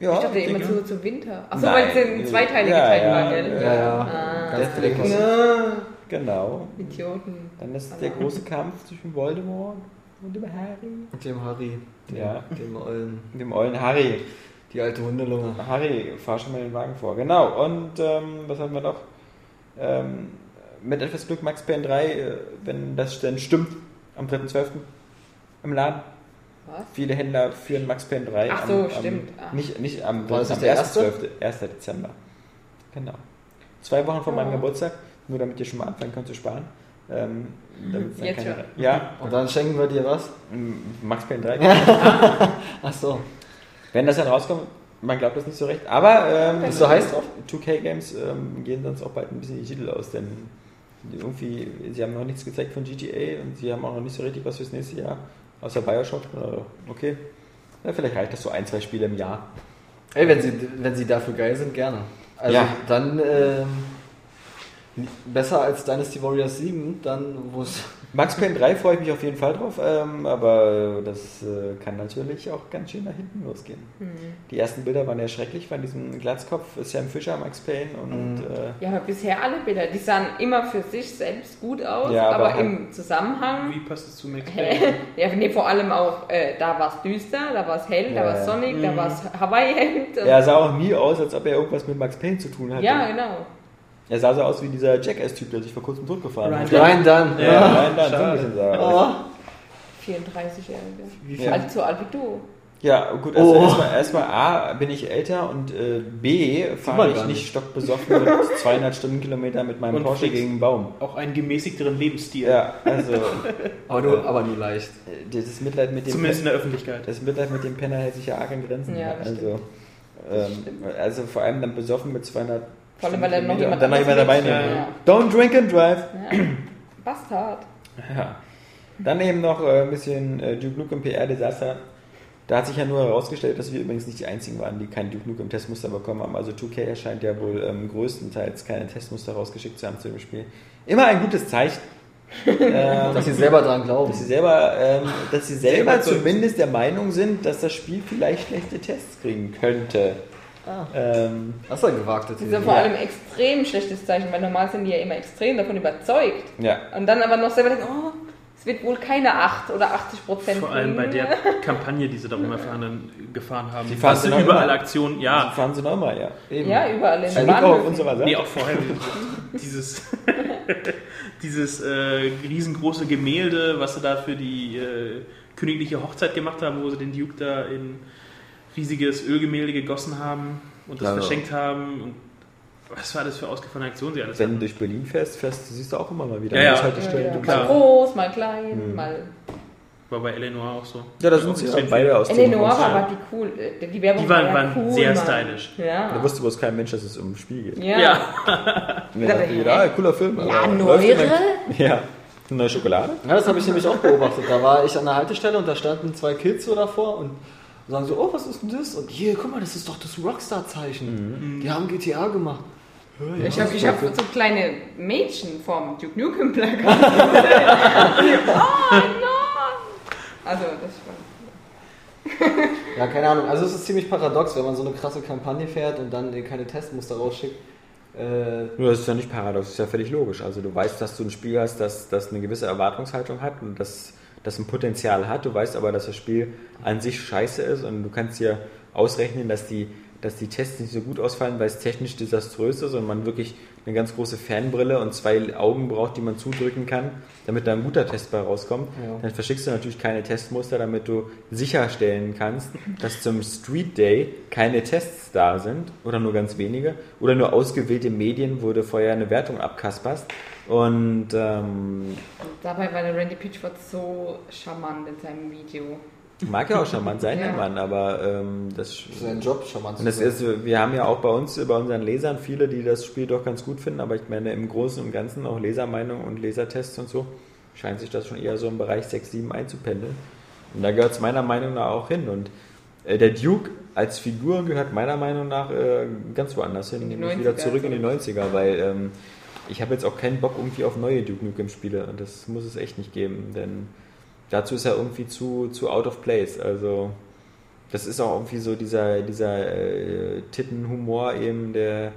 [SPEAKER 2] Ja,
[SPEAKER 6] ich dachte immer zu, zu Winter. Achso,
[SPEAKER 2] Nein.
[SPEAKER 6] weil es in zweiteilige
[SPEAKER 2] Ja,
[SPEAKER 6] Teile
[SPEAKER 2] ja,
[SPEAKER 6] war, gell?
[SPEAKER 5] Ja, ja.
[SPEAKER 6] Ah,
[SPEAKER 5] Ganz direkt.
[SPEAKER 6] Na,
[SPEAKER 2] Genau.
[SPEAKER 6] Idioten.
[SPEAKER 2] Dann ist der große Kampf zwischen Voldemort und dem Harry.
[SPEAKER 5] Mit dem Harry. Dem,
[SPEAKER 2] Ja.
[SPEAKER 5] Dem ollen.
[SPEAKER 2] Und dem ollen Harry.
[SPEAKER 5] Die alte Hundelunge.
[SPEAKER 2] Harry, fahr schon mal den Wagen vor. Genau. Und ähm, was haben wir noch? Ähm, mit etwas Glück Max Payne 3, äh, wenn das denn stimmt, am 3.12. im Laden.
[SPEAKER 6] Was?
[SPEAKER 2] Viele Händler führen Max Payne 3.
[SPEAKER 6] Ach so,
[SPEAKER 2] am,
[SPEAKER 6] stimmt. Ah.
[SPEAKER 2] Nicht, nicht am,
[SPEAKER 5] War das
[SPEAKER 2] am
[SPEAKER 5] nicht der
[SPEAKER 2] 1.12., 1. Dezember. Genau. Zwei Wochen vor meinem
[SPEAKER 6] Oh.
[SPEAKER 2] Geburtstag, nur damit ihr schon mal anfangen könnt zu sparen. Ähm, dann
[SPEAKER 6] Jetzt
[SPEAKER 2] keine-
[SPEAKER 6] schon.
[SPEAKER 2] Ja,
[SPEAKER 5] Und dann schenken wir dir was?
[SPEAKER 2] m, Max Payne 3.
[SPEAKER 5] Ach so.
[SPEAKER 2] Wenn das dann rauskommt, man glaubt das nicht so recht. Aber ähm,
[SPEAKER 5] Bist du heiß drauf?
[SPEAKER 2] 2K Games ähm, gehen sonst auch bald ein bisschen die Titel aus, denn irgendwie, sie haben noch nichts gezeigt von GTA und sie haben auch noch nicht so richtig was fürs nächste Jahr, außer Bioshock. Also, okay. Ja, vielleicht reicht das so ein, zwei Spiele im Jahr.
[SPEAKER 5] Ey, wenn sie, wenn sie dafür geil sind, gerne. Also
[SPEAKER 2] Ja.
[SPEAKER 5] dann ähm, besser als Dynasty Warriors 7, dann wo es.
[SPEAKER 2] Max Payne 3 freue ich mich auf jeden Fall drauf, ähm, aber das äh, kann natürlich auch ganz schön nach hinten losgehen.
[SPEAKER 6] Hm.
[SPEAKER 2] Die ersten Bilder waren ja schrecklich von diesem Glatzkopf Sam Fisher, Max Payne und
[SPEAKER 5] Mhm.
[SPEAKER 2] äh,
[SPEAKER 6] Ja, aber bisher alle Bilder, die sahen immer für sich selbst gut aus,
[SPEAKER 2] Ja, aber
[SPEAKER 6] aber,
[SPEAKER 2] halt-
[SPEAKER 6] im Zusammenhang.
[SPEAKER 7] Wie passt es zu Max Payne?
[SPEAKER 6] Ja, nee, vor allem auch, äh, da war es düster, da war es hell, da
[SPEAKER 2] Ja,
[SPEAKER 6] war es
[SPEAKER 2] ja.
[SPEAKER 6] sonnig, da
[SPEAKER 7] Mhm.
[SPEAKER 6] war es Hawaii-Hemd.
[SPEAKER 2] er sah auch nie aus, als ob er irgendwas mit Max Payne zu tun hatte.
[SPEAKER 6] ja, genau.
[SPEAKER 2] Er sah so aus wie dieser Jackass-Typ, der sich vor kurzem totgefahren
[SPEAKER 7] Ryan
[SPEAKER 2] hat.
[SPEAKER 5] Rein dann.
[SPEAKER 2] Ja,
[SPEAKER 7] Ja,
[SPEAKER 2] nein, dann so ein bisschen sah er aus.
[SPEAKER 5] Oh.
[SPEAKER 6] 34-Jährige.
[SPEAKER 2] Ja.
[SPEAKER 6] Also so alt wie du.
[SPEAKER 2] Ja, gut, also
[SPEAKER 5] Oh.
[SPEAKER 2] erstmal, erstmal A, bin ich älter und äh, B, fahre ich nicht stockbesoffen mit 200 Stundenkilometer mit meinem
[SPEAKER 7] Und
[SPEAKER 2] Porsche gegen einen Baum.
[SPEAKER 7] Auch einen gemäßigteren Lebensstil.
[SPEAKER 2] Ja, also
[SPEAKER 5] Aber nur, aber nur leicht.
[SPEAKER 2] äh, das Mitleid mit dem
[SPEAKER 7] Zumindest in der Öffentlichkeit.
[SPEAKER 2] das Mitleid mit dem Penner hält sich ja arg in Grenzen.
[SPEAKER 6] Ja, das
[SPEAKER 2] also, ähm, also vor allem dann besoffen mit 200
[SPEAKER 6] Vor allem, weil er noch jemand
[SPEAKER 2] dann noch jemand dabei nimmt.
[SPEAKER 6] Ja.
[SPEAKER 2] Don't drink and drive.
[SPEAKER 6] Ja. Bastard.
[SPEAKER 2] Ja. Dann eben noch äh, ein bisschen äh, Duke Nukem PR-Desaster. Da hat sich ja nur herausgestellt, dass wir übrigens nicht die einzigen waren, die kein Duke Nukem Testmuster bekommen haben. Also 2K erscheint ja wohl ähm, größtenteils keine Testmuster rausgeschickt zu haben zu dem Spiel. Immer ein gutes Zeichen. ähm,
[SPEAKER 5] Dass sie selber dran glauben.
[SPEAKER 2] dass sie selber, ähm, dass sie selber
[SPEAKER 7] Selber zu-
[SPEAKER 2] zumindest der Meinung sind, dass das Spiel vielleicht schlechte Tests kriegen könnte.
[SPEAKER 5] Ah.
[SPEAKER 2] Ähm,
[SPEAKER 5] Das ist ein gewagtes
[SPEAKER 6] Das ist ja vor allem ein extrem schlechtes Zeichen, weil normal sind die ja immer extrem davon überzeugt.
[SPEAKER 2] ja.
[SPEAKER 6] Und dann aber noch selber denken, oh, es wird wohl keine 8 oder 80 Prozent
[SPEAKER 7] Vor allem bei der Kampagne, die sie darum erfahren, gefahren haben.
[SPEAKER 2] Sie fahren sie
[SPEAKER 7] überall
[SPEAKER 2] immer.
[SPEAKER 7] Aktionen,
[SPEAKER 2] Ja.
[SPEAKER 7] ja.
[SPEAKER 2] fahren sie nochmal, ja. Eben.
[SPEAKER 6] Ja, überall in
[SPEAKER 2] Glück auf
[SPEAKER 6] Bahnhöfen.
[SPEAKER 2] unserer Seite.
[SPEAKER 7] Nee, auch vorher. dieses dieses äh, riesengroße Gemälde, was sie da für die äh, königliche Hochzeit gemacht haben, wo sie den Duke da in riesiges Ölgemälde gegossen haben und das
[SPEAKER 2] Ja, ja.
[SPEAKER 7] verschenkt haben. Und was war das für ausgefallene Aktionen sie alles
[SPEAKER 2] Wenn du
[SPEAKER 7] hatten?
[SPEAKER 2] durch Berlin fährst, fährst du siehst du auch immer mal wieder
[SPEAKER 7] Ja, ja.
[SPEAKER 2] Bushaltestellen.
[SPEAKER 6] Ja,
[SPEAKER 2] Du
[SPEAKER 6] mal groß, mal klein,
[SPEAKER 2] Hm.
[SPEAKER 6] mal.
[SPEAKER 7] War bei Eleanor auch so.
[SPEAKER 2] Ja, da sind sie ja beide aus Haus.
[SPEAKER 6] war die cool. äh, Die Werbung
[SPEAKER 7] Die waren-
[SPEAKER 6] war ja
[SPEAKER 7] waren
[SPEAKER 6] cool,
[SPEAKER 7] sehr
[SPEAKER 6] Mann.
[SPEAKER 7] stylisch.
[SPEAKER 6] Ja.
[SPEAKER 2] Da wusste bloß kein Mensch, dass es um ein Spiel geht.
[SPEAKER 6] Ja.
[SPEAKER 7] Ja.
[SPEAKER 2] Dann dachte jeder, cooler Film.
[SPEAKER 1] Ja,
[SPEAKER 2] aber
[SPEAKER 1] neuere?
[SPEAKER 2] Ja, eine neue Schokolade.
[SPEAKER 5] Ja, das habe ich nämlich auch beobachtet. Da war ich an der Haltestelle und da standen zwei Kids so davor und sagen so, oh, was ist denn das? Und hier, guck mal, das ist doch das Rockstar-Zeichen. Die haben GTA gemacht. Ja,
[SPEAKER 6] Ich habe ich hab so kleine Mädchen vom Duke Nukem Plakat. oh nein! Also, das war.
[SPEAKER 5] Ja, keine Ahnung. Also es ist ziemlich paradox, wenn man so eine krasse Kampagne fährt und dann keine Testmuster rausschickt. Äh,
[SPEAKER 2] Nur das ist ja nicht paradox, das ist ja völlig logisch. Also du weißt, dass du ein Spiel hast, das, das eine gewisse Erwartungshaltung hat und das, das ein Potenzial hat. Du weißt aber, dass das Spiel an sich scheiße ist und du kannst dir ausrechnen, dass die, dass die Tests nicht so gut ausfallen, weil es technisch desaströs ist und man wirklich eine ganz große Fanbrille und zwei Augen braucht, die man zudrücken kann, damit da ein guter Test bei rauskommt.
[SPEAKER 5] Ja.
[SPEAKER 2] Dann verschickst du natürlich keine Testmuster, damit du sicherstellen kannst, dass zum Street Day keine Tests da sind oder nur ganz wenige oder nur ausgewählte Medien, du vorher eine Wertung abkasperst. Und ähm,
[SPEAKER 6] Dabei war der Randy Pitchford so charmant in seinem Video.
[SPEAKER 2] mag ja auch charmant sein,
[SPEAKER 6] Ja.
[SPEAKER 2] der Mann, aber ähm, das
[SPEAKER 5] das ist ein Job, mal
[SPEAKER 2] und das ist, wir haben ja auch bei uns, bei unseren Lesern viele, die das Spiel doch ganz gut finden, aber ich meine im Großen und Ganzen auch Lesermeinungen und Lesertests und so, scheint sich das schon eher so im Bereich 6, 7 einzupendeln. Und da gehört es meiner Meinung nach auch hin. Und äh, der Duke als Figur gehört meiner Meinung nach äh, ganz woanders hin, nämlich wieder
[SPEAKER 6] 90er,
[SPEAKER 2] zurück in die
[SPEAKER 6] also.
[SPEAKER 2] 90er, weil ähm, ich habe jetzt auch keinen Bock irgendwie auf neue Duke Nukem Spiele und das muss es echt nicht geben, denn dazu ist er irgendwie zu, zu out of place. Also das ist auch irgendwie so dieser, dieser äh, Tittenhumor eben, der,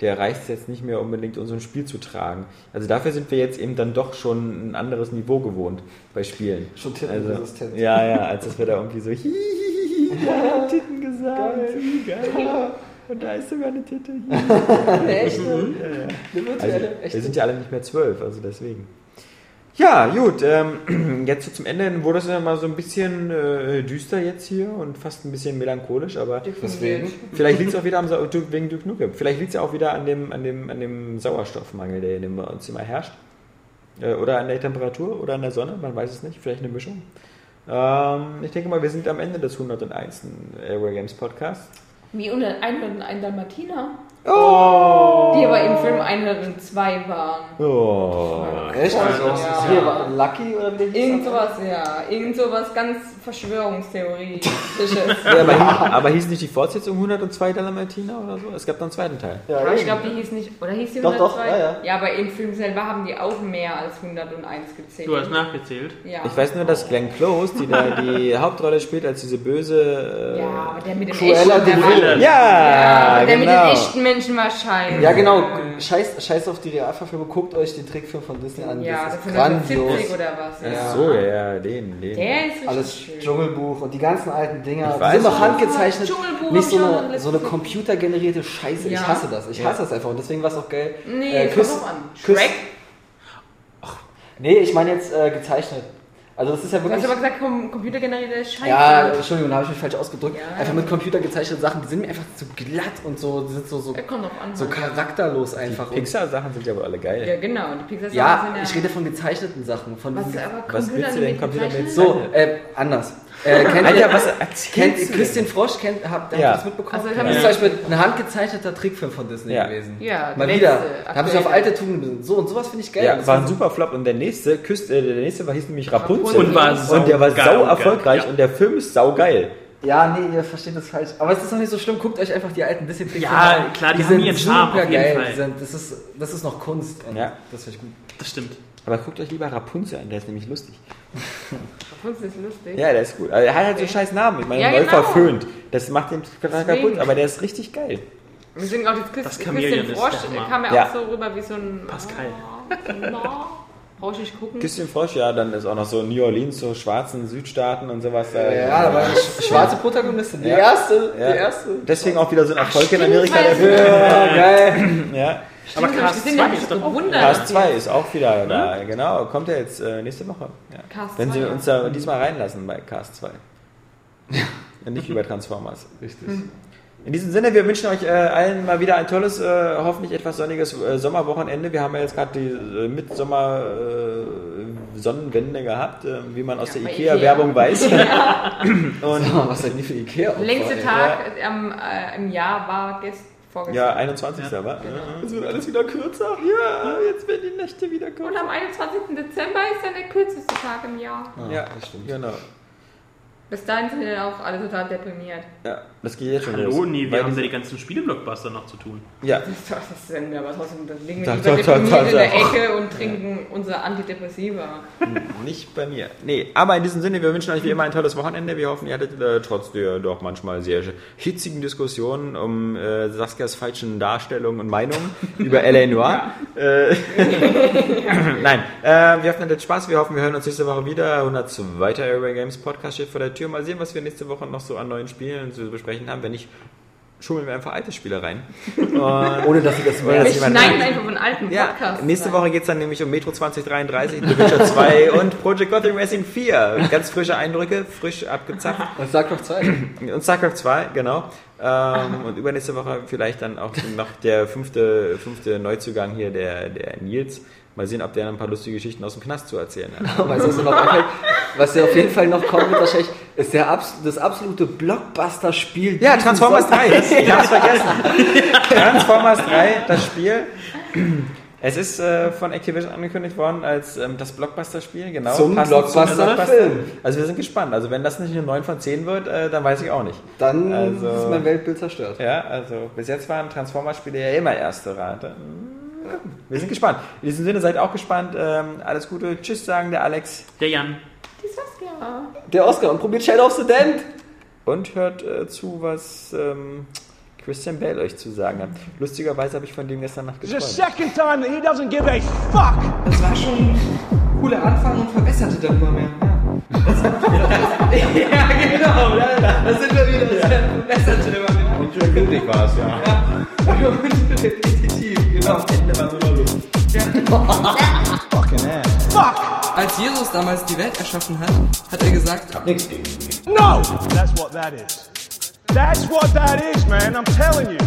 [SPEAKER 2] der reicht es jetzt nicht mehr unbedingt, um so ein Spiel zu tragen. Also dafür sind wir jetzt eben dann doch schon ein anderes Niveau gewohnt bei Spielen.
[SPEAKER 5] Schon
[SPEAKER 2] Also,
[SPEAKER 5] tittenresistent.
[SPEAKER 2] ja, ja, als dass wir da irgendwie so hihihihi, der hat Titten gesagt. Geil. Und da ist sogar eine Titte.
[SPEAKER 5] Echt?
[SPEAKER 2] Ja, ja.
[SPEAKER 5] Eine
[SPEAKER 2] Also,
[SPEAKER 5] virtuelle, echt?
[SPEAKER 2] wir sind ja alle nicht mehr zwölf, also deswegen. Ja, gut, ähm, jetzt so zum Ende wurde es ja mal so ein bisschen äh, düster jetzt hier und fast ein bisschen melancholisch, aber
[SPEAKER 5] Deswegen.
[SPEAKER 2] vielleicht liegt es auch wieder am wegen Duke Nukem. Vielleicht liegt es ja auch wieder an dem, an dem, an dem Sauerstoffmangel, der in bei uns immer herrscht. Äh, oder an der Temperatur oder an der Sonne, man weiß es nicht, vielleicht eine Mischung. Ähm, ich denke mal, wir sind am Ende des 101. Airway Games Podcast.
[SPEAKER 6] Wie unter 101 Dalmatiner.
[SPEAKER 2] Oh!
[SPEAKER 6] Die aber im Film 102 waren.
[SPEAKER 2] Oh!
[SPEAKER 5] Echt? Also,
[SPEAKER 6] Ja.
[SPEAKER 5] Hier war Lucky oder wie hieß?
[SPEAKER 6] Irgend sowas, ja. Irgend sowas ganz Verschwörungstheoretisches.
[SPEAKER 2] Ja, aber, hieß, aber hieß nicht die Fortsetzung 102 Dalmatiner oder so? Es gab noch einen zweiten Teil.
[SPEAKER 5] Ja,
[SPEAKER 6] Aber ich
[SPEAKER 5] eben.
[SPEAKER 6] glaube, die hieß nicht, oder hieß die
[SPEAKER 5] Doch,
[SPEAKER 6] 102?
[SPEAKER 5] doch, ja, ja.
[SPEAKER 6] aber im Film selber haben die auch mehr als 101 gezählt.
[SPEAKER 7] Du hast nachgezählt.
[SPEAKER 6] Ja.
[SPEAKER 2] Ich weiß nur, dass Glenn Close, die da die Hauptrolle spielt als diese böse. Äh,
[SPEAKER 6] Ja, aber der mit dem
[SPEAKER 5] Cruella
[SPEAKER 6] echten, der war,
[SPEAKER 2] ja,
[SPEAKER 6] ja, aber der mit
[SPEAKER 2] genau.
[SPEAKER 6] den echten Menschen wahrscheinlich.
[SPEAKER 5] Ja, genau. Scheiß, scheiß auf die Realverfilmung. Guckt euch den Trickfilm von Disney an.
[SPEAKER 6] Ja,
[SPEAKER 5] das
[SPEAKER 6] das
[SPEAKER 5] ist
[SPEAKER 6] ist ein
[SPEAKER 5] grandios.
[SPEAKER 6] Oder was. Ja.
[SPEAKER 2] Ach so, ja, den, den.
[SPEAKER 6] Der ist richtig
[SPEAKER 5] Alles
[SPEAKER 6] schön.
[SPEAKER 5] Dschungelbuch und die ganzen alten Dinger.
[SPEAKER 2] Ich
[SPEAKER 5] Die
[SPEAKER 2] weiß
[SPEAKER 5] sind noch handgezeichnet.
[SPEAKER 6] Dschungelbuch
[SPEAKER 5] Nicht so
[SPEAKER 6] ich
[SPEAKER 5] eine, so eine computergenerierte Scheiße. Ich
[SPEAKER 6] Ja.
[SPEAKER 5] hasse das. Ich hasse das einfach. Und deswegen war es auch geil.
[SPEAKER 6] Nee,
[SPEAKER 5] Äh, Küss-
[SPEAKER 6] drauf an.
[SPEAKER 5] Küss-
[SPEAKER 6] Shrek?
[SPEAKER 5] Nee, ich meine jetzt äh, gezeichnet. Also das ist ja
[SPEAKER 6] Du
[SPEAKER 5] wirklich...
[SPEAKER 6] hast aber gesagt, kom computergenerierte Scheiße.
[SPEAKER 5] Ja, Entschuldigung, da habe ich mich falsch ausgedrückt.
[SPEAKER 6] Ja.
[SPEAKER 5] Einfach mit computergezeichneten Sachen, die sind mir einfach zu glatt und so, die sind so, so,
[SPEAKER 6] an.
[SPEAKER 5] so
[SPEAKER 6] halt.
[SPEAKER 5] charakterlos einfach.
[SPEAKER 2] Pixar-Sachen sind ja wohl alle geil.
[SPEAKER 6] Ja, genau. Die Pixar
[SPEAKER 5] ja,
[SPEAKER 6] sind ja.
[SPEAKER 5] ich rede von gezeichneten Sachen. Von
[SPEAKER 6] Was
[SPEAKER 5] diesen-
[SPEAKER 6] aber
[SPEAKER 2] Was willst du denn
[SPEAKER 6] Computer
[SPEAKER 2] Computer mit
[SPEAKER 5] so, äh, anders. Äh, kennt
[SPEAKER 2] Alter,
[SPEAKER 5] ihr,
[SPEAKER 2] was
[SPEAKER 5] kennt ihr
[SPEAKER 2] du
[SPEAKER 5] Christian Frosch? Kennt, habt, habt ihr
[SPEAKER 2] Ja.
[SPEAKER 5] das mitbekommen?
[SPEAKER 6] Also, ich
[SPEAKER 5] das ist zum Beispiel ein handgezeichneter Trickfilm von Disney
[SPEAKER 2] Ja.
[SPEAKER 5] gewesen.
[SPEAKER 6] Ja,
[SPEAKER 5] Mal
[SPEAKER 6] der
[SPEAKER 5] wieder. Da habe ich auf alte Tugenden. So und sowas finde ich geil.
[SPEAKER 2] Ja,
[SPEAKER 5] Das
[SPEAKER 2] war ein super Flop und der nächste, küsst, äh, der nächste war, hieß nämlich Rapunzel.
[SPEAKER 7] Und war
[SPEAKER 2] und der war sau erfolgreich
[SPEAKER 7] Ja.
[SPEAKER 2] und der Film ist saugeil.
[SPEAKER 5] Ja, nee, ihr versteht das falsch. Aber es ist doch nicht so schlimm. Guckt euch einfach die alten Disney-Trickfilme
[SPEAKER 7] Ja,
[SPEAKER 5] an.
[SPEAKER 7] klar, die haben ihren Charme, auf jeden
[SPEAKER 5] supergeil.
[SPEAKER 7] Fall.
[SPEAKER 5] Die sind- Das ist, das ist noch Kunst. Und
[SPEAKER 2] Ja.
[SPEAKER 5] Das finde ich gut.
[SPEAKER 7] Das stimmt.
[SPEAKER 2] Aber guckt euch lieber Rapunzel an, der ist nämlich lustig.
[SPEAKER 6] Rapunzel ist lustig.
[SPEAKER 2] Ja, der ist gut. Also, er hat halt so scheiß Namen. Ich meine,
[SPEAKER 6] Ja,
[SPEAKER 2] neu
[SPEAKER 6] genau.
[SPEAKER 2] verföhnt. Das macht den total
[SPEAKER 6] Deswegen.
[SPEAKER 2] kaputt, aber der ist richtig geil.
[SPEAKER 6] Wir sind auch jetzt Küss,
[SPEAKER 7] Das Chamäleon
[SPEAKER 6] Küsschen
[SPEAKER 7] ist
[SPEAKER 6] Frosch,
[SPEAKER 7] der Hammer.
[SPEAKER 6] kam ja,
[SPEAKER 2] Ja.
[SPEAKER 6] auch so rüber wie so ein.
[SPEAKER 7] Pascal.
[SPEAKER 6] Na, brauch ich nicht gucken.
[SPEAKER 2] Küsschen Frosch, ja, dann ist auch noch so New Orleans, so schwarzen Südstaaten und sowas. da.
[SPEAKER 5] Ja, da war eine schwarze Protagonistin. Die
[SPEAKER 2] Ja.
[SPEAKER 5] erste.
[SPEAKER 2] Ja.
[SPEAKER 5] Die erste.
[SPEAKER 2] Deswegen auch wieder so ein Erfolg in
[SPEAKER 6] stimmt,
[SPEAKER 2] Amerika.
[SPEAKER 5] Ja, geil.
[SPEAKER 2] Ja.
[SPEAKER 7] Aber
[SPEAKER 6] gesehen,
[SPEAKER 7] 2
[SPEAKER 6] hab mich
[SPEAKER 7] ist doch auch
[SPEAKER 6] gewundert.
[SPEAKER 2] Cast 2 ist auch wieder da. Genau, kommt ja jetzt äh, nächste Woche. Ja.
[SPEAKER 6] Cast
[SPEAKER 2] Wenn
[SPEAKER 6] 2,
[SPEAKER 2] sie
[SPEAKER 6] ja.
[SPEAKER 2] uns da diesmal reinlassen bei Cast 2. Und nicht wie bei Transformers.
[SPEAKER 5] Richtig.
[SPEAKER 2] In diesem Sinne, wir wünschen euch äh, allen mal wieder ein tolles, äh, hoffentlich etwas sonniges äh, Sommerwochenende. Wir haben ja jetzt gerade die äh, Mitsommer äh, Sonnenwende gehabt, äh, wie man aus
[SPEAKER 6] Ja,
[SPEAKER 2] der Ikea-Werbung
[SPEAKER 6] Ikea.
[SPEAKER 2] weiß. Und
[SPEAKER 5] Oh, was seid ihr für Ikea?
[SPEAKER 6] Längste Tag am, äh, im Jahr war gest vorgestern.
[SPEAKER 2] ja, 21. war. Es wird alles wieder kürzer. Ja, jetzt werden die Nächte wieder
[SPEAKER 6] Und
[SPEAKER 2] kürzer.
[SPEAKER 6] am 21. Dezember ist dann der kürzeste Tag im Jahr.
[SPEAKER 2] Ja, genau.
[SPEAKER 6] Bis dahin sind wir dann auch alle total deprimiert.
[SPEAKER 2] Ja, das geht jetzt schon
[SPEAKER 7] Hallo,
[SPEAKER 2] los.
[SPEAKER 7] nee, wir
[SPEAKER 2] Weil
[SPEAKER 7] haben ja
[SPEAKER 2] diese-
[SPEAKER 7] die ganzen Spieleblockbuster noch zu tun.
[SPEAKER 2] Ja,
[SPEAKER 6] Das ist doch das denn, aber trotzdem, dann liegen wir
[SPEAKER 2] Doch,
[SPEAKER 6] lieber deprimiert in der. Ecke und trinken unser Antidepressiva.
[SPEAKER 2] Nicht bei mir. Nee, aber in diesem Sinne, wir wünschen euch wie immer ein tolles Wochenende. Wir hoffen, ihr hattet äh, trotz der doch manchmal sehr hitzigen Diskussionen um äh, Saskias falschen Darstellungen und Meinungen über L.A. Noir. Äh, Nein, äh, wir hoffen, ihr hattet Spaß. Wir hoffen, wir hören uns nächste Woche wieder. 102. Airway Games Podcast steht vor der Tür. Mal sehen, was wir nächste Woche noch so an neuen Spielen zu besprechen haben. Wenn nicht, schummeln wir einfach alte Spiele rein. Und
[SPEAKER 5] Ohne dass ihr das
[SPEAKER 2] Ohne,
[SPEAKER 6] Wir
[SPEAKER 2] dass jemand-
[SPEAKER 6] schneiden einfach von alten
[SPEAKER 2] ja,
[SPEAKER 6] Podcasts.
[SPEAKER 2] nächste. Woche geht es dann nämlich um Metro 2033, The Witcher 2 und Project Gotham Racing 4. Ganz frische Eindrücke, frisch abgezapft.
[SPEAKER 5] Und doch zwei.
[SPEAKER 2] Und StarCraft 2, genau. Ähm, und übernächste Woche vielleicht dann auch noch der fünfte, fünfte Neuzugang hier, der, der Nils. Mal sehen, ob der noch ein paar lustige Geschichten aus dem Knast zu erzählen hat.
[SPEAKER 5] Weißt du, was, dir auf jeden Fall noch kommen wird, wahrscheinlich, ist der abs das absolute Blockbuster-Spiel.
[SPEAKER 2] Ja, Transformers
[SPEAKER 5] Sommer.
[SPEAKER 2] 3, das, ich hab's vergessen. Transformers 3, das Spiel. Es ist äh, von Activision angekündigt worden als ähm, das Blockbuster-Spiel, genau.
[SPEAKER 5] Zum Blockbuster-Film.
[SPEAKER 2] Also wir sind gespannt. Also wenn das nicht eine 9 von 10 wird, äh, dann weiß ich auch nicht.
[SPEAKER 5] Dann
[SPEAKER 2] Also-
[SPEAKER 5] ist mein Weltbild zerstört.
[SPEAKER 2] Ja, also bis jetzt waren Transformers-Spiele ja immer erste Rate. Wir sind gespannt. In diesem Sinne seid auch gespannt. Ähm, alles Gute. Tschüss sagen der Alex.
[SPEAKER 7] Der Jan.
[SPEAKER 6] Die Saskia.
[SPEAKER 5] Der Oscar und probiert Shadow of the Dent.
[SPEAKER 2] Und hört äh, zu, was ähm, Christian Bale euch zu sagen hat. Lustigerweise habe ich von dem gestern Nacht
[SPEAKER 9] It's the second time that he doesn't give a fuck.
[SPEAKER 5] Das war schon ein cooler Anfang und verbesserte dann immer mehr. Ja, ja genau. Da, da sind wir wieder. Das verbesserte immer mehr.
[SPEAKER 4] Schön blutig war es, ja.
[SPEAKER 5] Definitiv, genau.
[SPEAKER 3] Als Jesus damals die Welt erschaffen hat, hat er gesagt,
[SPEAKER 9] No! That's what that is. That's what that is, man. I'm telling you.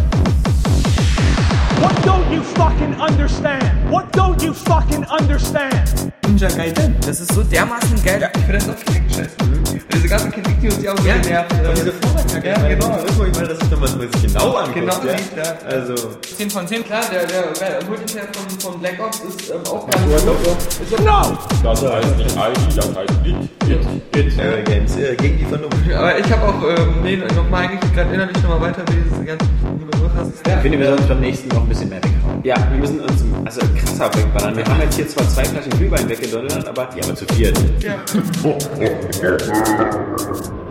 [SPEAKER 9] What don't you fucking understand? What don't you fucking understand?
[SPEAKER 3] Ninja Gaiden. Das ist so dermaßen geil. Ja, ich finde das richtig scheiße. Diese ganzen Kritik, die uns ja auch so genervt. äh,
[SPEAKER 2] Ja, genau. Irgendwo, ich meine, das ist nochmal so genau anguckt.
[SPEAKER 3] Genau,
[SPEAKER 2] ja?
[SPEAKER 3] ja.
[SPEAKER 2] Also,
[SPEAKER 3] 10 von 10, klar, der, der, der Multiplayer von, von Black Ops ist ähm, auch ganz gut.
[SPEAKER 9] No!
[SPEAKER 4] Das heißt nicht ID, das heißt nicht Hit.
[SPEAKER 2] Airway Games äh, gegen die Vernunft.
[SPEAKER 3] Aber ich habe auch ähm, nee, nochmal eigentlich gerade innerlich nochmal weiter, wie diese ganzen hast.
[SPEAKER 4] Ich finde, wir sollten beim nächsten noch ein bisschen mehr weghauen.
[SPEAKER 2] Ja, wir müssen uns also krasser wegballern. Wir haben jetzt hier zwar zwei Flaschen Glühwein weggedonnert, aber
[SPEAKER 4] Ja, aber zu viert.
[SPEAKER 3] Ja. thank